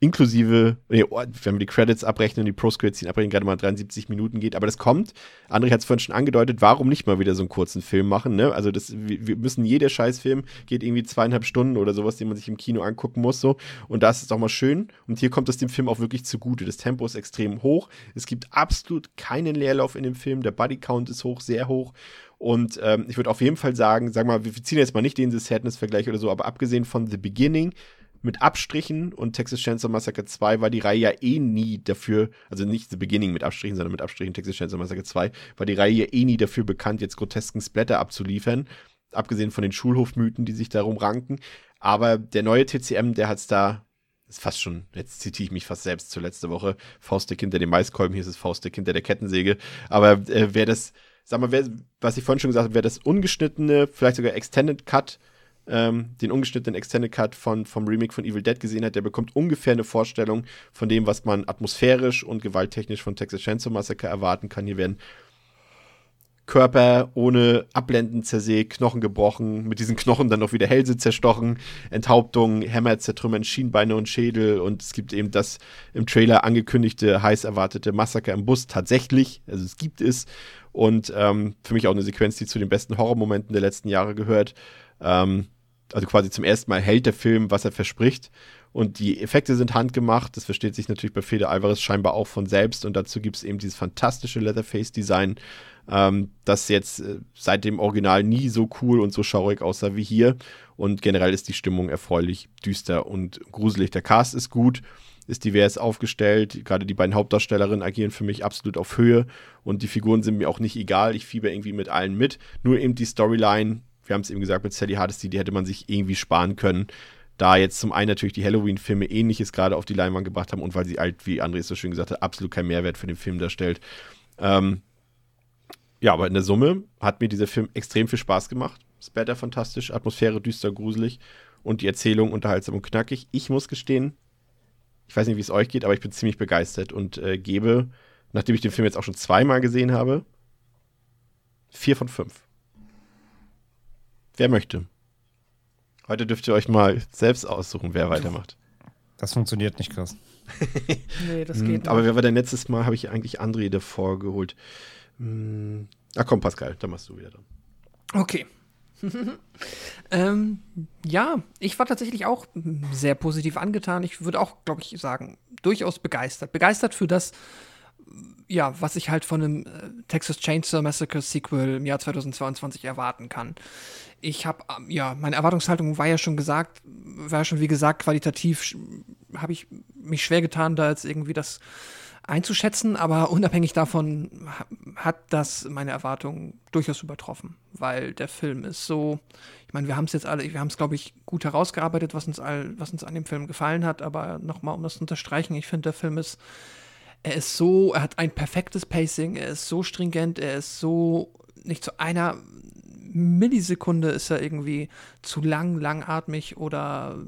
inklusive, nee, oh, wenn wir die Credits abrechnen, die Pro-Credits abrechnen, gerade mal 73 Minuten geht. Aber das kommt. André hat es vorhin schon angedeutet, warum nicht mal wieder so einen kurzen Film machen? Ne? Also das, wir müssen, jeder Scheißfilm geht irgendwie zweieinhalb Stunden oder sowas, den man sich im Kino angucken muss. So. Und das ist auch mal schön. Und hier kommt es dem Film auch wirklich zugute. Das Tempo ist extrem hoch. Es gibt absolut keinen Leerlauf in dem Film. Der Bodycount ist hoch, sehr hoch. Und ähm, ich würde auf jeden Fall sagen, sag mal, wir ziehen jetzt mal nicht den The Sadness-Vergleich oder so, aber abgesehen von The Beginning mit Abstrichen und Texas Chainsaw Massacre 2 war die Reihe ja eh nie dafür, also nicht The Beginning mit Abstrichen, sondern mit Abstrichen Texas Chainsaw Massacre 2, war die Reihe ja eh nie dafür bekannt, jetzt grotesken Splatter abzuliefern, abgesehen von den Schulhofmythen, die sich darum ranken. Aber der neue TCM, der hat's da, ist fast schon, jetzt zitiere ich mich fast selbst zur letzte Woche, Faustdick hinter dem Maiskolben, hier ist es Faustdick hinter der Kettensäge. Aber äh, wer das, sag mal, wer, was ich vorhin schon gesagt habe, wer das ungeschnittene, vielleicht sogar Extended Cut ähm, den ungeschnittenen Extended Cut von, vom Remake von Evil Dead gesehen hat, der bekommt ungefähr eine Vorstellung von dem, was man atmosphärisch und gewalttechnisch von Texas Chainsaw Massacre erwarten kann. Hier werden Körper ohne Abblenden zersägt, Knochen gebrochen, mit diesen Knochen dann auch wieder Hälse zerstochen, Enthauptung, Hämmer zertrümmern, Schienbeine und Schädel und es gibt eben das im Trailer angekündigte, heiß erwartete Massaker im Bus tatsächlich, also es gibt es und ähm, für mich auch eine Sequenz, die zu den besten Horrormomenten der letzten Jahre gehört. Ähm, also quasi zum ersten Mal hält der Film, was er verspricht. Und die Effekte sind handgemacht. Das versteht sich natürlich bei Fede Alvarez scheinbar auch von selbst. Und dazu gibt es eben dieses fantastische Leatherface-Design, ähm, das jetzt äh, seit dem Original nie so cool und so schaurig aussah wie hier. Und generell ist die Stimmung erfreulich düster und gruselig. Der Cast ist gut, ist divers aufgestellt. Gerade die beiden Hauptdarstellerinnen agieren für mich absolut auf Höhe. Und die Figuren sind mir auch nicht egal. Ich fieber irgendwie mit allen mit. Nur eben die Storyline wir haben es eben gesagt, mit Sally Hardesty, die hätte man sich irgendwie sparen können. Da jetzt zum einen natürlich die Halloween-Filme ähnliches gerade auf die Leinwand gebracht haben und weil sie halt, wie André so schön gesagt hat, absolut keinen Mehrwert für den Film darstellt. Ähm, ja, aber in der Summe hat mir dieser Film extrem viel Spaß gemacht. Splatter fantastisch, Atmosphäre düster, gruselig und die Erzählung unterhaltsam und knackig. Ich muss gestehen, ich weiß nicht, wie es euch geht, aber ich bin ziemlich begeistert und äh, gebe nachdem ich den Film jetzt auch schon zweimal gesehen habe, vier von fünf. Wer möchte? Heute dürft ihr euch mal selbst aussuchen, wer weitermacht. Das funktioniert nicht, Chris. (laughs) Nee, das Hm, geht nicht. Aber wer war denn letztes Mal? Habe ich eigentlich André davor geholt. Hm, Ach komm, Pascal, dann machst du wieder dran. Okay. (laughs) ähm, ja, ich war tatsächlich auch sehr positiv angetan. Ich würde auch, glaube ich, sagen, durchaus begeistert. Begeistert für das, ja, was ich halt von einem äh, Texas Chainsaw Massacre Sequel im Jahr 2022 erwarten kann. Ich habe, ähm, ja, meine Erwartungshaltung war ja schon gesagt, war ja schon wie gesagt, qualitativ habe ich mich schwer getan, da jetzt irgendwie das einzuschätzen, aber (laughs) unabhängig davon ha- hat das meine Erwartungen durchaus übertroffen, weil der Film ist so, ich meine, wir haben es jetzt alle, wir haben es, glaube ich, gut herausgearbeitet, was uns all, was uns an dem Film gefallen hat, aber nochmal, um das zu unterstreichen, ich finde, der Film ist, er ist so, er hat ein perfektes Pacing, er ist so stringent, er ist so, nicht zu einer Millisekunde ist er irgendwie zu lang, langatmig oder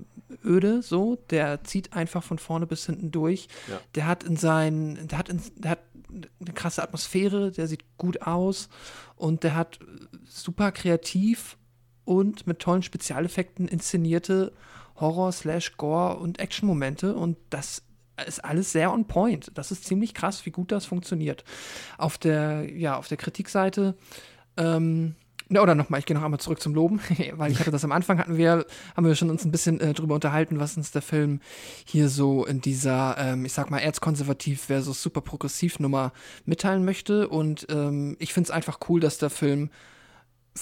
öde, so. Der zieht einfach von vorne bis hinten durch. Ja. Der hat in seinen, der hat in, der hat eine krasse Atmosphäre, der sieht gut aus und der hat super kreativ und mit tollen Spezialeffekten inszenierte Horror, Slash, Gore und Action-Momente und das ist alles sehr on point. Das ist ziemlich krass, wie gut das funktioniert. Auf der, ja, auf der Kritikseite, ähm, oder nochmal, ich gehe noch einmal zurück zum Loben, (laughs) weil ich hatte das am Anfang, hatten wir, haben wir schon uns ein bisschen äh, drüber unterhalten, was uns der Film hier so in dieser, ähm, ich sag mal, erzkonservativ versus super progressiv Nummer mitteilen möchte. Und ähm, ich finde es einfach cool, dass der Film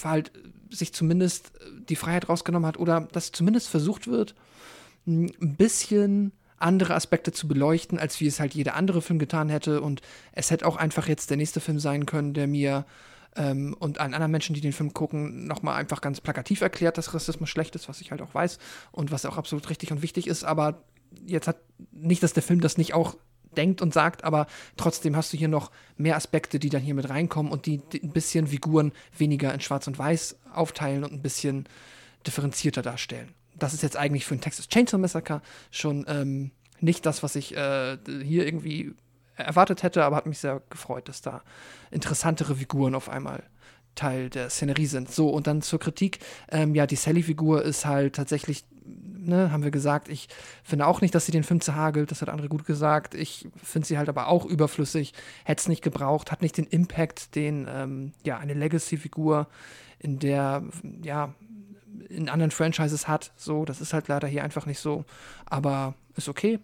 halt sich zumindest die Freiheit rausgenommen hat oder dass zumindest versucht wird, ein bisschen andere Aspekte zu beleuchten, als wie es halt jeder andere Film getan hätte. Und es hätte auch einfach jetzt der nächste Film sein können, der mir ähm, und allen anderen Menschen, die den Film gucken, nochmal einfach ganz plakativ erklärt, dass Rassismus schlecht ist, was ich halt auch weiß und was auch absolut richtig und wichtig ist. Aber jetzt hat nicht, dass der Film das nicht auch denkt und sagt, aber trotzdem hast du hier noch mehr Aspekte, die dann hier mit reinkommen und die, die ein bisschen Figuren weniger in Schwarz und Weiß aufteilen und ein bisschen differenzierter darstellen. Das ist jetzt eigentlich für ein Texas Chainsaw Massacre schon ähm, nicht das, was ich äh, hier irgendwie erwartet hätte, aber hat mich sehr gefreut, dass da interessantere Figuren auf einmal Teil der Szenerie sind. So, und dann zur Kritik. Ähm, ja, die Sally-Figur ist halt tatsächlich, ne, haben wir gesagt, ich finde auch nicht, dass sie den Film zerhagelt, das hat andere gut gesagt. Ich finde sie halt aber auch überflüssig, hätte es nicht gebraucht, hat nicht den Impact, den, ähm, ja, eine Legacy-Figur in der, ja, in anderen Franchises hat. So, das ist halt leider hier einfach nicht so, aber ist okay.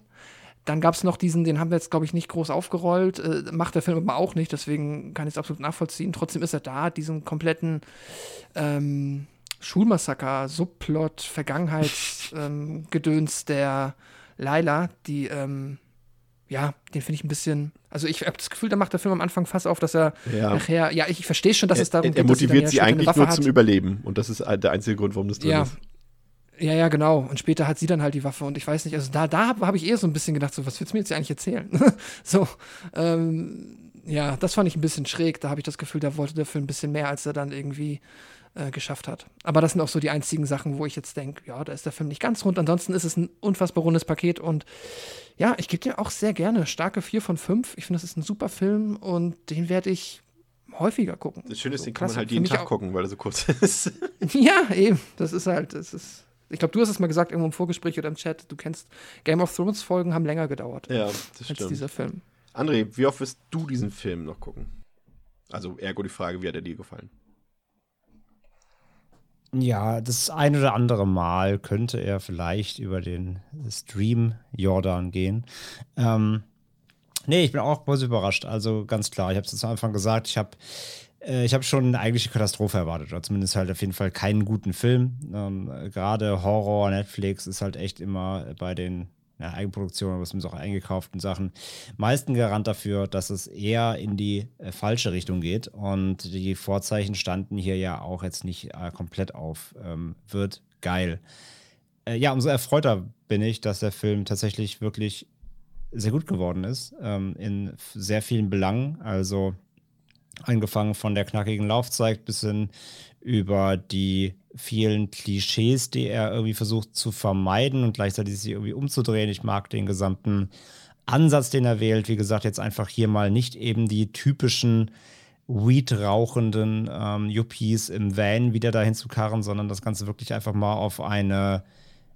Dann gab es noch diesen, den haben wir jetzt, glaube ich, nicht groß aufgerollt. Äh, macht der Film aber auch nicht, deswegen kann ich es absolut nachvollziehen. Trotzdem ist er da, diesen kompletten ähm, Schulmassaker, Subplot, Vergangenheitsgedöns ähm, der Laila, die, ähm, ja, den finde ich ein bisschen. Also ich habe das Gefühl, da macht der Film am Anfang fast auf, dass er Ja. nachher, ja, ich, ich verstehe schon, dass es darum er, er geht, dann motiviert sie eigentlich nur hat. zum Überleben. Und das ist der einzige Grund, warum das drin Ja. ist. Ja, ja, genau. Und später hat sie dann halt die Waffe und ich weiß nicht, also da, da habe hab ich eher so ein bisschen gedacht, so, was willst du mir jetzt hier eigentlich erzählen? (laughs) so, ähm, ja, das fand ich ein bisschen schräg. Da habe ich das Gefühl, da wollte der Film ein bisschen mehr, als er dann irgendwie äh, geschafft hat. Aber das sind auch so die einzigen Sachen, wo ich jetzt denke, ja, da ist der Film nicht ganz rund. Ansonsten ist es ein unfassbar rundes Paket und ja, ich gebe dir auch sehr gerne starke 4 von 5. Ich finde, das ist ein super Film und den werde ich häufiger gucken. Das Schöne ist, So, den kann man halt jeden Tag gucken, weil er so kurz (laughs) ist. ja, eben. Das ist halt, das ist. Ich glaube, du hast es mal gesagt, irgendwo im Vorgespräch oder im Chat. Du kennst Game of Thrones Folgen haben länger gedauert ja, das als stimmt. dieser Film. André, wie oft wirst du diesen Film noch gucken? Also, ergo die Frage, wie hat er dir gefallen? Ja, das ein oder andere Mal könnte er vielleicht über den Stream Jordan gehen. Ähm, nee, ich bin auch positiv überrascht. Also ganz klar, ich habe es zu Anfang gesagt, ich habe äh, ich habe schon eine eigentliche Katastrophe erwartet, oder zumindest halt auf jeden Fall keinen guten Film. Ähm, Gerade Horror, Netflix ist halt echt immer bei den ja, Eigenproduktionen, aber zumindest auch eingekauften Sachen meisten Garant dafür, dass es eher in die äh, falsche Richtung geht. Und die Vorzeichen standen hier ja auch jetzt nicht äh, komplett auf. Ähm, wird geil. Äh, ja, umso erfreuter bin ich, dass der Film tatsächlich wirklich sehr gut geworden ist. Ähm, in sehr vielen Belangen. Also angefangen von der knackigen Laufzeit bis hin über die vielen Klischees, die er irgendwie versucht zu vermeiden und gleichzeitig sich irgendwie umzudrehen. Ich mag den gesamten Ansatz, den er wählt, wie gesagt, jetzt einfach hier mal nicht eben die typischen Weed rauchenden ähm, Yuppies im Van wieder dahin zu karren, sondern das Ganze wirklich einfach mal auf eine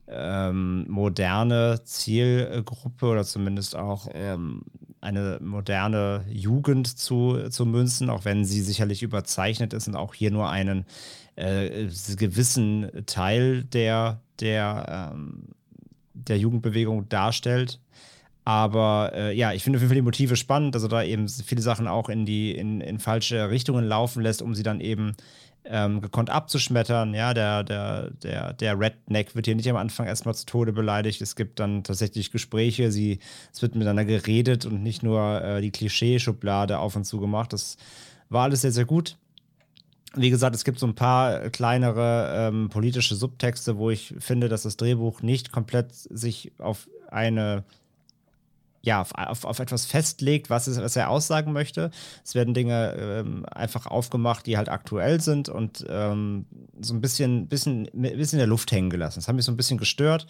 ähm, moderne Zielgruppe oder zumindest auch ähm, eine moderne Jugend zu, zu münzen, auch wenn sie sicherlich überzeichnet ist und auch hier nur einen äh, gewissen Teil der, der, ähm, der Jugendbewegung darstellt. Aber äh, ja, ich finde auf jeden Fall die Motive spannend, dass er da eben viele Sachen auch in die in, in falsche Richtungen laufen lässt, um sie dann eben ähm, gekonnt abzuschmettern. Ja, der, der, der, der Redneck wird hier nicht am Anfang erstmal zu Tode beleidigt. Es gibt dann tatsächlich Gespräche, sie, es wird miteinander geredet und nicht nur äh, die Klischeeschublade auf und zu gemacht. Das war alles sehr, sehr gut. Wie gesagt, es gibt so ein paar kleinere ähm, politische Subtexte, wo ich finde, dass das Drehbuch nicht komplett sich auf eine ja, auf, auf, auf, etwas festlegt, was, ist, was er aussagen möchte. Es werden Dinge ähm, einfach aufgemacht, die halt aktuell sind und ähm, so ein bisschen, bisschen, bisschen in der Luft hängen gelassen. Das hat mich so ein bisschen gestört.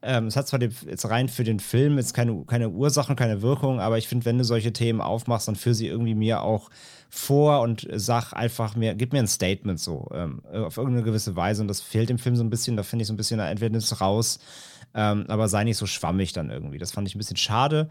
Ähm, es hat zwar jetzt rein für den Film jetzt keine, keine Ursachen, keine Wirkung, aber ich finde, wenn du solche Themen aufmachst, dann führ sie irgendwie mir auch vor und sag einfach mir, gib mir ein Statement so, ähm, auf irgendeine gewisse Weise. Und das fehlt im Film so ein bisschen, da finde ich so ein bisschen, entweder nimmst raus ähm, aber sei nicht so schwammig dann irgendwie. Das fand ich ein bisschen schade.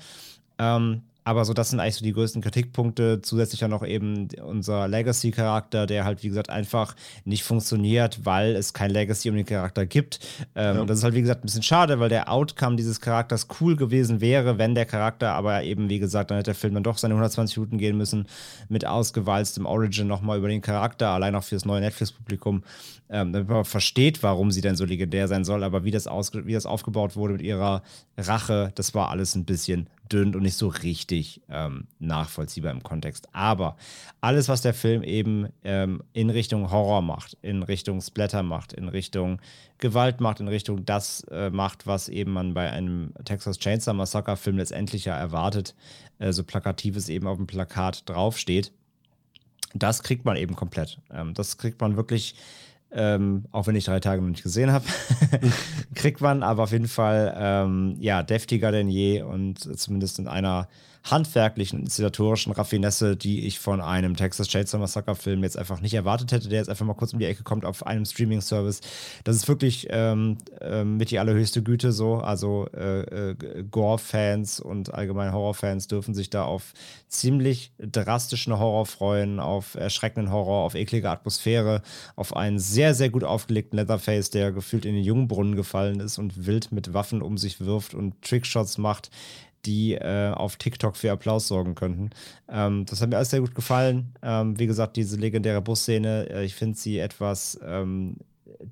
Ähm, aber so, das sind eigentlich so die größten Kritikpunkte. Zusätzlich ja noch eben unser Legacy-Charakter, der halt, wie gesagt, einfach nicht funktioniert, weil es kein Legacy um den Charakter gibt. Ähm, ja. Und das ist halt, wie gesagt, ein bisschen schade, weil der Outcome dieses Charakters cool gewesen wäre, wenn der Charakter aber eben, wie gesagt, dann hätte der Film dann doch seine 120 Minuten gehen müssen mit ausgewalztem Origin nochmal über den Charakter, allein auch fürs neue Netflix-Publikum ähm, damit man versteht, warum sie denn so legendär sein soll, aber wie das, wie das aufgebaut wurde mit ihrer Rache, das war alles ein bisschen dünn und nicht so richtig ähm, nachvollziehbar im Kontext. Aber alles, was der Film eben ähm, in Richtung Horror macht, in Richtung Splatter macht, in Richtung Gewalt macht, in Richtung das äh, macht, was eben man bei einem Texas Chainsaw Massacre Film letztendlich ja erwartet, äh, so plakatives eben auf dem Plakat draufsteht, das kriegt man eben komplett. Ähm, das kriegt man wirklich ähm, auch wenn ich drei Tage noch nicht gesehen habe, (laughs) kriegt man aber auf jeden Fall ähm, ja deftiger denn je und zumindest in einer handwerklichen, inszenatorischen Raffinesse, die ich von einem Texas Chainsaw Massacre Film jetzt einfach nicht erwartet hätte, der jetzt einfach mal kurz um die Ecke kommt auf einem Streaming-Service. Das ist wirklich ähm, äh, mit die allerhöchste Güte so. Also äh, äh, Gore-Fans und allgemein Horror-Fans dürfen sich da auf ziemlich drastischen Horror freuen, auf erschreckenden Horror, auf eklige Atmosphäre, auf einen sehr, sehr gut aufgelegten Leatherface, der gefühlt in den Jungbrunnen gefallen ist und wild mit Waffen um sich wirft und Trickshots macht die äh, auf TikTok für Applaus sorgen könnten. Ähm, das hat mir alles sehr gut gefallen. Ähm, wie gesagt, diese legendäre Busszene, äh, ich finde sie etwas ähm,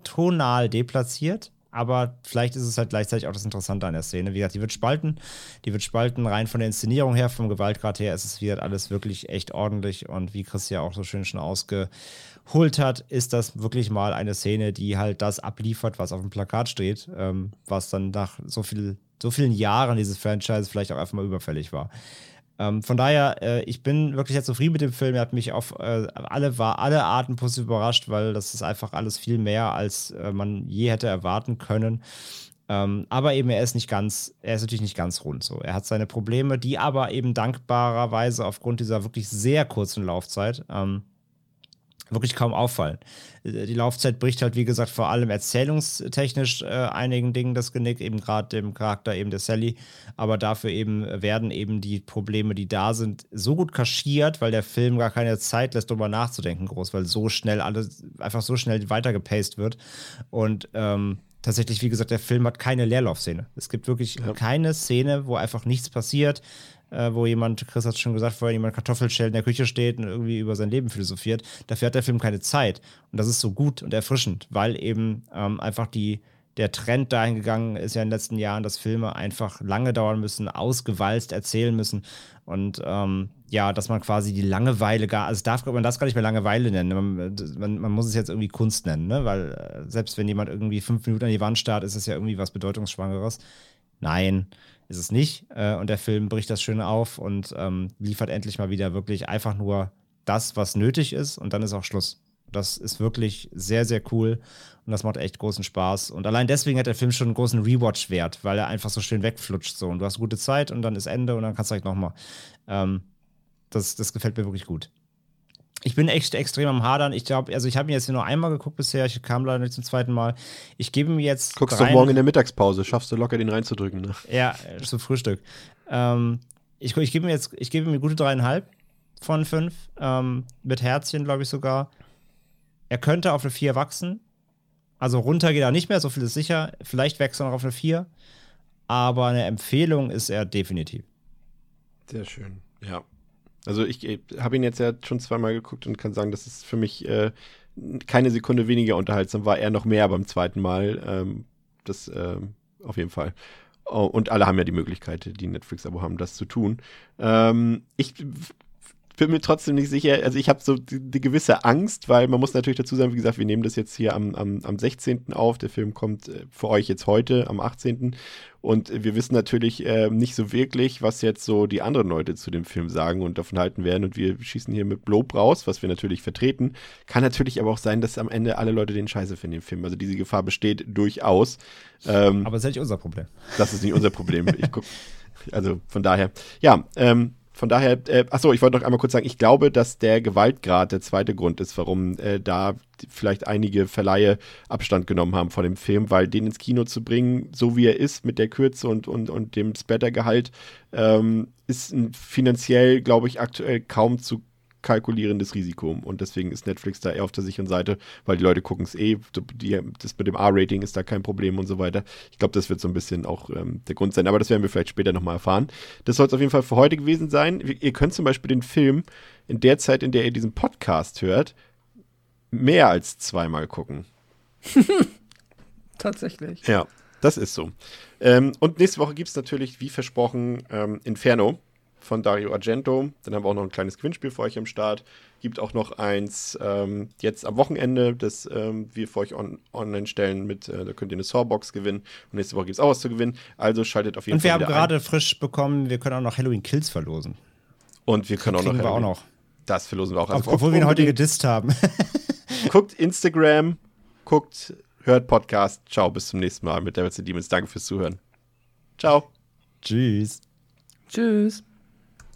tonal deplatziert. Aber vielleicht ist es halt gleichzeitig auch das Interessante an der Szene. Wie gesagt, die wird spalten. Die wird spalten rein von der Inszenierung her, vom Gewaltgrad her. ist Es wieder alles wirklich echt ordentlich. Und wie Chris ja auch so schön schon ausgeholt hat, ist das wirklich mal eine Szene, die halt das abliefert, was auf dem Plakat steht. Ähm, was dann nach so viel so vielen Jahren dieses Franchise vielleicht auch einfach mal überfällig war. Ähm, von daher, äh, ich bin wirklich sehr zufrieden mit dem Film. Er hat mich auf äh, alle, war alle Arten positiv überrascht, weil das ist einfach alles viel mehr, als äh, man je hätte erwarten können. Ähm, aber eben, er ist nicht ganz, er ist natürlich nicht ganz rund so. Er hat seine Probleme, die aber eben dankbarerweise aufgrund dieser wirklich sehr kurzen Laufzeit ähm, wirklich kaum auffallen. Die Laufzeit bricht halt, wie gesagt, vor allem erzählungstechnisch äh, einigen Dingen das Genick, eben gerade dem Charakter eben der Sally. Aber dafür eben werden eben die Probleme, die da sind, so gut kaschiert, weil der Film gar keine Zeit lässt, darüber nachzudenken, groß, weil so schnell alles, einfach so schnell weitergepaced wird. Und ähm, tatsächlich, wie gesagt, der Film hat keine Leerlaufszene. Es gibt wirklich ja. keine Szene, wo einfach nichts passiert äh, wo jemand, Chris hat schon gesagt, vorher jemand Kartoffelschält in der Küche steht und irgendwie über sein Leben philosophiert. Dafür hat der Film keine Zeit. Und das ist so gut und erfrischend, weil eben ähm, einfach die, der Trend dahin gegangen ist ja in den letzten Jahren, dass Filme einfach lange dauern müssen, ausgewalzt erzählen müssen. Und ähm, ja, dass man quasi die Langeweile gar, also darf man das gar nicht mehr Langeweile nennen. Man, man, man muss es jetzt irgendwie Kunst nennen, ne? Weil äh, selbst wenn jemand irgendwie fünf Minuten an die Wand starrt, ist es ja irgendwie was Bedeutungsschwangeres. Nein, ist es nicht. Äh, und der Film bricht das schön auf und ähm, liefert endlich mal wieder wirklich einfach nur das, was nötig ist und dann ist auch Schluss. Das ist wirklich sehr, sehr cool und das macht echt großen Spaß. Und allein deswegen hat der Film schon einen großen Rewatch-Wert, weil er einfach so schön wegflutscht. So. Und du hast gute Zeit und dann ist Ende und dann kannst du halt nochmal. Ähm, das, das gefällt mir wirklich gut. Ich bin echt extrem am Hadern. Ich glaube, also ich habe ihn jetzt nur einmal geguckt bisher. Ich kam leider nicht zum zweiten Mal. Ich gebe ihm jetzt. Guckst du morgen in der Mittagspause, schaffst du locker den reinzudrücken, ne? Ja, zum Frühstück. Ähm, ich ich gebe ihm jetzt, ich gebe ihm gute dreieinhalb von fünf. Ähm, mit Herzchen, glaube ich sogar. Er könnte auf eine vier wachsen. Also runter geht er nicht mehr, so viel ist sicher. Vielleicht wächst er noch auf eine vier. Aber eine Empfehlung ist er definitiv. Sehr schön, ja. Also ich äh, habe ihn jetzt ja schon zweimal geguckt und kann sagen, dass es für mich äh, keine Sekunde weniger unterhaltsam war, eher noch mehr beim zweiten Mal. Ähm, das ähm, auf jeden Fall. Oh, und alle haben ja die Möglichkeit, die Netflix-Abo haben, das zu tun. Ähm, ich bin mir trotzdem nicht sicher. Also ich habe so die, die, gewisse Angst, weil man muss natürlich dazu sagen, wie gesagt, wir nehmen das jetzt hier am, am, am 16. auf. Der Film kommt äh, für euch jetzt heute am 18. Und wir wissen natürlich äh, nicht so wirklich, was jetzt so die anderen Leute zu dem Film sagen und davon halten werden. Und wir schießen hier mit Blob raus, was wir natürlich vertreten. Kann natürlich aber auch sein, dass am Ende alle Leute den Scheiße finden, den Film. Also diese Gefahr besteht durchaus. Ähm, aber das ist nicht unser Problem. Das ist nicht unser Problem. ich guck, also von daher, ja, ähm, von daher, äh, achso, ich wollte noch einmal kurz sagen, ich glaube, dass der Gewaltgrad der zweite Grund ist, warum äh, da vielleicht einige Verleihe Abstand genommen haben von dem Film, weil den ins Kino zu bringen, so wie er ist, mit der Kürze und, und, und dem Splattergehalt, ähm, ist finanziell, glaube ich, aktuell kaum zu kalkulierendes Risiko. Und deswegen ist Netflix da eher auf der sicheren Seite, weil die Leute gucken es eh. Die, das mit dem R-Rating ist da kein Problem und so weiter. Ich glaube, das wird so ein bisschen auch ähm, der Grund sein. Aber das werden wir vielleicht später nochmal erfahren. Das soll es auf jeden Fall für heute gewesen sein. Ihr könnt zum Beispiel den Film in der Zeit, in der ihr diesen Podcast hört, mehr als zweimal gucken. (laughs) Tatsächlich. Ja, das ist so. Ähm, und nächste Woche gibt es natürlich, wie versprochen, ähm, Inferno von Dario Argento. Dann haben wir auch noch ein kleines Gewinnspiel für euch am Start. Gibt auch noch eins ähm, jetzt am Wochenende, das ähm, wir für euch on online stellen. Mit, äh, da könnt ihr eine Sawbox gewinnen. Und nächste Woche gibt es auch was zu gewinnen. Also schaltet auf jeden Und Fall. Und wir haben gerade frisch bekommen, wir können auch noch Halloween Kills verlosen. Und wir können auch noch, wir auch noch. Das verlosen wir auch. Also Obwohl wir ihn heute gedisst haben. (laughs) guckt Instagram, guckt, hört Podcast. Ciao, bis zum nächsten Mal mit der Demons. Danke fürs Zuhören. Ciao. Tschüss. Tschüss.